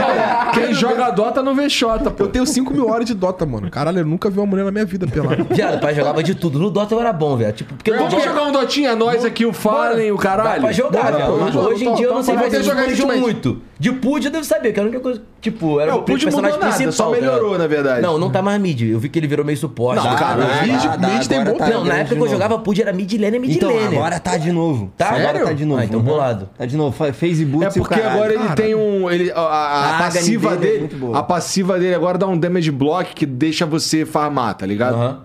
Quem joga Dota não vê Xota, pô. Eu tenho 5 mil horas de Dota, mano. Caralho, eu nunca vi uma mulher na minha vida pelada. Viado, pai jogava de tudo. No Dota eu era bom, velho. Tipo, no Vamos jogar um Dotinha, nós aqui, o Fallen, o Dá caralho. pra jogar, Bora, jogo, Hoje em dia eu não sei Vai mais ter se jogar manjam recentemente. muito. De Pud eu devo saber, que era a única coisa. Tipo, era É, o personagem mudou nada, principal. só tá ligado? melhorou, na verdade. Não, não tá mais mid. Eu vi que ele virou meio suporte. Não, cara, mid- dá, dá, mid tem bom tá tempo. Não, na época que eu jogava Pud era mid lane e mid Então, lane. agora tá de novo. Tá? Agora tá de novo. Ah, então Uhum. bolado. Tá de novo. fa- Fez boot É porque agora ele tem um. Ele, a, passiva dele é dele. a passiva dele agora dá um damage block que deixa você farmar, tá ligado? Aham.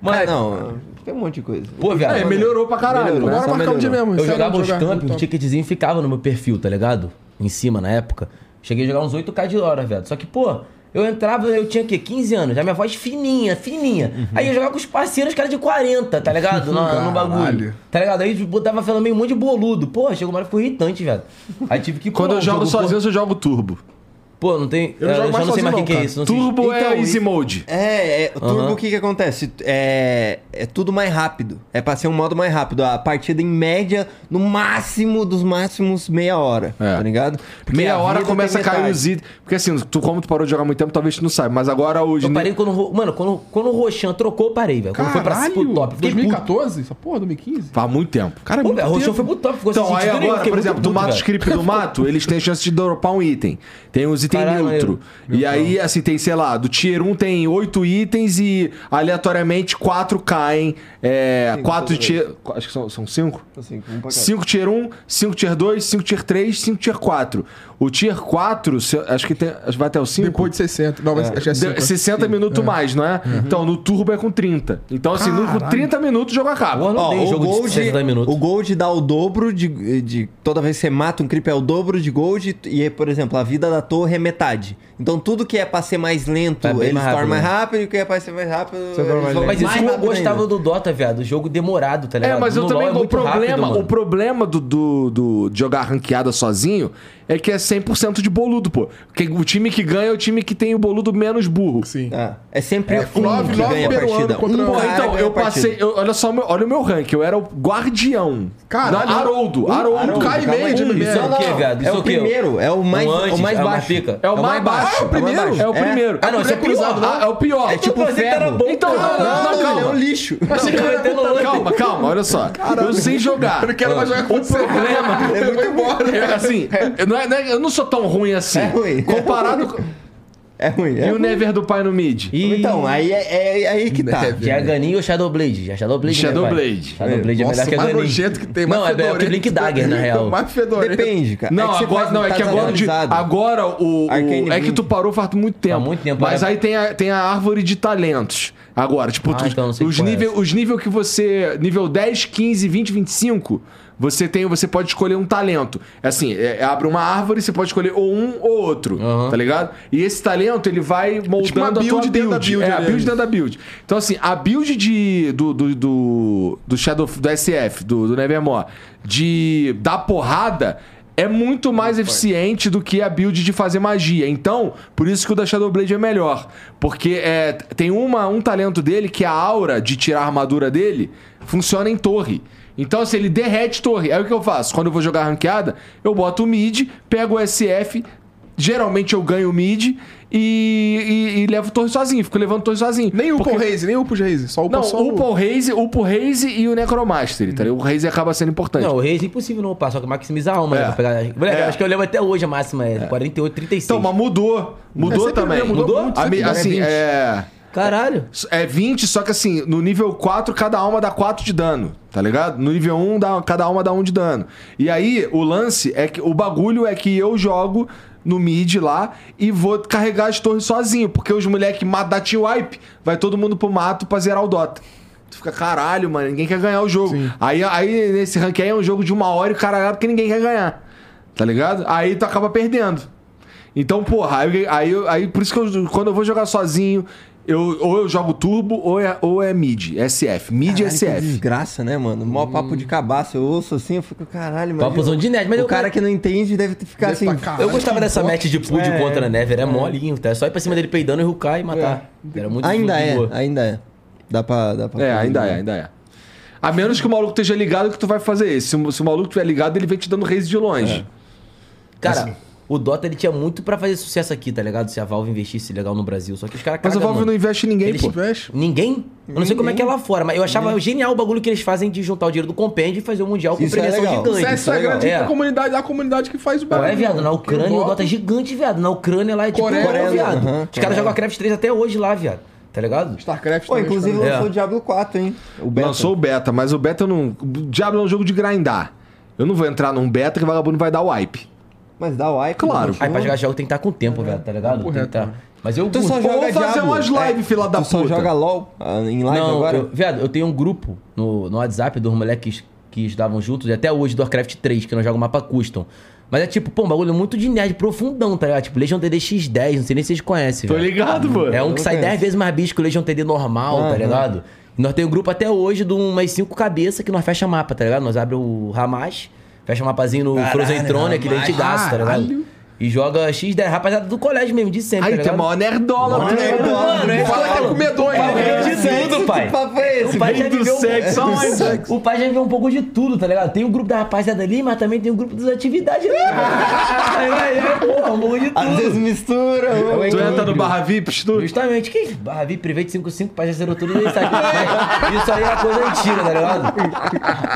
Mas Mas, não, tem um monte de coisa. pô, viado. É, melhorou pra caralho. Melhorou. Bora Só marcar um dia melhorou. mesmo. Eu jogava os campos, então. o ticketzinho ficava no meu perfil, tá ligado? Em cima na época. Cheguei a jogar uns 8k de hora, velho. Só que, pô, eu entrava, eu tinha o quê? 15 anos, já minha voz fininha, fininha. Uhum. Aí eu jogava com os parceiros, cara de 40, tá ligado? No, no bagulho. Tá ligado? Aí botava falando meio um monte de boludo. Pô, chegou uma hora que ficou irritante, velho. Aí tive que. Quando pô, eu jogo jogo, sozinho, eu jogo turbo. Pô, não tem. Eu não jogo já não sei mais o que, que é isso. Não sei- Turbo é Então, easy mode. É, é o turbo o que que acontece? É, é tudo mais rápido. É pra ser um modo mais rápido. A partida em média, no máximo dos máximos, meia hora. É. Tá ligado? Porque Meia hora começa a cair os itens. Porque assim, tu, como tu parou de jogar muito tempo, talvez tu não saiba. Mas agora hoje. Eu parei quando. Mano, quando, quando o Roxan trocou, eu parei, velho. Quando foi pra pro top. Fiquei puto. 2014? Essa porra, 2015? Faz muito tempo. Cara, é Pô, muito velho, o Roxan foi pro top. Ficou Então, aí agora, por exemplo, do mato script do mato, eles têm chance de dropar um item. Tem os itens Caralho, neutro. E aí, assim, tem, sei lá, do tier 1 tem 8 itens e aleatoriamente 4 caem. É, 4 tier. Acho que são 5? Assim, um pra cada. 5 tier 1, 5 tier 2, 5 tier 3, 5 tier 4. O tier 4, se- acho que tem, acho que vai até o 5. Depois de 60. Não, mas acho que é De- 5. 60 minutos mais, não é? Então, no turbo é com 30. Então, assim, no, com Caralho. 30 minutos o jogo acaba. Não Ó, tem o jogo de Gold, 60 minutos. o Gold dá o dobro de, de. Toda vez que você mata um creep é o dobro de Gold. E, por exemplo, a vida da torre é metade. Então tudo que é pra ser mais lento, É bem eles mais rápido, mais né? rápido. E o que é pra ser mais rápido. torna mais lento. Mas isso mais que eu gostava ainda. do Dota, viado. O jogo demorado, tá ligado? É, mas eu No também. LoL é o problema, rápido, o problema do, do, do- de jogar ranqueada sozinho é que é 100% de boludo, pô. Porque o time que ganha é o time que tem o boludo menos burro. Sim. É, é sempre É, um nove- que nove ganha a partida. Um Pô, cara então, eu passei. eu- olha só, o meu- olha o meu rank. Eu era o guardião. Não, Haroldo. Haroldo. Haroldo, e calma meio de Não, MMR. Isso é o quê, não, viado? Isso É é o o quê? primeiro, é o mais, Um antes, o mais é baixo. pica. É o mais baixo. Ah, é o primeiro? É o primeiro. Ah, não, esse é pior. Ah, é o pior. É tipo era ferro. Então, cara. não, não, Não, ele é um calma. lixo. Calma, calma, olha só. Eu sei jogar. Eu não quero mais jogar com você. problema- Eu vou embora. É, assim, não, é- não é- eu não sou tão ruim assim. É ruim. Comparado com. É ruim. E É o ruim. Never do pai no mid? E... Então, aí é, é- é aí que tá. Já é Ganin ou Shadowblade? Já Shadowblade, né, Shadowblade. Shadowblade é Nossa, melhor que a mais Ganin. nojento que tem, mais Não, é melhor que o Blink Dagger, na real. Mais fedorento. Depende, cara. Não, É que agora, não, é tá que agora, de- agora o, o- é que tu parou faz muito tempo. Há muito tempo, Mas é. aí tem a, tem a árvore de talentos. Agora, tipo, Ah, tu- então os é níveis essa. os nível que você nível 10, 15, 20, 25, você tem, você pode escolher um talento. É Assim, é- é- abre uma árvore, você pode escolher ou um ou outro, Aham. tá ligado? E esse talento, ele vai moldando Tipo uma a tua build dentro da build É, a build dentro da build. Então, assim, a build de, do, do, do, do Shadow do SF, do, do Nevermore, de dar porrada, é muito mais eficiente do que a build de fazer magia. Então, por isso que o da Shadowblade é melhor. Porque é, tem uma, um talento dele que a aura de tirar a armadura dele funciona em torre. Então, se ele derrete torre, aí o que eu faço? Quando eu vou jogar ranqueada, eu boto o mid, pego o SF, geralmente eu ganho o mid e, e, e levo torre sozinho, fico levando torre sozinho. Nem o Porque- Paul Raze, nem o Raze. Só o Não, só o Paul Raze, o Raze e o Necromastery, tá ligado? O Raze acaba sendo importante. Não, o Reis é impossível não upar, só que maximiza a alma, É. né? pegar- Moleque, É. Acho que eu lembro até hoje a máxima é 48, 36. Então, mas mudou. Mudou sempre também. mudou, mudou muito, A assim, É 20. é. Caralho. É 20, só que assim, no nível 4, cada alma dá 4 de dano, tá ligado? No nível 1, dá, cada alma dá 1 de dano. E aí, o lance é que o bagulho é que eu jogo no mid lá e vou carregar as torres sozinho, porque os moleques matam da wipe vai todo mundo pro mato pra zerar o Dota. Tu fica, caralho, mano, ninguém quer ganhar o jogo. Aí, aí, nesse rank aí é um jogo de uma hora e o cara ganha porque ninguém quer ganhar. Tá ligado? Aí tu acaba perdendo. Então, porra, aí, aí, aí por isso que eu, quando eu vou jogar sozinho, eu, ou eu jogo turbo ou é, ou é mid, SF. Mid e Caralho, que SF. desgraça, né, mano? Mó papo de cabaço. Eu ouço assim, eu fico, caralho, mano. Papozão de nerd, mas o eu- cara que não entende deve ter ficado Deve assim. caralho. Eu gostava dessa match de Pud É. contra a Never, é molinho, tá? Só ir pra cima dele peidando e rucar e matar. Era muito Ainda é, boa. ainda é. Dá pra. Dá pra É, ainda né? é, ainda é. A menos que o maluco esteja ligado que tu vai fazer esse. Se, o- se o maluco estiver ligado, ele vem te dando raise de longe. Cara, o Dota ele tinha muito pra fazer sucesso aqui, tá ligado? Se a Valve investisse legal no Brasil. Só que os caras Mas a Valve mano. não investe em ninguém, Eles- pô. Investe. Ninguém? Eu não sei como é que é lá fora, mas eu achava genial o bagulho que eles fazem de juntar o dinheiro do compêndio e fazer o Mundial com Isso é premiação legal. gigante. Isso é, isso é grande É. a comunidade, a comunidade que faz o Pô, é, viado, na Ucrânia o Dota é gigante. viado. Na Ucrânia lá é tipo Coreia, Coreia, viado. aham, Os caras jogam a Craft 3 até hoje lá, viado. Tá ligado? StarCraft Pô, também, inclusive lançou É. o Diablo 4, hein? O beta. Lançou o beta, mas o beta não. O Diablo é um jogo de grindar. Eu não vou entrar num beta que o vagabundo vai dar wipe. Mas dá o wipe. Claro. Aí pra jogar jogo tem que estar com tempo, velho, tá ligado? Tem que correto, tá... Mas eu Tu só curto. Ou joga fazer Diablo. umas live, fila da tu só puta. joga LOL ah, em live Não, agora? eu, viado, eu tenho um grupo no, no WhatsApp dos moleques que estudavam juntos, e até hoje do Warcraft 3, que não joga mapa custom. Mas é tipo, pô, um bagulho muito de nerd profundão, tá ligado? Tipo, Legion TD X10, não sei nem se vocês conhecem, Tô velho. ligado, pô. É um que sai conheço. 10 vezes mais bicho que o Legion TD normal, tá Aham. ligado? E nós temos um grupo até hoje de umas 5 cabeças que nós fecha mapa, tá ligado? Nós abre o Hamas, fecha um mapazinho no Caralho, Frozen Throne, aquele Hamas. antigaço, tá ligado? Caralho. E joga X10, rapaziada do colégio mesmo, de sempre, Aí tá tem maior nerdola, Mano, mano. é igual. Mano, é Fala que é comedor, hein? Papo É. de tudo, pai. Que papo é esse? O pai já viveu sexo, um... O pai já viveu um pouco de tudo, tá ligado? Tem o grupo da rapaziada ali, mas também tem o grupo das atividades ali. É, porra, um pouco de Às vezes tudo. mistura. ô. Tu entra no barra VIP, tu? Justamente, que barra VIP, Private 55, pai já zerou tudo isso aqui. Isso aí é coisa antiga, tá ligado?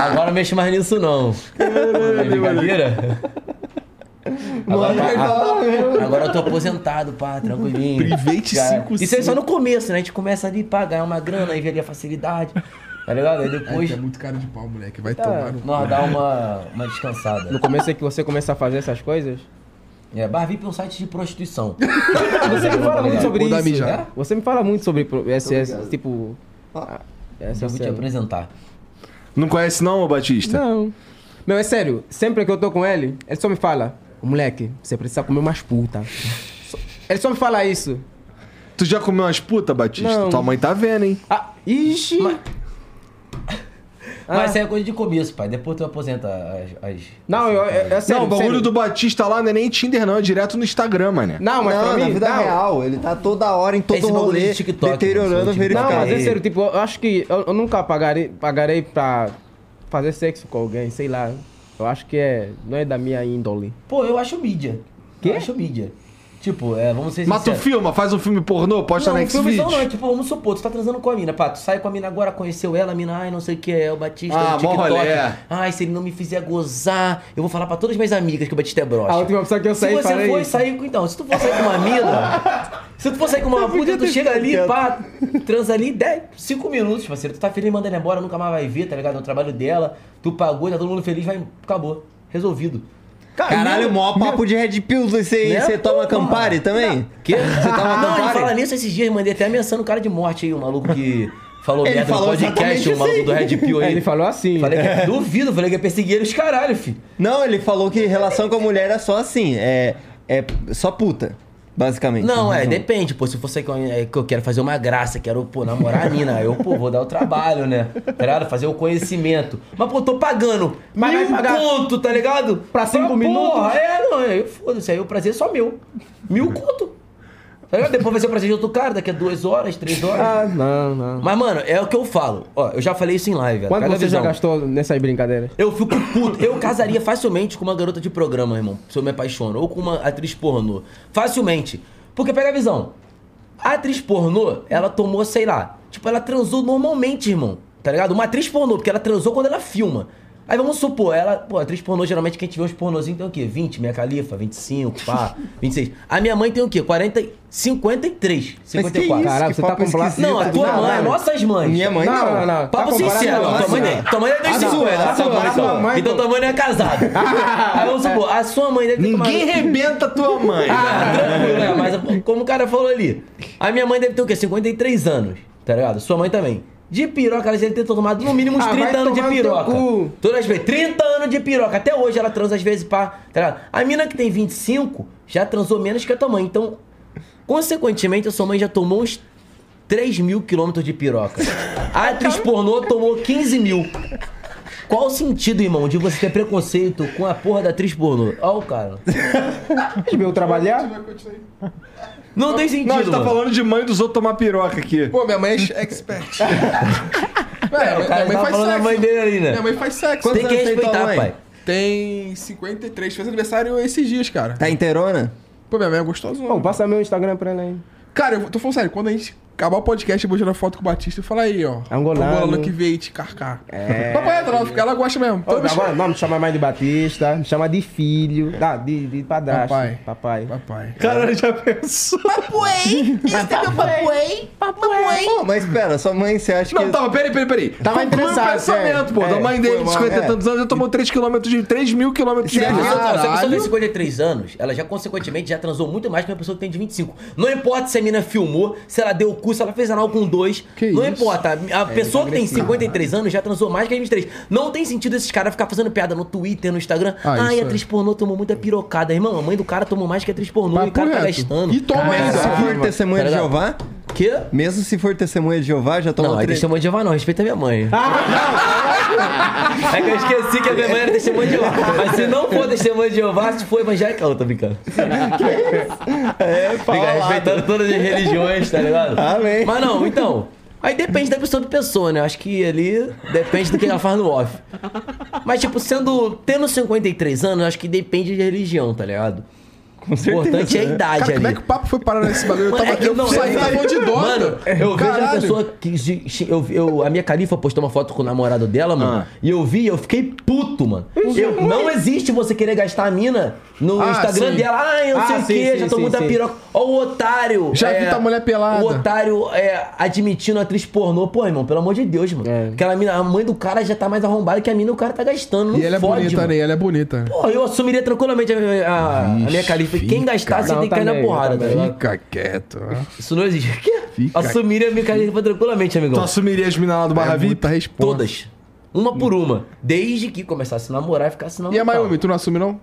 Agora não mexe mais nisso, não. É brincadeira? Agora, a- agora eu tô aposentado, pá, tranquilinho. Private Já- 55. Isso aí só no começo, né? A gente começa ali, pá, ganhar uma grana, aí vê ali a facilidade, tá ligado? Aí depois que é muito cara de pau, moleque. Vai tá, tomar no nós dá uma, uma descansada. No começo é que você começa a fazer essas coisas? É, Bar VIP é um site de prostituição. Você me fala muito sobre Vou isso. né? Você me fala muito sobre esse tipo. Ah. Essa Eu vou te apresentar. Não conhece não, Batista? Não. Meu, é sério. Sempre que eu tô com ele, ele só me fala: Moleque, você precisa comer umas putas. Ele só me fala isso. Tu já comeu umas putas, Batista? Não. Tua mãe tá vendo, hein? Ah, ixi! Mas- Ah. Mas isso aí é coisa de começo, pai. Depois tu aposenta as. as- Não, eu, é, é sério. não, o bagulho sério. do Batista lá não é nem Tinder, não. É direto no Instagram, mané. Não, mas não, pra na mim. vida não. real, ele tá toda hora em todo Esse rolê, de TikTok, deteriorando esse Não, mas é sério, tipo, eu acho que eu, eu nunca pagarei, pagarei pra fazer sexo com alguém, sei lá. Eu acho que é, não é da minha índole. Pô, eu acho mídia. Quê? Eu acho mídia. Tipo, é, vamos ser Mas tu sinceros. filma, faz um filme pornô, posta não, na não filme Xvideos. não, é tipo, vamos supor, tu tá transando com a mina, pá, tu sai com a mina agora, conheceu ela, a mina, ai, não sei o que, é o Batista Ah, do mó TikTok. rolé. Ai, se ele não me fizer gozar, eu vou falar pra todas as minhas amigas que o Batista é broxa. A última pessoa que eu Se saí, você falei for isso. sair com. Então, se tu for sair com uma mina. se tu for sair com uma puta, tu chega ali, pá, transa ali 10, 5 minutos, parceiro. Tu tá feliz, manda ela embora, nunca mais vai ver, tá ligado? É o trabalho dela. Tu pagou, tá todo mundo feliz, vai. Acabou. Resolvido. Caralho, maior papo de Red Pill você aí. Né, Você toma? Campari também? Que? Você toma não, e Campari? fala nisso esses dias, mandei até ameaçando o cara de morte aí, o maluco que falou Ele merda falou no podcast, o maluco assim. do Red Pill aí. É, ele falou assim. Falei que, duvido, falei que ia perseguir ele os caralho, fi. Não, ele falou que relação com a mulher é só assim, é, é só puta, basicamente. Não, é, depende, pô. Se for sair com é, que eu quero fazer uma graça, quero, pô, namorar a mina, aí eu, pô, vou dar o trabalho, né? Tá ligado? Fazer o conhecimento. Mas, pô, tô pagando Mas mil pagar conto, tá ligado? pra cinco Porra, minutos? É, não, aí foda-se, aí o prazer é só meu. Mil conto. Tá? Depois vai ser o prazer de outro cara, daqui a duas horas, três horas. Ah, não, não. Mas, mano, é o que eu falo. Ó, eu já falei isso em live, velho. Quanto Pega você já gastou nessas brincadeiras? Eu fico puto. Eu casaria facilmente com uma garota de programa, irmão. Se eu me apaixono. Ou com uma atriz pornô. Facilmente. Porque pega a visão. A atriz pornô, ela tomou, sei lá. Tipo, ela transou normalmente, irmão. Tá ligado? Uma atriz pornô, porque ela transou quando ela filma. Aí vamos supor, ela, pô, atriz pornô, geralmente quem tiver uns pornozinhos tem o quê? 20, minha califa, 25, pá, 26. A minha mãe tem o quê? 40, 53, 54. isso? Caralho, você tá com pla- esquisito. Não, a tua Não, mãe, não. nossas mães. Minha mãe não. Não, não, não. Papo Tá sincero, tua mãe, deve- tua mãe deve ter A 50, sua, a a sua sua, mãe, a sua então. mãe, Então tua mãe não é casada. Aí vamos supor, a sua mãe deve ter Ninguém rebenta tua mãe. Ah, tranquilo, né? Mas como o cara falou ali, a minha mãe deve ter o quê? 53 anos, tá ligado? Sua mãe também. De piroca, ela deve ter tomado no mínimo uns Ah, 30 vai anos de piroca. Todas as vezes. 30 anos de piroca. Até hoje ela transa às vezes pá, tá ligado? A mina que tem 25 já transou menos que a tua mãe. Então, consequentemente, a sua mãe já tomou uns 3 mil quilômetros de piroca. A atriz pornô tomou 15 mil. Qual o sentido, irmão, de você ter preconceito com a porra da atriz pornô? Ó o cara. Veio trabalhar? Não tem sentido, Não, a gente tá mano. falando de mãe dos outros tomar piroca aqui. Pô, minha mãe é expert. É, É, o cara minha mãe tava faz falando da sexo. mãe dele ali, né? Minha mãe faz sexo. Quantos Tem que anos tem tua respeitar, mãe? pai. Tem 53. Fez aniversário esses dias, cara. Tá inteirona? Pô, minha mãe é gostosona. Pô, passa meu Instagram pra ela aí. Cara, eu tô falando sério, quando a gente acabar o podcast, eu vou tirar foto com o Batista e falar aí, ó. Angolano. Angolano que veio te carcar. É. Papai, ela, ela gosta mesmo. Ô, deixa- agora, não me chama mais de Batista, me chama de filho. Ah, de, de padrasto. Papai. Papai. Papai. Cara, já pensou? Papuei! Esse é meu papuei! Papuei! Pô, mas espera, sua mãe, você acha que. Não, tava, peraí, peraí, peraí. Tava interessado, pensamento, é. pô. da É, mãe dele, de uma- 50 e é. tantos anos, já tomou 3 km de 3 mil km de é viagem. Não, se a pessoa tem Caralho. 53 anos, ela já consequentemente já transou muito mais que uma pessoa que tem de 25. Não importa se a mina filmou, se ela deu o cu, se ela fez anal com dois. Que não isso? importa. A pessoa que tem agressivo. 53 anos já transou mais que a 23. Não tem sentido esses caras ficar fazendo piada no Twitter, no Instagram. Ah, Ai, a é. atriz pornô tomou muita pirocada. Irmão, a mãe do cara tomou mais que a atriz pornô e o cara tá reto. gastando. E toma ainda. se for testemunha Tá de? Jeová, Quê? mesmo se for testemunha de Jeová, já tomou Não, é testemunha de Jeová não, respeita a minha mãe. é que eu esqueci que a minha mãe era testemunha de Jeová. Mas se não for testemunha de Jeová, se for evangélica, eu tô brincando. É, Fica fala. respeitando todas as religiões, tá ligado? Amém. Mas não, então. Aí depende da pessoa de pessoa, né? Acho que ali depende do que ela faz no off. Mas, tipo, sendo. Tendo 53 anos, acho que depende de religião, tá ligado? Com O importante é a idade Cara, como é ali. que o papo foi parar nesse bagulho? Eu tava é eu não, saí eu- da fonte de. Mano, eu vejo a Caralho. pessoa que. Eu, eu, a minha califa postou uma foto com o namorado dela, mano. Ah. E eu vi, eu fiquei puto, mano. Eu, não existe você querer gastar a mina no Ah, Instagram sim. dela. Ah, eu não Ah, sei o quê, já tô sim, muita sim. piroca. Ó, o otário. Já vi tua mulher pelada. O otário é, admitindo atriz pornô. Pô, irmão, pelo amor de Deus, mano. É. Aquela mina, a mãe do cara já tá mais arrombada que a mina e o cara tá gastando. Não E ela é fode, bonita, mano. né? Ela é bonita. Porra, eu assumiria tranquilamente a, a- a minha califa. Quem gastasse Não, tem que cair na também, porrada, tá? Fica quieto. Isso não existe. Fica- Assumiria a minha califa tranquilamente, amigão. Tu assumiria as minas lá do Barra É muita resposta. Todas. Uma por uma. Desde que começasse a namorar e ficasse namorando. E a Mayumi, tu não assume, não?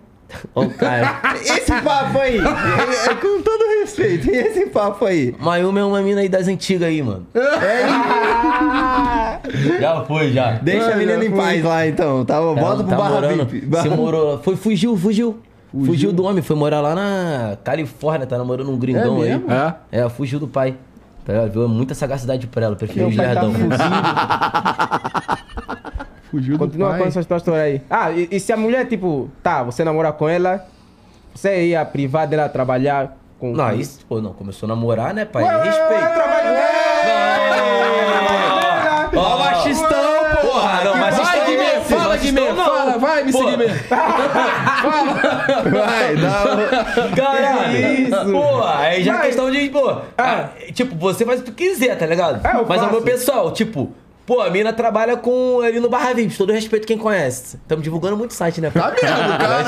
Ô, cara. Esse papo aí, é, é com todo respeito, e esse papo aí? Mayumi é uma mina aí das antigas aí, mano. já foi, já. Deixa a menina em paz lá então, tá? Bota Ela pro tá Barra morando, VIP. Se morou, foi, fugiu, fugiu. Fugiu do homem, foi morar lá na Califórnia, tá namorando um gringão É aí. É? É, fugiu do pai. Tá ligado? Viu muita sagacidade pra ela, preferiu Meu os pai tá Fugiu do Continua pai. com essa história aí. Ah, e, e se a mulher, tipo, tá, você namora com ela, você ia privar dela trabalhar com. Não, isso, pô, não, começou a namorar, né, pai? Respeito. Ó, ó, machistão, porra! Não, machistão fala, Guimê, não. fala, vai, me Pô, seguir mesmo. Vai, dá Caralho! Isso. Pô, aí já é questão de, pô, ah, tipo, você faz o que tu quiser, tá ligado? É, Mas é o meu pessoal, tipo, pô, a mina trabalha com ali no Barra Vips, todo respeito quem conhece. Estamos divulgando muito site, né? Tá mesmo, cara.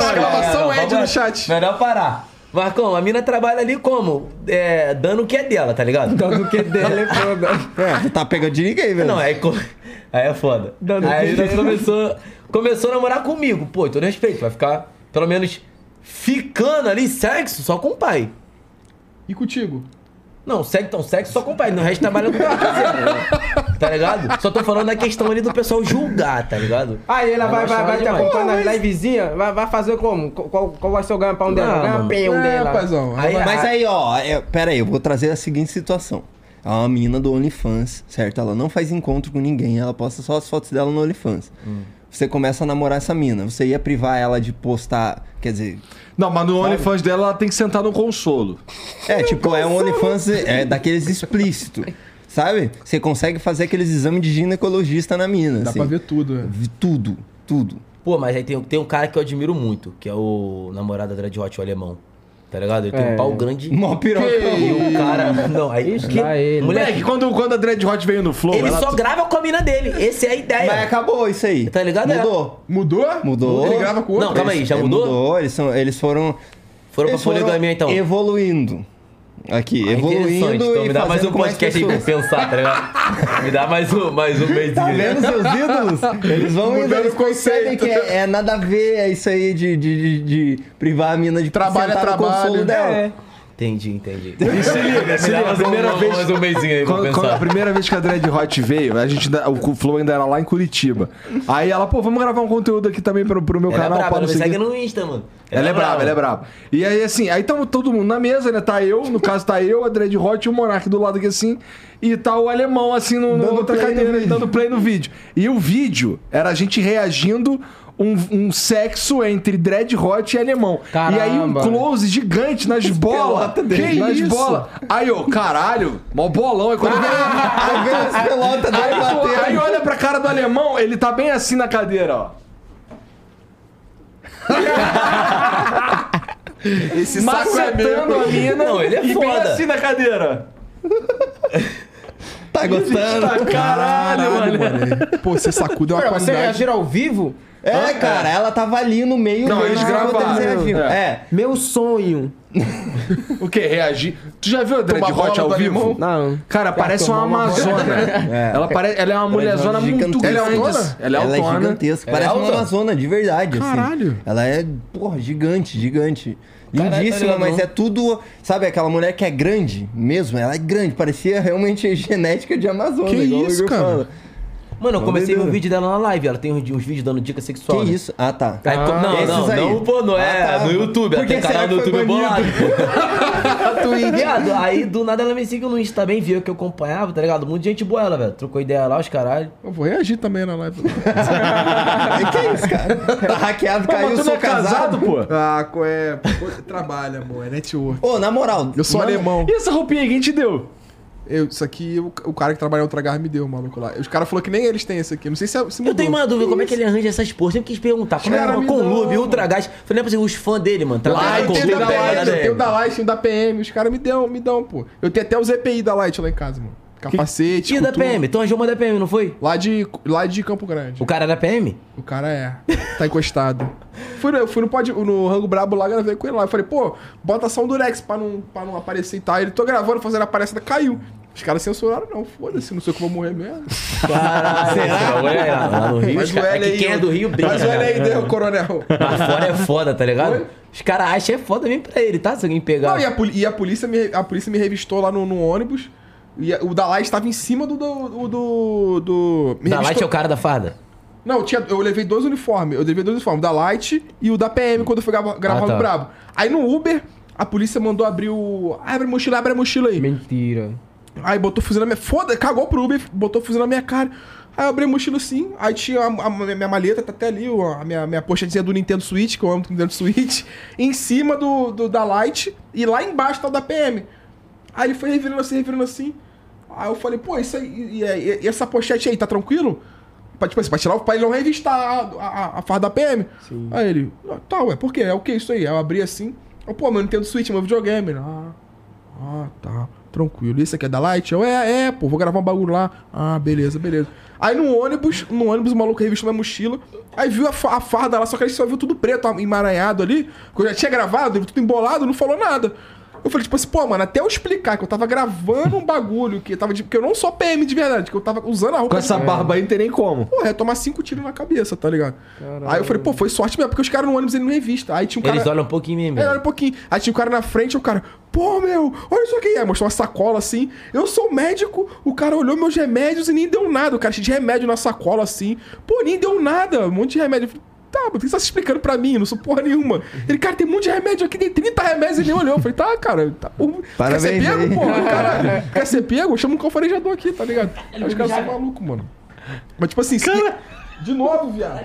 Exclamação Ed no chat. Melhor parar. Marcão, a mina trabalha ali como? É, dando o que é dela, tá ligado? Dando o que dela é foda. É, não tá pegando de ninguém, velho. Não, aí, aí é foda. Dando aí que ela começou, começou a namorar comigo. Pô, todo respeito, vai ficar, pelo menos, ficando ali sexo só com o pai. E contigo? Não, sexo, então, sexo só pai. No resto trabalha com o ela. Tá ligado? Só tô falando da questão ali do pessoal julgar, tá ligado? Aí ela Eu vai, vai, vai te acompanhar nas livezinhas, vai, vai fazer como? Qual, qual vai ser o ganha-pão dela? Não, Ganha mano. pão É, dela. paizão. Aí- Mas aí, ó, é, pera aí, eu vou trazer a seguinte situação. É uma menina do OnlyFans, certo? Ela não faz encontro com ninguém, ela posta só as fotos dela no OnlyFans. Você começa a namorar essa mina, você ia privar ela de postar, quer dizer... Não, mas no OnlyFans dela ela tem que sentar no consolo. É, tipo, é um OnlyFans é, daqueles explícito, sabe? Você consegue fazer aqueles exames de ginecologista na mina, Dá assim. pra ver tudo, né? Vi Tudo, tudo. Pô, mas aí tem, tem um cara que eu admiro muito, que é o namorado da Dread Hot, o alemão. Tá ligado? Ele tem É. um pau grande. Mó piroca. E o cara. Não, aí. Ixi, que- ele. Moleque, Moleque, quando, quando a Dread Hot veio no Flow, ele ela só grava com a mina dele. Essa é a ideia. Mas acabou isso aí. Tá ligado? Mudou. Mudou? Mudou. Ele grava com outro? Não, calma aí, já É, mudou? Eles, são, eles foram... Foram pra eles foram poligamia então. evoluindo. Aqui, Ah, evoluindo. Então e me dá mais um com mais podcast aí pra pensar, tá ligado? me dá mais um, mais um mês. Tá vendo seus ídolos? Eles vão indo, Mudando eles conceito. que é, é nada a ver é isso aí de, de, de, de privar a mina de Trabalho é no trabalho. consolo dela. É. Entendi, entendi. Se liga, se liga, a primeira vez... Mais um mêsinho aí, Quando, quando a primeira vez que a Dread Hot veio, a gente, o Flow ainda era lá em Curitiba. Aí ela, pô, vamos gravar um conteúdo aqui também pro, pro meu Ela é canal. braba, pá, ela não me segue no Insta, mano. Ela é braba, ela é braba. E aí, assim, aí tamo todo mundo na mesa, né? Tá eu, no caso tá eu, a Dread Hot e o Monark do lado aqui assim. E tá o alemão, assim, no, no outra cadeira, dando play no vídeo. E o vídeo era a gente reagindo. Um, um sexo entre Dread Hot e alemão. E aí um Caramba. close gigante nas bolas. Que nas isso? bolas. Aí, ó, caralho, mó bolão. Aí quando vem. As pelotas dele Aí, batendo? aí olha pra cara do alemão, ele tá bem assim na cadeira, ó. Esse saco é Macetando meu. a mina Não, ele é e bem foda. assim na cadeira. Tá gostando? Tá, caralho, mano. Pô, você sacuda uma Pera, você qualidade. reagir ao vivo? É, cara, ela tava ali no meio Não, eles gravaram. eles. É. É. Meu sonho. O que? Reagir? Tu já viu a Dread Hot ao vivo? Não. Cara, parece uma amazona. Ela, pare... ela é uma mulherzona Hot muito grande. Ela é Ela autona? é Ela é autona. gigantesca. Ela é Parece uma? Amazona, de verdade. assim. Caralho. Ela é, porra, gigante, gigante. Caralho, tá Lindíssima, ligado, mas não? é tudo. Sabe aquela mulher que é grande mesmo? Ela é grande, parecia realmente genética de Amazona. Que igual o isso, Igor cara? fala. Mano, eu comecei a ver um doideira. vídeo dela na live. Ela tem uns, uns vídeos dando dica sexual. Que né? isso? Ah, tá. Aí, co- não, esses não, aí. não, pô, não é Ah, tá. no YouTube. Ela Por que tem canal será no que foi YouTube bolado. banido? Viado, aí do nada ela me seguiu no Insta também, viu que eu acompanhava, tá ligado? Muito gente boa ela, velho. Trocou ideia lá, os caralho. Eu vou reagir também na live. que é isso, cara? Tá hackeado, Pô, caiu, mas tu sou não é casado, pô? ah, qual é? Pô, Trabalha, amor. É network. Ô, na moral. Eu sou mano, alemão. E essa roupinha aí, quem te deu? Eu, isso aqui, o, o cara que trabalha em outra garra me deu, maluco lá. Os caras falaram que nem eles têm esse aqui. Não sei se, é- se mudou. Eu tenho uma dúvida, como é que ele arranja essas porras? Sempre quis perguntar. Como é que Cara, é me com dá Lube, uma- Ultra Gás? Falei, não é os fãs dele, mano. Tá Conteúdo da da Light, tem o da Light, tem o da PM. Os caras me dão, me dão, pô. Eu tenho até os EPI da Light lá em casa, mano. Capacete, E da. PM? Tu arranjou uma da PM, não foi? Lá de, lá de Campo Grande. O cara era PM? O cara é. Tá encostado. fui no, eu fui no, pod, no Rango Brabo lá, gravei com ele lá. Eu falei, pô, bota só um Durex pra não, pra não aparecer e tal. Ele, tô gravando, fazendo aparecer, caiu. Os caras censuraram, não, foda-se, não sei o que eu vou morrer mesmo. Será? Lá no Rio, Mas os o L é que quem é do Rio brinca. Mas o L né? aí deu, coronel. Mas fora é foda, tá ligado? Oi? Os caras acham é foda mesmo pra ele, tá? Se alguém pegar. Não, e a, e a polícia me, a polícia me revistou lá no, no ônibus. E a- o da Light estava em cima do. do. do. do me Da Light é o cara da farda. Não, tinha, eu levei dois uniformes. Eu levei dois uniformes, o da Light e o da PM quando eu fui gravar, gravar Ah, tá. no Brabo. Aí no Uber, a polícia mandou abrir o. "Ah, Abre a mochila, abre a mochila aí. Mentira. Aí botou fuzil na minha. Foda, cagou pro Uber, botou fuzil na minha cara. Aí eu abri a mochila assim, aí tinha a, a minha maleta, tá até ali, a minha, minha pochetinha do Nintendo Switch, que eu amo o Nintendo Switch, em cima do, do- da Light, e lá embaixo tá o da PM. Aí ele foi revirando assim, revirando assim. Aí eu falei, pô, isso aí, e, e- e essa pochete aí, tá tranquilo? Pra, tipo assim, pra tirar o ele não revistar a, a, a farda da PM. Aí ele, "Ah, tá, ué, por quê? É o que isso aí? Aí eu abri assim, eu, pô, meu Nintendo Switch, meu videogame. Ah, ah, tá. Tranquilo. Isso aqui é da Light? Eu, é, é, pô, vou gravar um bagulho lá. Ah, beleza, beleza. Aí no ônibus, no ônibus o maluco revistou minha mochila. Aí viu a, a farda lá, só que ele só viu tudo preto, emaranhado ali. Que eu já tinha gravado, tudo embolado, não falou nada. Eu falei, tipo assim, pô, mano, até eu explicar que eu tava gravando um bagulho, que, tava de, que eu não sou PM de verdade, que eu tava usando a roupa Com essa de- barba aí não tem nem como. Porra, ia tomar cinco tiros na cabeça, tá ligado? Aí eu falei, pô, foi sorte mesmo, porque os caras no ônibus ele não revista. Aí tinha um cara. Eles olham um pouquinho mesmo. É, olha um pouquinho. Aí tinha o cara na frente, o cara, pô, meu, olha isso aqui. Aí mostrou uma sacola assim. Eu sou médico, o cara olhou meus remédios e nem deu nada. O cara cheio de remédio na sacola assim. Pô, nem deu nada. Um monte de remédio. Eu falei, Tá, mas por que você tá se explicando pra mim? Eu não sou porra nenhuma. Ele, cara, tem um monte de remédio aqui, tem 30 remédios e nem olhou. Eu falei, tá, cara, tá. Parabéns Quer ser aí. pego, porra? Caralho. Quer ser pego? Chama um calfarejador aqui, tá ligado? Aí os caras são malucos, mano. Mas tipo assim, se- de novo, viado.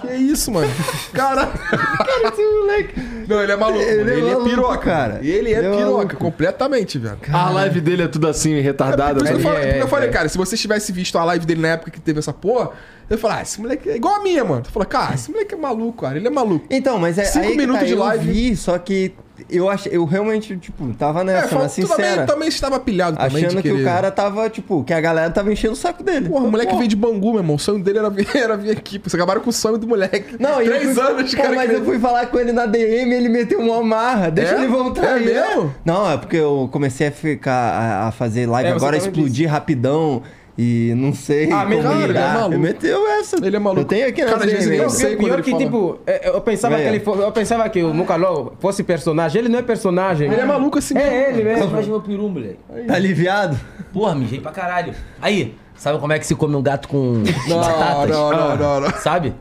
Que isso, mano? Caralho. cara, esse moleque. Não, ele é maluco. Ele mano. é Ele é, maluco, piroca, cara. Ele é Ele é piroca, maluco. completamente, velho. A live dele é tudo assim, retardada. Por isso que eu né? falei, É, porque eu é, falei, é. cara, se você tivesse visto a live dele na época que teve essa porra, eu ia falar, ah, esse moleque é igual a minha, mano. Tu fala, cara, esse moleque é maluco, cara. Ele é maluco. Então, mas é Cinco aí que minutos tá, de eu live. vi, só que eu achei, eu realmente, tipo, tava É, nessa, fala- na tu também, sincera. também estava pilhado também Achando que o cara tava, tipo, que a galera tava enchendo o saco dele. Porra, o moleque veio de Bangu, meu irmão. O sonho dele era vir, era vir aqui. Vocês acabaram com o sonho do moleque. Não, Três fui, anos, pô, cara. mas eu fui falar com ele na DM ele meteu uma marra. Deixa É? ele voltar É aí. mesmo? Não, é porque eu comecei a ficar a, a fazer live É, agora, explodir rapidão. E não sei. Ah, mas como cara, ele é maluco. Ele meteu essa. Ele é maluco. Eu tenho aqui na Cara, às vezes ele DM. não sei Pior, ele que, fala. tipo, é, eu pensava Vai, que ele é. fo- eu pensava que o Mucaló fosse personagem. Ele não é personagem. Ele é maluco assim. É ele mesmo. Faz meu peru, moleque. Tá aliviado? Porra, mijei pra caralho. Aí, sabe como é que se come um gato com Não, batatas? não, não, não, não. Sabe?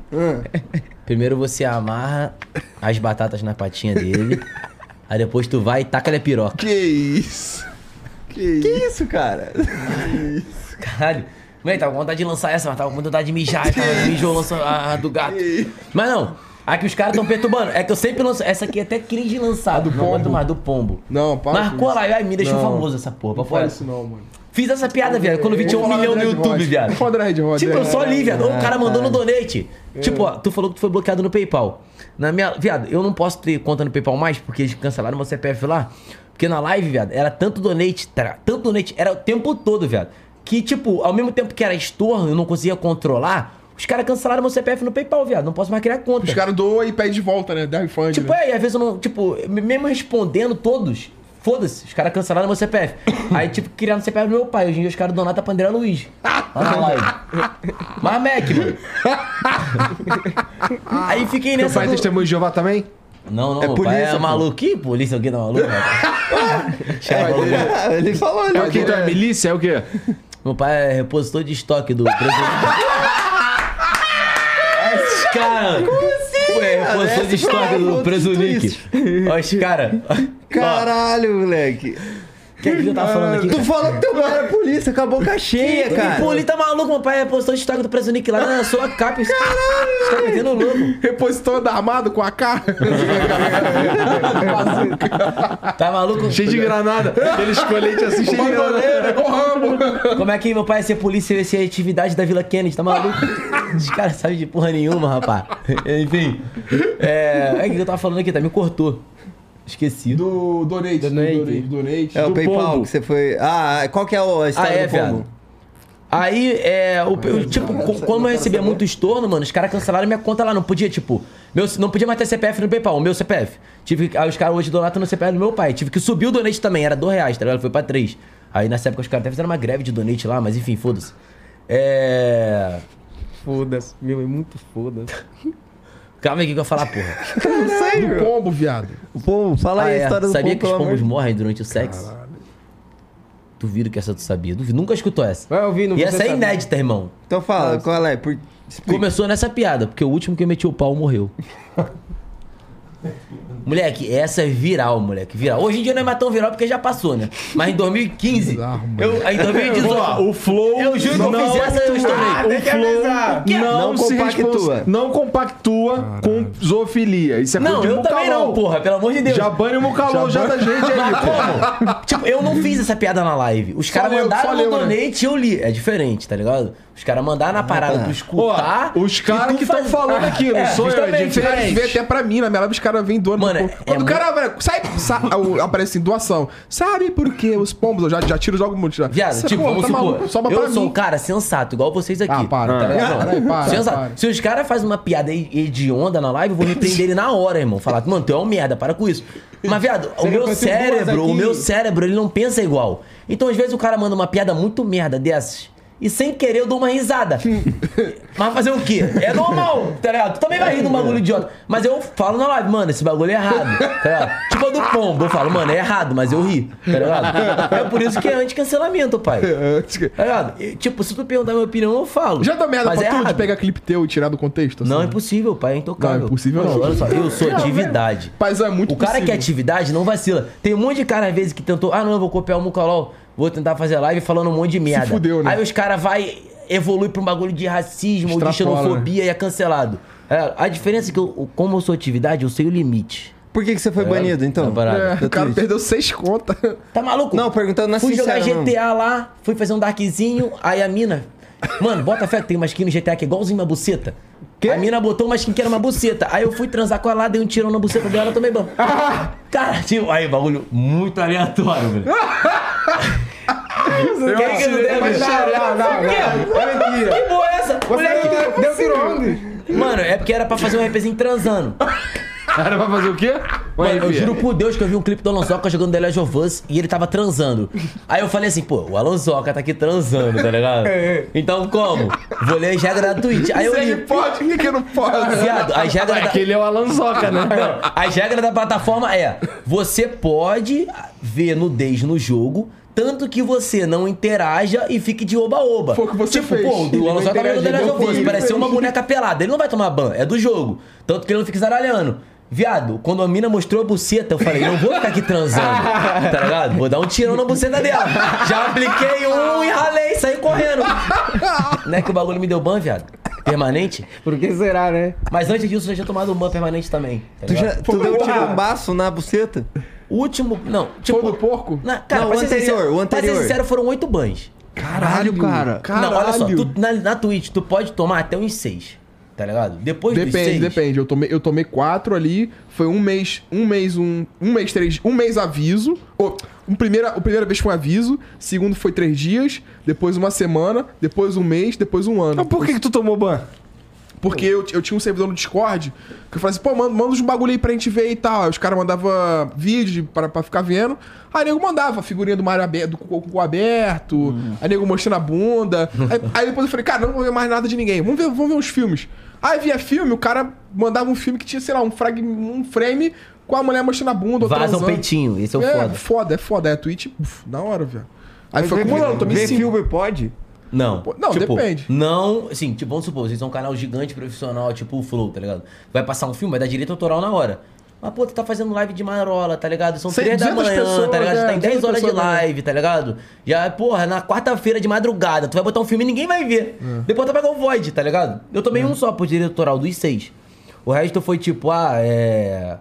Primeiro você amarra as batatas na patinha dele. aí depois tu vai e taca a piroca. Que isso? Que isso? Que isso, cara? Caralho. Moleque, tava com vontade de lançar essa, mas tava com vontade de mijar. Mijou, a, a do gato. Mas não. Aqui os caras tão perturbando. É que eu sempre lanço. Essa aqui é até cringe de lançar. do não pombo. mais, do pombo. Não, para Marcou lá, ai, me deixou Não. famoso essa porra. Pra Não fora. isso não, mano. Fiz essa piada, viado. Quando eu vi tinha um milhão no YouTube, viado. Red Hot, Tipo, é. eu só li, viado. O cara mandou no donate. Tipo, ó, tu falou que tu foi bloqueado no PayPal. Na minha. Viado, eu não posso ter conta no PayPal mais porque eles cancelaram meu CPF lá. Porque na live, viado, era tanto donate, tanto donate, era o tempo todo, viado. Que, tipo, ao mesmo tempo que era estorno, eu não conseguia controlar. Os caras cancelaram meu CPF no PayPal, viado. Não posso mais criar conta. Os caras doam e pedem de volta, né? Dá refund. Tipo, né? é, e às vezes eu não. Tipo, mesmo respondendo todos, foda-se, os caras cancelaram meu CPF. Aí, tipo, criaram o CPF do meu pai. Hoje em dia os caras donaram a Pandeira Luiz. Lá na live. Mas Mac, mano. Aí fiquei nessa. pai é do- testemunho de Jeová também? Não, não, É meu pai polícia, é pô. maluco. Que polícia? Alguém tá maluco? Chega, maluco. ele falou, ele É o que? Então é milícia? É o quê? Meu pai é repositor de estoque do. Esses caras. Como assim? É, repositor de estoque do preso Nick. Olha esse cara. Caralho, moleque. O que é que eu tava falando aqui? Tu falou que teu pai era polícia com a boca cheia, cara. Pô, ele tá maluco, meu pai é repositor de estoque do preso Nick lá na sua capa. Os caras metendo louco. Repositor da armado com a cara. Tá maluco? Cheio de granada. Aquele escolete assim, cheio de granada. com o Rambo. Como é que meu pai ia ser polícia e eu ia ser atividade da Vila Kennedy? Tá maluco? Os caras sabem de porra nenhuma, rapaz. Enfim. É. É o que eu tava falando aqui, tá? Me cortou. Esqueci. Do Donate. Do Donate. Donate. donate. É o Do PayPal pombo. que você foi. Ah, qual que é a história Ah, é, do pombo? viado. Aí, é. O, eu, tipo, co- quando eu recebia muito estorno, mano, os caras cancelaram minha conta lá. Não podia, tipo. Meu, não podia mais ter CPF no PayPal, o meu CPF. Tive, aí os caras hoje donatam no CPF do meu pai. Tive que subir o donate também, era dois reais, tá ligado? Foi pra três. Aí nessa época os caras até fizeram uma greve de donate lá, mas enfim, foda-se. É. Foda-se. Meu, é muito foda-se. Calma aí, o que eu ia falar, porra? Do pombo, viado. O pombo, fala aí Ah, a é. história do Sabia pombo, que os amor pombos morrem durante o sexo? Duvido que essa tu sabia. Duvido. Nunca escutou essa. Vai ouvir no E essa é Você Sabe. inédita, irmão. Então fala, qual é? Por... Começou nessa piada, porque o último que metiu o pau morreu. Moleque, essa é viral, moleque. Viral. Hoje em dia não é mais tão viral porque já passou, né? Mas em 2015. Bizarro, mano. eu, em 2018. O Flow. Eu juro que eu não fiz essa, eu estourei. O Flow não, Não se compactua. Não compactua com zoofilia. Isso é Não, eu também Mucalol. não, porra, pelo amor de Deus. Já bane o Mucalol já, da gente aí, como? tipo, eu não fiz essa piada na live. Os caras mandaram no donate e eu li. É diferente, tá ligado? Os caras mandaram na parada tá. pra escutar. Ó, os caras que estão faz- falando aqui, não É, sou eu, é. Vê diferente. até pra mim, na minha live os caras vêm doando. Mano, Pô, é- Quando é o cara velho, sai, sa- o- aparece assim, doação. Sabe por que os pombos? Eu já, já tiro jogo muito. Já. Viado, Cê, tipo, pô, vamos tá supor, maluco, Sobra eu pra sou mim. um cara sensato, igual vocês aqui. Ah, para, Tá ligado? para, para, para, Sensato. para. Se os caras fazem uma piada aí hedionda na live, eu vou repreender ele na hora, irmão. Falar, mano, tu é um merda, para com isso. Mas, viado, o meu duas cérebro, aqui. o meu cérebro, ele não pensa igual. Então, às vezes, o cara manda uma piada muito merda dessas. E sem querer eu dou uma risada. Mas fazer o quê? É normal, tá ligado? Tu também vai rir de um bagulho idiota. Mas eu falo na live, mano, esse bagulho é errado. Tá ligado? Tipo a do pombo, eu falo, mano, é errado, mas eu ri. Tá ligado? É por isso que é anti-cancelamento, pai. Tá ligado? E, tipo, se tu perguntar a minha opinião, eu falo. Já deu merda mas pra é tu de errado. pegar clipe teu e tirar do contexto? Não, é assim? impossível, pai, é intocável. Não, é impossível não. Olha só, eu sou atividade. Paizão, é muito O cara que é possível. atividade não vacila. Tem um monte de cara, às vezes, que tentou, ah, não, eu vou copiar o Mucalol, vou tentar fazer live falando um monte de merda. fudeu, né? Aí os caras vai evolui pra um bagulho de racismo ou de Extrapola, né? xenofobia e é cancelado. É, a diferença é que, eu, como eu sou atividade, eu sei o limite. Por que, que você foi banido, então? É, o cara Twitch. perdeu seis contas. Tá maluco? Não, perguntando na Fui jogar GTA mesmo. lá, fui fazer um darkzinho, aí a mina. Mano, bota fé que tem uma skin no GTA que é igualzinho uma buceta. A mina botou uma skin que era uma buceta. Aí eu fui transar com ela, dei um tirão na buceta dela, tomei banho. Cara, tipo, aí bagulho muito aleatório, velho. Quem que não deve Mas não. É mentira. Que porra é essa? Moleque, Deu tiro onde? Mano, é porque era pra fazer um RPzinho transando. Era pra fazer o quê? Mano, eu juro por Deus que eu vi um clipe do Alonsoca jogando The Last of Us e ele tava transando. Aí eu falei assim, pô, o Alonsoca tá aqui transando, tá ligado? Então como? Vou ler as regras da Twitch. Aí eu li. pode, por que não pode? Viado, as regras da... Aquele é o Alanzoca, né? Não, as regras da plataforma é: você pode ver nudez no jogo. Tanto que você não interaja e fique de oba-oba. Foi o que você tipo, fez. pô, o Alonso tava vendo o The Last of Us, uma boneca pelada. Ele não vai tomar ban, é do jogo. Tanto que ele não fica zaralhando. Viado, quando a mina mostrou a buceta, eu falei, não vou ficar aqui transando, tá ligado? Vou dar um tirão na buceta dela. Já apliquei um e ralei, saí correndo. Não é que o bagulho me deu ban, viado? Permanente? Por que será, né? Mas antes disso, eu já tinha tomado um ban permanente também. tá Tu, já, tu deu um tirambaço na buceta? O último. Não, tipo. Foi do porco? Na, cara, Não, o anterior, sincero- o anterior. Pra ser sincero, foram oito bans. Caralho, cara. Não, olha só, Caralho. tu- na, na Twitch, tu pode tomar até uns seis. Tá ligado? Depois dos Depende, seis. depende. Eu tomei, eu tomei quatro ali. Foi um mês, um mês, um, um mês, três, um mês aviso. Ou, um primeira, a primeira vez foi um aviso, segundo foi três dias, depois uma semana, depois um mês, depois um ano. Mas por que, que tu tomou ban? Porque eu, eu tinha um servidor no Discord que eu falei assim, pô, manda, manda uns bagulho aí pra gente ver e tal. Aí os caras mandavam vídeo pra, pra ficar vendo. Aí nego mandava figurinha do Mario aberto, do cocô aberto, aí nego mostrando a bunda. aí, aí depois eu falei, cara, não vou ver mais nada de ninguém. Vamos ver, vamos ver uns filmes. Aí via filme, o cara mandava um filme que tinha, sei lá, um, frag, um frame com a mulher mostrando a bunda. Vaza um peitinho, esse é o É, foda. foda, é foda. É a Twitch, uf, na hora, velho. Aí foi Ver- acumulando, tomei Ver cinco. filme pode? Não. Pô, não, depende. Não, assim, tipo, vamos supor, vocês são um canal gigante profissional, tipo o Flow, tá ligado? Vai passar um filme, vai dar direito autoral na hora. Mas, pô, tu tá fazendo live de marola, tá ligado? São Cem- 3 da 200 manhã, pessoas, tá ligado? é, Você tá em 10 200 horas de live, tá ligado? Já, porra, na quarta-feira de madrugada, tu vai botar um filme e ninguém vai ver. É. Depois tu vai pegar o Void, tá ligado? Eu tomei um só por direito autoral, dos seis. O resto foi tipo, ah, é.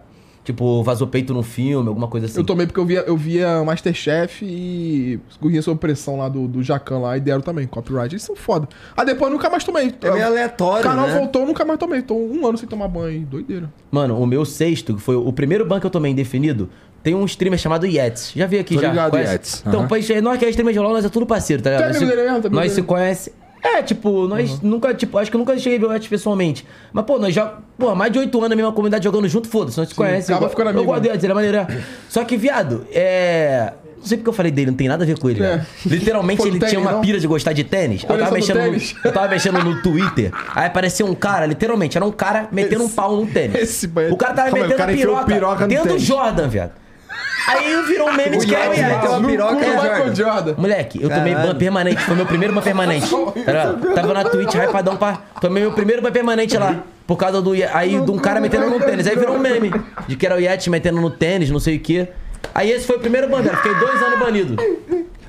Tipo, vazou peito no filme, alguma coisa assim. Eu tomei porque eu via, eu via Masterchef e Gorrinha Sob Pressão lá do, do Jacan lá e deram também, copyright. Eles são foda. Aí depois eu nunca mais tomei. É meio aleatório, O canal né? voltou, eu nunca mais tomei. Tô um ano sem tomar banho. Doideira. Mano, o meu sexto, que foi o primeiro ban que eu tomei indefinido, tem um streamer chamado Yetis. Já veio aqui Tô já. ligado, Conhece? Yetis. Então, Aham. pois, nós que é streamer de LOL, nós é tudo parceiro, tá ligado? É Nós, amigo se, dele mesmo? É amigo nós se dele? conhece. É, tipo, nós nunca, tipo, acho que eu nunca cheguei a ver o Yetis pessoalmente. Mas, pô, nós já, pô, mais de oito anos na mesma comunidade jogando junto, foda-se, nós se conhece. acaba Eu, ficando eu amigo, ele é maneiro. é. Só que, viado, é. Não sei porque eu falei dele, não tem nada a ver com ele, É. velho. Literalmente ele no tinha tênis, uma não? pira de gostar de tênis. Eu tava, no mexendo no, tênis. eu tava mexendo no Twitter. Aí apareceu um cara, literalmente, era um cara metendo um pau no tênis. esse o cara tava Calma metendo cara a piroca, piroca no dentro do tênis. Jordan, viado. Aí virou um meme de que era o Yetis Yetis. meteu a No piroca Michael Jordan. Jordan. Moleque, eu tomei ban permanente. Foi meu primeiro ban permanente. Tá? Tava na Twitch, hypadão pra. Tomei meu primeiro ban permanente lá. Por causa do. Aí de um cara metendo no tênis. Aí virou um meme. De que era o Yeti metendo no tênis, não sei o quê. Aí esse foi o primeiro ban. Fiquei dois anos banido.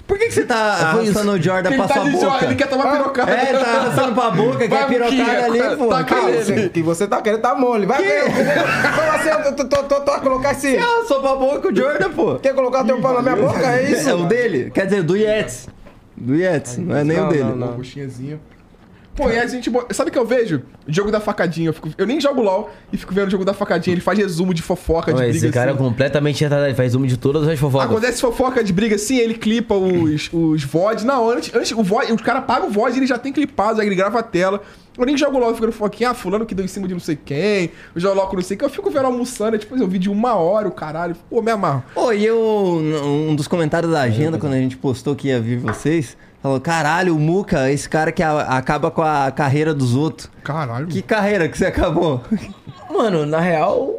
Por que, que você tá Foi isso. arrastando o Jordan pra tá sua boca? Ele quer tomar pirocada. É, ele tá arrastando pra boca, quer Vai, pirocada ali, pô. tá querendo. O que você tá querendo tá mole. Vai ver. Como assim? Eu tô, tô, tô, tô a colocar assim. Ah, só pra boca o Jordan, pô. Quer colocar teu pau na minha boca? É isso? É o dele? Quer dizer, do Yetis. Do Yetis, não é nem o dele. não, não. Uma coxinhazinha. Pô, e a gente. Sabe o que eu vejo? Jogo da facadinha. Eu, fico- eu nem jogo LOL e fico vendo o jogo da facadinha. Ele faz resumo de fofoca, de briga esse cara é assim. completamente retardado. Ele faz zoom de todas as fofocas. Acontece fofoca de briga assim, ele clipa os, os VOD. Não, antes, antes o, VOD, o cara paga o VOD, ele já tem clipado, aí ele grava a tela. Eu nem jogo LOL, eu fico no fofoquinha, ah, fulano que deu em cima de não sei quem, eu jogo LOL com não sei quem. Eu fico vendo almoçando, é tipo, eu vi de uma hora o caralho. Pô, me amarro. Pô, e eu, um dos comentários da agenda, quando a gente postou que ia vir vocês, falou, caralho, o Muca, esse cara que a- acaba com a carreira dos outros. Caralho. Que carreira que você acabou? Mano, na real.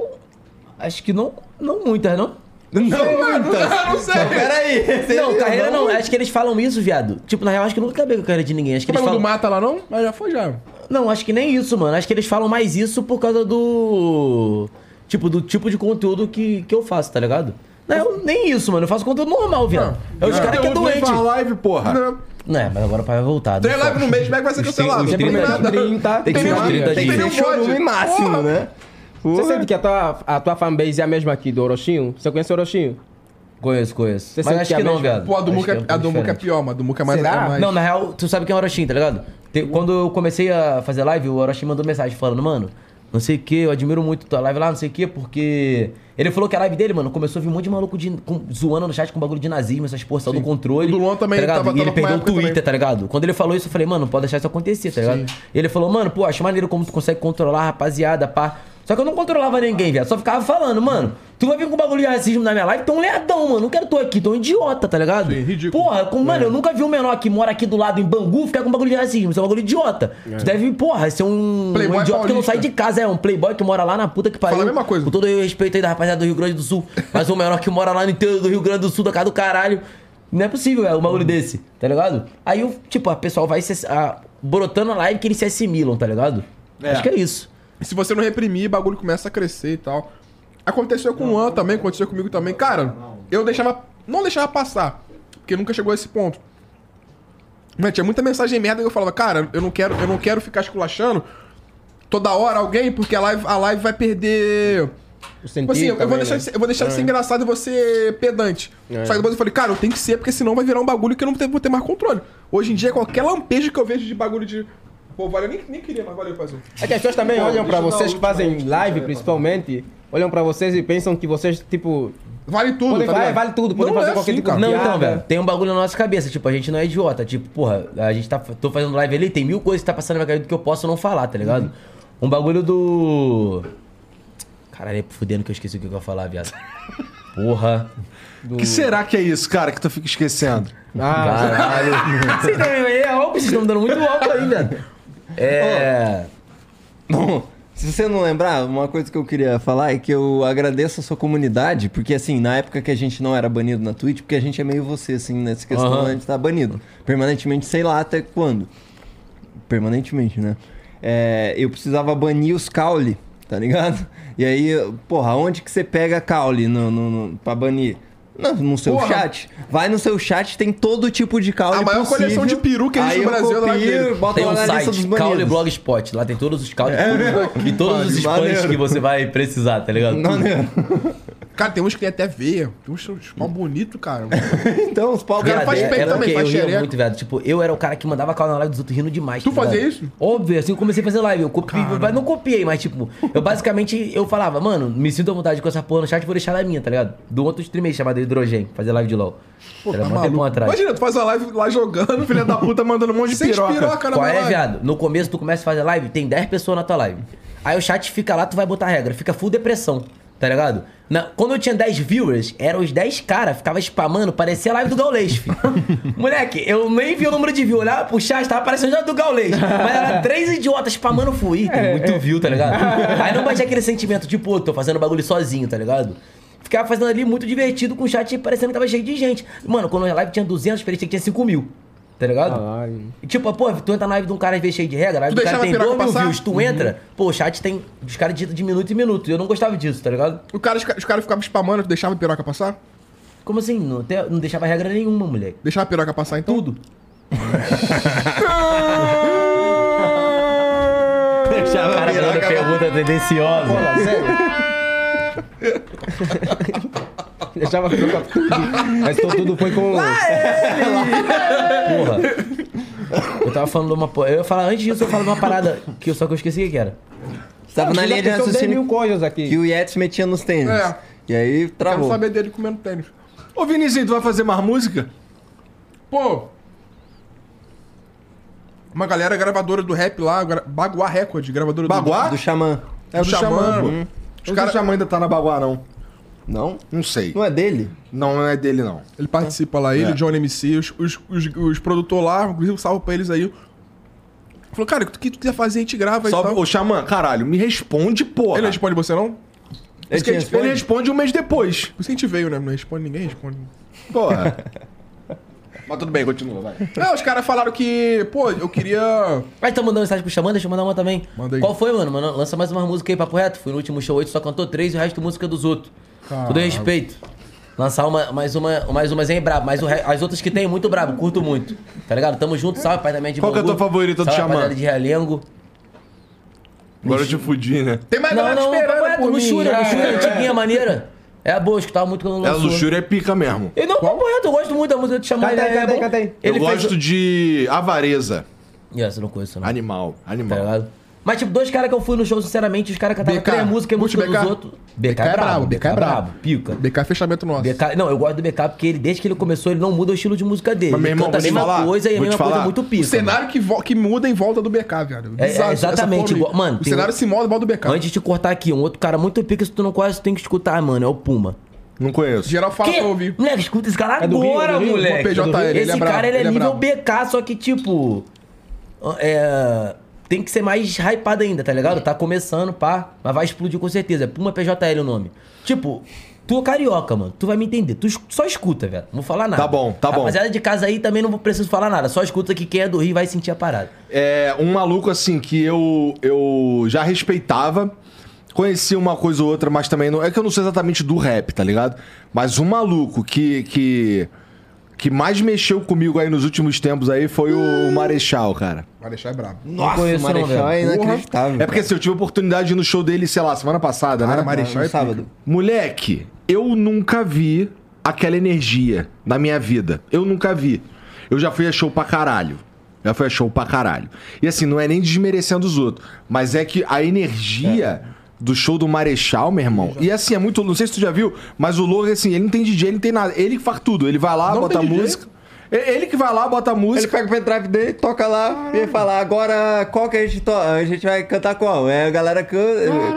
Acho que não. Não muitas, não. Não, muitas. não sei. Mas Peraí. Não, carreira não. Acho que eles falam isso, viado. Tipo, na real, acho que nunca acabei com a carreira de ninguém. Acho que Como eles é falam. mata lá não? Mas já foi já. Não, acho que nem isso, mano. Acho que eles falam mais isso por causa do. Tipo, do tipo de conteúdo que, que eu faço, tá ligado? Não, nem isso, mano. Eu faço conteúdo normal, viado. É os caras que é doente. faz live, porra. Não. Não, é, mas agora o pai vai voltar. Três não live no mês, como é que vai ser cancelado? Não tem 30 nada. 30, Tem que Tem ser uns nenhum- 30 tem dias. nenhum Fechou VOD. no máximo, Porra. né? Você Porra. sente que a tua, a tua fanbase é a mesma aqui do Orochinho? Você conhece o Orochinho? Conheço, conheço. Você Mas acho que é que não, viado. Pô, a do Muca que é, a do Muca é pior, mas a do Muca é mais... Será? é mais- Não, na real, tu sabe quem é o Orochi, tá ligado? Tem- quando eu comecei a fazer live, o Orochi mandou mensagem falando, mano, não sei o que, eu admiro muito tua live lá, não sei o que, porque. Ele falou que a live dele, mano, começou a vir um monte de maluco de, com- zoando no chat com bagulho de nazismo, essas porra, saiu do controle. O Luan também tá ligado? tava- E ele perdeu o Twitter, também. tá ligado? Quando ele falou isso, eu falei, mano, não pode deixar isso acontecer, tá ligado? E ele falou, mano, pô, acho maneiro como tu consegue controlar a rapaziada, pá. Só que eu não controlava ninguém, viado. Só ficava falando, mano, tu vai vir com bagulho de racismo na minha live, tu é um lerdão, mano. Não quero tu aqui, tu é um idiota, tá ligado? Sim, ridículo. Porra, com, mano, eu nunca vi um menor que mora aqui do lado em Bangu ficar com bagulho de racismo. Isso é um bagulho idiota. Tu deve, porra, ser um, um idiota que não paulista. sai de casa. É um playboy que mora lá na puta que pariu. Fala a mesma coisa. Com todo o respeito aí da rapaziada do Rio Grande do Sul. Mas um menor que mora lá no interior do Rio Grande do Sul, da casa do caralho. Não é possível, é um bagulho desse, tá ligado? Aí, o tipo, a pessoal vai se, a, brotando a live que eles se assimilam, tá ligado? É. Acho que é isso. Se você não reprimir, o bagulho começa a crescer e tal. Aconteceu com o An também, aconteceu comigo também. Cara, eu deixava. Não deixava passar. Porque nunca chegou a esse ponto. Mas tinha muita mensagem merda que eu falava, cara, eu não quero, eu não quero ficar esculachando toda hora alguém, porque a live, a live vai perder. O Tipo assim, eu, vou deixar, de ser- eu vou deixar de ser engraçado e ser pedante. Só que depois eu falei, cara, eu tenho que ser, porque senão vai virar um bagulho que eu não vou ter mais controle. Hoje em dia, qualquer lampejo que eu vejo de bagulho de. Pô, valeu, nem, nem queria, mas valeu fazer. É que as pessoas também olham pra vocês que fazem live, principalmente, olham pra vocês e pensam que vocês, tipo, Vale tudo, Podem- tá vale- ligado? vale tudo, podem Não fazer é qualquer assim, tipo. Não, então, velho, tem um bagulho na nossa cabeça, tipo, a gente não é idiota, tipo, porra, a gente tá, tô fazendo live ali, tem mil coisas que tá passando na minha cabeça que eu posso não falar, tá ligado? Uhum. Um bagulho do... Caralho, é fudendo que eu esqueci o que eu ia falar, viado. Porra. O que será que é isso, cara, que tu fica esquecendo? ah, Caralho. Vocês também, é álcool, vocês estão me dando muito álcool aí, viado. É... Bom, se você não lembrar, uma coisa que eu queria falar é que eu agradeço a sua comunidade, porque assim, na época que a gente não era banido na Twitch, porque a gente é meio você, assim, nessa questão, Aham. a gente tá banido. Permanentemente, sei lá até quando. Permanentemente, né? É, eu precisava banir os caule, tá ligado? E aí, porra, onde que você pega caule no, no, no, pra banir? No, no seu Porra. chat. Vai no seu chat, tem todo tipo de caule A maior possível. coleção de peru que existe Aí no Brasil é lá copio, dele. boto Tem lá um na lista dos site, banidos. Caule Blogspot. Lá tem todos os caules e todos os spams que você vai precisar, tá ligado? Não, né? Cara, tem uns que tem até veia. Tem uns, uns pau bonito, cara. Então, os pau cara Viado, faz é- peito é também, faz eu ria xereca. muito, velho. Tipo, eu era o cara que mandava call na live dos outros rindo demais. Tu tá fazia ligado? isso? Óbvio, assim eu comecei a fazer live. Eu copiei, mas não copiei, mas tipo, eu basicamente eu falava, mano, me sinto à vontade com essa porra no chat, vou deixar na minha, tá ligado? Do outro streamer chamado Hidrogênio, fazer live de LOL. Pô, Era tá tempão maluco. atrás. Imagina, tu faz a live lá jogando, Filha da puta mandando um monte de Sem piroca. piroca na Qual minha é, live. viado? No começo tu começa a fazer live, tem 10 pessoas na tua live. Aí o chat fica lá, tu vai botar regra, fica full depressão, tá ligado? Na- quando eu tinha 10 viewers, eram os 10 caras, ficava spamando, parecia a live do Gaulês, filho. Moleque, eu nem vi o número de view, olhava pro chat, tava parecendo já do Gaulês. Mas era três idiotas spamando full. Ih, tem muito view, tá ligado? Aí não batia aquele sentimento, tipo, pô, tô fazendo bagulho sozinho, tá ligado? Ficava fazendo ali muito divertido com o chat parecendo que tava cheio de gente. Mano, quando a live tinha 200, parecia que tinha 5 mil. Tá ligado? Caralho. E, Tipo, pô, tu entra na live de um cara às vezes cheio de regra, a live Tu do cara deixava tem a piroca 2 mil passar? views, tu entra, pô, o chat tem. Os caras digitam de minuto em minuto. E eu não gostava disso, tá ligado? O cara, os caras os caras ficavam spamando, tu deixava a piroca passar? Como assim? Não, te- não deixava regra nenhuma, moleque. Deixava a piroca passar então? Tudo. O cara fazendo pergunta tendenciosa. Porra, sério? Deixava a piroca Mas então tudo foi com. Porra. Eu tava falando de uma. Eu ia falar antes disso, eu falo de uma parada que eu só que eu esqueci o que era. Você tava na linha de 10 mil raciocínio coisas que aqui. o Yetis metia nos tênis. É. E aí Quero travou. saber dele comendo tênis. Ô, Vinizinho, tu vai fazer mais música? Pô. Uma galera gravadora do rap lá, Baguá Record, gravadora Baguá? Do Xamã. É o do Xamã, Xamã, pô. hum. Os cara- Xamã ainda tá na Baguá, não. Não? Não sei. Não é dele? Não, não é dele, não. Ele participa lá, ele, É. John MC, os, os, os, os produtores lá, inclusive um salve pra eles aí. Falou, cara, o que tu quiser fazer, a gente grava Só, e tal. ô, Xamã, caralho, me responde, porra. Ele não responde você, não? Ele ele, ele responde um mês depois. Por isso que a gente veio, né? Não responde ninguém, responde. Porra. Mas tudo bem, continua, vai. Não, os caras falaram que, pô, eu queria. Mas tá mandando mensagem pro Xamã, deixa eu mandar uma também. Manda aí. Qual foi, mano? Mano, Lança mais uma música aí, papo reto. Fui no último show 8, só cantou três e o resto música dos outros. Tudo em respeito. Lançar uma, mais uma, mais umas aí brabo, mas o re- as outras que tem muito brabo, curto muito. Tá ligado? Tamo junto, salve, pai da minha de Qual que é a Bangu. tua favorita do Xamã? de Realengo. Agora eu te fudi, né? Tem mais Não, galera não, esperando papo reto, por mim. luxúria, É, luxúria, é. antiguinha, maneira. É a boa, eu escutava muito quando É, lançou. Luxúria é pica mesmo. E não, papo reto, eu gosto muito da música do Xamã. Canta aí, ele é canta aí, bom. canta aí. Eu Ele fez... gosto de Avareza. Essa eu não conheço, não. Animal, Tá animal. ligado? Mas, tipo, dois caras que eu fui no show, sinceramente, os caras cantavam BK. três músicas e música BK? dos outros. BK é brabo, BK é brabo. Pica. BK é fechamento nosso. BK, não, eu gosto do BK porque ele, desde que ele começou, ele não muda o estilo de música dele. Mas, meu ele irmão, canta a mesma falar, coisa e a mesma coisa falar. muito pica. O cenário que, vo- que muda em volta do BK, velho. É, é, exatamente, igual- mano, O cenário um- se molda em volta do BK. Antes de te cortar aqui, um outro cara muito pica, se tu não conhece, tu tem que escutar, mano, é o Puma. Não conheço. Geral fala pra ouvir. Moleque, escuta esse cara É do Rio, agora, é do Rio? moleque. PJL, ele esse é brabo, cara, ele é, ele é nível. BK, só que, tipo... É... Tem que ser mais hypado ainda, tá ligado? Tá começando, pá. Mas vai explodir com certeza. É Puma PJL o nome. Tipo... Tu é carioca, mano. Tu vai me entender. Tu só escuta, velho. Não vou falar nada. Tá bom, tá bom. Rapaziada de casa aí também não preciso falar nada. Só escuta que quem é do Rio vai sentir a parada. É um maluco assim que eu, eu já respeitava. Conhecia uma coisa ou outra, mas também não. É que eu não sou exatamente do rap, tá ligado? Mas um maluco que. que que mais mexeu comigo aí nos últimos tempos aí foi o Marechal, cara. Deixar é brabo. Nossa, o Marechal é velho. inacreditável. É porque assim, eu tive a oportunidade de ir no show dele, sei lá, semana passada, Cara, né? Marechal é sábado. Moleque, eu nunca vi aquela energia na minha vida. Eu nunca vi. Eu já fui a show pra caralho. Já fui a show pra caralho. E assim, não é nem desmerecendo os outros, mas é que a energia do show do Marechal, meu irmão. E assim, é muito. Não sei se tu já viu, mas o Logan, assim, ele não tem DJ, ele não tem nada. Ele que faz tudo. Ele vai lá, Não bota música. Ele que vai lá, bota Ele música. pega o pendrive dele, toca lá e fala, agora qual que a gente, to a gente vai cantar qual? É, a galera can-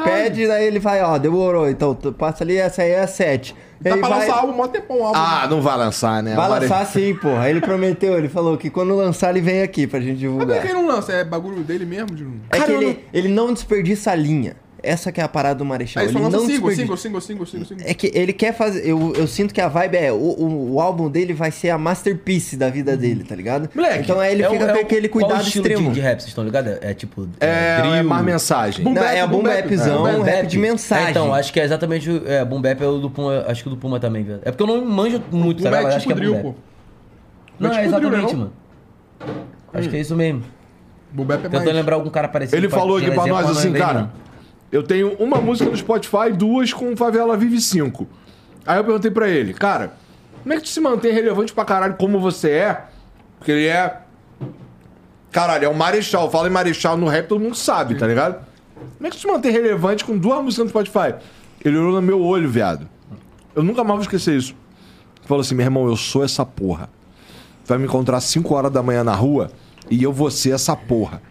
pede, daí ele vai, ó, demorou, então tu passa ali, essa aí é a 7. Tá pra lançar álbum, mó tempão álbum. Ah, não vai lançar, né? Vai lançar sim, porra. Ele prometeu, ele falou que quando lançar ele vem aqui pra gente Mas por divulgar. que ele não lança? É bagulho dele mesmo? De... É Cara, que ele, ele não desperdiça a linha. Essa que é a parada do Marechal. Aí só ele não single, single, single, single, single, single. É que ele quer fazer. Eu, eu sinto que a vibe é. O, o, o álbum dele vai ser a masterpiece da vida dele, tá ligado? Moleque, então aí ele É fica é com o- aquele qual cuidado estilo extremo. De, de rap, vocês estão ligados? É, é tipo. É, drill, é mais mensagem. Boom Não, bap, é boom boom bap. bapzão, É, um rap de mensagem. É, então, acho que é exatamente o é, boom bap é o do Puma, acho que o do Puma também, velho. É porque eu não manjo muito, Boom tá bap ligado? é Acho tipo que é drill, boom bap. Não, é tipo né, exatamente, não? mano. Acho que é isso mesmo. Boom bap é Tentando lembrar algum cara parecido. Ele falou aqui pra nós assim, cara. Eu tenho uma música no Spotify, duas com Favela Vive 5. Aí eu perguntei pra ele, cara, como é que tu se mantém relevante pra caralho como você é? Porque ele é. Caralho, é o Marechal. Fala em Marechal no rap, todo mundo sabe, tá ligado? Como é que tu se mantém relevante com duas músicas no Spotify? Ele olhou no meu olho, viado. Eu nunca mais vou esquecer isso. Ele falou assim: meu irmão, eu sou essa porra. Vai me encontrar 5 horas da manhã na rua e eu vou ser essa porra.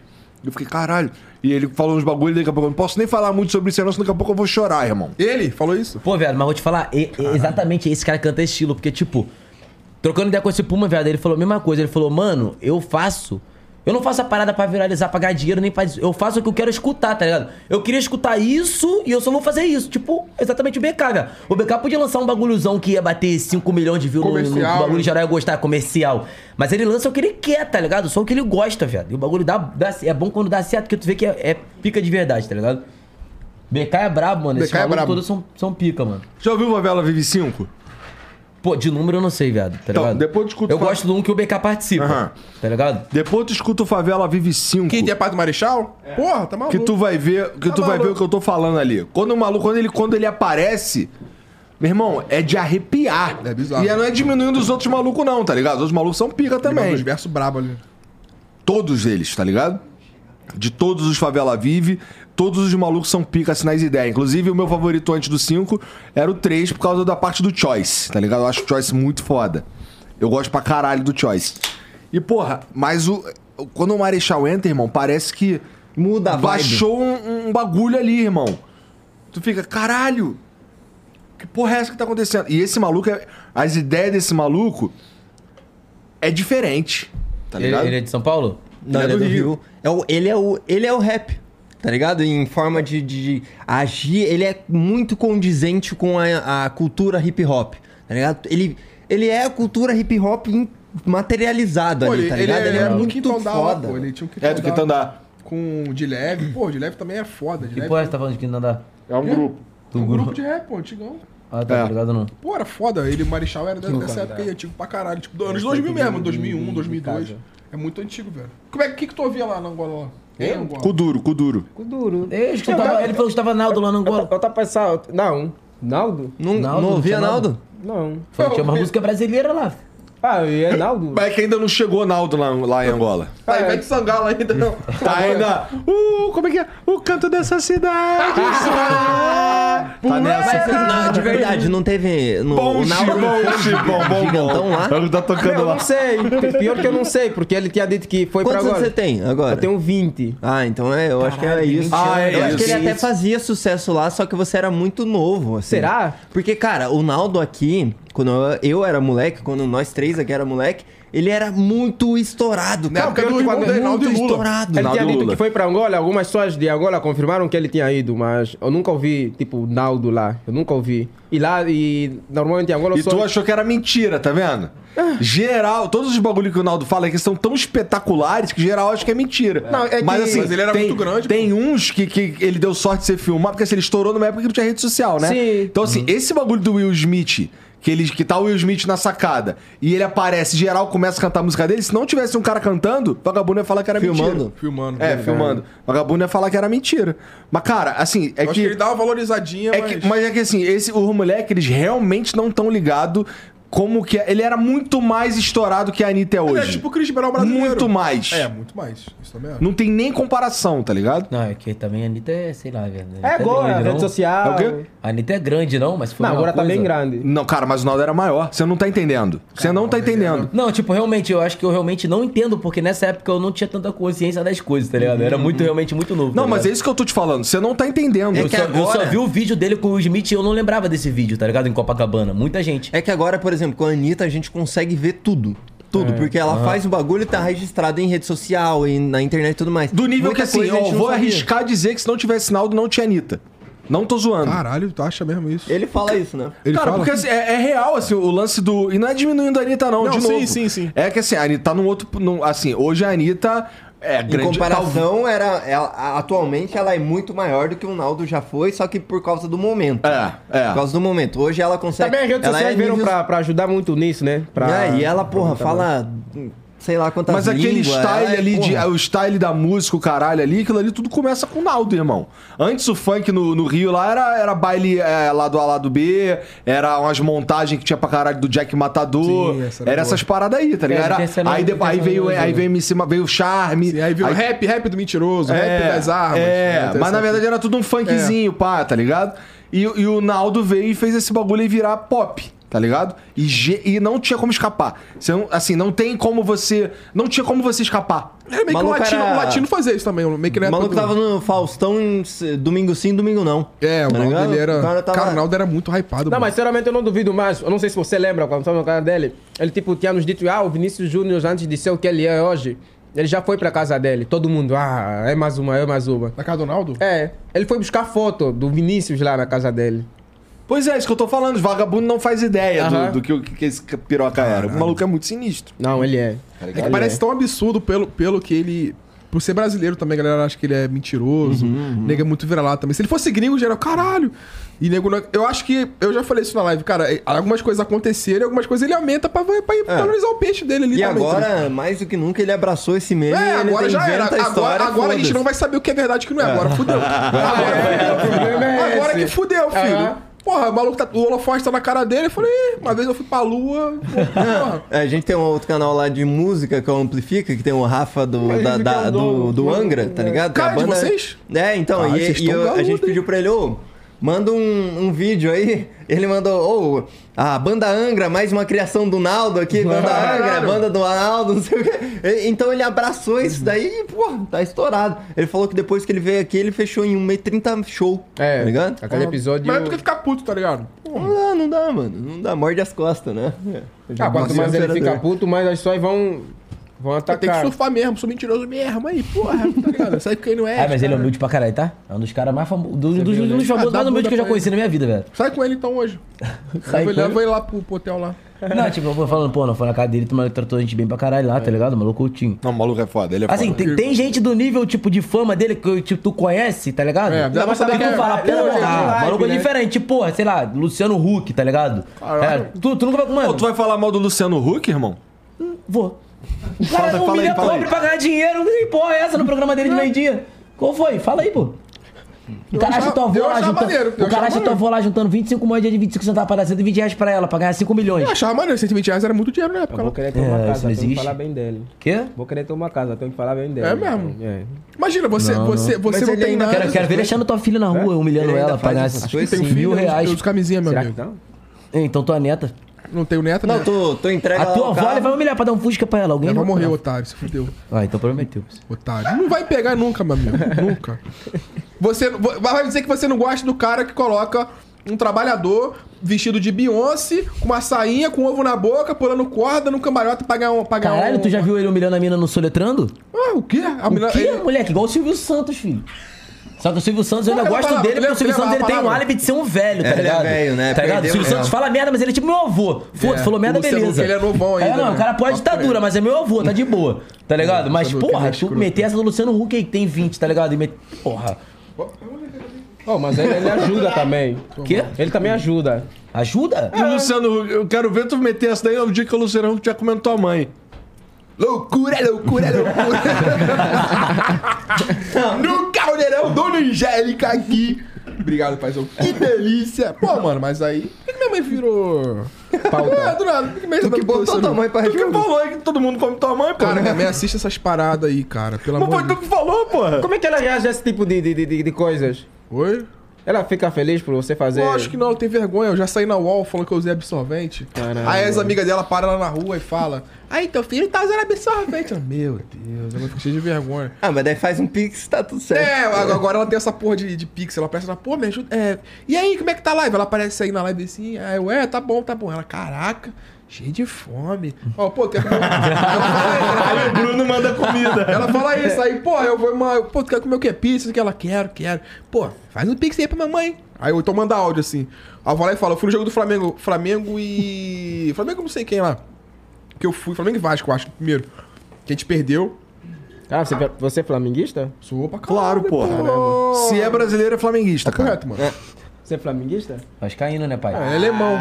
Eu fiquei, caralho. E ele falou uns bagulho, daqui a pouco eu não posso nem falar muito sobre isso, senão daqui a pouco eu vou chorar, irmão. Ele falou isso? Pô, velho, mas vou te falar, é, é exatamente esse cara canta esse estilo, porque, tipo, trocando ideia com esse Puma, velho, ele falou a mesma coisa. Ele falou, mano, eu faço. Eu não faço a parada pra viralizar, pra ganhar dinheiro, nem faz. Eu faço o que eu quero escutar, tá ligado? Eu queria escutar isso e eu só vou fazer isso. Tipo, exatamente o BK, velho. O BK podia lançar um bagulhozão que ia bater 5 milhões de views no, no Comercial, bagulho né? geral ia gostar, comercial. Mas ele lança o que ele quer, tá ligado? Só o que ele gosta, velho. E o bagulho dá, dá- é bom quando dá certo, porque tu vê que é, é pica de verdade, tá ligado? BK é brabo, mano. Esses BK é malucos brabo. todos são, são pica, mano. Já ouviu Favela Vive 5? Pô, de número eu não sei, viado, tá Então, ligado? depois eu discuto Eu gosto do um que o BK participa, Aham. tá ligado? Depois tu escuta o Favela Vive 5. Quem é pai do Marechal? Porra, tá maluco. Que tu vai ver, que Tá tu vai ver o que eu tô falando ali. Quando o maluco, quando ele, quando ele aparece, meu irmão, é de arrepiar. É bizarro. E não é diminuindo os outros malucos não, tá ligado? Os outros malucos são pica também. uns versos brabos ali. Todos eles, tá ligado? De todos os Favela Vive, todos os malucos são pica assim nas ideias. Inclusive, o meu favorito antes do 5 era o 3 por causa da parte do Choice, tá ligado? Eu acho o Choice muito foda. Eu gosto pra caralho do Choice. E, porra, mas o. Quando o Marechal entra, irmão, parece que. Muda a. Baixou um, um bagulho ali, irmão. Tu fica, caralho! Que porra é essa que tá acontecendo? E esse maluco, é- as ideias desse maluco é diferente. Tá Ele, ligado? ele é de São Paulo? Não, ele é do Rio. É o- ele, é o, ele é o rap, tá ligado? Em forma de, de agir, ele é muito condizente com a, a cultura hip hop, tá ligado? Ele, ele é a cultura hip hop materializada ali, tá ele, ligado? ele Ele é, era do muito Quintal da lá, foda. pô. Ele tinha um Quintal É do Quintal da. Com o de leve. Pô, de leve também é foda. De Que leve porra você tá falando de quinto andar? É um grupo. é um grupo de rap, pô, antigão. Ah, tá, É. ligado não. Pô, era foda. Ele, o Marechal, era da- dessa época aí, antigo pra caralho. Tipo, anos 2000 mesmo, 2001, 2002. É muito antigo, velho. Como é que, que tu ouvia lá na Angola? lá? Quem é Angola? Cu duro, cu duro. Ficou duro. Ele, escutava, ele falou que estava Naldo lá no Angola. Eu tava pensando. Não. Naldo? Não, Naldo, não não ouvia Naldo? Não. Que tinha uma música brasileira lá. Ah, e é Naldo. Mas é que ainda não chegou Naldo lá, lá em Angola. Tá, e vai de sangala ainda não. Tá ainda. Uh, como é que é? O canto dessa cidade. tá nessa. Mas, não, de verdade, não teve. No, Bom, o Naldo não bom, bom, bom, gigantão lá? Ele tá tocando Eu lá. não sei. Pior que eu não sei, porque ele tinha dito que foi Quantos pra anos agora. você tem agora? Eu tenho 20. Ah, então é, eu acho que é isso. Ah, é eu acho que isso. ele até fazia sucesso lá, só que você era muito novo, assim. Será? Porque, cara, o Naldo aqui, quando eu, era moleque, quando nós três aqui era moleque, ele era muito estourado, cara. época do pior que irmão quando- do Reinaldo muito Lula. estourado. Ele Naldo tinha dito Lula. que foi pra Angola, algumas pessoas de Angola confirmaram que ele tinha ido, mas eu nunca ouvi, tipo, Naldo lá. Eu nunca ouvi. E lá, e normalmente em Angola E só... tu achou que era mentira, tá vendo? Geral, todos os bagulho que o Naldo fala aqui são tão espetaculares que geral acha que é mentira. Não, é mas que- assim, Mas ele era tem, muito grande, Tem uns que, que ele deu sorte de ser filmado, porque assim, ele estourou numa época que não tinha rede social, né? Sim. Então assim, esse bagulho do Will Smith, que, ele, que tá o Will Smith na sacada, e ele aparece, geral começa a cantar a música dele, se não tivesse um cara cantando, vagabundo ia falar que era Filmando? mentira. Filmando. É, filmando. Vagabundo ia falar que era mentira. Mas cara, assim, é Eu acho que que... ele dá uma valorizadinha, É mas... que- mas é que assim, esse, os moleques, eles realmente não estão ligados como que é. Ele era muito mais estourado que a Anitta é Ele hoje. é tipo o Chris Brown brasileiro. Muito mais. É, muito mais. Isso também é. Não tem nem comparação, tá ligado? Não, é que também a Anitta é, sei lá, velho. É Anitta agora, grande, rede social. É o quê? A Anitta é grande, não, mas foi Não, agora tá coisa- bem grande. Não, cara, mas o Naldo era maior. Você não tá entendendo. Você não tá entendendo. Não, tipo, realmente, eu acho que eu realmente não entendo, porque nessa época eu não tinha tanta consciência das coisas, tá ligado? Eu era muito, realmente, muito novo. Não, tá mas é isso que eu tô te falando. Você não tá entendendo. Eu, que só, eu agora- só vi o vídeo dele com o Smith e eu não lembrava desse vídeo, tá ligado? Em Copacabana. Muita gente. É que agora, por exemplo, com a Anitta a gente consegue ver tudo. Tudo, porque ela faz o bagulho e tá registrado em rede social, e na internet e tudo mais. Do nível Muita que assim, ó, vou sabia. arriscar dizer que se não tivesse Naldo, não tinha Anitta. Não tô zoando. Caralho, tu acha mesmo isso? Ele fala isso, né? Ele cara, fala? porque assim, é, é real, assim, o lance do. E não é diminuindo a Anitta, não, Não, de sim, novo. sim, sim. É que assim, a Anitta tá num outro. num- assim, hoje a Anitta é Em grande. comparação, era, ela- a- atualmente ela é muito maior do que o Naldo já foi, só que por causa do momento. É, é. Por causa do momento. Hoje ela consegue. Também as redes ela sociais é vieram nível- pra, pra ajudar muito nisso, né? Pra... É, e ela, porra, fala. Sei lá quantas Mas aquele línguas, style é, ali, de, o style da música, o caralho ali, aquilo ali tudo começa com o Naldo, irmão. Antes o funk no, no Rio lá era, era baile é, lado A, lado B, era umas montagens que tinha pra caralho do Jack Matador. Sim, essa era era essas paradas aí, tá ligado? É, Era- tem essa- aí, depois, aí veio, aí veio, em cima, veio o Charme. E aí viu o rap, rap do mentiroso, rap das armas. É, né? Mas na verdade era tudo um funkzinho, pá, tá ligado? E, e o Naldo veio e fez esse bagulho aí virar pop, tá ligado? E, e não tinha como escapar. Você não- assim, não tem como você. Não tinha como você escapar. É meio que o Maluco latino, era- o latino fazia isso também, meio que O maluco tava no Faustão em domingo sim, domingo não. É, o Tá Naldo ligado? dele era... O cara tava- Cara, o Naldo era muito hypado, Não, mano. mas sinceramente eu não duvido mais. Eu não sei se você lembra, quando estava no canal dele, ele tipo tinha nos dito, ah, o Vinícius Júnior, antes de ser o que ele é hoje, ele já foi pra casa dele. Todo mundo, ah, é mais uma, é mais uma. Na casa do Naldo? É, ele foi buscar foto do Vinícius lá na casa dele. Pois é, isso que eu tô falando. Os vagabundos não faz ideia do- Aham. do, que, que esse piroca era. O maluco é muito sinistro. Não, ele é. É que Ele parece é. tão absurdo pelo, pelo que ele. Por ser brasileiro também, a galera acha que ele é mentiroso. Uhum, Nego é muito vira-lata também. Se ele fosse gringo, geral, caralho. E nego. não- Eu acho que. Eu já falei isso na live, cara. é, Algumas coisas aconteceram e algumas coisas ele aumenta pra, pra, pra valorizar o peixe dele ali E também. tá agora, mais do que nunca, ele abraçou esse meme. É, ele agora já era. inventa a Agora, história, agora a gente foda-se. não vai saber o que é verdade e o que não é. Agora fudeu. É, problema é Agora que fudeu, filho. Porra, o maluco tá, o holofote tá na cara dele. Eu falei, "Ih, uma vez eu fui pra lua. Porra. É, a gente tem um outro canal lá de música que é o Amplifica, que tem o Rafa do, Mas da- da- é o dono. do, do Angra, tá ligado? Tem Cara, de vocês? É, então, Caralho, e, e eu- a gente pediu pra ele, ô, manda um, um vídeo aí. Ele mandou, ô, a banda Angra, mais uma criação do Naldo aqui, banda Angra, banda do Naldo, não sei o quê. Então ele abraçou isso daí e, pô, tá estourado. Ele falou que depois que ele veio aqui, ele fechou em 1,30 show, É, tá ligado? aquele episódio... Mas é porque ficar puto, tá ligado? Não dá, não dá, mano. Não dá, morde as costas, né? É. Ah, quanto mais ele fica puto. puto, mais as pessoas vão, vão Tem que atacar. surfar mesmo, sou mentiroso mesmo. Aí, porra, tá ligado? Sabe quem não é? Ah, mas ele é humilde pra caralho, tá? É um dos caras mais famosos. Do, dos, viu, um né? dos famosos Ah, mais humildes que eu já conheci na minha vida, velho. Sai com ele então hoje. Sai eu com levo ele? ele lá pro, pro hotel lá. Não, tipo, eu vou falando, pô, não foi na casa dele, tu tratou a gente bem pra caralho lá, tá ligado? Maluco Coutinho. Não, o maluco é foda. Ele é Assim, foda. tem, tem gente do nível, tipo, de fama dele que tipo, tu conhece, tá ligado? É, dá pra saber que tu é- fala, ele é pô, ah, live, maluco é né? diferente, porra, sei lá, Luciano Huck, tá ligado? Caralho. É, tu, tu nunca vai. Mano, Pô, tu vai falar mal do Luciano Huck, irmão? vou. O cara Fala- humilha aí, pobre aí. pra ganhar dinheiro, que porra é essa no programa dele de meio-dia? Qual foi? Fala aí, pô. O cara acha tua avó eu lá juntando. eu O cara acha tua avó lá juntando 25 moedas de 25 centavos pra dar 120 reais pra ela, pra ganhar 5 milhões. Eu achava maneiro, 120 reais era muito dinheiro na Eu época. vou né? querer ter uma É, casa, não tenho que falar bem dele. Quê? Vou querer ter uma casa, tenho que falar bem dele. É mesmo? É. Imagina, você, você, você Mas não ele tem ainda nada. Quero, quero ver deixando tua filha na rua, humilhando Ele ainda ela, pra ganhar essas esses coisas? Tem um mil filho, reais. eu uso camisinha, meu amigo. não? Então tua neta. Não tenho neto, Não, né? tu, tu entrega A tua avó ele vai humilhar pra dar um fusca pra ela. Alguém Ela vai morrer, otário, se fudeu. Ah, então prometeu. Otário. Não vai pegar nunca, meu amigo. nunca. Você vo- vai dizer que você não gosta do cara que coloca um trabalhador vestido de Beyoncé, com uma sainha, com ovo na boca, pulando corda no cambalhota pra ganhar um. Pra ganhar Caralho, um... tu já viu ele humilhando a mina no soletrando? Ah, o quê? A O mina- quê, ele- moleque? Igual o Silvio Santos, filho. Só que o Silvio Santos eu ainda é gosto palavra? dele, porque o Silvio Santos ele tem um álibi de ser um velho, tá É, ele é ligado? velho, né? Tá ligado? O Silvio é. Santos fala merda, mas ele é tipo meu avô. Foda-se, É, falou merda, o beleza. Ele é novão É, ainda, não, né? o cara pode ditadura, reto. mas é meu avô, tá de boa. Tá ligado? Mas, é porra, tu meter essa do Luciano Huck aí que tem 20, tá ligado? E met... Porra. Oh, mas ele, ele ajuda também. Quê? Ele também ajuda. Ajuda? E o Luciano Huck, eu quero ver tu meter essa daí no dia que o Luciano Huck tinha comendo tua mãe. Loucura, loucura, loucura. no caldeirão, Dona Angélica aqui. Obrigado, paizão. Que delícia. Pô, mano, mas aí... Por que que minha mãe virou... Pauta. É, do nada. Por que minha Tu que botou tua mãe pra Tu que falou aí que todo mundo come tua mãe, pô. Cara, minha mãe assiste essas paradas aí, cara. Pelo Mas amor foi tu que falou, porra. Como é que ela reage a esse tipo de, de, de, de coisas? Oi? Ela fica feliz por você fazer. Lógico que não, ela tem vergonha. Eu já saí na UOL falando que eu usei absorvente. Caramba. Aí as amigas dela param lá na rua e falam: Aí, teu filho tá usando absorvente. Eu, Meu Deus, ela fica cheia de vergonha. Ah, mas daí faz um pix, tá tudo certo. É, agora ela tem essa porra de, de pix. Ela aparece lá, pô, me ajuda. É, e aí, como é que tá a live? Ela aparece aí na live assim, aí eu, é, tá bom, tá bom. Ela, caraca, cheio de fome. Ó, pô, quer comer. Aí o Bruno manda comida. Ela fala isso, aí, pô, eu vou, uma, pô, tu quer comer o quê? Pizza? Que ela, quero, quero. Pô, faz um pix aí pra mamãe. Aí eu então manda áudio assim. Aí eu vou lá e falo, eu fui no jogo do Flamengo, Flamengo e... Flamengo não sei quem lá. Que eu fui, Flamengo e Vasco, eu acho, primeiro. Que a gente perdeu. Ah, você, você é flamenguista? Sou pra caralho, Claro, porra. pô. Se é brasileiro, é flamenguista, Tá cara. correto, mano. Você é flamenguista? Vascaíno, né, pai? É, é alemão.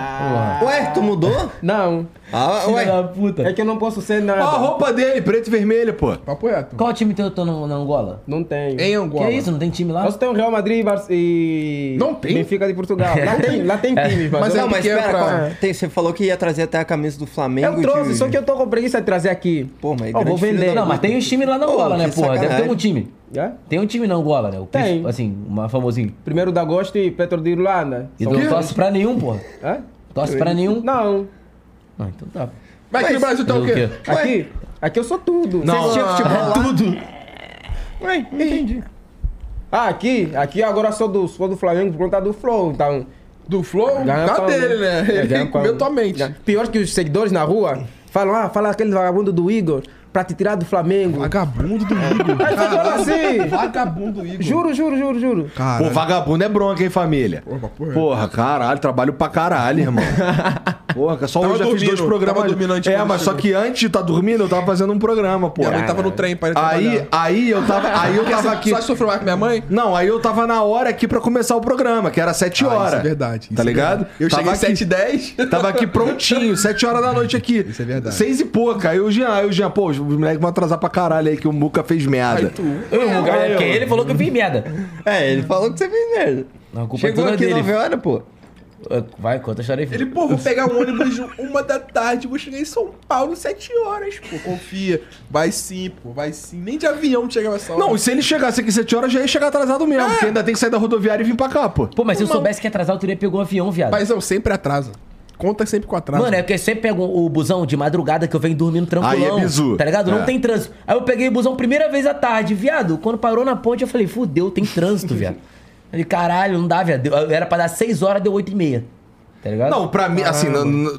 Ué, tu mudou? Não. Ah, Filha da ué. puta. É que eu não posso ser Ó nada. a roupa dele, preto e vermelho, pô. Papo reto. Qual time teu no- na Angola? Não tenho. Em Angola. Que isso? Não tem time lá? Nós temos Real Madrid e e. Não tem? Benfica de Portugal. Lá tem, lá tem times, mas, Mas é Não, mas espera, pra- tem- você falou que ia trazer até a camisa do Flamengo. Eu trouxe, de- só que eu tô com preguiça de trazer aqui. Pô, mas Ó, vou vender. Não, mas tem uns times lá na Pô, Angola, né, porra? Deve ter um time. É? Tem um time na Angola, né? O Tem. Assim, uma famosinho. Primeiro de agosto e Petro de Irlanda. E São tu não torce pra nenhum, porra. Hã? Torce pra nenhum. Não. Ah, então tá. Mas aqui no Brasil tá o quê? Aqui, aqui eu sou tudo. Não, Você assistia futebol lá? Tudo. Ué, entendi. Ah, aqui, aqui agora sou do, sou do Flamengo por conta do Flow, então. Do Flow, ganha tá dele, né? É, Ele comeu tua mente. Pior que os seguidores na rua falam, ah, fala aquele vagabundo do Igor pra te tirar do Flamengo. Vagabundo do Igor. Aí fala assim. Vagabundo do Igor. Juro, juro, juro, juro. Pô, Caralho. vagabundo é bronca, hein, família? Porra, porra. Porra, caralho, trabalho pra caralho, irmão. Porra, só Tava hoje já fiz dois programas. tava dormindo antes é, quando mas só chegou. que antes de estar dormindo, eu tava fazendo um programa, pô. Minha mãe tava no trem pra ir Aí, trabalhar. aí eu tava, aí eu tava aqui. Só sofreu mais com minha mãe? Não, aí eu tava na hora aqui pra começar o programa, que era 7 Ah, horas. isso é verdade. isso Tá é ligado? verdade. Eu Tava cheguei aqui- 7 h 10 Tava aqui prontinho, 7 horas da noite aqui. Isso é verdade. Seis e pouca. Aí o Jean, aí o Jean, pô, os moleques vão atrasar pra caralho aí que o Muca fez merda. Aí tu... Eu, cara, porque ele falou que eu fiz merda. É, ele falou que você fez merda. Não, a culpa Chegou toda aqui dele. 9 horas, pô. Vai, conta a história aí. Ele, pô, vou pegar um ônibus de uma da tarde, vou chegar em São Paulo 7 horas. Pô, confia. Vai sim, pô, vai sim. Nem de avião chegava essa hora. Não, se ele chegasse aqui 7 horas, já ia chegar atrasado mesmo, porque ainda tem que sair da rodoviária e vir pra cá, pô. Pô, mas se eu Não. soubesse que ia atrasar, eu teria pegado um avião, viado. Paizão, sempre atrasa. Conta sempre com atraso. Mano, é porque eu sempre pego o busão de madrugada que eu venho dormindo tranquilão. Aí é bizu. Tá ligado? Não É. tem trânsito. Aí eu peguei o busão primeira vez à tarde, viado. Quando parou na ponte, eu falei, fudeu, tem trânsito, viado. Falei, caralho, não dá, viado. Era pra dar 6 horas, deu 8 e meia. Tá ligado? Não, pra mim, assim,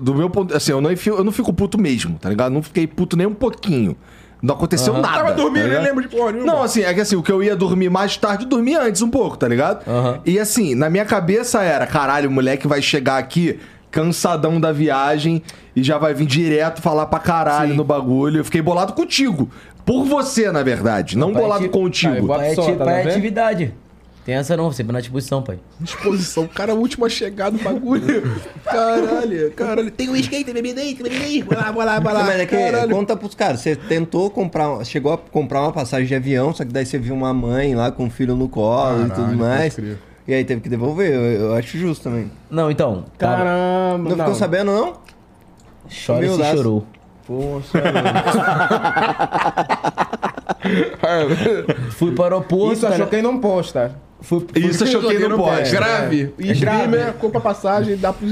do meu ponto, assim, eu não, enfio- eu não fico puto mesmo, tá ligado? Não fiquei puto nem um pouquinho. Não aconteceu nada. Tava dormindo, tá nem lembro de porra nenhuma. Não, assim, é que assim, o que eu ia dormir mais tarde, eu dormia antes um pouco, tá ligado? Aham. E assim, na minha cabeça era, caralho, o moleque vai chegar aqui cansadão da viagem e já vai vir direto falar pra caralho no bagulho. Eu fiquei bolado contigo. Por você, na verdade. Não pai bolado contigo. Pai, Pai é, tá pai é vendo? atividade. Tem essa não, sempre na disposição, pai. Disposição. O cara é o último a chegar do bagulho. Caralho, caralho. Tem um skate, tem bebida aí, tem bebida aí. Vai lá, vai lá, vai lá. Mas é que, Caralho. conta pros caras, você tentou comprar, chegou a comprar uma passagem de avião, só que daí você viu uma mãe lá com o filho no colo e tudo Caralho, mais. crer. E aí teve que devolver, eu, eu acho justo também. Não, então. tava- Caramba. Não, ficou sabendo, não? Chora se Humildaço. chorou. Poxa, Fui pro aeroporto. Isso tá achou ligado? quem não posta. Fui, Isso eu choquei no pote. Grave. É Streamer, grave. compra passagem, dá pro,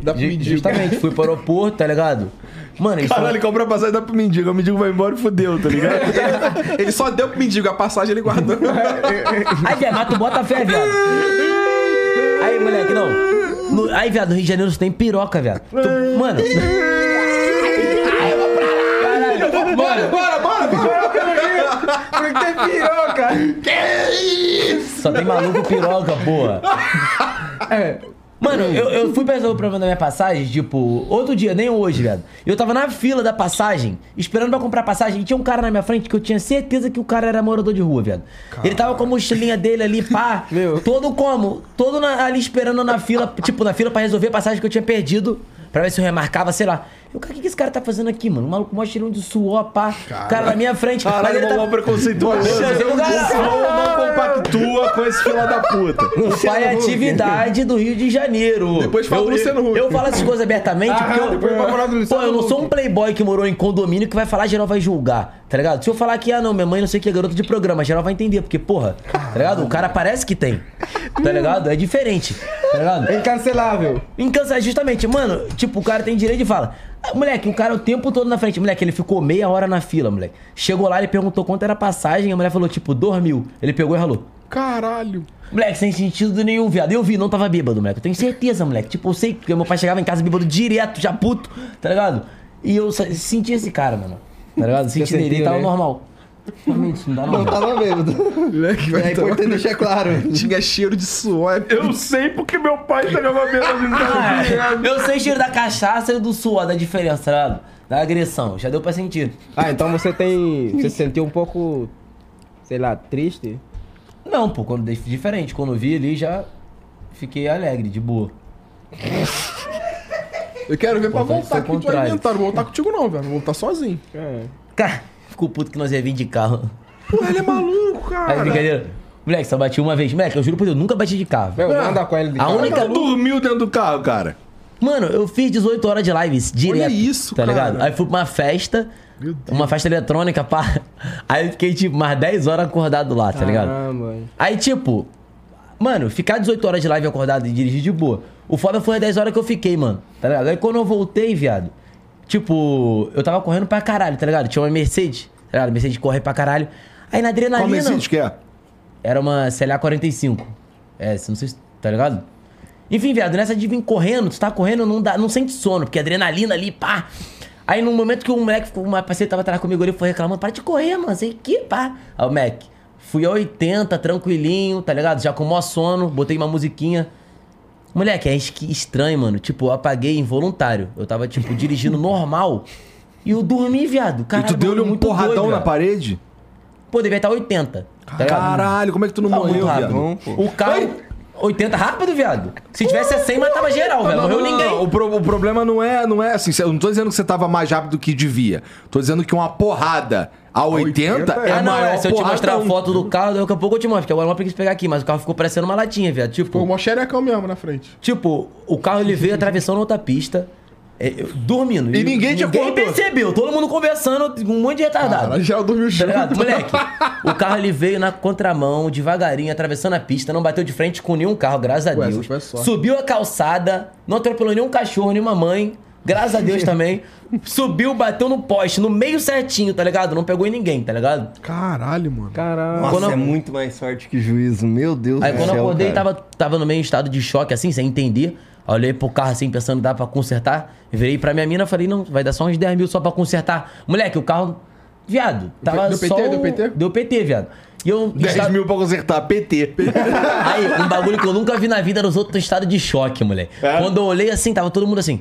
dá pro mendigo. Justamente, fui pro aeroporto, tá ligado? Mano, isso Caralho, ele compra a passagem e dá pro mendigo. O mendigo vai embora e fudeu, tá ligado? Ele só deu pro mendigo, a passagem ele guardou. Aí, viado, mas tu bota fé, viado. Aí, moleque, não. No- aí, viado, no Rio de Janeiro você tem piroca, viado. Tu- mano. Caralho, mano, bora, bora. Porque tem piroca. só tem maluco piroca, porra. É. Mano, eu, eu fui resolver o problema da minha passagem, tipo, outro dia, nem hoje, viado. Eu tava na fila da passagem, esperando pra comprar passagem, e tinha um cara na minha frente que eu tinha certeza que o cara era morador de rua, viado. Ele tava com a mochilinha dele ali, pá, Meu. todo como? Todo na- ali esperando na fila, tipo, na fila pra resolver a passagem que eu tinha perdido, pra ver se eu remarcava, sei lá. Eu, cara, o que, que esse cara tá fazendo aqui, mano? O maluco mó cheirinho de suor, pá. O cara na minha frente. mas Caralho, ele tá... tá... preconceituoso. O cara- não compactua com esse filho da puta. O pai é atividade do Rio de Janeiro. Depois fala eu, do Luciano eu, Huck. eu falo essas coisas abertamente Ah, porque eu, depois vai falar do Pô, Luciano eu não sou um playboy que morou em condomínio que vai falar, geral vai julgar, tá ligado? Se eu falar que, ah, não, minha mãe não sei o que é garota de programa, geral vai entender, porque, porra, tá ligado? O cara parece que tem, tá ligado? É diferente, tá ligado? Incancelável. Incansável, justamente, mano, tipo, o cara tem direito de fala. Moleque, o cara o tempo todo na frente. Moleque, ele ficou meia hora na fila, moleque. Chegou lá, ele perguntou quanto era a passagem, a mulher falou, tipo, dois mil. Ele pegou e falou, Caralho. Moleque, sem sentido nenhum, viado. Eu vi, não tava bêbado, moleque. Eu tenho certeza, moleque. Tipo, eu sei, porque meu pai chegava em casa bêbado direto, já puto, tá ligado? E eu senti esse cara, mano. Tá ligado? Senti nele, ele tava né? normal. Realmente, não dá não. Não tava bêbado. Moleque, É importante deixar claro. Tinha cheiro de suor. Eu sei porque meu pai tá tava bêbado. Ah, eu sei o cheiro da cachaça e do suor, da diferença, tá ligado? Da agressão. Já deu pra sentir. Ah, então você tem. Você se sentiu um pouco. Sei lá, triste? Não, pô, quando diferente. Quando eu vi ali, já fiquei alegre, de boa. Eu quero ver pra Pô, voltar aqui contrário. alimentar. Não vou voltar contigo não, velho. Vou voltar sozinho. É. Cara, ficou puto que nós ia vir de carro. Pô, ele é maluco, Aí, cara. brincadeira. Moleque, só bati uma vez. Moleque, eu juro por Deus, nunca bati de carro. Meu, manda com ele de A cara. única- Nunca dormiu dentro do carro, cara. Mano, eu fiz 18 horas de lives direto. isso, tá cara. ligado? Aí fui pra uma festa, uma festa eletrônica, pá. Aí eu fiquei, tipo, mais 10 horas acordado lá, tá ligado? Caramba. Aí, tipo, mano, ficar 18 horas de live acordado e dirigir de boa. O foda foi as 10 horas que eu fiquei, mano. Tá ligado? Aí quando eu voltei, viado, tipo, eu tava correndo pra caralho, tá ligado? Tinha uma Mercedes, tá ligado? Mercedes corre pra caralho. Aí na Qual adrenalina. Mercedes que é? Era uma CLA 45. É, não sei se. Tá ligado? Enfim, viado, nessa de vir correndo, tu tá correndo, não, dá, não sente sono, porque adrenalina ali, pá. Aí no momento que o moleque, uma parceira tava atrás comigo, ele foi reclamando, para de correr, mano, sei que, pá. Aí o Mac, fui a 80, tranquilinho, tá ligado? Já com o maior sono, botei uma musiquinha. Moleque, é estranho, mano. Tipo, eu apaguei involuntário. Eu tava, tipo, dirigindo normal. E eu dormi, viado. E Caralho, tu deu-lhe um muito porradão doido, na viado. parede? Pô, devia estar 80. Tá ligado? Caralho, como é que tu não Tá muito morreu, rápido. viado? Pô. O carro. 80 rápido, viado. Se tivesse a 100, matava geral, velho. Não, Morreu não, não, ninguém. não. O, pro- o problema não é, não é assim. Eu não tô dizendo que você tava mais rápido do que devia. Tô dizendo que uma porrada a 80, é ah, a não, maior é. Se eu te mostrar a foto do carro, daqui a pouco eu te mostro, porque agora eu não preguiça pegar aqui, mas o carro ficou parecendo uma latinha, viado. Pô, o Tipo, mó xerecão mesmo na frente. tipo, o carro ele veio atravessando outra pista. é, eu- dormindo. E ninguém te Ninguém acordou. percebeu. Todo mundo conversando, um monte de retardado. Cara, geral dormiu Tá junto. ligado? Moleque, o carro ele veio na contramão, devagarinho, atravessando a pista, não bateu de frente com nenhum carro, graças a Ué, Deus. Subiu a calçada, não atropelou nenhum cachorro, nenhuma mãe, graças a Deus também. Subiu, bateu no poste, no meio certinho, tá ligado? Não pegou em ninguém, tá ligado? Caralho, mano. Caramba. Nossa, Quando eu- é muito mais sorte que juízo. Meu Deus Aí do quando eu céu, acordei, cara. tava, tava no meio estado de choque, assim, sem entender. Olhei pro carro assim, pensando, dá pra consertar. Virei pra minha mina, falei, não, vai dar só uns 10 mil só pra consertar. Moleque, o carro, viado, tava Deu só... PT? o- Deu PT? Deu PT, viado. E eu... 10 estado- mil pra consertar, PT. Aí, um bagulho que eu nunca vi na vida era os outros em estado de choque, moleque. É? Quando eu olhei assim, tava todo mundo assim.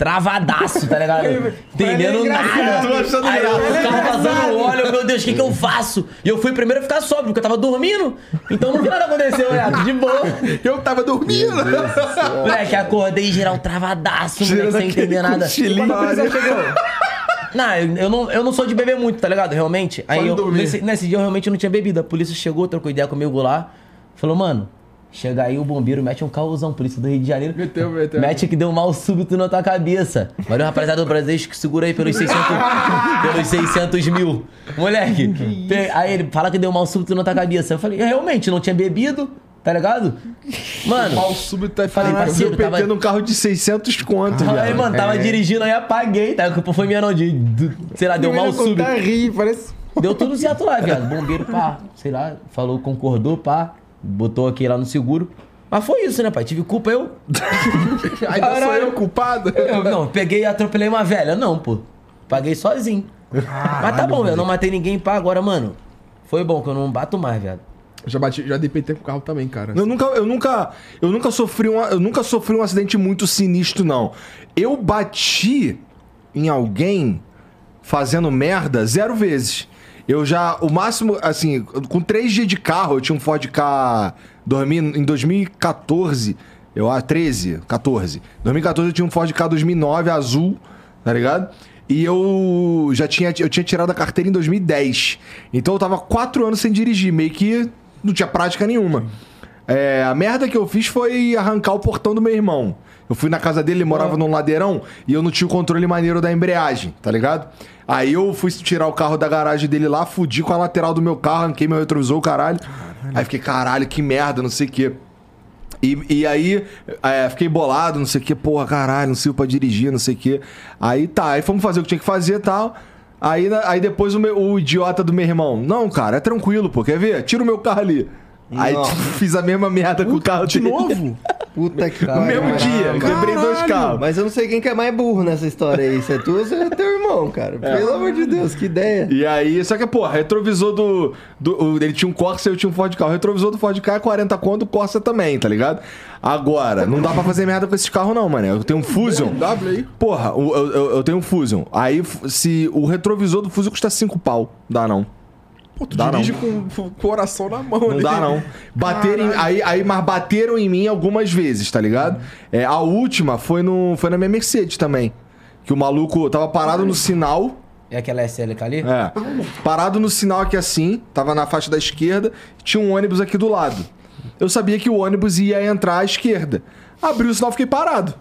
Travadaço, tá ligado? Entendendo nada. Tô achando Aí eu ficava vazando óleo, meu Deus, o que que eu faço? E eu fui primeiro a ficar sóbrio, porque eu tava dormindo. Então não vi nada acontecer, né? De boa. Eu tava dormindo. Moleque, acordei geral travadaço, moleque, sem entender nada. cochilinho. Não, eu, eu não, eu não sou de beber muito, tá ligado? Realmente. Aí eu, nesse, nesse dia eu realmente não tinha bebido. A polícia chegou, trocou ideia comigo lá. Falou, mano, chega aí o bombeiro, mete um carrozão, polícia do Rio de Janeiro. Meteu, meteu. Mete que deu um mal súbito na tua cabeça. Valeu, rapaziada do Brasil, que segura aí pelos 600, pelos 600 mil. Moleque, pe- aí ele fala que deu um mal súbito na tua cabeça. Eu falei, "Eu realmente, não tinha bebido, tá ligado? Mano, Mal súbito é Falei, falei, parceiro, Eu PT tava- num carro de 600 conto, aí, velho. mano, tava dirigindo aí, apaguei, tá? A culpa foi minha não, de, de- sei lá, deu um mal súbito. rir, parece... Deu tudo certo lá, viado. Bombeiro, pá, sei lá, falou, concordou, pá, botou aqui lá no seguro. Mas foi isso, né, pai? Tive culpa eu. Ainda sou Caralho. eu culpado? eu não, peguei e atropelei uma velha. Não, pô. Paguei sozinho. Mas tá bom, velho. Não matei ninguém, pá. Agora, mano, foi bom que eu não bato mais, viado. Já bati, já dei PT com o carro também, cara. Eu nunca, eu nunca, eu nunca sofri um, eu nunca sofri um acidente muito sinistro não. Eu bati em alguém fazendo merda zero vezes. Eu já, o máximo, assim, com três dias de carro, eu tinha um Ford K dormi em 2014, eu acho, 13, 14. 2014 eu tinha um Ford K 2009 azul, tá ligado? E eu já tinha, eu tinha tirado a carteira em 2010. Então eu tava quatro anos sem dirigir, meio que não tinha prática nenhuma. É, a merda que eu fiz foi arrancar o portão do meu irmão. Eu fui na casa dele, ele morava num ladeirão e eu não tinha o controle maneiro da embreagem, tá ligado? Aí eu fui tirar o carro da garagem dele lá, fudi com a lateral do meu carro, arranquei meu retrovisor, o caralho. Aí fiquei, caralho, que merda, não sei o quê. E, e aí, é, fiquei bolado, não sei o que, porra, caralho, não sirvo pra dirigir, não sei o que. Aí tá, aí fomos fazer o que tinha que fazer e tal. Aí, aí depois o, meu- o idiota do meu irmão, não, cara, é tranquilo, pô, quer ver? Tira o meu carro ali. Aí Não. tipo, fiz a mesma merda com o carro De dele. novo? Puta que No mesmo dia, quebrei dois carros. Mas eu não sei quem que é mais burro nessa história aí. Se é tu ou se é teu irmão, cara. Pelo amor de Deus, que ideia. E aí, só que, pô, retrovisor do, do. o- Ele tinha um Corsa e eu tinha um Ford Ka. O retrovisor do Ford Ka é 40 conto, o Corsa também, tá ligado? Agora, não dá pra fazer merda com esses carros, não, mano. Eu tenho um Fusion. W aí. Porra, o- eu, eu, eu tenho um Fusion. Aí, f- se o retrovisor do Fusion custa 5 pau, dá não. Pô, tu Dá dirige com, com o coração na mão Não ali. dá, não. Bateram em- aí, aí, mas bateram em mim algumas vezes, tá ligado? É, a última foi, no, foi na minha Mercedes também. Que o maluco tava parado no sinal. É aquela SLK ali? É. Parado no sinal aqui assim, tava na faixa da esquerda, tinha um ônibus aqui do lado. Eu sabia que o ônibus ia entrar à esquerda. Abri o sinal, fiquei parado.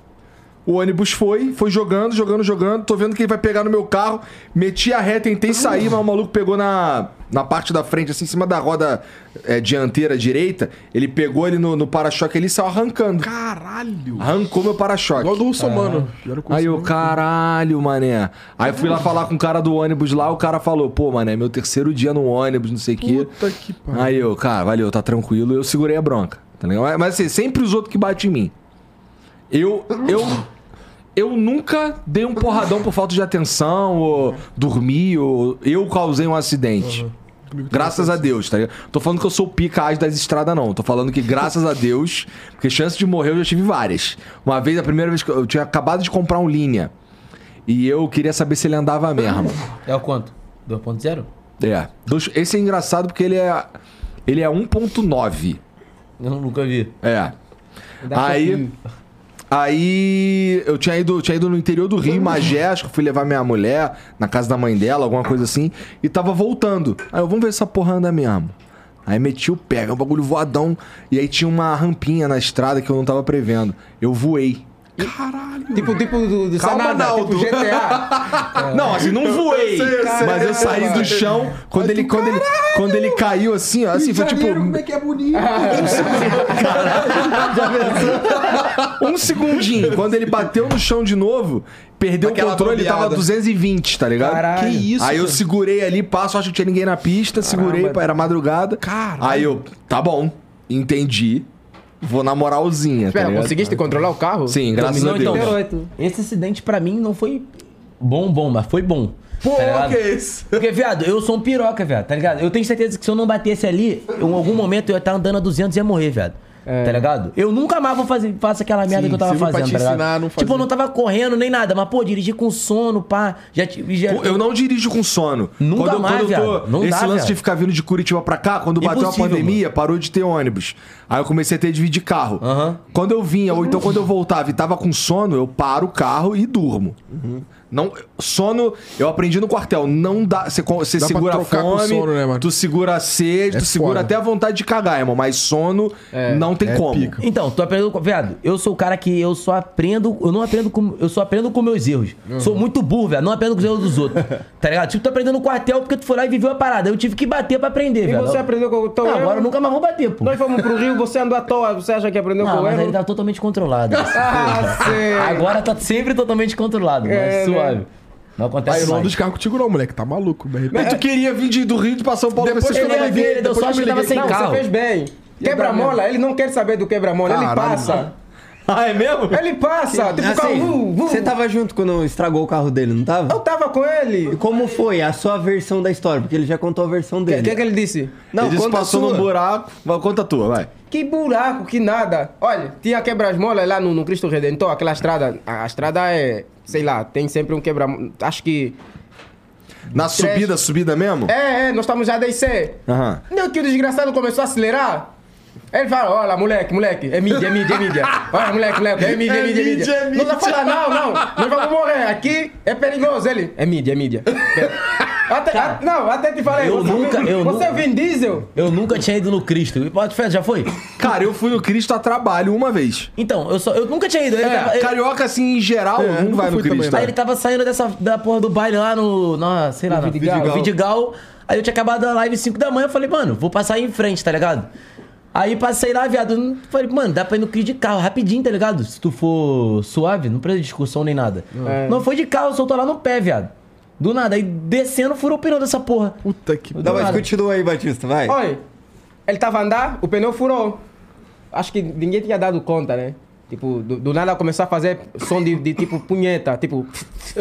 O ônibus foi, foi jogando, jogando, jogando. Tô vendo que ele vai pegar no meu carro. Meti a ré, tentei sair, mas o maluco pegou na, na parte da frente, assim, em cima da roda é, dianteira direita. Ele pegou ele no, no para-choque ali e saiu arrancando. Caralho. Arrancou meu para-choque. Igual do Russomano. Já com Aí eu, caralho, mané. Aí fui lá falar com o cara do ônibus lá, o cara falou, pô, mané, meu terceiro dia no ônibus, não sei o quê. Puta que pariu. Aí eu, cara, valeu, tá tranquilo. Eu segurei a bronca, tá ligado? Mas, assim, sempre os outros que batem em mim. Eu, eu, eu nunca dei um porradão por falta de atenção, ou dormi, ou eu causei um acidente. Graças a Deus, tá ligado? Tô falando que eu sou o pica as das estradas, não. Tô falando que graças a Deus, porque chance de morrer eu já tive várias. Uma vez, a primeira vez que eu, tinha acabado de comprar um linha. E eu queria saber se ele andava mesmo. É o quanto? 2.0? É. Esse é engraçado porque ele é. Ele é 1.9. Eu nunca vi. É. Dá Aí. Aí eu tinha ido, tinha ido no interior do Rio, em Magé, acho que fui levar minha mulher na casa da mãe dela, alguma coisa assim, e tava voltando. Aí eu, vamos ver essa porra anda mesmo. Aí meti o pé, é um bagulho voadão, e aí tinha uma rampinha na estrada que eu não tava prevendo. Eu voei. Caralho. Tipo, tipo do, do Calma, Sanada, tipo Naldo. GTA. Não, assim, não voei. sei, eu sei, mas eu eu saí do chão. Quando ele, quando, ele, quando ele caiu assim, ó, assim, foi tipo. Como é que é bonito. Um segundinho. Quando ele bateu no chão de novo, perdeu Aquela o controle, ele tava bambeada. 220, tá ligado? Caralho. Que isso, Aí eu segurei ali, passo, acho que tinha ninguém na pista, segurei, Caramba. era madrugada. Caralho. Aí eu, tá bom, entendi. Vou na moralzinha, tá Espera, ligado? conseguiste controlar o carro? Sim, graças a Deus. então, esse acidente pra mim não foi bom, bom, mas foi bom. Pô, tá que é isso? Porque, viado, eu sou um piroca, viado, tá ligado? Eu tenho certeza que se eu não batesse ali, eu, em algum momento eu ia estar andando a 200 e ia morrer, viado. Tá ligado? Eu nunca mais vou fazer, faço aquela merda Sim, que eu tava sirva pra fazendo, te tá ligado? ensinar não Tipo, eu não tava correndo nem nada, mas, pô, dirigir com sono, pá. Já, já... Eu não dirijo com sono. Nunca quando, eu- mais, quando eu tô. Não esse dá, lance viado. de ficar vindo de Curitiba pra cá, quando bateu Impossível, a pandemia, parou de ter ônibus. Aí eu comecei a ter de dividir carro. Aham. Quando eu vinha, ou então quando eu voltava e tava com sono, eu paro o carro e durmo. Não, sono, eu aprendi no quartel, não dá. Você, você Dá segura a com fome, sono, né, mano? tu segura a sede, É tu segura foda. até a vontade de cagar, irmão. Mas sono não tem é como. pica. Então, tu aprendeu com. Viado, eu sou o cara que eu só aprendo. Eu não aprendo com. Eu só aprendo com meus erros. Sou muito burro, velho. Não aprendo com os erros dos outros. Tá ligado? Tipo, tu aprendeu no quartel porque tu foi lá e viveu a parada. Eu tive que bater pra aprender, E velho. você aprendeu com o teu Não, erro? agora eu nunca mais vou bater, pô. Nós fomos pro Rio, você andou à toa, você acha que aprendeu com Não, o mas erro? ele tá totalmente controlado. Ah, sei. Agora tá sempre totalmente controlado, mas É, né? Não acontece Aí eu não ando mais. de carro contigo não, moleque. Tá maluco, BRP. Mas tu queria vir de- do Rio de São Paulo Depois pra que eu Ele ia ele deu depois sorte eu que me tava sem Não, carro. você fez bem. Quebra-mola, ele não quer saber do quebra-mola, ele Caralho. passa. Ah, é mesmo? Ele passa, tipo, o carro... Assim, vu, vu. você tava junto quando estragou o carro dele, não tava? Eu tava com E ele. como foi a sua versão da história? Porque ele já contou a versão O dele. que, que ele disse? Não, Ele disse que passou num buraco. Vai, conta a tua, vai. Que buraco, que nada. Olha, tinha quebra-molas lá no, no Cristo Redentor, aquela estrada. A, a estrada é, sei lá, tem sempre um quebra Acho que. Na subida, subida mesmo? É, é, nós estamos já a descer. Aham. Não, que o desgraçado começou a acelerar. Ele fala, olha, moleque, moleque, é mídia, é mídia, é mídia. Olha, moleque, moleque, é mídia, é mídia, é mídia. é Não vai falar, não, não, nós vamos morrer, aqui é perigoso. Ele, é mídia, é mídia. Até, a- não, até te falei, eu você, nunca- eu você nunca- Vin Diesel? Eu nunca tinha ido no Cristo. E pode já foi? Cara, eu fui no Cristo a trabalho uma vez. Então, eu, só, eu nunca tinha ido. Ele tava- É, ele- carioca, assim, em geral, É, não nunca vai no fui também, Cristo. não. Aí ele tava saindo dessa, da porra do baile lá no. Na, sei lá, No Vidigal. no Vidigal. Aí eu tinha acabado a live 5 da manhã. Eu falei, mano, vou passar aí em frente, tá ligado? Aí passei lá, viado. Falei, mano, dá pra ir no Cristo de carro, rapidinho, tá ligado? Se tu for suave, não precisa de discussão nem nada. É. Não foi de carro, soltou lá no pé, viado. Do nada. Aí descendo, furou o pneu dessa porra. Puta que Não, mas nada. continua aí, Batista, vai. Olha, ele tava a andar, o pneu furou. Acho que ninguém tinha dado conta, né? Tipo, do, do nada começou a fazer som de, de tipo punheta, tipo.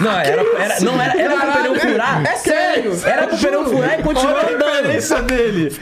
Não, era, era, não era, era pro pneu furar. É sério! Era pro pneu furar e continuar andando. dele.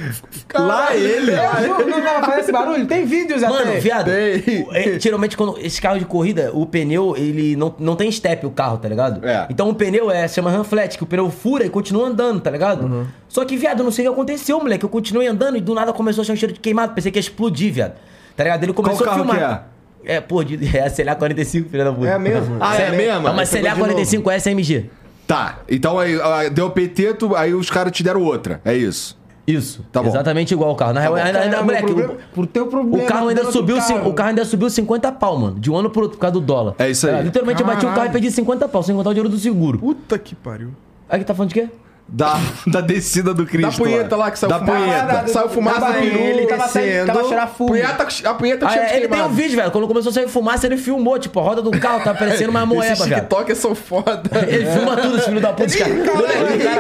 Lá ele. Eu juro, não tava fazendo esse barulho, tem vídeos Mano, até. viado, Tem. o- é, geralmente quando esse carro de corrida, o pneu, ele não, não tem step o carro, tá ligado? É. Então o pneu é, chama run flat, que o pneu fura e continua andando, tá ligado? Só que, viado, eu não sei o que aconteceu, moleque. Eu continuei andando e do nada começou a achar um cheiro de queimado. Pensei que ia explodir, viado. Tá ligado? Ele começou Qual a carro filmar. É, pô, de, é a CLA 45, filha da puta. É mesmo? Ah, é mesmo? É uma Aí pegou CLA de novo. 45 SMG. Tá, então aí deu PT, tu- aí os caras te deram outra. É isso. Isso. Tá bom. Exatamente igual o carro. Na real, ainda, ainda, moleque, o problema- o, por teu problema. o carro ainda subiu, carro. o carro ainda subiu 50 pau, mano. De um ano pro outro, por causa do dólar. É isso aí. literalmente eu bati o carro e Caralho. perdi 50 pau, sem contar o dinheiro do seguro. Puta que pariu. Aí que tá falando de quê? Da, da descida do Cristo. Da punheta lá que saiu Da fumaça. punheta. Saiu fumaça ele, peru. ele tava, saindo, tava cheirando fumo. Punheta, a punheta Ah, tinha é, ele tem um vídeo, velho. Quando começou a sair fumaça, ele filmou, tipo, a roda do carro tá parecendo uma moeba, Esses velho. TikTokers são foda. Ele filma tudo, esse filho da puta, esse cara.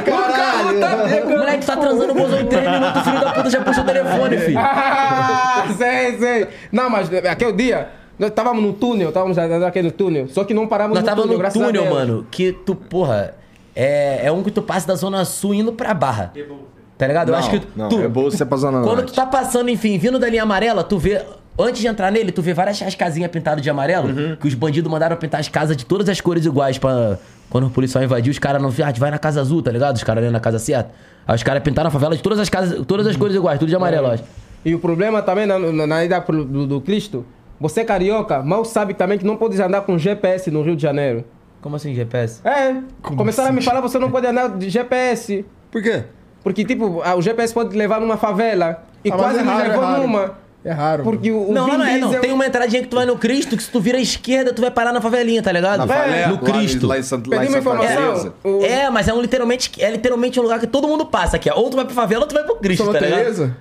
Caralho, tá O moleque tá transando o bozão em 3 minutos, o filho da puta já puxou o telefone, filho. Ah, sei, sei. Não, mas aquele dia, nós estávamos no túnel, estávamos no túnel, só que não paramos Nós no túnel, no graças a túnel, mano, que tu, porra, é, é um que tu passa da Zona Sul indo pra Barra. Tá ligado? Eu Não, acho que não, tu. é pra Zona Quando Norte. tu tá passando, enfim, vindo da linha amarela, tu vê. Antes de entrar nele, tu vê várias as casinhas pintadas de amarelo. Uhum. Que os bandidos mandaram pintar as casas de todas as cores iguais pra. Quando o policial invadiu, os caras não. Ah, vai na casa azul, tá ligado? Os caras ali na casa certa. Aí os caras pintaram a favela de todas as casas, todas as cores iguais, tudo de amarelo, eu acho. E o problema também na, na, na ida pro- do, do Cristo, você carioca, mal sabe também que não pode andar com GPS no Rio de Janeiro. Como assim, GPS? É, começaram a me falar você não pode andar de GPS. Por quê? Porque, tipo, o GPS pode levar numa favela. E Ah, quase é me raro, é levou raro. numa. É raro. Porque o, o Não, Vin não é, não. Tem uma entradinha que tu vai no Cristo, que se tu vira à esquerda, tu vai parar na favelinha, tá ligado? Na favela, no Cristo. Lá em, lá em Santa. Teresa. o- É, mas é um literalmente, é literalmente um lugar que todo mundo passa aqui. Ou tu vai pra favela ou tu vai pro Cristo, Santa tá ligado? Teresa?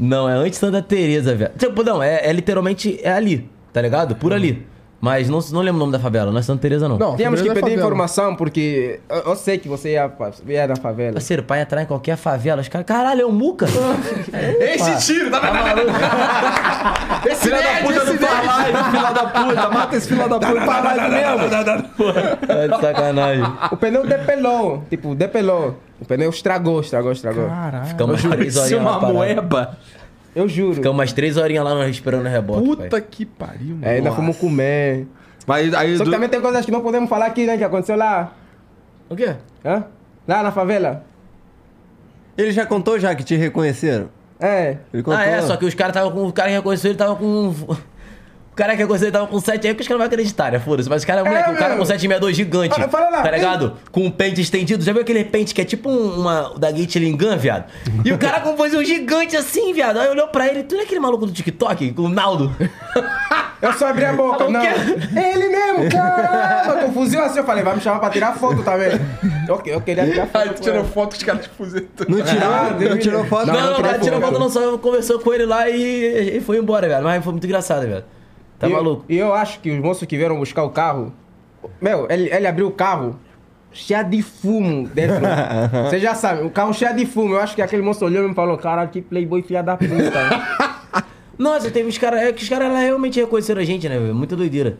Não, é antes Santa Teresa, velho. Tipo, não, é, é literalmente é ali, tá ligado? Por ali. Mas não, não lembro o nome da favela, não é Santa Teresa, não. Não, Tínhamos que é pedir favela. informação, porque eu, eu sei que você ia, ia na favela. Parceiro, pai entrar em qualquer favela, os caras, caralho, é o Muca. Esse tiro, tá Esse Filha da puta não nerd. live, filha da puta. Mata esse filho da puta. Faz live mesmo. É de sacanagem. O pneu depelou, tipo, depelou. O pneu estragou, estragou, estragou. Caralho. Ficamos três na uma parada. moeba. Eu juro. Ficamos umas três horinhas lá esperando o reboque. Puta pai. que pariu, É, ainda fomos comer. Mas aí Só que do- também tem coisas que não podemos falar aqui, né? Que aconteceu lá. O quê? Hã? Lá na favela. Ele já contou já que te reconheceram? É. Ele contou. Ah, é, só que os caras estavam com. O cara que reconheceu, ele tava com. O cara que reconheceu, ele tava com 7 aí, porque os caras não vão acreditar, né? Foda-se. Mas o cara, moleque, o cara com mesmo. 762 gigante. Fala- fala lá, tá ligado? Com um pente estendido. Já viu aquele pente que é tipo um- uma. da Gatling Gun, viado? E o cara compôs um gigante assim, viado. Aí olhou pra ele, tu não é aquele maluco do TikTok? O Naldo? Eu só abri a boca. O não. quê? É ele mesmo, caramba. Confusão assim. Eu falei, vai me chamar pra tirar foto também. Eu, eu queria tirar foto. Aí com tu tirou ele. foto com os caras de fuzil. Não tirou, Ah, não, tirou foto? Não, não, o cara tirei tirou foto. foto, não, só conversou com ele lá e, e foi embora, velho. Mas foi muito engraçado, velho. Tá E maluco? E eu acho que os moços que vieram buscar o carro. Meu, ele, ele abriu o carro cheio de fumo dentro. Você já sabe, o carro cheio de fumo. Eu acho que aquele moço olhou e me falou: caralho, que playboy filha da puta. Nossa, teve os caras. É que os caras realmente reconheceram a gente, né, velho? Muita doideira.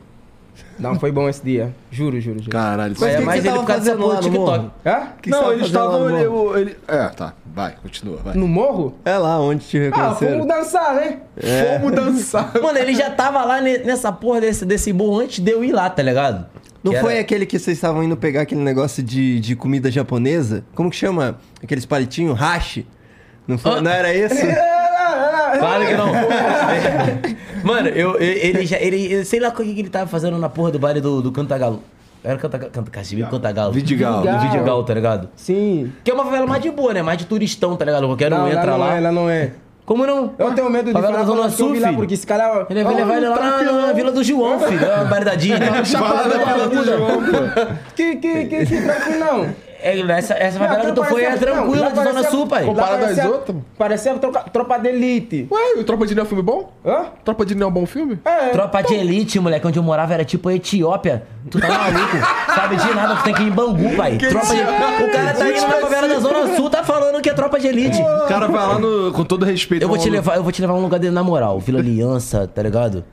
Não, foi bom esse dia. Juro, juro, juro. Caralho. Mas é o que mais que você ele por causa porra do no TikTok. morro? Hã? Que não, você eles tava fazendo estavam. lá no morro? Ele, ele- É, tá. Vai, continua, vai. No morro? É lá onde te Ah, reconheceram. fomos dançar, né? Vamos dançar. Mano, ele já tava lá ne- nessa porra desse, desse morro antes de eu ir lá, tá ligado? Não Que foi era- aquele que vocês estavam indo pegar aquele negócio de, de comida japonesa? Como que chama? Aqueles palitinhos? Hashi? Não, foi, Ah. não era esse? Claro que não. Mano, eu, eu- ele já. Ele, eu sei lá o que ele tava fazendo na porra do baile do, do Cantagalo. Era Cantagalo. Canta, Casimiro Cantagalo. Vidigal. Do Vidigal, tá ligado? Sim. Que é uma favela mais de boa, né? Mais de turistão, tá ligado? Qualquer um Não, entra lá não é, lá não é. Como não? Eu tenho medo de Favela da Zona Sul, filho. porque esse cara... Ele vai levar ele lá na, na Vila do João, filho. É da Disney. Chapada da Vila do João, pô. Que, que, que, que tranquilo não. É, essa, essa favela que tu foi é tranquila de Zona Sul, pai. Comparado às outras? Parecia tropa, tropa de elite. Ué, o Tropa de Neo é um filme bom? Hã? Tropa de Neo é um bom filme? É. Tropa de elite, moleque, onde eu morava era tipo a Etiópia. Tu tá maluco? Sabe de nada, tu tem que ir em Bangu, pai. Tropa de... O cara tá indo na favela da Zona Sul, tá falando que é tropa de elite. O cara vai lá no, com todo respeito. Eu vou te levar, eu vou te levar um lugar dele na moral. Vila Aliança, tá ligado?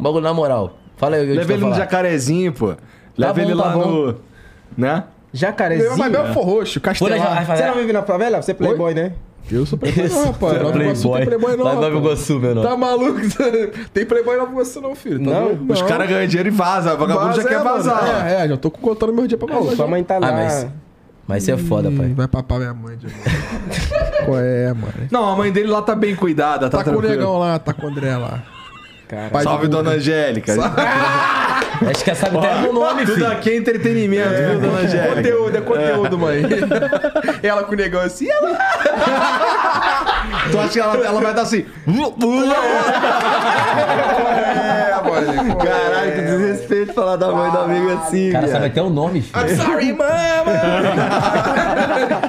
Um bagulho na moral. Fala aí eu Leva te ele no jacarezinho, pô. Leva bom, ele tá lá no. Né? Jacarezinho. Mas Belfor Roxo, Pula já, Castelar. vai Você não fazer. vive na favela? Você é playboy, né? Eu sou playboy não, rapaz. Nova Iguaçu tem playboy não, Lá em Nova. Iguaçu, meu Tá nome. maluco? tem playboy em Nova Iguaçu não, filho. Tá Não? doido? Os caras ganham dinheiro e vaza. O vagabundo Vaza, já quer é, mano. vazar. É, é, já tô contando meu dia pra Pô, vazar. sua mãe tá lá. Ah, mas. Mas isso é foda, pai. Vai papar minha mãe de novo. Qual é, mano? Não, a mãe dele lá tá bem cuidada, tá, Tá com o tranquilo. negão lá, tá com o André lá. Salve, de dona Angélica. Acho que sabe até meu nome, Tudo filho. aqui é entretenimento, viu, dona Angélica? Conteúdo, é conteúdo, mãe. ela com o negão assim, ela... Tu acha que ela, ela vai dar assim? É, mano. Caralho, que desrespeito falar da mãe do amigo assim, O cara sabe até o nome, filho. I'm sorry, mama!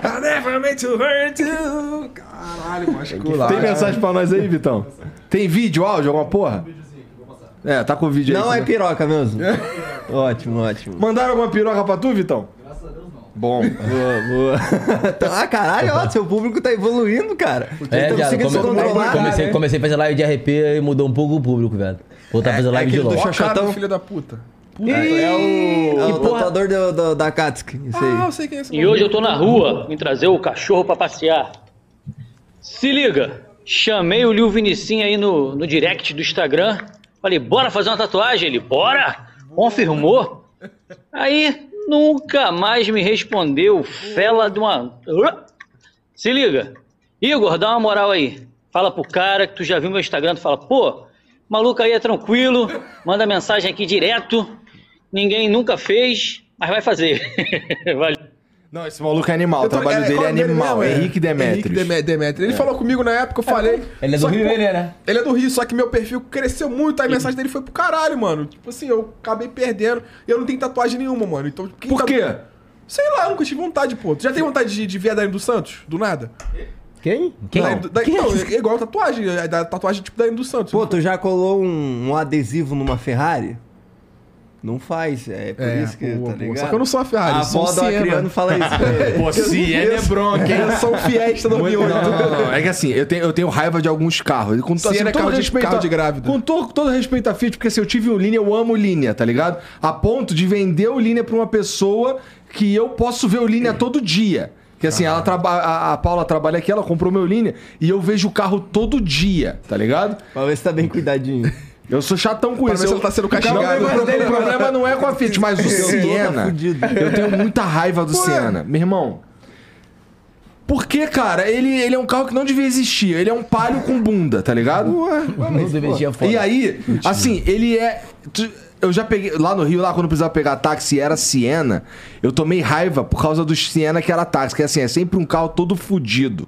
I never meant to hurt you. Caralho, masculado. Tem mensagem pra nós aí, Vitão? Tem vídeo, áudio, alguma porra? É, tá com o vídeo aí. Não é também. piroca mesmo. ótimo, ótimo. Mandaram alguma piroca pra tu, Vitão? Graças a Deus, não. Bom. Boa, boa. ah, caralho, ó, seu público tá evoluindo, cara. É, tá viado, conseguindo se come- controlar. comecei, né? comecei a fazer live de RP e mudou um pouco o público, velho. Voltar a fazer live de aquele do LOL. Ó a cara Chachatão. filho da puta. É o, é o porra. tatuador do, do- da aí. Ah, eu sei quem é esse E hoje eu tô na rua, vim trazer o cachorro pra passear. Se liga, chamei o Lil Vinicinho aí no, no direct do Instagram. Falei, bora fazer uma tatuagem? Ele, bora! Confirmou. Aí, nunca mais me respondeu, fela de uma... Se liga, Igor, dá uma moral aí. Fala pro cara que tu já viu meu Instagram, tu fala, pô, maluco aí é tranquilo, manda mensagem aqui direto, ninguém nunca fez, mas vai fazer. Valeu. Não, esse maluco é animal. O trabalho dele é o nome animal. mesmo? É Henrique Demetrios. Henrique Deme- Demetrios. Ele falou comigo na época, eu falei. Ele é do que, Rio, ele é, né? Ele é do Rio, só que meu perfil cresceu muito, aí a mensagem dele foi pro caralho, mano. Tipo assim, eu acabei perdendo. Eu não tenho tatuagem nenhuma, mano. Então, quem Por tá- quê? Sei lá, eu nunca tive vontade, pô. Tu já tem vontade de, de ver a Dani dos Santos? Do nada? Quem? Quem? Da, da, não, é igual tatuagem. É da tatuagem tipo da Dani dos Santos. Pô, tu já colou um, um adesivo numa Ferrari? Não faz, é por É, isso que, boa, tá boa. ligado? Só que eu não sou a Ferrari, A avó do. Acriano fala isso pra ele. Pô, Siena é bronca, hein? Eu sou o Fiesta Muito- 2008. Não, não, não, não. É que assim, eu tenho, eu tenho raiva de alguns carros. Com, Siena assim, é todo carro de- respeito carro de grávida. Com todo, todo respeito à Fiat, porque se eu tive um Linha, eu amo o Linha, tá ligado? A ponto de vender o Linha pra uma pessoa que eu posso ver o Linha todo dia. Que assim, ela traba a, a Paula trabalha aqui, ela comprou meu linha e eu vejo o carro todo dia, tá ligado? Pra ver se tá bem cuidadinho. Eu sou chatão com Pra isso. ver se eu, tá sendo castigado. Não, o problema- o problema não é com a Fiat, mas o Siena. eu tenho muita raiva do Siena. Meu irmão. Porque, cara, ele, ele é um carro que não devia existir. Ele é um palio com bunda, tá ligado? Não deveria foda. E aí, assim, ele é. Eu já peguei. Lá no Rio, lá quando eu precisava pegar táxi, era Siena. Eu tomei raiva por causa do Siena que era táxi. Que assim, é sempre um carro todo fudido.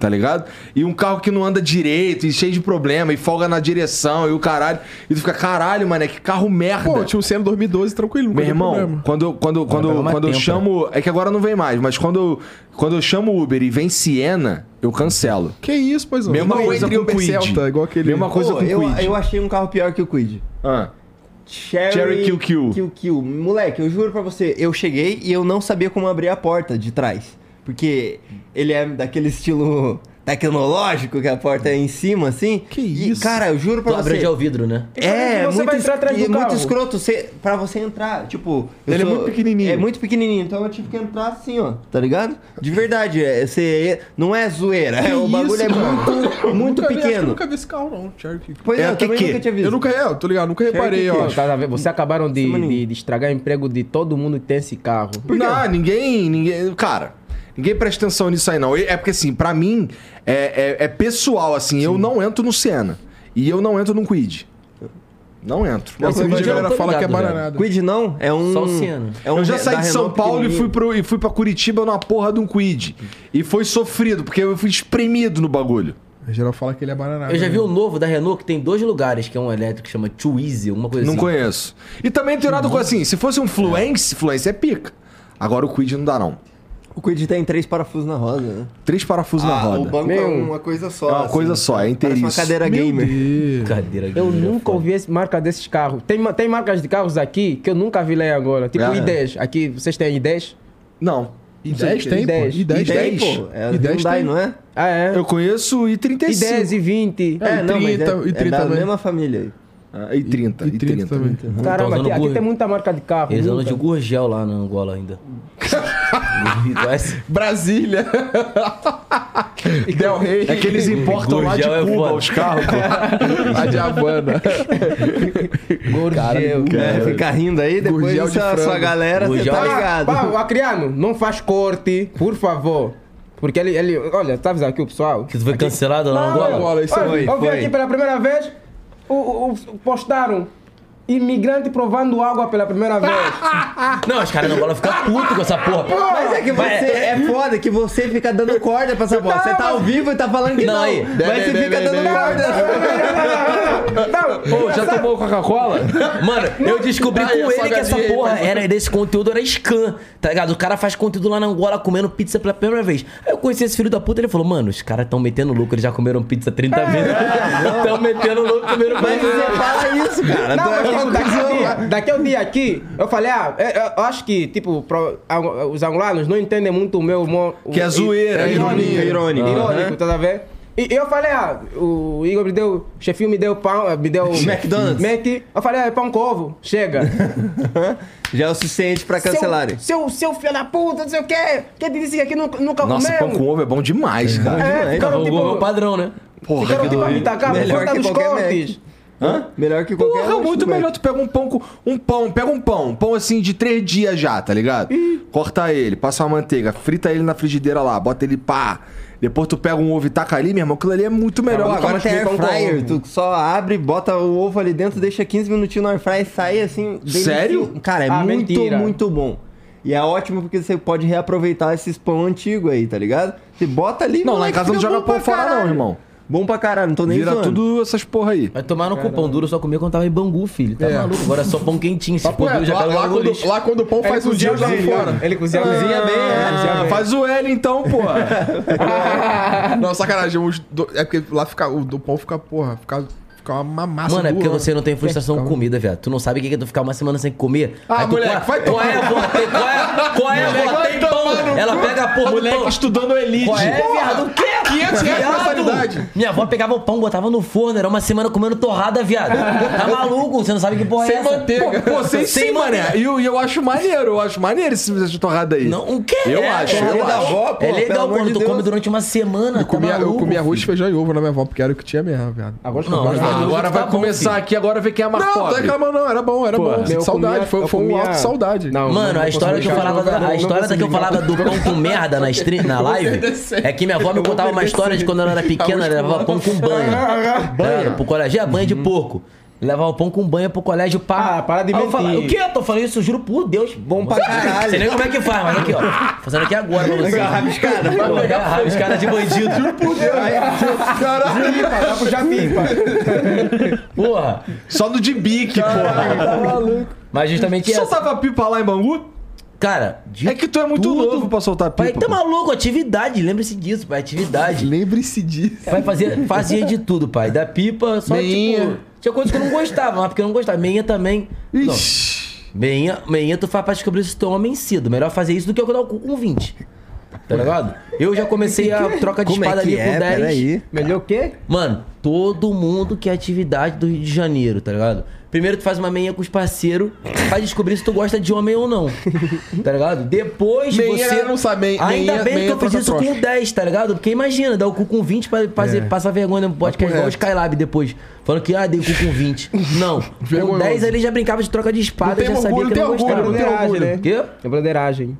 Tá ligado? E um carro que não anda direito, e cheio de problema, e folga na direção, e o caralho. E tu fica, caralho, mano, que carro merda. Pô, tinha um Senna 2012 tranquilo, Meu irmão, problema. quando, eu- quando, quando, mais quando eu tempo, chamo. É que agora não vem mais, mas quando, eu- quando eu chamo o Uber e vem Siena, eu cancelo. Que isso, pois não. Mesma Não coisa com Uber Quid. Celta, igual aquele... Mesma coisa Pô, com eu, Quid. eu achei um carro pior que o Quid. Ah. Cherry, Cherry QQ. QQ. Moleque, eu juro pra você, eu cheguei e eu não sabia como abrir a porta de trás. Porque ele é daquele estilo tecnológico, que a porta é em cima, assim. Que E, isso? cara, eu juro pra Tu abre você. já o vidro, né? É, Você muito, vai entrar atrás e do muito carro. escroto você, pra você entrar. Tipo, eu Ele é muito pequenininho. É muito pequenininho, então eu tive que entrar assim, ó, tá ligado? De verdade, é, você, não é zoeira, é, o bagulho isso, é muito, muito vi- que eu pequeno. nunca vi esse carro, não. Cherokee. Pois É, é, eu que também que? nunca tinha visto. Eu nunca, é, eu tô ligado, nunca reparei, Cherokee, ó. Tá ver? Você acabaram de, de, de estragar o emprego de todo mundo que tem esse carro. Não, ninguém, ninguém. Cara, ninguém presta atenção nisso aí, não. É porque, assim, pra mim, é, é, é pessoal, assim. Eu não entro no Siena. E eu não entro no Quid. Não entro. Mas Não, a galera fala que é bananada. Quid não, é um. Só o Siena. É um eu já saí de São Renault Paulo e fui, pro, e fui pra Curitiba numa porra de um Quid. E foi sofrido, porque eu fui espremido no bagulho. A geral fala que ele é bananada. Eu já vi né? o novo da Renault que tem dois lugares, que é um elétrico que chama Twizy, alguma coisa Não assim. conheço. E também tem nada com assim, se fosse um Fluence, Fluence é pica. Agora o Quid não dá, não. O Quid tem três parafusos na roda, né? Três parafusos na Ah, o roda. banco é Meu. uma coisa só. É uma coisa só, é Parece uma cadeira Meu gamer. Deus. Cadeira Eu gamer, nunca ouvi esse marca desses carros. Tem, tem marcas de carros aqui que eu nunca vi lá agora. Tipo É. i10. Aqui, vocês têm i10? Não. E 10 tem, pô. I10. E 10 E tem. pô. É E 10 Hyundai, tem. não é? Ah, é? Eu conheço o I35. i10 e 20. É, e 30, e 30 é da também. mesma família aí. Ah, e 30, E e 30 30. também. Caramba, usando aqui, aqui Gurgel. tem muita marca de carro. Eles andam de Gurgel lá na Angola ainda. Brasília. Del Rey. É que eles importam lá de é Cuba foda. os carros. pô. A de Havana. Gurgel. É, fica rindo aí, depois Gurgel de sua frango. galera, Gurgel tá de- ligado. Pá, o Acriano, não faz corte, por favor. Porque ele, ele olha, tá avisando aqui o pessoal? Que tu foi cancelado lá na Não, Angola? Angola, isso olha, aí. eu vi foi. aqui pela primeira vez, o, o- postaram imigrante provando água pela primeira vez. Não, os caras na Angola ficam putos com essa porra. Mas é que você Mas- é foda que você fica dando corda pra essa bosta. Você tá ao vivo e tá falando que Não, não. aí. Mas você fica dando corda. Não, Pô, já tomou Coca-Cola? Mano, eu descobri com ele que essa porra era desse conteúdo era scam, tá ligado? O cara faz conteúdo lá na Angola comendo pizza pela primeira vez. Aí eu conheci esse filho da puta, ele falou: "Mano, os caras tão metendo louco, eles já comeram pizza 30 vezes. Tão metendo louco, comeram Mas pizza." você fala isso, cara. Não, É uma daqui, a dia, daqui um dia aqui, eu falei, ah, é, é, eu acho que, tipo, pro- os angolanos não entendem muito o meu o- Que é zoeira, é ironia. irônico. Irônico. Tá a ver? E eu falei, ah, o Igor me deu, o chefinho me deu pão, me deu... McDonald's. Mac, eu falei, ah, pão com ovo, chega. Já é o suficiente pra cancelarem. Seu, seu, seu filho da puta, não sei o quê, quem te disse que aqui nunca, nunca Nossa, comeu? pão com ovo é bom demais, cara. É, demais. ficaram, O tipo, Google é o padrão, né? Porra, ficaram tipo a me tacar por Melhor conta que dos qualquer cortes. Hã? Melhor que qualquer Porra, muito melhor tu pega um pão com um pão, pega um pão, um pão assim de três dias já, tá ligado? Corta ele, passa uma manteiga, frita ele na frigideira lá, bota ele pá. Depois tu pega um ovo e taca ali, meu irmão, aquilo ali é muito melhor. Pô, Nunca agora tem air fryer, tu só abre, bota o ovo ali dentro, deixa 15 minutinhos no air fryer e sai assim. delicioso. Sério? Cara, é Ah, muito, mentira. muito bom. E é ótimo porque você pode reaproveitar esses pão antigo aí, tá ligado? Você bota ali. Não, lá em casa não joga pão fora não, caralho. irmão. Bom pra caralho, não tô nem Vira zoando. tudo essas porra aí. Vai tomar no pão duro eu só comia quando tava em Bangu, filho. Tá É. maluco? Agora é só pão quentinho. Se Papo for duro, já lá, pega lá, no quando, lá quando o pão faz um dia, jogo fora. Ele cozinha bem. Cozinha bem, é. Ah, faz o L então, porra. Não, sacanagem. do- é porque lá fica, o do pão fica, porra, fica, fica ficar uma massa Mano, é porque você não tem frustração com comida, viado. Tu não sabe o que é tu ficar uma semana sem comer. Ah, moleque, qual, vai qual é? Tem- Qual é, qual é, vó? Tem Ela pega a porra do Moleque pão. estudando elite. Qual é, viado? O quê? 500 reais Viado? mensalidade. Minha avó pegava o pão, botava no forno, era uma semana comendo torrada, viado. Tá maluco? Você não sabe que porra Sem é essa? manteiga. Pô, sem Sem sim, mané. E eu, eu acho maneiro, eu acho maneiro esse essa torrada aí. Não, o quê? Eu é, acho, é, eu legal. acho. Pô, é pelo legal amor quando de tu Deus. come durante uma semana. Eu comia, tá eu maluco, comia arroz, feijão e ovo na minha avó, porque era o que tinha mesmo, viado. Agora Não, agora- não. agora Tá vai começar aqui, agora ver quem é mais Não, pobre. tá reclamando não, era bom, era Pô, bom. eu saudade, foi, eu um de saudade. Não, Mano, não a história que eu falava, não, da, não a história da que eu consigo do pão com merda na, stream, na live é que minha avó me contava uma história de quando ela era pequena, ela levava pão com banha. Banha? Pro colégio, é banha de porco. Levava pão com banha pro colégio pá. Ah, para de eu falava, mentir. O quê? Eu tô falando isso, juro por Deus. Bom pra caralho. Sei nem como é que faz, mas aqui, ó. Fazendo aqui agora pra você. Rabiscada. Rabiscada de bandido. Juro por Deus. Pipa, dá pro Japipa. Porra. Só no de bique, porra. Mas justamente essa. Soltava pipa lá em Bangu? Cara, de É que tu é muito tudo. novo pra soltar pipa. Pai, tá maluco? Atividade, lembre-se disso, pai. Atividade. Lembre-se disso. Pai fazia, fazia de tudo, pai. Da pipa, só Meinha. tipo. Tinha coisas que eu não gostava, mas porque eu não gostava. Meinha também. Não. Meinha, meinha tu faz pra descobrir se tu é homem cedo. Melhor fazer isso do que eu dar o cu com 20. Tá ligado? Eu já comecei a troca de Como espada é que ali com é? 10. Peraí. Melhor o quê? Mano, todo mundo quer atividade do Rio de Janeiro, tá ligado? Primeiro tu faz uma meinha com os parceiros pra descobrir se tu gosta de homem ou não. Tá ligado? Depois Meinha você. não sabe, meinha- Ainda bem meinha que eu fiz isso troca com 10, tá ligado? Porque imagina, dar o cu com 20 pra fazer, passar vergonha no podcast igual o Skylab depois. Falando que, ah, dei o cu com 20. Não. com Vergonhoso. 10 ele já brincava de troca de espada, Não tem já sabia orgulho, que não tem orgulho, gostava. não tem orgulho. né? Quê? É broderagem.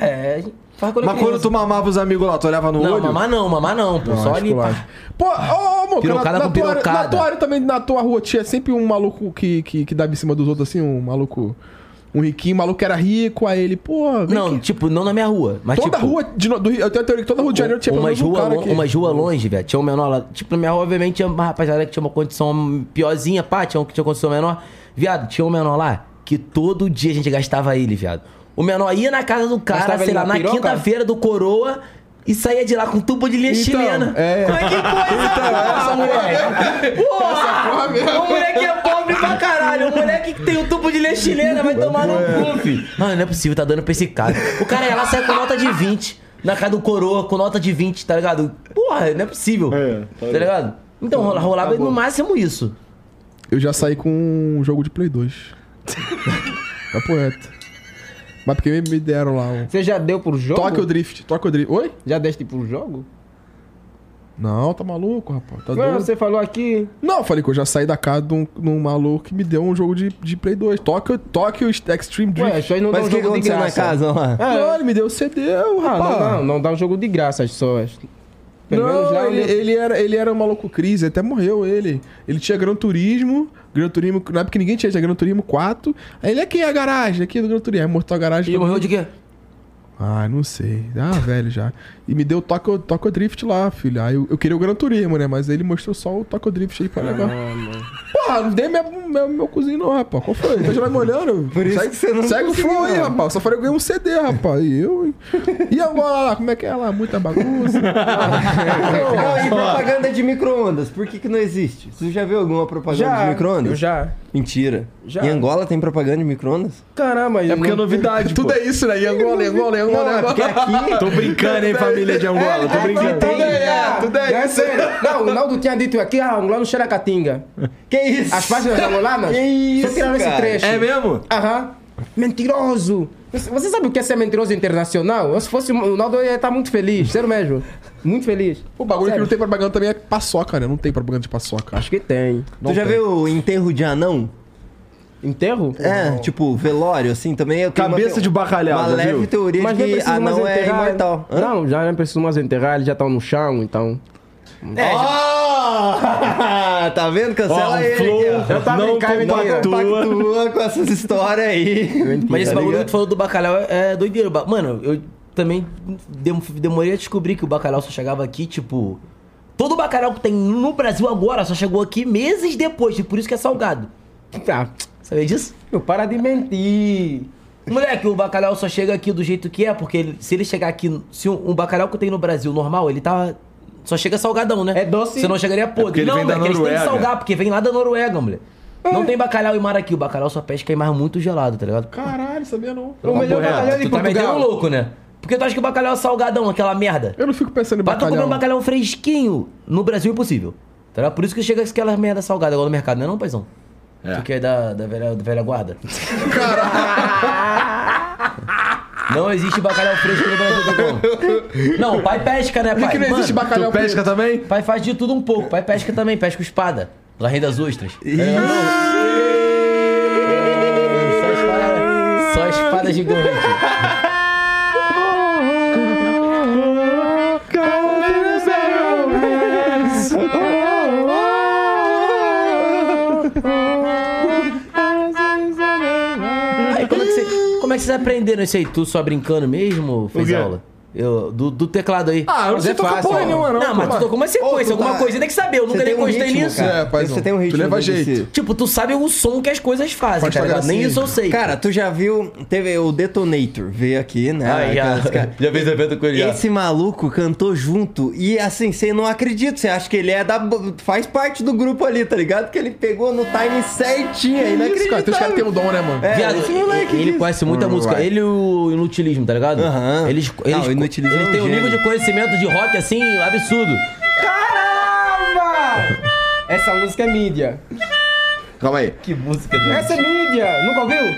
É, Mas quando tu mamava os amigos lá, tu olhava no Não, olho? mamar não, mamar não, pô. só ali, pá. Pô, ô, ô, Moca, Pirocada na, na, tua área, na tua área também, na tua rua, tinha sempre um maluco que, que, que dava em cima dos outros, assim, um maluco... Um riquinho, um maluco que era rico, aí ele, pô... Não, aqui. tipo, não na minha rua. Mas, Toda tipo, rua de, do Rio, eu tenho a teoria que toda rua de Janeiro tinha pelo umas menos um cara que... umas ruas longe, velho. Tinha um menor lá. Tipo, na minha rua, obviamente, tinha uma rapaziada que tinha uma condição piorzinha, pá, tinha um que tinha condição menor. Viado, tinha um menor lá que todo dia a gente gastava ele, viado. O menor ia na casa do cara, sei lá, na na quinta-feira do coroa e saía de lá com tubo de linha Então, chilena. é. Como é que coisa? essa moleque. Porra! O moleque é pobre pra caralho. O moleque que tem o tubo de linha chilena vai tomar no cu, filho. Mano, não é possível, tá dando pra esse cara. O cara ia lá sai com nota de 20. Na casa do coroa, com nota de 20, tá ligado? Porra, não é possível. tá, ligado? Então, rola- rolava no máximo isso. Eu já saí com um jogo de Play 2. Papo reto. Mas porque me, deram lá um... Você já deu por jogo? Tokyo Drift, Tokyo Drift. Oi? Já deste por jogo? Não, tá maluco, rapaz. Tá Não, doido. você falou aqui. Não, eu falei que eu já saí da casa de um, de um maluco que me deu um jogo de, de Play 2. Tokyo, Tokyo Extreme Drift. Ué, isso aí não dá Mas um o que jogo de aconteceu na graça. casa lá? Não, ele me deu o CD, Ah, rapaz. não, não, não dá um jogo de graça às pessoas. Pelo Não, lá ele, ele era, ele era um maluco crise, até morreu ele. Ele tinha Gran Turismo, Gran Turismo, na época que ninguém tinha, tinha Gran Turismo 4. Aí ele, aqui é a garagem, aqui é do Gran Turismo. Aí mortou a garagem. E morreu de quê? Ah, não sei. Ah, velho já. E me deu o Tokyo, Tokyo Drift lá, filho. Aí eu, eu queria o Gran Turismo, né? Mas ele mostrou só o Tokyo Drift aí pra legal. Porra, não dei minha, meu, meu cozinho não, rapaz. Qual foi? Tá já vai me olhando? Por isso segue, que você não Segue o flow aí, não. rapaz. Só falei que eu ganhei um CD, rapaz. E eu... hein? E agora lá, como é que é lá? Muita bagunça. Não, e propaganda de micro-ondas? Por que, que não existe? Você já viu alguma propaganda Já, de micro-ondas? eu já. Mentira. Já. Em Angola tem propaganda de micro-ondas? Caramba, É porque é novidade, Tudo pô. é isso, né? E Angola, e Angola, e Angola, Não, é porque aqui... Tô brincando, hein, família de Angola. Tô brincando. Tudo é, tudo é é isso. sério. Não, o Naldo tinha dito aqui, ah, lá no Xeracatinga. Que isso? As páginas angolanas Que isso, só tiraram esse trecho. É mesmo? Aham. Mentiroso. Você sabe o que é ser mentiroso internacional? Eu, se fosse o Naldo, eu ia estar muito feliz. Sério mesmo. Muito feliz. O bagulho que Sério. não tem propaganda também é paçoca, né? Não tem propaganda de paçoca. Acho que tem. Tu já viu o enterro de anão? Enterro? É, tipo, velório, assim, também. Eu tenho Cabeça uma, de bacalhau, Uma já leve viu? teoria Mas de que anão é enterrar. imortal. Hã? Não, já nem preciso mais enterrar, eles já estão no chão, então. É, já... tá vendo? Cancela Ó, ele flow. Eu tava Não Não mentira. compactua com essas histórias aí. Mas esse Tá bagulho que tu falou do bacalhau é doideiro. Mano, eu também dem- demorei a descobrir que o bacalhau só chegava aqui, tipo. Todo bacalhau que tem no Brasil agora só chegou aqui meses depois, e por isso que é salgado. Tá. Sabia disso? Meu, para de mentir. Moleque, o bacalhau só chega aqui do jeito que é, porque ele- se ele chegar aqui. Se um, um bacalhau que tem no Brasil normal, ele tá Só chega salgadão, né? É doce. Você não chegaria podre. porque ele não, vem da moleque, eles têm que salgar, porque vem lá da Noruega, moleque. Não tem bacalhau e mar aqui. O bacalhau só pesca em mar muito gelado, tá ligado? Caralho, sabia não. O melhor Papo bacalhau de Tu tá metendo Portugal. louco, né? Porque tu acha que o bacalhau é salgadão, aquela merda. Eu não fico pensando em Pra tu comer bacalhau. um bacalhau fresquinho, no Brasil é impossível. Tá ligado? Por isso que chega aquela merda salgada igual no mercado, não é não, paizão? É. Tu que é da, da, velha, da velha guarda. Não existe bacalhau fresco no Brasil, tá bom? Não, pai pesca, né, Por pai? que, que não Mano, existe bacalhau Tu pesca também? Pai faz de tudo um pouco. Pai pesca também, pesca espada. La Rei das Ostras. Tá ligado? Só espada, só espada gigante. Aí, é que vocês aprenderam isso aí? Tu só brincando mesmo? Fez quê? aula? Eu, do, do teclado aí. Ah, eu não Mas sei é tocar fácil, porra nenhuma, não. Não, mas tu tocou uma sequência, alguma tá- coisa. Tem que saber, eu nunca Você nem tem um gostei ritmo, nisso. cara. É. Você tem um ritmo Tu leva desse- jeito. Tipo, tu sabe o som que as coisas fazem, tá ligado? pagar Nem assim. isso eu sei. Cara, tu já viu. Teve o Detonator, veio aqui, né? Ah, já, Aquelas ca- já fez evento com ele. Esse maluco cantou junto e assim, você não acredita, você acha que ele é da. faz parte do grupo ali, tá ligado? Porque ele pegou no time certinho, é Isso, cara. Tem os caras que tem um dom, né, mano? É, Viado, esse moleque ele disso. conhece muita música. Right. Ele e o Inutilismo, tá ligado? Aham. Eles, Inutilismo eles é um nível de conhecimento de rock assim absurdo. Caramba! Essa música é mídia. Calma aí. Que música do. Essa é mídia. Nunca ouviu?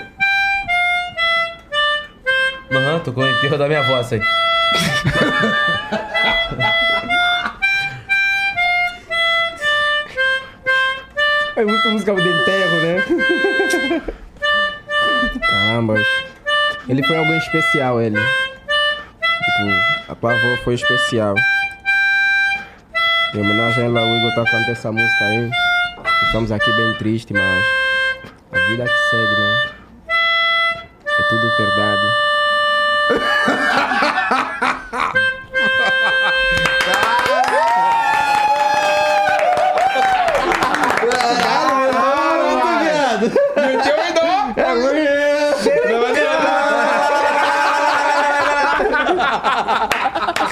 Aham, tô com o enterro da minha voz aí. É muita música de enterro, né? Caramba. Ele foi alguém especial, ele. Tipo, a avó foi especial. Em homenagem a ela, o Igor tá cantando essa música aí. Estamos aqui bem tristes, mas a vida que segue, né? É tudo verdade.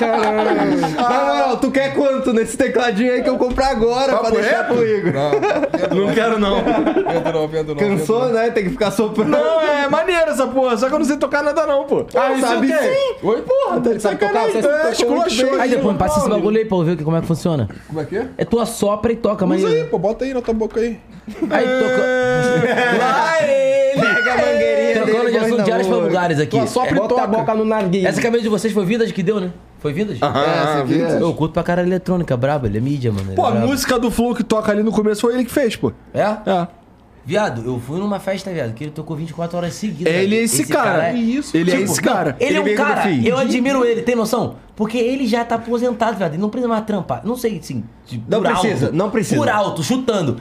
Na moral, tu quer quanto nesse tecladinho aí que eu compro agora pra deixar reto? pro Igor? Não, Não quero, não. vendo não, vendo não. Cansou, né? Tem que ficar soprando. Não, é maneiro essa porra. Só que eu não sei tocar nada, não, pô. Ah, sabe sim. Oi, porra, tá de Sabe tocar? sacanagem. Você É. Aí depois me passa esse bagulho aí pra eu ver como é que funciona. Como é que é? É tua sopra e toca, mas. Usa aí, pô, bota aí na tua boca aí. Aí toca. Lá ele! Pega a mangueirinha Trocando de assunto na diários pra lugares aqui. Tua sopra e Bota a boca no narguilho. Essa cabeça de vocês foi Vindas que deu, né? Foi Vindas? Ah, viu? Eu curto pra cara eletrônica, brabo, ele é mídia, mano. ele Pô, é a brabo. música do Flow que toca ali no começo foi ele que fez, pô. É? É. Viado, eu fui numa festa, viado, que ele tocou 24 horas seguidas. Ele é esse, cara. é- Isso. Ele é Tipo, esse cara. Ele é um do cara, fim. eu admiro ele, tem noção? Porque ele já tá aposentado, viado. Ele não precisa mais trampar. Não sei, assim. de- Não por precisa, alto. não precisa. Por alto, chutando.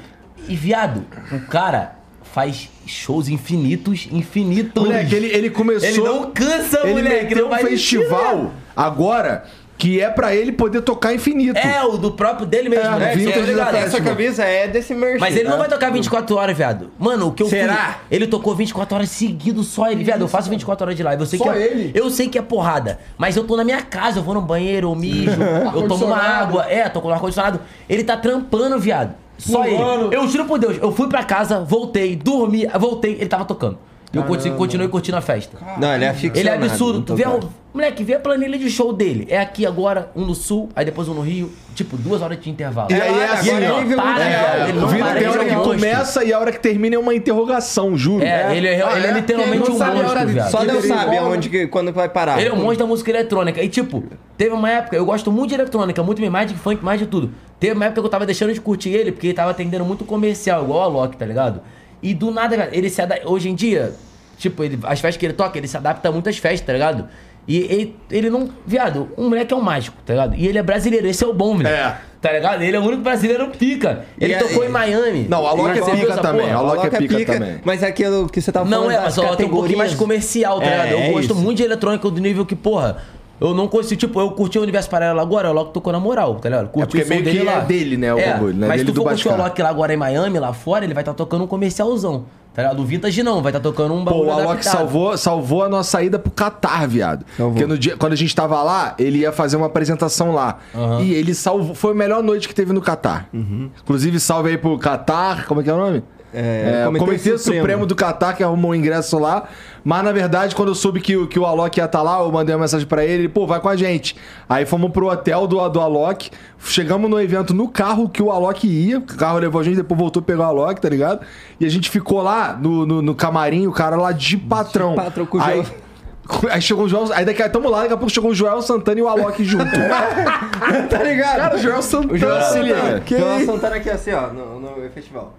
E, viado, o cara faz shows infinitos, infinitos. Moleque, ele, ele começou. Ele não cansa, Ele moleque. meteu não um festival agora que é pra ele poder tocar infinito. É, o do próprio dele mesmo, É, né? Vintage tá ligado? Essa camisa é desse merch. Mas ele não né? vai tocar 24 horas, viado. Mano, o que eu Será? fui- Ele tocou 24 horas seguido só ele, viado. Eu faço 24 horas de live. Eu sei Só que é, ele? Eu sei que é porrada. Mas eu tô na minha casa, eu vou no banheiro, eu mijo, eu tomo uma água. É, tô com o ar-condicionado. Ele tá trampando, viado. Só Pulando. ele. Eu juro por Deus, eu fui pra casa, voltei, dormi, voltei, ele tava tocando. E eu continu- continuei curtindo a festa. Não, ele é Ele aficionado. é absurdo. não Tu vê, o- moleque, vê a planilha de show dele. É aqui agora, um no sul, aí depois um no Rio. Tipo, duas horas de intervalo. E aí é agora assim, ele ó. vive para, real. viado. Ele não para, tem ele hora é que um começa e a hora que termina é uma interrogação, juro. É, ele, é, ele é literalmente não um sabe a monstro. Só Deus Ele sabe aonde que, quando vai parar. Ele é um monstro da música eletrônica. E tipo, teve uma época, eu gosto muito de eletrônica, muito mais de funk, mais de tudo. Teve uma época que eu tava deixando de curtir ele, porque ele tava atendendo muito comercial, igual a Loki, tá ligado? E do nada, ele se adapta. Hoje em dia, tipo, ele, as festas que ele toca, ele se adapta a muitas festas, tá ligado? E ele, ele não. Viado, um moleque é um mágico, tá ligado? E ele é brasileiro, esse é o bom, velho. É. Tá ligado? Ele é o único brasileiro pica. Ele E é- tocou em Miami. Não, a Loki é Você viu pica essa também, a Loki é pica também. Mas é aquilo que você tava falando Não é, mas só tem um pouquinho mais comercial, tá É, ligado? Eu é gosto isso. muito de eletrônica do nível que, porra, eu não consigo. Tipo, eu curti o Universo Paralelo agora, o Loki tocou na moral, tá ligado? Curti porque o som meio que é dele, né, o bagulho, né? Mas Dele tu for curtir o. Loki lá agora em Miami, lá fora, ele vai estar tocando um comercialzão. Tá ligado? O Vintage não, vai estar tocando um Pô, bagulho o Alok salvou, salvou a nossa ida pro Catar, viado. Salvou. Porque no dia, quando a gente tava lá, ele ia fazer uma apresentação lá. E ele salvou. Foi a melhor noite que teve no Catar. Inclusive, salve aí pro Catar. Como é que é o nome? É, É, o Comitê Comitê Supremo. Supremo do Catar que arrumou o ingresso lá. Mas na verdade, quando eu soube que, o- que o Alok ia estar lá, eu mandei uma mensagem pra ele, ele, pô, vai com a gente. Aí fomos pro hotel do, do Alok, chegamos no evento no carro que o Alok ia, o carro levou a gente, depois voltou pegar o Alok, tá ligado? E a gente ficou lá no, no, no camarim, o cara lá de patrão. patrão com o aí, aí chegou o Joel, aí daqui a tamo lá, daqui a pouco chegou o Joel Santana e o Alok junto. tá ligado? Cara, o Joel Santana. o Joel se liga. Santana. Que Joel? Santana aqui assim, ó, no, no festival.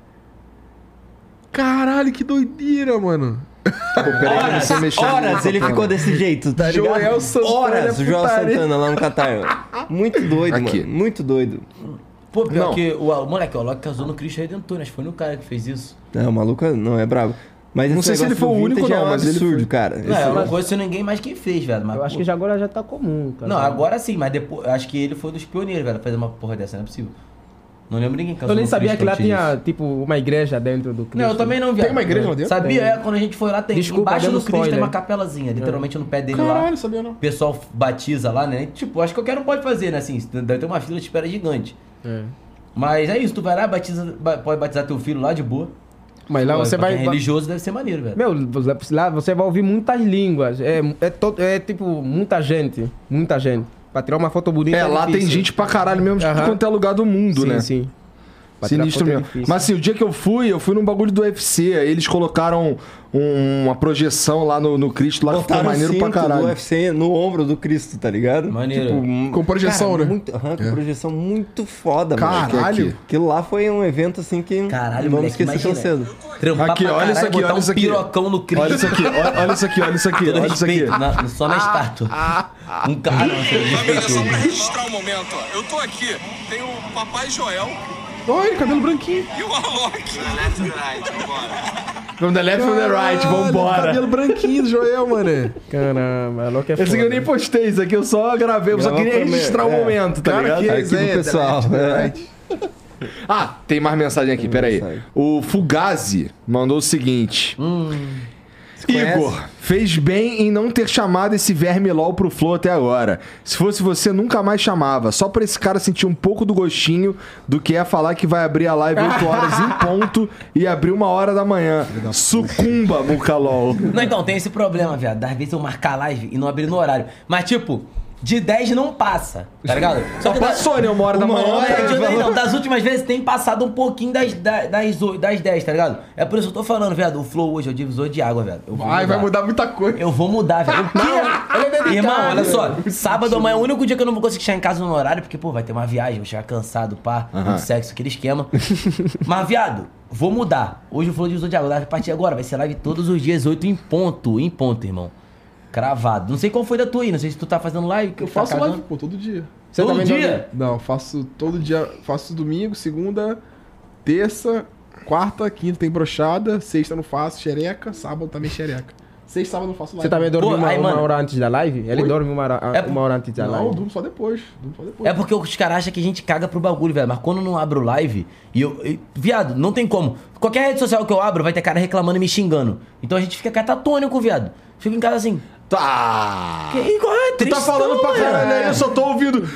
Caralho, que doideira, mano. Horas, horas ele ficou desse jeito, tá ligado? Joel Santana Horas, é o Joel. Santana lá no Catar. Muito doido, Aqui. mano. Muito doido. Pô, pior Não. que o, o moleque, o Alok casou no Cristo Redentor, né? Acho que foi no cara que fez isso. É, o maluco não é brabo. Mas Não sei se ele foi o único, vintage não, é um mas ele absurdo, foi. cara. Não, Esse- eu não conheço ninguém mais que fez, velho. Mas, Eu acho pô, que já agora já tá comum, cara. Não, agora sim, mas depois. Acho que ele foi dos pioneiros, velho, fazer uma porra dessa, não é possível. Não lembro ninguém que casou Eu nem no sabia que lá tinha, tipo, uma igreja dentro do Cristo. Não, eu também não, viado. Tem uma igreja lá dentro? Sabia? Tem. É, quando a gente foi lá, tem. Desculpa, Embaixo do Cristo tem spoiler. uma capelazinha, literalmente no pé dele lá. Caralho, sabia não. O pessoal batiza lá, né? Tipo, acho que qualquer um pode fazer, né? Assim, deve ter uma fila de espera gigante. É. Mas é isso, tu vai lá, batiza, ba- pode batizar teu filho lá de boa. Mas lá Pô, você vai... é religioso deve ser maneiro, velho. Meu, lá você vai ouvir muitas línguas. É, é, to- é tipo, muita gente. Muita gente. Pra tirar uma foto bonita É, lá tem gente pra caralho mesmo, de Aham. quanto é lugar do mundo, sim, né? Sim, Sinistro é mesmo. difícil. Mas assim, o dia que eu fui, eu fui num bagulho do UFC. Aí eles colocaram um- uma projeção lá no, no Cristo, lá que ficou Botaram maneiro pra cinto do caralho. UFC no ombro do Cristo, tá ligado? Maneiro. Tipo, Com projeção, cara, né? Muito, com projeção muito foda, Caralho. mano. Aquilo lá foi um evento assim que Caralho, não moleque, esqueci tão cedo. Trampar Aqui, olha isso caralho, aqui, olha um isso aqui. pirocão no Cristo. Olha isso aqui, olha, olha isso aqui, olha isso aqui, Todo olha isso aqui. na- só na estátua. Um cara, você Família, só pra registrar o momento, ó. Eu tô aqui, tem o Papai Joel Olha, cabelo branquinho. e o Alok. From the left, from the right, vambora. Cabelo branquinho do Joel, mano. Caramba, é louco é Esse aqui eu foda. nem postei, isso aqui eu só gravei, eu só queria registrar o é. momento, tá Cara, ligado? que Aqui pro resenha, pessoal, é. internet. Ah, tem mais mensagem aqui, peraí. O Fugazi mandou o seguinte. Igor, conhece? fez bem em não ter chamado esse verme LOL pro Flow até agora. Se fosse você, nunca mais chamava. Só pra esse cara sentir um pouco do gostinho do que é falar que vai abrir a live 8 horas em ponto e abrir uma hora da manhã. Sucumba, Muca LOL. Não, então, tem esse problema, viado. Às vezes eu marcar live e não abrir no horário. Mas, tipo, de 10 não passa, tá ligado? Só da- passou, né? Uma hora da manhã. hora, É, de- não, das últimas vezes tem passado um pouquinho das, das, das, oito- das 10, tá ligado? É por isso que eu tô falando, viado. O Flow hoje é o divisor de água, velho. Eu vou Vai, vai mudar muita coisa. Eu vou mudar, velho. O quê? Irmão, olha só. Sábado amanhã é o único dia que eu não vou conseguir chegar em casa no horário, porque, pô, vai ter uma viagem, vou chegar cansado, pá, muito sexo, aquele esquema. Mas, viado, vou mudar. Hoje o Flow divisor de água. A partir de agora vai ser live todos os dias, 8 em ponto. Em ponto, irmão. Cravado. Não sei qual foi da tua aí, não sei se tu tá fazendo live. que Eu tá faço cagando. live, pô, todo dia. Você Todo também dia? Não, faço todo dia. Faço domingo, segunda, terça, quarta, quinta tem brochada, sexta não faço, xereca, sábado também xereca. Sexta, sábado não faço live. Você também dorme Pô, uma, aí, uma hora antes da live? Ele Oi? dorme uma hora, É, uma hora antes da Não, eu live. durmo só depois. Durmo só depois. É porque os caras acham que a gente caga pro bagulho, velho. Mas quando não abro live, e eu. e- viado, não tem como. Qualquer rede social que eu abro vai ter cara reclamando e me xingando. Então a gente fica catatônico, viado. Fico em casa assim. Tá. Que, igual é Tu tá falando pra caralho aí, eu só tô ouvindo.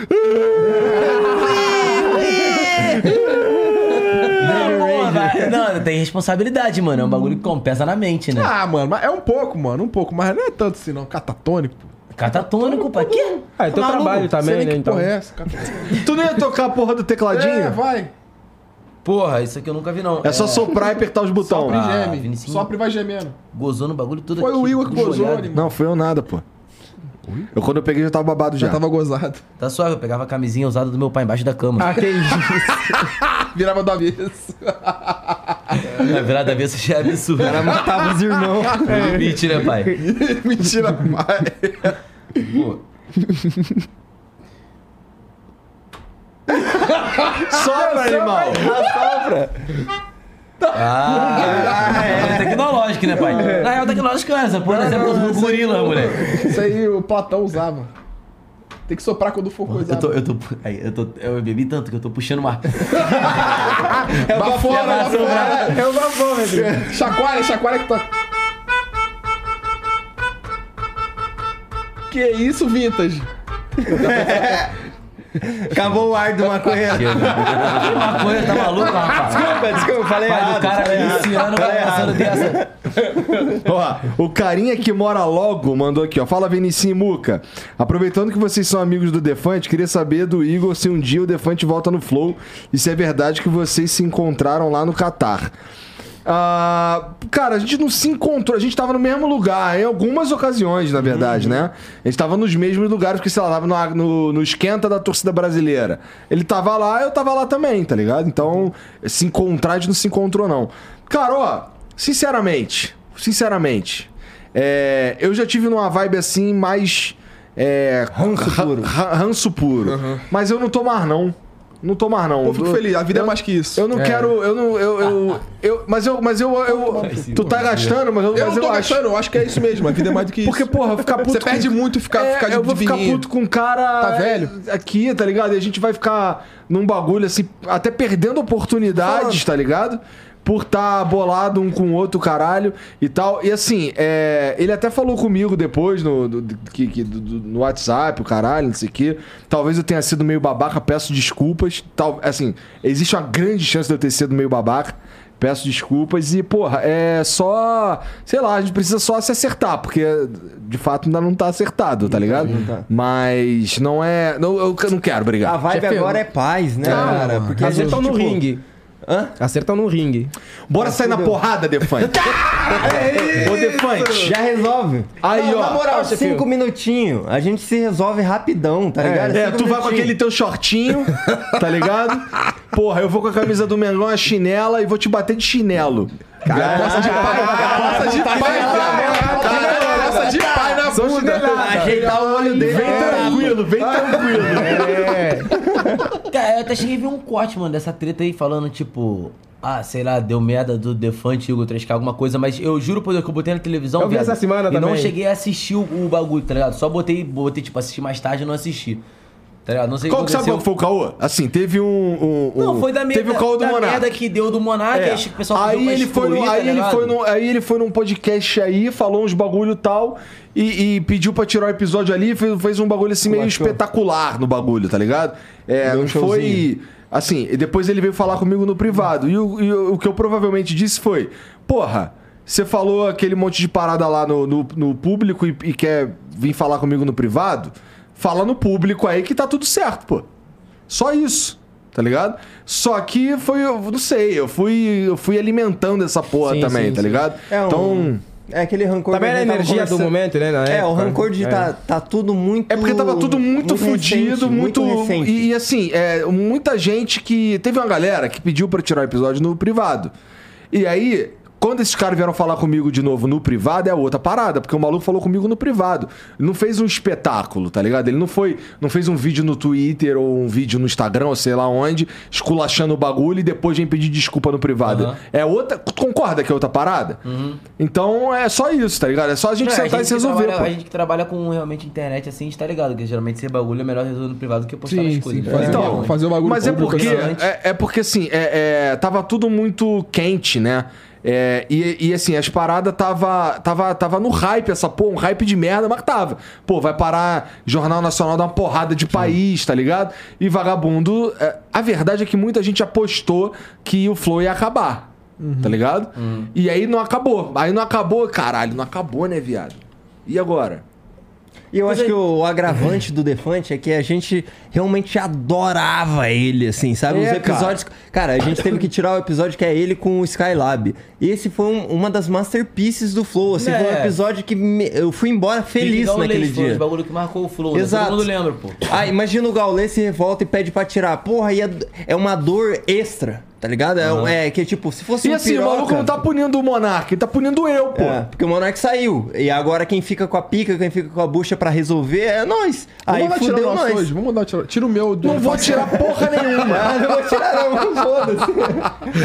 Não, tem responsabilidade, mano. É um bagulho que compensa na mente, né? Ah, mano, mas é um pouco, mano, um pouco, mas não é tanto assim, não. Catatônico. Catatônico, pra quê? Ah, é teu Maluco. trabalho também, nem né? que Então. porra é essa, catatônico. Tu não ia tocar a porra do tecladinho? É, vai. Porra, isso aqui eu nunca vi, não. É só soprar e apertar os botões. Sopra e Ah, geme. Vinicinho. Sopra e vai gemendo. Gozou no bagulho todo Foi aqui, o Igor que tudo gozou, molhado. animal. Não, foi eu nada, pô. Eu quando eu peguei já tava babado já. Já tava gozado. Tá suave, eu pegava a camisinha usada do meu pai embaixo da cama. Ah, que isso. Virava do avesso. Na virada da vez já é absurdo. Ela matava os irmãos. Mentira, pai. Mentira, pai. Pô, Sopra, animal! Ah, é tecnológico, né, pai? Na real, tecnológico é essa, por exemplo, do gorila, moleque. Isso aí o Platão usava. Tem que soprar quando for coisa. Eu tô, eu tô, aí, eu tô, eu bebi tanto que eu tô puxando uma. É o bafo, fora, é o fora. É o bafômetro. Chacoalha, chacoalha que tá. Que isso, Vintage? Acabou o ar do maconheiro. Que maconha, tá maluco, rapaz? Desculpa, desculpa, falei Pai errado. do cara falei iniciando, falei vai passando errado. dessa. Ó, o carinha que mora logo mandou aqui, ó. Fala Vinicinho e Muca. Aproveitando que vocês são amigos do Defante, queria saber do Igor se um dia o Defante volta no Flow e se é verdade que vocês se encontraram lá no Catar. Ah, cara, a gente não se encontrou, a gente tava no mesmo lugar, em algumas ocasiões, na verdade, né? A gente tava nos mesmos lugares, porque, sei lá, tava no, no, no esquenta da torcida brasileira. Ele tava lá, eu tava lá também, tá ligado? Então, se encontrar, a gente não se encontrou, não. Cara, ó, sinceramente, sinceramente, é, eu já tive numa vibe assim mais. É, ranço puro. ranço puro. Mas eu não tô mais, não. Não tô mais, não. Pô, fico Eu- feliz. A vida eu- é mais que isso. Eu não quero. Eu não. Eu, eu, eu- mas eu. Mas eu. eu tu tá gastando, mas eu, Eu mas não tô eu gastando, acho. eu acho que é isso mesmo. A vida é mais do que isso. Porque, porra, ficar puto. Você perde muito ficar, É, ficar de eu vou ficar puto com um cara. Tá velho? Aqui, tá ligado? E a gente vai ficar num bagulho assim, até perdendo oportunidades, tá ligado? Por tá bolado um com o outro, caralho, e tal. E assim, é, ele até falou comigo depois no, do- do- que, que- do- do- no WhatsApp, o caralho, não sei o quê. Talvez eu tenha sido meio babaca, peço desculpas. Tal, assim, existe uma grande chance de eu ter sido meio babaca. Peço desculpas e, porra, é só. Sei lá, a gente precisa só se acertar, porque de fato ainda não tá acertado, tá ligado? Mas não é. Não, eu não quero brigar. A vibe agora é paz, né, cara? Porque a gente, Acertam no tipo, ringue. Hã? Acertam no ringue. Bora sair na porrada, Defante. Ô, Defante. Já resolve. Aí, Não, ó. Na moral, cinco minutinhos. A gente se resolve rapidão, tá ligado? É, Cinco tu vai com minutinhos. aquele teu shortinho, tá ligado? Porra, eu vou com a camisa do Mengão, a chinela e vou te bater de chinelo. Coça de pai. Coça de pai, cara. De pai na bunda. Ajeitar o olho dele. Vem tranquilo, vem tranquilo. Cara, eu até cheguei a ver um corte, mano, dessa treta aí falando, tipo. Ah, sei lá, deu merda do Defante Hugo 3K, alguma coisa, mas eu juro por Deus que eu botei na televisão. Eu vi viado, essa semana E não também. cheguei a assistir o, o bagulho, tá ligado? Só botei, botei, tipo, assistir mais tarde e não assisti. Tá ligado? Não sei Qual que sabe qual que foi o caô? Assim, teve um. um- um- Não, foi da merda, Teve o caô do da Monark. merda que deu do Monark, É. aí o pessoal aí ele foi, no, excluir, tá aí, ele foi no, aí ele foi num podcast aí, falou uns bagulho e tal, e, e pediu pra tirar o episódio ali, fez, fez um bagulho assim meio espetacular no bagulho, tá ligado? É, Deu um não foi. Assim, e depois ele veio falar comigo no privado. E o, e o- o que eu provavelmente disse foi: Porra, você falou aquele monte de parada lá no, no, no público e, e quer vir falar comigo no privado? Fala no público aí que tá tudo certo, pô. Só isso. Tá ligado? Só que foi, eu não sei, eu fui, eu fui alimentando essa porra Sim, também, sim, tá sim. ligado? É um- Então. É aquele rancor Também era a energia do momento, né? na É, o época. rancor de É. tá, tá tudo muito. É porque tava tudo muito, fudido, recente, muito. recente. e, e, assim, é, muita gente que. Teve uma galera que pediu pra tirar o episódio no privado. E aí, quando esses caras vieram falar comigo de novo no privado, é outra parada, porque o maluco falou comigo no privado. Ele não fez um espetáculo, tá ligado? Ele não foi. Não fez um vídeo no Twitter ou um vídeo no Instagram, ou sei lá onde, esculachando o bagulho e depois vem pedir desculpa no privado. Aham. É outra. Concorda que é outra parada? Então é só isso, tá ligado? É só a gente Não, sentar e se resolver, trabalha- pô. A gente que trabalha com realmente internet assim, a gente tá ligado, que geralmente esse bagulho é melhor resolver no privado do que postar Sim, nas coisas. sim. Fazer, Então, fazer o bagulho Mas é porque, assim. é, é porque assim, é, é, tava tudo muito quente, né? É, e, e, assim, as paradas tava, tava, tava no hype, essa porra, um hype de merda, mas tava. Pô, vai parar Jornal Nacional dar uma porrada de país, tá ligado? E vagabundo. é, a verdade é que muita gente apostou que o Flow ia acabar. Tá ligado? E aí não acabou. Aí não acabou, caralho, não acabou, né, viado? E agora? E eu acho que o agravante do Defante é que a gente realmente adorava ele, assim, sabe? É, Os episódios. Cara. a gente teve que tirar o episódio que é ele com o Skylab. E esse foi um- uma das masterpieces do Flow, assim, foi um É. episódio que me- eu fui embora feliz o naquele Leite, foi dia. Os bagulho que marcou o flow, Exato. né? Todo mundo lembra, pô. Ah, imagina o Gaulê se revolta e pede pra tirar. Porra, aí é, é uma dor extra, tá ligado? É, um- é que tipo, se fosse E um assim, o piroca... maluco não tá punindo o Monark, ele tá punindo eu, pô. É, porque o Monark saiu. E agora quem fica com a pica, quem fica com a bucha pra resolver, é nós. Vamos Aí mandar tirar o fudeu nosso nós. hoje. Vamos mandar tirar. Tira o meu. do- Não vou tirar porra nenhuma. Ah, não vou tirar não, foda-se.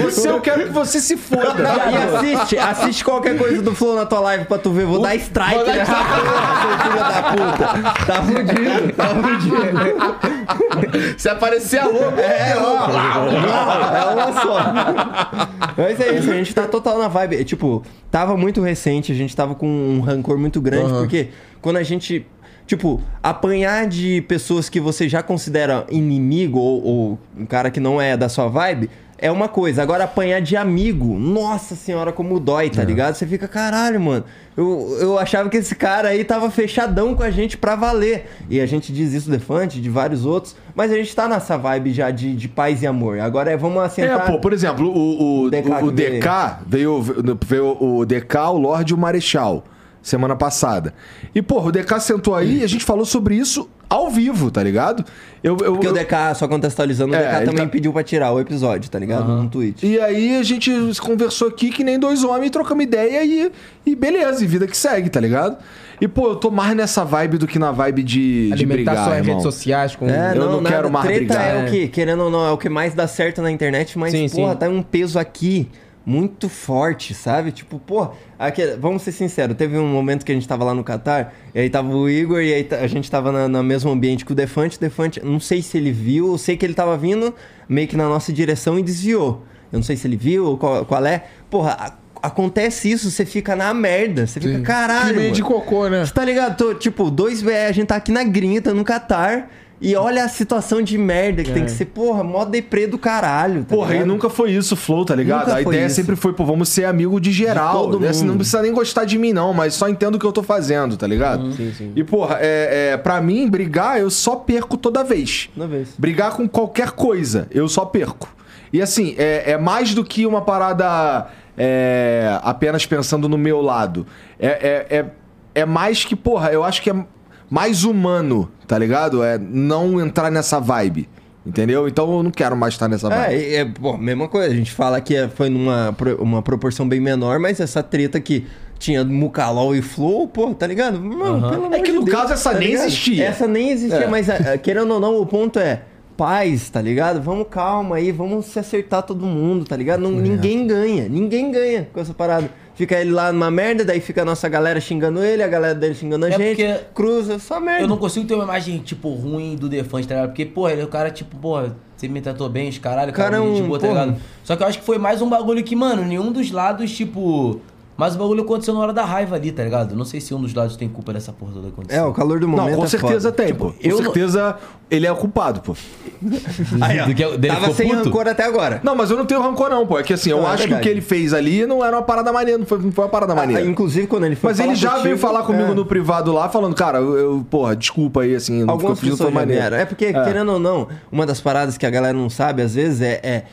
Você, eu quero que você se foda. E assiste, assiste qualquer coisa do Flow na tua live pra tu ver. Vou dar strike nessa porra, seu filho da puta. Tá fudido, tá fudido. Se aparecer a louco. É, ó. É uma só. Mas é isso, a gente tá total na vibe. É, Tipo, tava muito recente, a gente tava com um rancor muito grande, porque quando a gente. Tipo, apanhar de pessoas que você já considera inimigo ou, ou um cara que não é da sua vibe é uma coisa. Agora, apanhar de amigo, nossa senhora, como dói, tá ligado? Você fica, caralho, mano. Eu, eu achava que esse cara aí tava fechadão com a gente pra valer. E a gente diz isso do Defante, de vários outros. Mas a gente tá nessa vibe já de, de paz e amor. Agora é, vamos É, assentar... pô, por exemplo, o, o, DK o, o que veio. DK veio, veio o DK, o Lorde e o Marechal, semana passada. E, porra, o DK sentou aí e a gente falou sobre isso ao vivo, tá ligado? Eu, eu, Porque eu- o DK, só contextualizando, o É, DK ele também tá- pediu pra tirar o episódio, tá ligado? No tweet. E aí a gente conversou aqui que nem dois homens, trocamos ideia e, e beleza, e vida que segue, tá ligado? E, pô, eu tô mais nessa vibe do que na vibe de, de brigar, suas irmão. redes sociais com. É, Eu não nada, quero mais treta brigar. é o que, querendo ou não, é o que mais dá certo na internet, mas, Sim, porra, sim. tá um peso aqui muito forte, sabe? Tipo, pô, aqui- vamos ser sinceros, teve um momento que a gente tava lá no Catar, e aí tava o Igor, e aí a gente tava na, no mesmo ambiente que o Defante, o Defante, não sei se ele viu, eu sei que ele tava vindo meio que na nossa direção e desviou. Eu não sei se ele viu ou qual, qual é. Porra, a- acontece isso, você fica na merda, você fica, Sim. caralho, Que meio mano. de cocô, né? Você tá ligado? Tô, tipo, dois BR, a gente tá aqui na grinta, no Catar. E olha a situação de merda que tem que ser, porra, mó deprê do caralho. Tá Porra, e ligado? nunca foi isso, Flow, tá ligado? Nunca a ideia isso. sempre foi, pô, vamos ser amigo de geral. De todo né? Assim, não precisa nem gostar de mim, não, mas só entendo o que eu tô fazendo, tá ligado? Sim, sim. E, porra, é, é, pra mim, brigar, eu só perco toda vez. Toda vez. Brigar com qualquer coisa, eu só perco. E assim, é, é mais do que uma parada é, apenas pensando no meu lado. É, é, é, é mais que, porra, eu acho que é mais humano, tá ligado? É não entrar nessa vibe. Entendeu? Então eu não quero mais estar nessa vibe. É, é, pô, mesma coisa. A gente fala que é- foi numa uma proporção bem menor, mas essa treta que tinha Mucalol e Flow, pô, tá ligado? Mano, pelo amor É que de no Deus, caso essa tá nem ligado? existia. Essa nem existia, É. mas é, querendo ou não, o ponto é paz, tá ligado? Vamos calma aí, vamos se acertar todo mundo, tá ligado? Não, ninguém ganha, ninguém ganha com essa parada. Fica ele lá numa merda, daí fica a nossa galera xingando ele, a galera dele xingando a É gente, porque cruza, só merda. Eu não consigo ter uma imagem, tipo, ruim do Defante, tá ligado? Porque, porra, ele é o cara, tipo, porra, você me tratou bem, os caralho, Cara, cara, é um- gente boa, tá ligado? Só que eu acho que foi mais um bagulho que, mano, nenhum dos lados, tipo. Mas o bagulho aconteceu na hora da raiva ali, tá ligado? Não sei se um dos lados tem culpa dessa porra toda acontecendo. É, o calor do momento Não, com é certeza foda. tem, pô. Com eu não- certeza ele é o culpado, pô. Aí, ó, Do que- dele tava sem puto? rancor até agora. Não, mas eu não tenho rancor, não, pô. É que assim, eu Não, é acho que o que ele fez ali não era uma parada maneira, não foi, não foi uma parada maneira. Ah, inclusive, quando ele foi Mas ele já contigo, veio falar comigo é. no privado lá, falando, cara, eu, eu- porra, desculpa aí, assim, não Algumas ficou- pessoas já vieram. É porque, querendo ou não, uma das paradas que a galera não sabe, às vezes, é...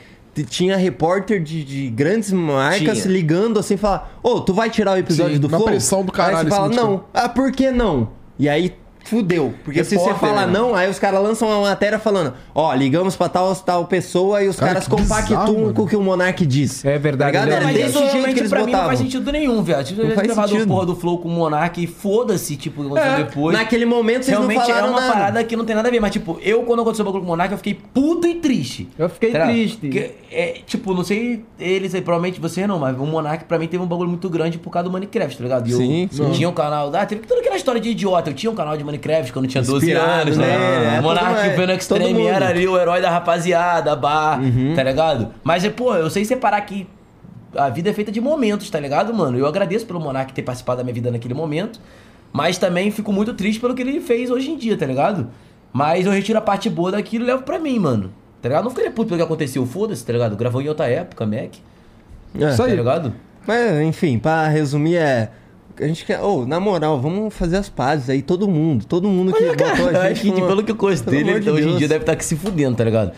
tinha repórter de, de grandes marcas Tinha. ligando assim, falar, ô, tu vai tirar o episódio Sim, do uma Flow? pressão do caralho Aí você fala, cima de não. Ah, por que não? E aí, fudeu. Porque se você Repórter, fala né? não, aí os caras lançam uma matéria falando, ó, ligamos pra tal, tal pessoa e os Cara, caras compactuam com o que o Monark disse. É verdade, Tá ligado? né? Era mas desse isso jeito realmente que eles pra mim não botavam. faz sentido nenhum, viado. Tipo, Não eu faz gravado sentido. o porra do Flow com o Monark e foda-se, tipo, É, depois. naquele momento vocês não Realmente é falaram uma nada. parada que não tem nada a ver, mas tipo, eu quando aconteceu o bagulho com o Monark, eu fiquei puto e triste. Eu fiquei Tá ligado? triste. Porque, é, tipo, não sei eles aí, provavelmente você não, mas o Monark pra mim teve um bagulho muito grande por causa do Minecraft, tá ligado? E eu, Sim, eu tinha um canal, ah, teve toda aquela história de idiota, eu tinha um canal de Minecraft quando eu tinha 12 Inspirado anos, nele, né? é, o Monark é, vendo todo Extreme era ali o herói da rapaziada, bar, Uhum. tá ligado? Mas, é, pô, eu sei separar que a vida é feita de momentos, tá ligado, mano? Eu agradeço pelo Monark ter participado da minha vida naquele momento, mas também fico muito triste pelo que ele fez hoje em dia, tá ligado? Mas eu retiro a parte boa daquilo e levo pra mim, mano. Tá ligado? Não ficaria puto pelo que aconteceu, foda-se, tá ligado? Gravou em outra época, Mac. É. Isso Tá ligado? Mas, enfim, pra resumir, é. A gente quer. Ô, na moral, vamos fazer as pazes aí, todo mundo. Todo mundo que botou Eu a acho gente. que numa- pelo que eu conheço Pelo dele, de hoje em dia deve estar aqui se fudendo, tá ligado?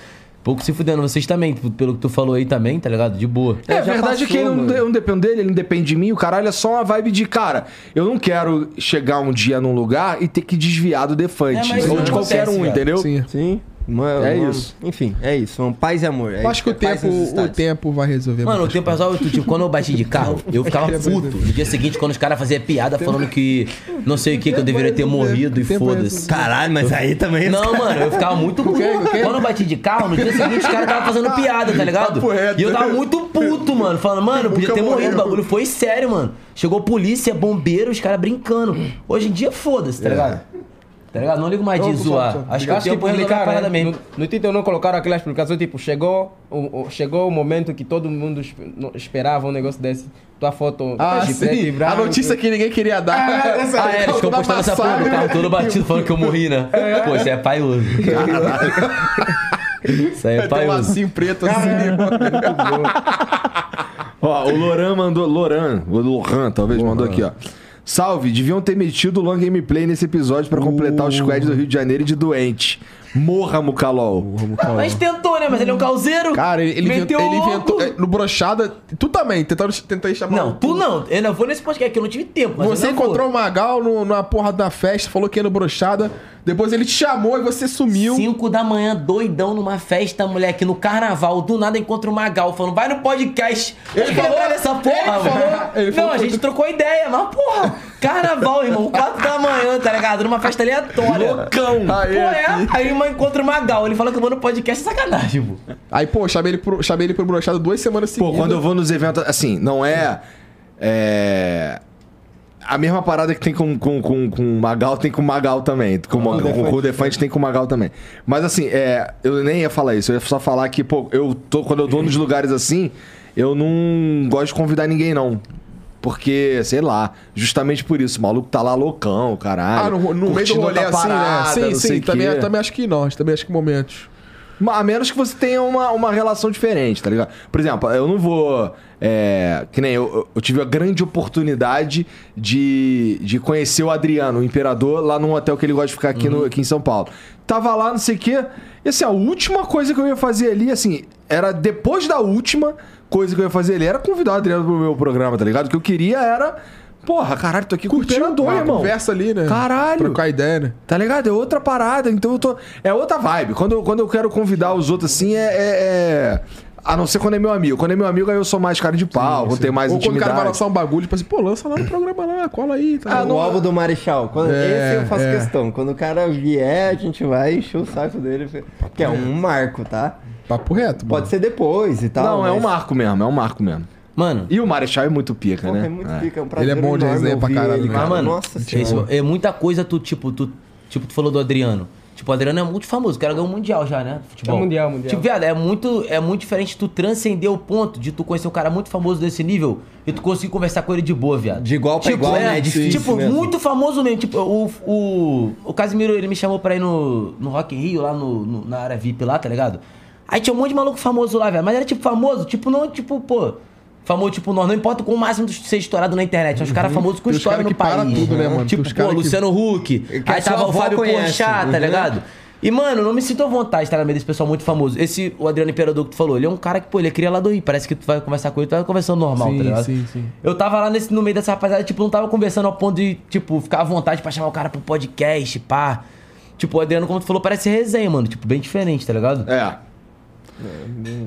Pouco se fudendo, vocês também, pelo que tu falou aí também, tá ligado? De boa. É, a verdade é que passou, eu não, eu não dependo dele, ele não depende de mim. O caralho é só uma vibe de, cara, eu não quero chegar um dia num lugar e ter que desviar do Defante. É, ou de qualquer acontece, um, entendeu? Sim. Sim. Mano, É mano, isso. Enfim, é isso. Mano, paz e amor. É Eu acho que o é tempo, o tempo vai resolver Mano, o tempo resolve tudo. Tipo, quando eu bati de carro, eu ficava puto. No dia seguinte, quando os caras faziam piada falando que não sei o que, que eu deveria ter morrido e foda-se. Caralho, mas aí também. Não, mano, eu ficava muito puto. Quando eu bati de carro, no dia seguinte, os caras estavam fazendo piada, tá ligado? E eu tava muito puto, mano. Falando, mano, podia ter morrido. O bagulho foi sério, mano. Chegou polícia, bombeiro, os caras brincando. Hoje em dia, foda-se, tá ligado? Tá ligado? Não ligo mais de zoar. Acho que Eu o acho que tempo resolve a parada né? mesmo. No, no Twitter não colocaram aquela explicação, tipo, chegou o, o- chegou o momento que todo mundo esperava um negócio desse. Tua foto Ah, de preto e sim. A branco. notícia que ninguém queria dar. Ah, essa- Ah, é, eles ficam postando essa porra do carro todo batido falando que eu morri, né? Pô, isso é paioso. Isso aí é Tem um paioso. lacinho preto assim. Ó, o Loran mandou. Loran, o Loran talvez mandou aqui, ó. Salve, deviam ter metido o long gameplay nesse episódio pra completar o squad do Rio de Janeiro e de doente. Morra, Mucalol. A gente tentou, né? Mas ele é um calzeiro. Cara, ele, ele Meteu ele inventou. é, No brochada. Tu também, tentando, tentei chamar. Não, tu não. Eu não vou nesse podcast aqui, eu não tive tempo. Mas Você encontrou o Magal no, numa porra da festa, falou que ia no brochada. Depois ele te chamou e você sumiu. 5 da manhã, doidão numa festa, moleque, no carnaval. Do nada encontra o Magal falando, vai no podcast. Ele falou nessa porra, ele mano. falou, ele não, falou- a gente trocou ideia, mas porra, carnaval, irmão, 4 da manhã, tá ligado? Numa festa aleatória. Loucão. Pô, Aí, é, aqui. aí uma encontra o Magal, ele fala que eu vou no podcast, é sacanagem, pô. Aí, pô, chamei ele pro, chamei ele pro brochada duas semanas Pô, seguidas. quando eu vou nos eventos, assim, não é. É. A mesma parada que tem com, com, com, com o Magal tem com o Magal também. Com, o- com, com o Defante tem com o Magal também. Mas assim, é, eu nem ia falar isso. Eu ia só falar que, pô, eu tô, quando eu tô nos lugares assim, eu não gosto de convidar ninguém, não. Porque, sei lá, justamente por isso, o maluco tá lá loucão, caralho. Ah, no, no meio do rolê assim, parada, né? Sim, sim. Também, quê. também acho que não. Também acho que momentos. A menos que você tenha uma, uma relação diferente, tá ligado? Por exemplo, eu não vou. É, que nem eu, eu- tive a grande oportunidade de, de conhecer o Adriano, o imperador, lá num hotel que ele gosta de ficar aqui, no, aqui em São Paulo. Tava lá, não sei o quê. E assim, a última coisa que eu ia fazer ali, assim, era depois da última coisa que eu ia fazer ali, era convidar o Adriano pro meu programa, tá ligado? O que eu queria era. Porra, caralho, tô aqui com o imperador, uma irmão. conversa ali, né? Caralho. Trocar ideia, né? Tá ligado? É outra parada. Então eu tô. É outra vibe. Quando eu, quando eu quero convidar os outros assim, é. é- é- A não ser quando é meu amigo. Quando é meu amigo, aí eu sou mais cara de pau, vou ter mais Ou quando o cara vai intimidade. lançar um bagulho, tipo assim, pô, lança lá no programa lá, cola aí. Tá Ah, no álbum do Marechal. Quando, É, esse eu faço é. questão. Quando o cara vier, a gente vai encher o saco dele. Que é um marco, tá? Papo reto, mano. Pode ser depois e tal. Não, é um mas- marco mesmo, é um marco mesmo. Mano, E o Marechal é muito pica, Porra, né? é muito É. pica, é um prazer Ele é bom de resenha pra caralho, ele, cara. Mas, mano, Nossa isso, senhora. é muita coisa tu, tipo, tu, tipo, tu falou do Adriano. Tipo, o Adriano é muito famoso, o cara ganhou um mundial já, né? Futebol. É mundial, mundial. Tipo, viado, é muito, é muito diferente tu transcender o ponto de tu conhecer um cara muito famoso desse nível e tu conseguir conversar com ele de boa, viado. De igual pra igual, né? É difícil Tipo, mesmo. muito famoso mesmo. Tipo, o, o, o Casimiro, ele me chamou pra ir no, no Rock in Rio, lá no, no- na área VIP lá, tá ligado? Aí tinha um monte de maluco famoso lá, velho. Mas era tipo famoso, tipo, não, tipo, pô. Famoso, tipo, nós, não importa com o máximo de ser estourado na internet. Os caras famosos com história no que para país. tudo, né, mano? Tipo, pô, Luciano Huck. Aí sua tava o Fábio Porchat, tá uhum. ligado? E, mano, não me sinto à vontade, tá, no meio desse pessoal muito famoso. Esse, o Adriano Imperador que tu falou, ele é um cara que, pô, ele cria lá do Rio. Parece que tu vai conversar com ele, tu vai conversando normal, Sim, tá ligado? sim, sim. Eu tava lá nesse, no meio dessa rapaziada, tipo, não tava conversando ao ponto de, tipo, ficar à vontade pra chamar o cara pro podcast, pá. Tipo, o Adriano, como tu falou, parece resenha, mano. Tipo, bem diferente, tá ligado? É.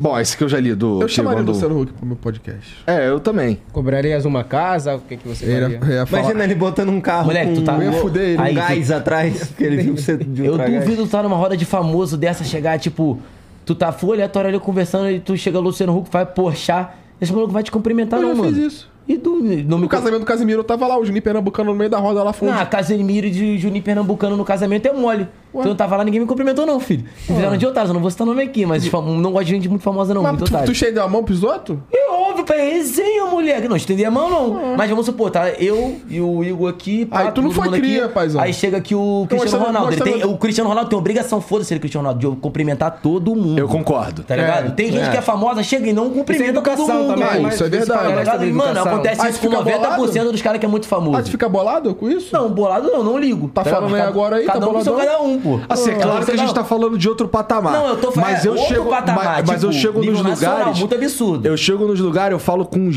Bom, esse que eu já li do. Eu chamaria o mandou- Luciano Huck pro meu podcast. É, eu também. Cobrarias uma casa? O que, que você Ele faria? ia, ia falar. Imagina ele botando um carro Moleque, com tu tá- um, Eu ia fuder ele. um Aí, tu- gás atrás, porque ele viu você de Eu duvido tu tá numa roda de famoso dessa, chegar, tipo, tu tá full aleatório ali conversando e tu chega Luciano Huck, vai porchar. Esse maluco vai te cumprimentar, Eu não, já mano. fiz isso. E do, não No me casamento do Casimiro, eu tava lá, o Juninho Pernambucano no meio da roda lá fundo. Não, Casemiro e de Juninho Pernambucano no casamento é mole. Tu não tava lá, ninguém me cumprimentou, não, filho. Me fizeram de otário, eu não vou citar nome aqui, mas fam- não gosto de gente muito famosa, não, Mas muito tu, otário. tu estendeu a mão pros outros? É óbvio, pai, resenha, moleque. Não estendi a mão, não. Mas vamos supor, tá? Eu e o Igor aqui. pá, Aí tu não foi cria, paizão. Aí chega aqui o Cristiano mostrando- Ronaldo. Ele tem, o Cristiano Ronaldo tem obrigação, foda-se ele, Cristiano Ronaldo, de cumprimentar todo mundo. Eu concordo. Tá ligado? É, tem gente é. que é famosa, chega e não cumprimenta todo educação mundo. também, mano. mas isso é verdade. Tá Mano, acontece isso com fica 90% dos caras que é muito famoso. Ah, tu fica bolado com isso? Não, bolado não, não ligo. Tá ligado? falando aí agora aí, tá Cada um com seu boladão? cada um, pô. Assim, é um claro que a gente tá falando de outro patamar. Não, eu tô falando mas eu outro chego, patamar, mas, mas eu tipo, chego nos nacional, lugares. muito absurdo. Eu chego nos lugares, eu falo com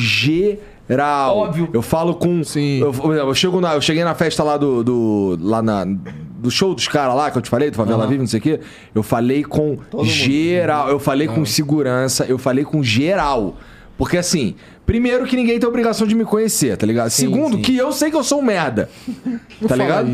geral. Óbvio. Eu falo com. Sim. Eu, eu chego na- eu cheguei na festa lá do. do lá na. do show dos caras lá, que eu te falei, do Favela Vive, não sei o quê, eu falei com geral, eu falei com segurança, eu falei com geral. Porque assim, primeiro que ninguém tem obrigação de me conhecer, tá ligado? Segundo, sim. que eu sei que eu sou um merda. tá ligado?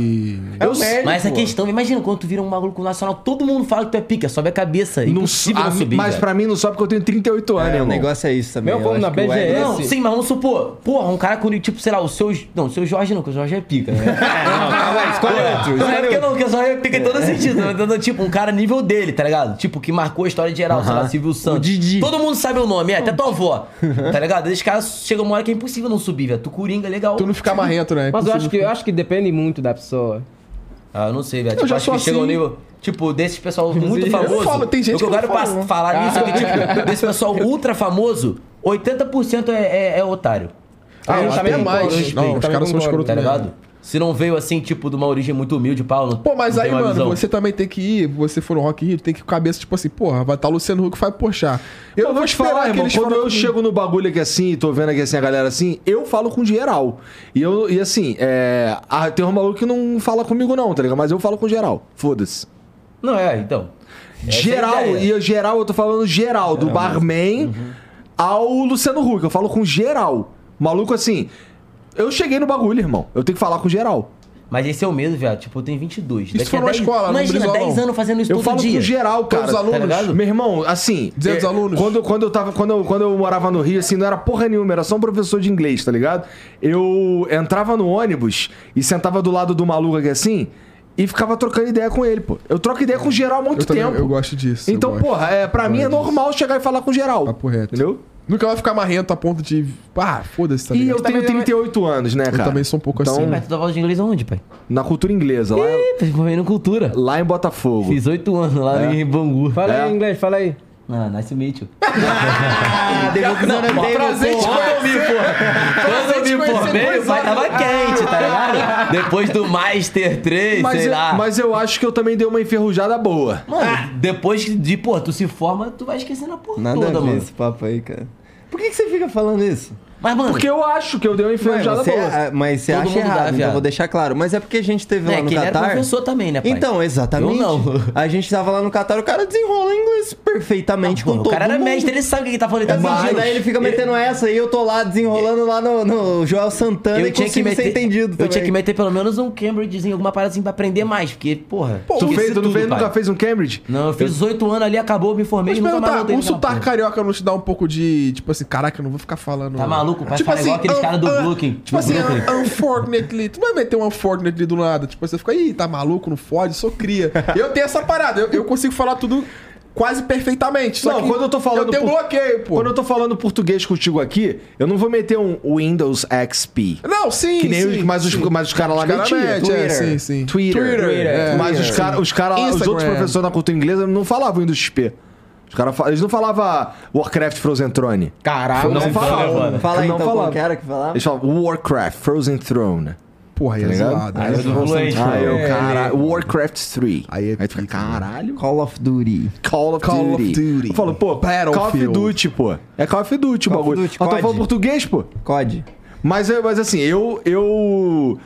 É Eu o médico, Mas essa pô. questão, imagina quando tu vira um maluco nacional, todo mundo fala que tu é pica, sobe a cabeça. não, impossível a- não subir. mas velho. pra mim não só porque eu tenho 38 anos, É, o irmão. negócio é isso também. Meu, vamos acho na o BGS. Ed- Não, sim, mas vamos supor, porra, um cara com, tipo, sei lá, o seu. Não, o seu Jorge não, que o Jorge é pica, né? Escolhe outro. Não é porque não, que o Jorge é pica em todo sentido. Mas dando, tipo, um cara nível dele, tá ligado? Tipo, que marcou a história geral, sei lá, Silvio Santos. Didi. Todo mundo sabe o nome, é, até tua avó. Tá ligado? Esses caras chegam uma hora que é impossível não subir, velho. Tu coringa, é legal. Tu não ficar marrento, né? Mas eu acho, que, eu acho que depende muito da pessoa. Ah, eu não sei, velho. Eu Tipo, já acho sou que chega ao assim. nível. Tipo, desses pessoal muito Eu famoso. falo, tem gente o que eu quero pas- não. falar nisso é que, tipo, desse pessoal ultra famoso, 80% é, é, é otário. Ah, eu Eu também é mais. Não, os caras são escrotos Tá mesmo. ligado? Se não veio assim, tipo, de uma origem muito humilde, pau, não Pô, mas não aí, mano, visão. você também tem que ir, você for no Rock Rio, tem que cabeça, tipo assim, porra, vai estar Luciano Huck vai puxar. Eu vou te falar, irmão, quando eu chego no bagulho aqui assim, e tô vendo aqui assim a galera assim, eu falo com geral. E, eu, e assim, é, ah, tem um maluco que não fala comigo não, tá ligado? Mas eu falo com geral. Foda-se. Não, é, então. Essa é Geral, ideia. e eu, geral, eu tô falando geral, do barman ao Luciano Huck. Eu falo com geral. Maluco assim, eu cheguei no bagulho, irmão. Eu tenho que falar com geral. Mas esse é o medo, viado. Tipo, eu tenho 22. Isso for numa escola, num Imagina, brisolão. 10 anos fazendo isso Eu todo falo dia. com geral, cara. Todos os alunos. Tá ligado? Meu irmão, assim. 200 alunos. Quando, quando eu tava. Quando eu, quando eu morava no Rio, assim, não era porra nenhuma, era só um professor de inglês, tá ligado? Eu entrava no ônibus e sentava do lado do maluco aqui assim. E ficava trocando ideia com ele, pô. Eu troco ideia com geral há muito Eu também, tempo. eu gosto disso. eu Então, gosto. porra, é, pra mim é normal chegar e falar com geral. Papo reto. Entendeu? Nunca vai ficar marrento a ponto de. Ah, foda-se, tá E ligado? eu tenho 38 anos, né, cara? também sou um pouco assim. Mas tu aula de inglês aonde, pai? Na cultura inglesa, lá, Ih, tá envolvendo cultura. lá em Botafogo. Fiz 8 anos lá É. em Bangu. Fala É. aí em inglês, fala aí. Ah, nice to meet you. Ah, devo Não, prazer te Quando eu me for- Quando eu me formei, o pai tava quente, tá ligado? Depois do Master 3, Mas sei eu, lá. mas eu acho que eu também dei uma enferrujada boa. Mano, depois de, pô, tu se forma, tu vai esquecendo a porra Nada toda, a ver mano. esse papo aí, cara. Por que, que você fica falando isso? Mas, mano, Porque eu acho que eu dei uma Mas enferrujada você, boa. ah, mas você Todo acha mundo dá, errado, então viado. eu vou deixar claro. Mas é porque a gente teve lá é no que ele era Catar. professor também, né, pai? Então, exatamente. Eu não. A gente tava lá no Catar, o cara desenrola inglês perfeitamente Pô, com o todo cara era mundo. mestre, ele sabe o que ele tá falando. Ele tá Mas fingindo. daí ele fica metendo essa e eu tô lá desenrolando lá no, no Joel Santana e consigo ser entendido eu também. tinha que meter pelo menos um Cambridgezinho, alguma parada assim pra aprender mais, porque, porra. tu fez, tu não tudo, fez, pai. nunca fez um Cambridge? Não, eu fiz 18 anos ali, acabou, me formei Mas e nunca mais um sotaque carioca não te dá um pouco de. Tipo assim, caraca, eu não vou ficar falando. Tá maluco? Vai Tipo falar igual aqueles um- caras do um- Brooklyn. Tipo assim, un- unfortunately. Tu vai meter um unfortunately do nada. Tipo, você fica, ih, tá maluco, não fode, sou cria. eu tenho essa parada, eu, eu consigo falar tudo quase perfeitamente. Só Não, quando eu tô falando Eu tenho por- bloqueio, pô. Quando eu tô falando português contigo aqui, eu não vou meter um Windows XP. Não, sim. Que nem sim, os, mas, os, mas os caras lá cara metiam. mete, é, Twitter. sim, sim. Twitter. é, mas Twitter, os caras, os, cara, lá- os outros professores na cultura inglesa não falavam Windows XP. Os cara, fa- eles não falavam Warcraft Frozen Throne. Caralho, Não Frozen falavam. Throne é foda. Fala aí não então falavam. qual que era que falava. Eles falavam Warcraft Frozen Throne. Porra, aí é Tá ligado? zoado. Aí é zoado. fluente, Aí eu, É, caralho, Warcraft 3. Aí é Aí tu fica, mano. caralho. Call of Duty. Call of Call of Duty. Duty. Eu falo, pô, Call of. Duty, pô. É Call of Duty o Call of bagulho. Duty, Eu tô COD. falando português, pô. COD. Mas, é- mas assim, eu, eu.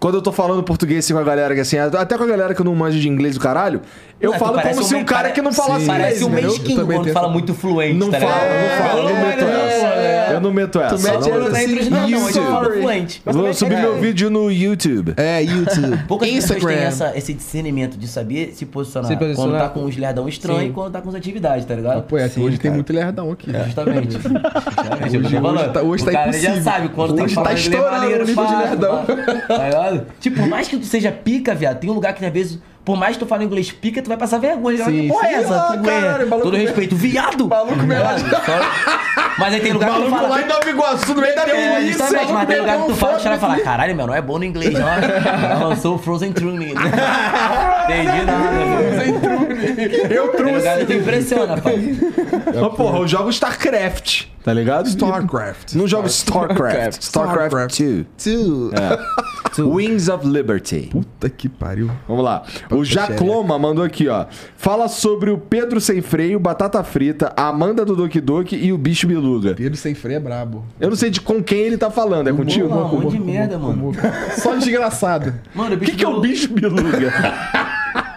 Quando eu tô falando português assim, com a galera, que assim, até com a galera que eu não manjo de inglês do caralho, eu Não, é falo como se um um cara pare- que não falasse Sim. inglês. Parece um também quando tenho fala muito fluente, Não tá fala, não fala, eu não meto essa. Eu não meto essa. Tu mete não. essa Não os assim, não, mas eu YouTube. falo fluente. Eu vou subir é- meu vídeo no YouTube. É, YouTube. Poucas pessoas têm essa, esse discernimento de saber se posicionar, Se posicionar. quando tá com os lerdão estranhos Sim. e quando tá com as atividades, tá ligado? Pô, é, hoje tem muito lerdão aqui. Justamente. Justamente, Hoje- hoje tá- hoje o tá cara ele já impossível. sabe quando tem que Hoje falar tá estourando o nível de lerdão. Tá ligado? Tipo, por mais que tu seja pica, viado, tem um lugar que às vezes, por mais que tu fale inglês pica, tu vai passar vergonha. Sim, que porra é essa? Ah, Tu caralho, é, maluco todo me- respeito, viado! Maluco me- ligado? Só- Mas aí tem lugar que tu Maluco fala... lá em Nova Iguaçu, no meio da É, delícia. justamente, mas tem lugar que tu fala, os caras foda-se. falam, caralho, meu, não é bom no inglês, não. Ela lançou o Frozen Throne. Entendi nada, mano. Eu Tem lugar trouxe. que impressiona, pai. Porra, eu jogo StarCraft, tá ligado? StarCraft. Não jogo StarCraft. StarCraft 2. Two. Wings of Liberty. Puta que pariu. Vamos lá. O Jacloma mandou aqui, ó. Fala sobre o Pedro Sem Freio, Batata Frita, a Amanda do Doki Doki e o Bicho Biluga. Pedro sem freio é brabo. Eu não sei de com quem ele tá falando. É contigo? Pô, um monte de merda, mano. Só desgraçado. Mano, o que, que é o Bicho Biluga?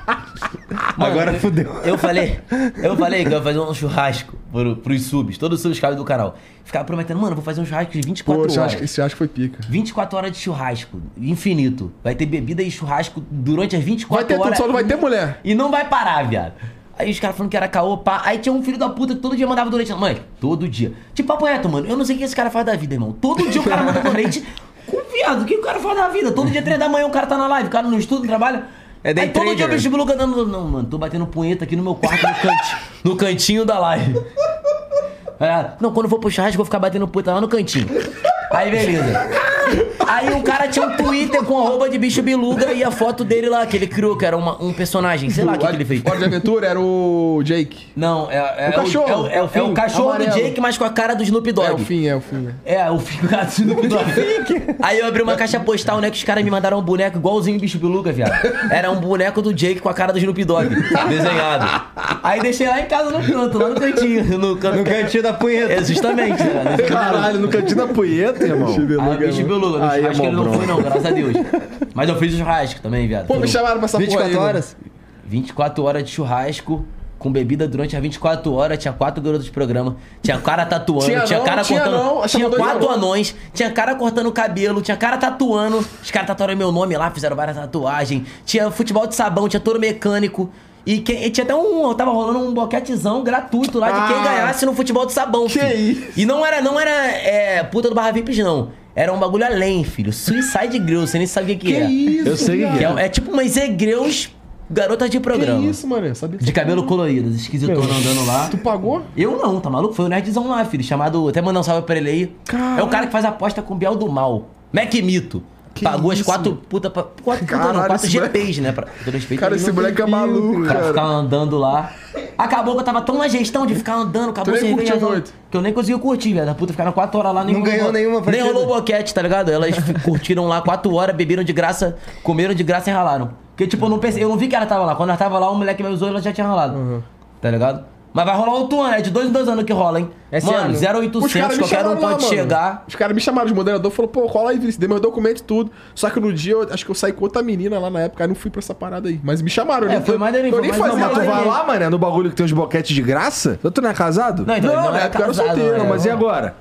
Mano, Agora eu- fudeu. Eu falei, eu falei que eu ia fazer um churrasco pro, pros subs, todos os subscribers do canal. Ficava prometendo, mano, vou fazer um churrasco de 24 Pô, horas. esse que foi pica. 24 horas de churrasco, infinito. Vai ter bebida e churrasco durante as 24 Vai ter tudo, horas. só não vai ter mulher. E não vai parar, viado. Aí os caras falando que era caô, pá. Aí tinha um filho da puta que todo dia mandava donate. Mãe, todo dia. Tipo, papo reto, mano. Eu não sei o que esse cara faz da vida, irmão. Todo dia o cara manda donate. Com viado, o que o cara faz da vida? Todo dia, três da manhã, o cara tá na live, o cara não estuda, não trabalha. É day Aí todo dia o trader. bicho Biluca dando. Não, mano, tô batendo punheta aqui no meu quarto, no, canti, no cantinho da live. É, não, quando eu for pro churrasco, eu vou ficar batendo punheta lá no cantinho. Aí, beleza. Aí o cara tinha um Twitter com arroba de bicho biluga e a foto dele lá, que ele criou, que era uma- um personagem. Sei lá o que, que ele fez. Hora de aventura era o Jake. Não, é, é O cachorro, É o, é o- é o fim, é o cachorro amarelo. do Jake, mas com a cara do Snoop Dogg. É o fim, é o fim. né? É, o fim cara do Snoop Dogg. Aí eu abri uma caixa postal, né? Que os caras me mandaram um boneco igualzinho o bicho biluga, viado. Era um boneco do Jake com a cara do Snoop Dogg, desenhado. Aí deixei lá em casa no canto, lá no cantinho. No, canto, No cantinho da punheta. É, justamente, né? Caralho, no cantinho da punheta, irmão. Aí o bicho biluga, Aí é churrasco ele não foi não, graças a Deus. Mas eu fiz o churrasco também, viado. Pô, me chamaram pra essa porra 24 aí, mano. horas? 24 horas de churrasco. Com bebida durante as 24 horas, tinha quatro garotos de programa, tinha cara tatuando, Tinha tinha, não, cara tinha cortando. não, tinha quatro anões. tinha cara cortando o cabelo, tinha cara tatuando, os caras tatuaram meu nome lá, fizeram várias tatuagens, tinha futebol de sabão, tinha touro mecânico. E, quem- e tinha até um. Tava rolando um boquetezão gratuito lá de quem Ah, ganhasse no futebol de sabão. que filho. isso? E não era, não era é, puta do Barra Vips, não. Era um bagulho além, filho. Suicide Grill, você nem sabia o que, Que é. isso, Eu sei o que Que é. é, é tipo umas egreus garotas de Que programa. isso, mano? Eu sabia De cabelo colorido, esquisitona andando lá. Tu pagou? Eu não, tá maluco? Foi o nerdzão lá, filho. Chamado. Até mandar um salve pra ele aí. Caralho. É o cara que faz aposta com o Biel do Mal. Mac Mito. Que Pagou as isso? quatro puta pra. Quatro puta não, Caralho, quatro GPs, né? Pra, todo respeito, Cara, esse moleque é maluco, filtro Pra cara. ficar andando lá. Acabou que eu tava tão na gestão de ficar andando, acabou nem não, muito? Que eu nem consegui curtir, velho. A puta ficaram quatro horas lá, nem Não ganhou nenhuma Nem partida. rolou boquete, tá ligado? Elas curtiram lá quatro horas, beberam de graça, comeram de graça e ralaram. Porque, tipo, eu não pensei, eu não vi que ela tava lá. Quando ela tava lá, o moleque me usou e ela já tinha ralado. Tá ligado? Mas vai rolar outro ano, é de dois em dois anos que rola, hein? Esse Mano, ano. 0800, qualquer um pode chegar. Os caras me chamaram de moderador, falou, pô, cola aí, Vinícius, dei meus documentos e tudo. Só que no dia, eu acho que eu saí com outra menina lá na época, aí não fui pra essa parada aí. Mas me chamaram, eu É, nem- foi maneirinho, Eu foi nem mais- fazia Mas tu vai lá, mano, no bagulho que tem os boquetes de graça? Tu não é casado? Não, então, ele não na era época eu era casado, solteiro, Não, né? mas e agora?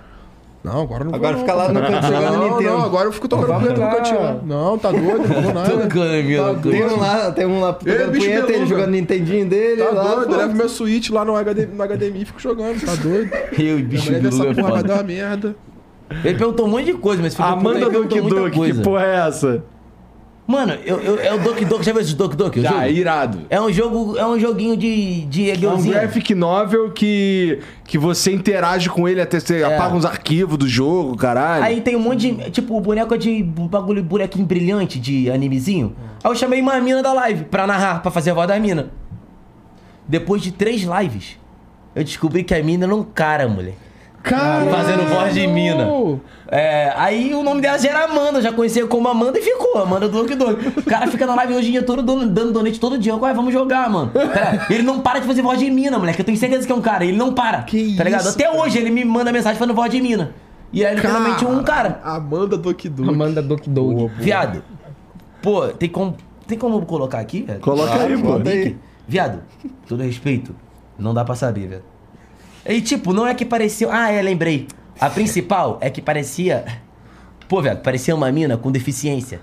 Não, agora não Agora vou, fica não. lá no canto jogando Não, Nintendo. não, agora eu fico tocando punheta no cantinho lá. Não, tá doido, não vou nada. Tocando, meu, Tá. Tem um lá, tem um lá tocando bicho punheta, ele jogando Nintendinho dele. Tá lá, doido, eu levo meu Switch lá no, HD, no HDMI e fico jogando, tá doido. Eu, Minha bicho, mulher vê essa biluga é porra vai dar uma merda. Ele perguntou um monte de coisa, mas filho Amanda muita Doki, que porra é essa? Mano, eu, eu, é o Doki Doki, já viu esse Doki Doki? Já, jogo? irado. É um jogo, é um joguinho de, de É um graphic novel que, que você interage com ele até você apaga uns arquivos do jogo, caralho. Aí tem um monte de. Tipo, boneco é de bagulho, bonequinho brilhante de animezinho. Aí eu chamei uma mina da live pra narrar, pra fazer a voz da mina. Depois de três lives, eu descobri que a mina era um cara, mulher. Caralho. Fazendo voz de mina. É, aí o nome dela já era Amanda, eu já conhecia como Amanda e ficou, Amanda do Doki. O cara fica na live hoje em dia todo dando, dando donate todo dia. Ué, vamos jogar, mano. Cara, ele não para de fazer voz de mina, moleque. Eu tenho certeza que é um cara, ele não para. Que tá ligado? isso, Até hoje ele me manda mensagem falando voz de mina. E é literalmente um cara. Amanda Doki Doki. Amanda Doki Doki. Viado. Pô, tem como. Tem como colocar aqui, velho? Coloca aí, pô. aí. Viado, todo respeito, não dá pra saber, velho. E tipo, não é que parecia. Ah, é, lembrei. A principal é que parecia. Pô, velho, parecia uma mina com deficiência.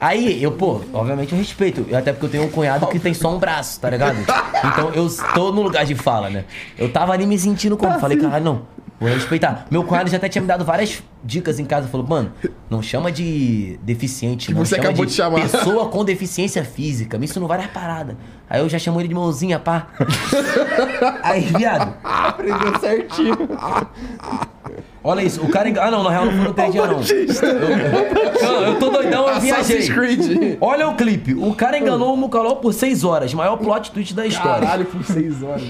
Aí, eu, pô, obviamente eu respeito. Eu- Até porque eu tenho um cunhado que tem só um braço, tá ligado? Então eu tô no lugar de fala, né? Eu tava ali me sentindo como? Falei, caralho, não. Vou respeitar. Meu cunhado já até tinha me dado várias dicas em casa. Falou, mano, não chama de deficiente, não. você chama acabou de chamar. Pessoa com deficiência física. Me ensinou várias paradas. Aí eu já chamo ele de mãozinha, pá. Aí, viado. Aprendeu certinho. Olha isso, o cara enganou. Ah, não, na real não três dias, não. Eu, não, eu tô doidão, eu viajei. Creed. Olha o clipe. O cara enganou o Mucaló por seis horas. Maior plot twist da história. Caralho, por seis horas.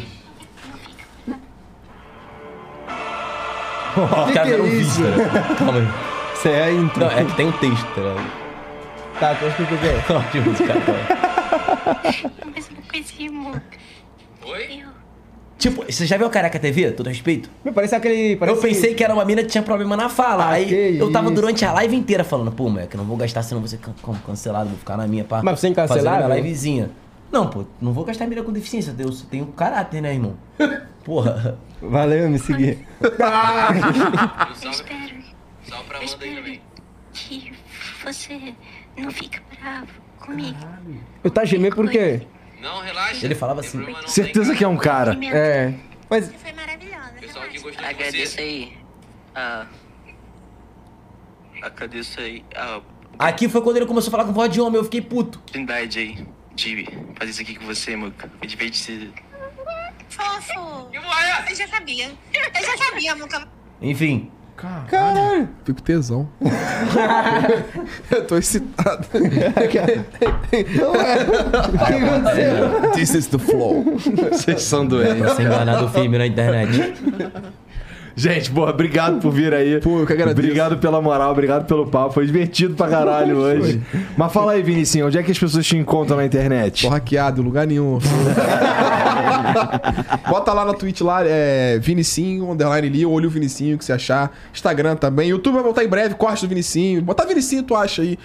Os caras que é fizeram um isso? vídeo, né? Calma aí. Isso é a intro. Não, é que tem um texto, tá ligado? Tá, tu explica o? Não, tipo, uma coisinha, amor. Oi? Eu... Tipo, você já viu o Careca TV? Todo respeito? Me parece aquele. Parece Eu pensei que era uma mina que tinha problema na fala. Ah, aí que eu tava isso. durante a live inteira falando, pô, moleque, não vou gastar senão vou ser can- can- cancelado, vou ficar na minha pá. Mas você é incancelável? minha livezinha. Não, pô, não vou gastar mira com deficiência, eu tenho caráter, né, irmão? Porra. Valeu, me seguir. Eu espero. Salve pra Eu Amanda aí também. que você não fique bravo comigo. Eu tá gemendo por quê? Não, relaxa. Ele falava assim, Certeza que é um cara. É. Mas Você foi maravilhosa. Pessoal que gostou de Agradeço você. aí. Ah. Agradeço aí a Aqui foi quando ele começou a falar com voz de homem, eu fiquei puto. oportunidade aí de fazer isso aqui com você, Muca. Foi divertido. Fofo. E morrer! Eu já sabia. Eu já sabia, Muca. Enfim. Caralho. Fico tesão. eu tô excitado. o que aconteceu? This is the flow. Vocês são doentes. Ser enganado firme na internet. Gente, porra, obrigado por vir aí. Pô, eu que agradeço. Obrigado pela moral, obrigado pelo papo. Foi divertido pra caralho hoje. Mas fala aí, Vinicinho, onde é que as pessoas te encontram na internet? Tô hackeado, lugar nenhum. Bota lá na Twitch lá, é Vinicinho, underline ali, olha o Vinicinho que você achar. Instagram também. YouTube vai voltar em breve, corte do Vinicinho. Bota Vinicinho, tu acha aí.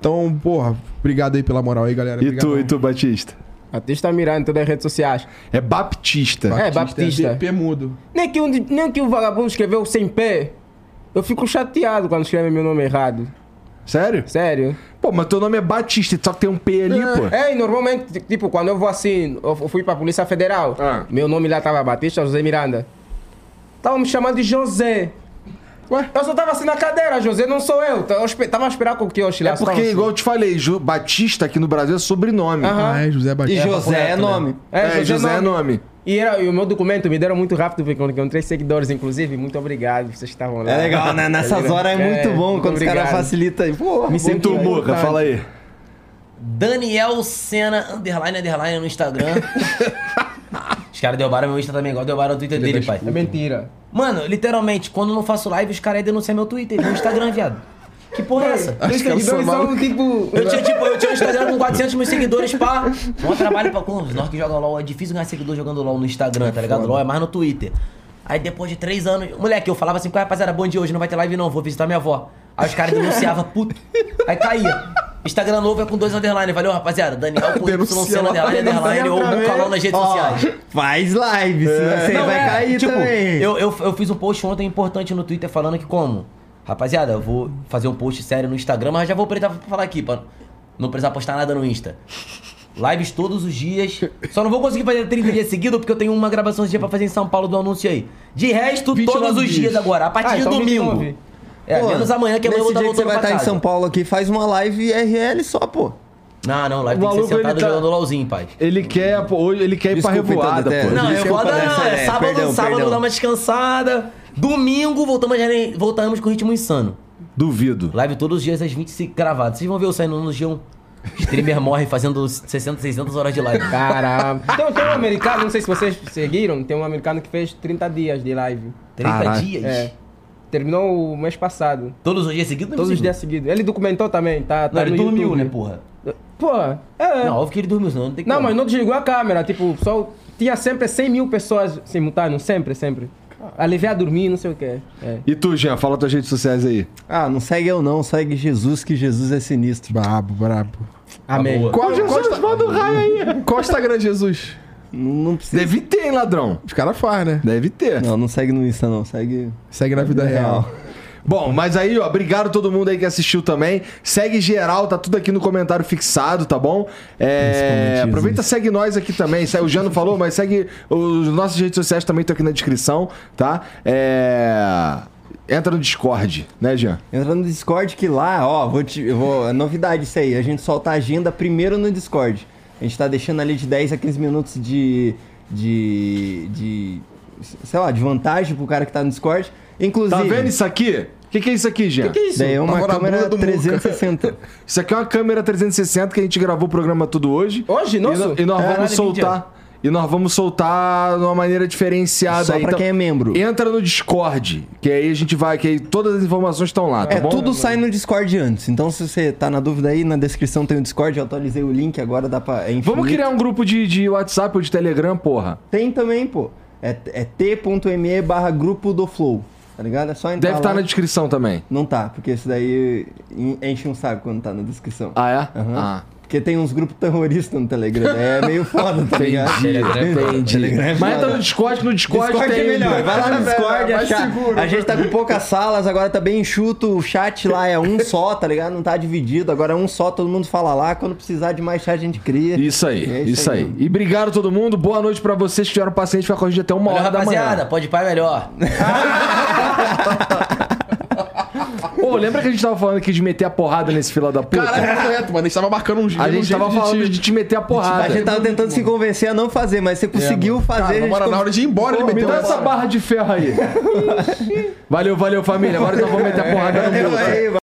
Então, porra, obrigado aí pela moral aí, galera. E tu, Obrigadão. e tu, Batista? Batista Miranda em todas as redes sociais. É Baptista. É, Baptista. BP mudo. Nem que, um, nem que o vagabundo escreveu sem pé. Eu fico chateado quando escreve meu nome errado. Sério? Sério. Pô, mas teu nome é Batista, só que tem um P ali, pô. É, e normalmente, tipo, quando eu vou assim, eu fui pra Polícia Federal, Ah. meu nome lá tava Batista José Miranda. Tava me chamando de José. Ué? Eu só tava assim na cadeira, José não sou eu. Tava esperando com que eu É oscilasse. porque, tava assim. igual eu te falei, Ju- Batista aqui no Brasil é sobrenome. Aham. Ah, é José E Batista. José é né? nome. É, José, é nome. E, era, e o meu documento me deram muito rápido, porque eu encontrei seguidores, inclusive. Muito obrigado, vocês que estavam lá. É legal, né? Nessas horas é muito bom muito quando os caras obrigado. facilitam aí. Pô, Me E senti importante. fala aí. Daniel Senna, underline, underline no Instagram. Os caras derrubaram meu Insta também, igual derrubaram o Twitter dele, pai. É mentira. Mano, literalmente, quando eu não faço live, os caras denunciam meu Twitter, meu Instagram, viado. Que porra é essa? Meus seguidores são, malucos. tipo... Eu tinha, tipo, eu tinha um Instagram com 400 mil seguidores, pá. Bom trabalho pra com os nós que jogam LOL. É difícil ganhar seguidor jogando LOL no Instagram, tá ligado? LOL é mais no Twitter. Aí depois de três anos, moleque, eu falava assim, qual é, rapaziada, bom dia hoje, não vai ter live não, vou visitar minha avó. Aí os caras denunciavam, puto. Aí caía. Instagram novo é com dois underline, valeu, rapaziada. Daniel com Denuncia lá. underline, underline, ou Mucalão nas redes Ó, sociais. faz live, senão você Não, vai é, cair tipo, também. Eu, eu, eu fiz um post ontem importante no Twitter falando que como? Rapaziada, eu vou fazer um post sério no Instagram, mas já vou aproveitar pra falar aqui, pra não precisar postar nada no Insta. Lives todos os dias. Só não vou conseguir fazer 30 dias seguidos porque eu tenho uma gravação esse dia pra fazer em São Paulo do anúncio aí. De resto, 29 todos os dias dias. agora, a partir Ah, de então domingo. 29. É, Pô, menos amanhã que amanhã eu vou nesse estar dia que você vai estar em casa. São Paulo aqui, faz uma live IRL só, pô. Não, não, live O tem que ser sentado tá- jogando LOLzinho, pai. Ele quer, pô, hoje ele quer ir Desculpa, pra revoada, então, pô. Não, vou dar. dessa É, ideia, sábado, perdão, sábado perdão. dá uma descansada. Domingo voltamos, voltamos com ritmo insano. Duvido. Live todos os dias às 25 gravadas. Vocês vão ver eu saindo no G1. Streamer morre fazendo 60, 600 horas de live. Caramba. Tem, tem um americano, não sei se vocês seguiram, tem um americano que fez 30 dias de live. 30 Caralho. dias? É. Terminou o mês passado. Todos os dias seguidos? Não é Todos os dias seguidos. Ele documentou também, tá? tá Não, ele no dormiu, YouTube. né, porra? Pô, é. Não, óbvio que ele dormiu, senão não tem Não, como. mas não desligou a câmera. Tipo, só tinha sempre 100 mil pessoas simultâneas. Sempre, sempre. Aliviar a dormir, não sei o que. É. E tu, Jean, fala tuas redes sociais aí. Ah, não segue eu não, segue Jesus, que Jesus é sinistro. Brabo, brabo. Amém. boa. Qual, Jesus, manda o raio aí. qual Instagram de Jesus? Não, precisa. Deve ter, hein, ladrão. Os caras fazem, né? Deve ter. Não, não segue no Insta não, segue... Segue na vida real. Bom, mas aí, ó, obrigado a todo mundo aí que assistiu também. Segue geral, tá tudo aqui no comentário fixado, tá bom? É, aproveita, Jesus. segue nós aqui também. O Jean não falou, mas segue os nossas redes sociais também estão aqui na descrição, tá? É, Entra no Discord, né, Jean? Entra no Discord que lá, ó, vou te, vou, é novidade isso aí, a gente solta a agenda primeiro no Discord. A gente tá deixando ali de 10 a 15 minutos de, de, de sei lá, de vantagem pro cara que tá no Discord. Inclusive, Tá vendo isso aqui? O que, que é isso aqui, Jean? Que isso? daí é uma câmera bunda do Muca. 360. Isso aqui é uma câmera 360 que a gente gravou o programa tudo hoje. Hoje? E, Nossa. no- e nós Caralho, vamos soltar. E nós vamos soltar de uma maneira diferenciada. Só pra Então, quem é membro. Entra no Discord, que aí a gente vai, que aí todas as informações estão lá, tá É, bom? tudo sai no Discord antes. Então, se você tá na dúvida aí, na descrição tem o Discord. Eu atualizei o link, agora dá pra. É Vamos criar um grupo de, de WhatsApp ou de Telegram, porra. Tem também, pô. É, é t.me barra grupo do Flow. Tá ligado? É só entrar Deve estar lá. na descrição também. Não tá, porque isso daí en- enche um saco quando tá na descrição. Ah, é? Aham. Ah. Porque tem uns grupos terroristas no Telegram. É meio foda, tá ligado? Entendi. Telegram é Mas entra foda. no Discord, no Discord, Discord tem... é melhor. Vai lá no Discord mais achar. seguro. A gente tá com poucas salas, agora tá bem enxuto. O chat lá é um só, tá ligado? Não tá dividido. Agora é um só, todo mundo fala lá. Quando precisar de mais chat, a gente cria. Isso aí, É isso, aí. E obrigado todo mundo. Boa noite pra vocês que tiveram paciência de ficar com a gente até uma Olha, hora da rapaziada, manhã. pode ir pai melhor. Ô, lembra que a gente tava falando aqui de meter a porrada nesse fila da puta? Caralho, é correto, mano. A gente tava marcando um a gente tava falando de te meter a porrada. A gente tava tentando se convencer a não fazer, mas você conseguiu fazer. Cara, a na hora de ir embora, ele Pô, me meteu dá essa barra de ferro aí. valeu, valeu, família. Agora nós vamos meter a porrada no Valeu mundo. aí,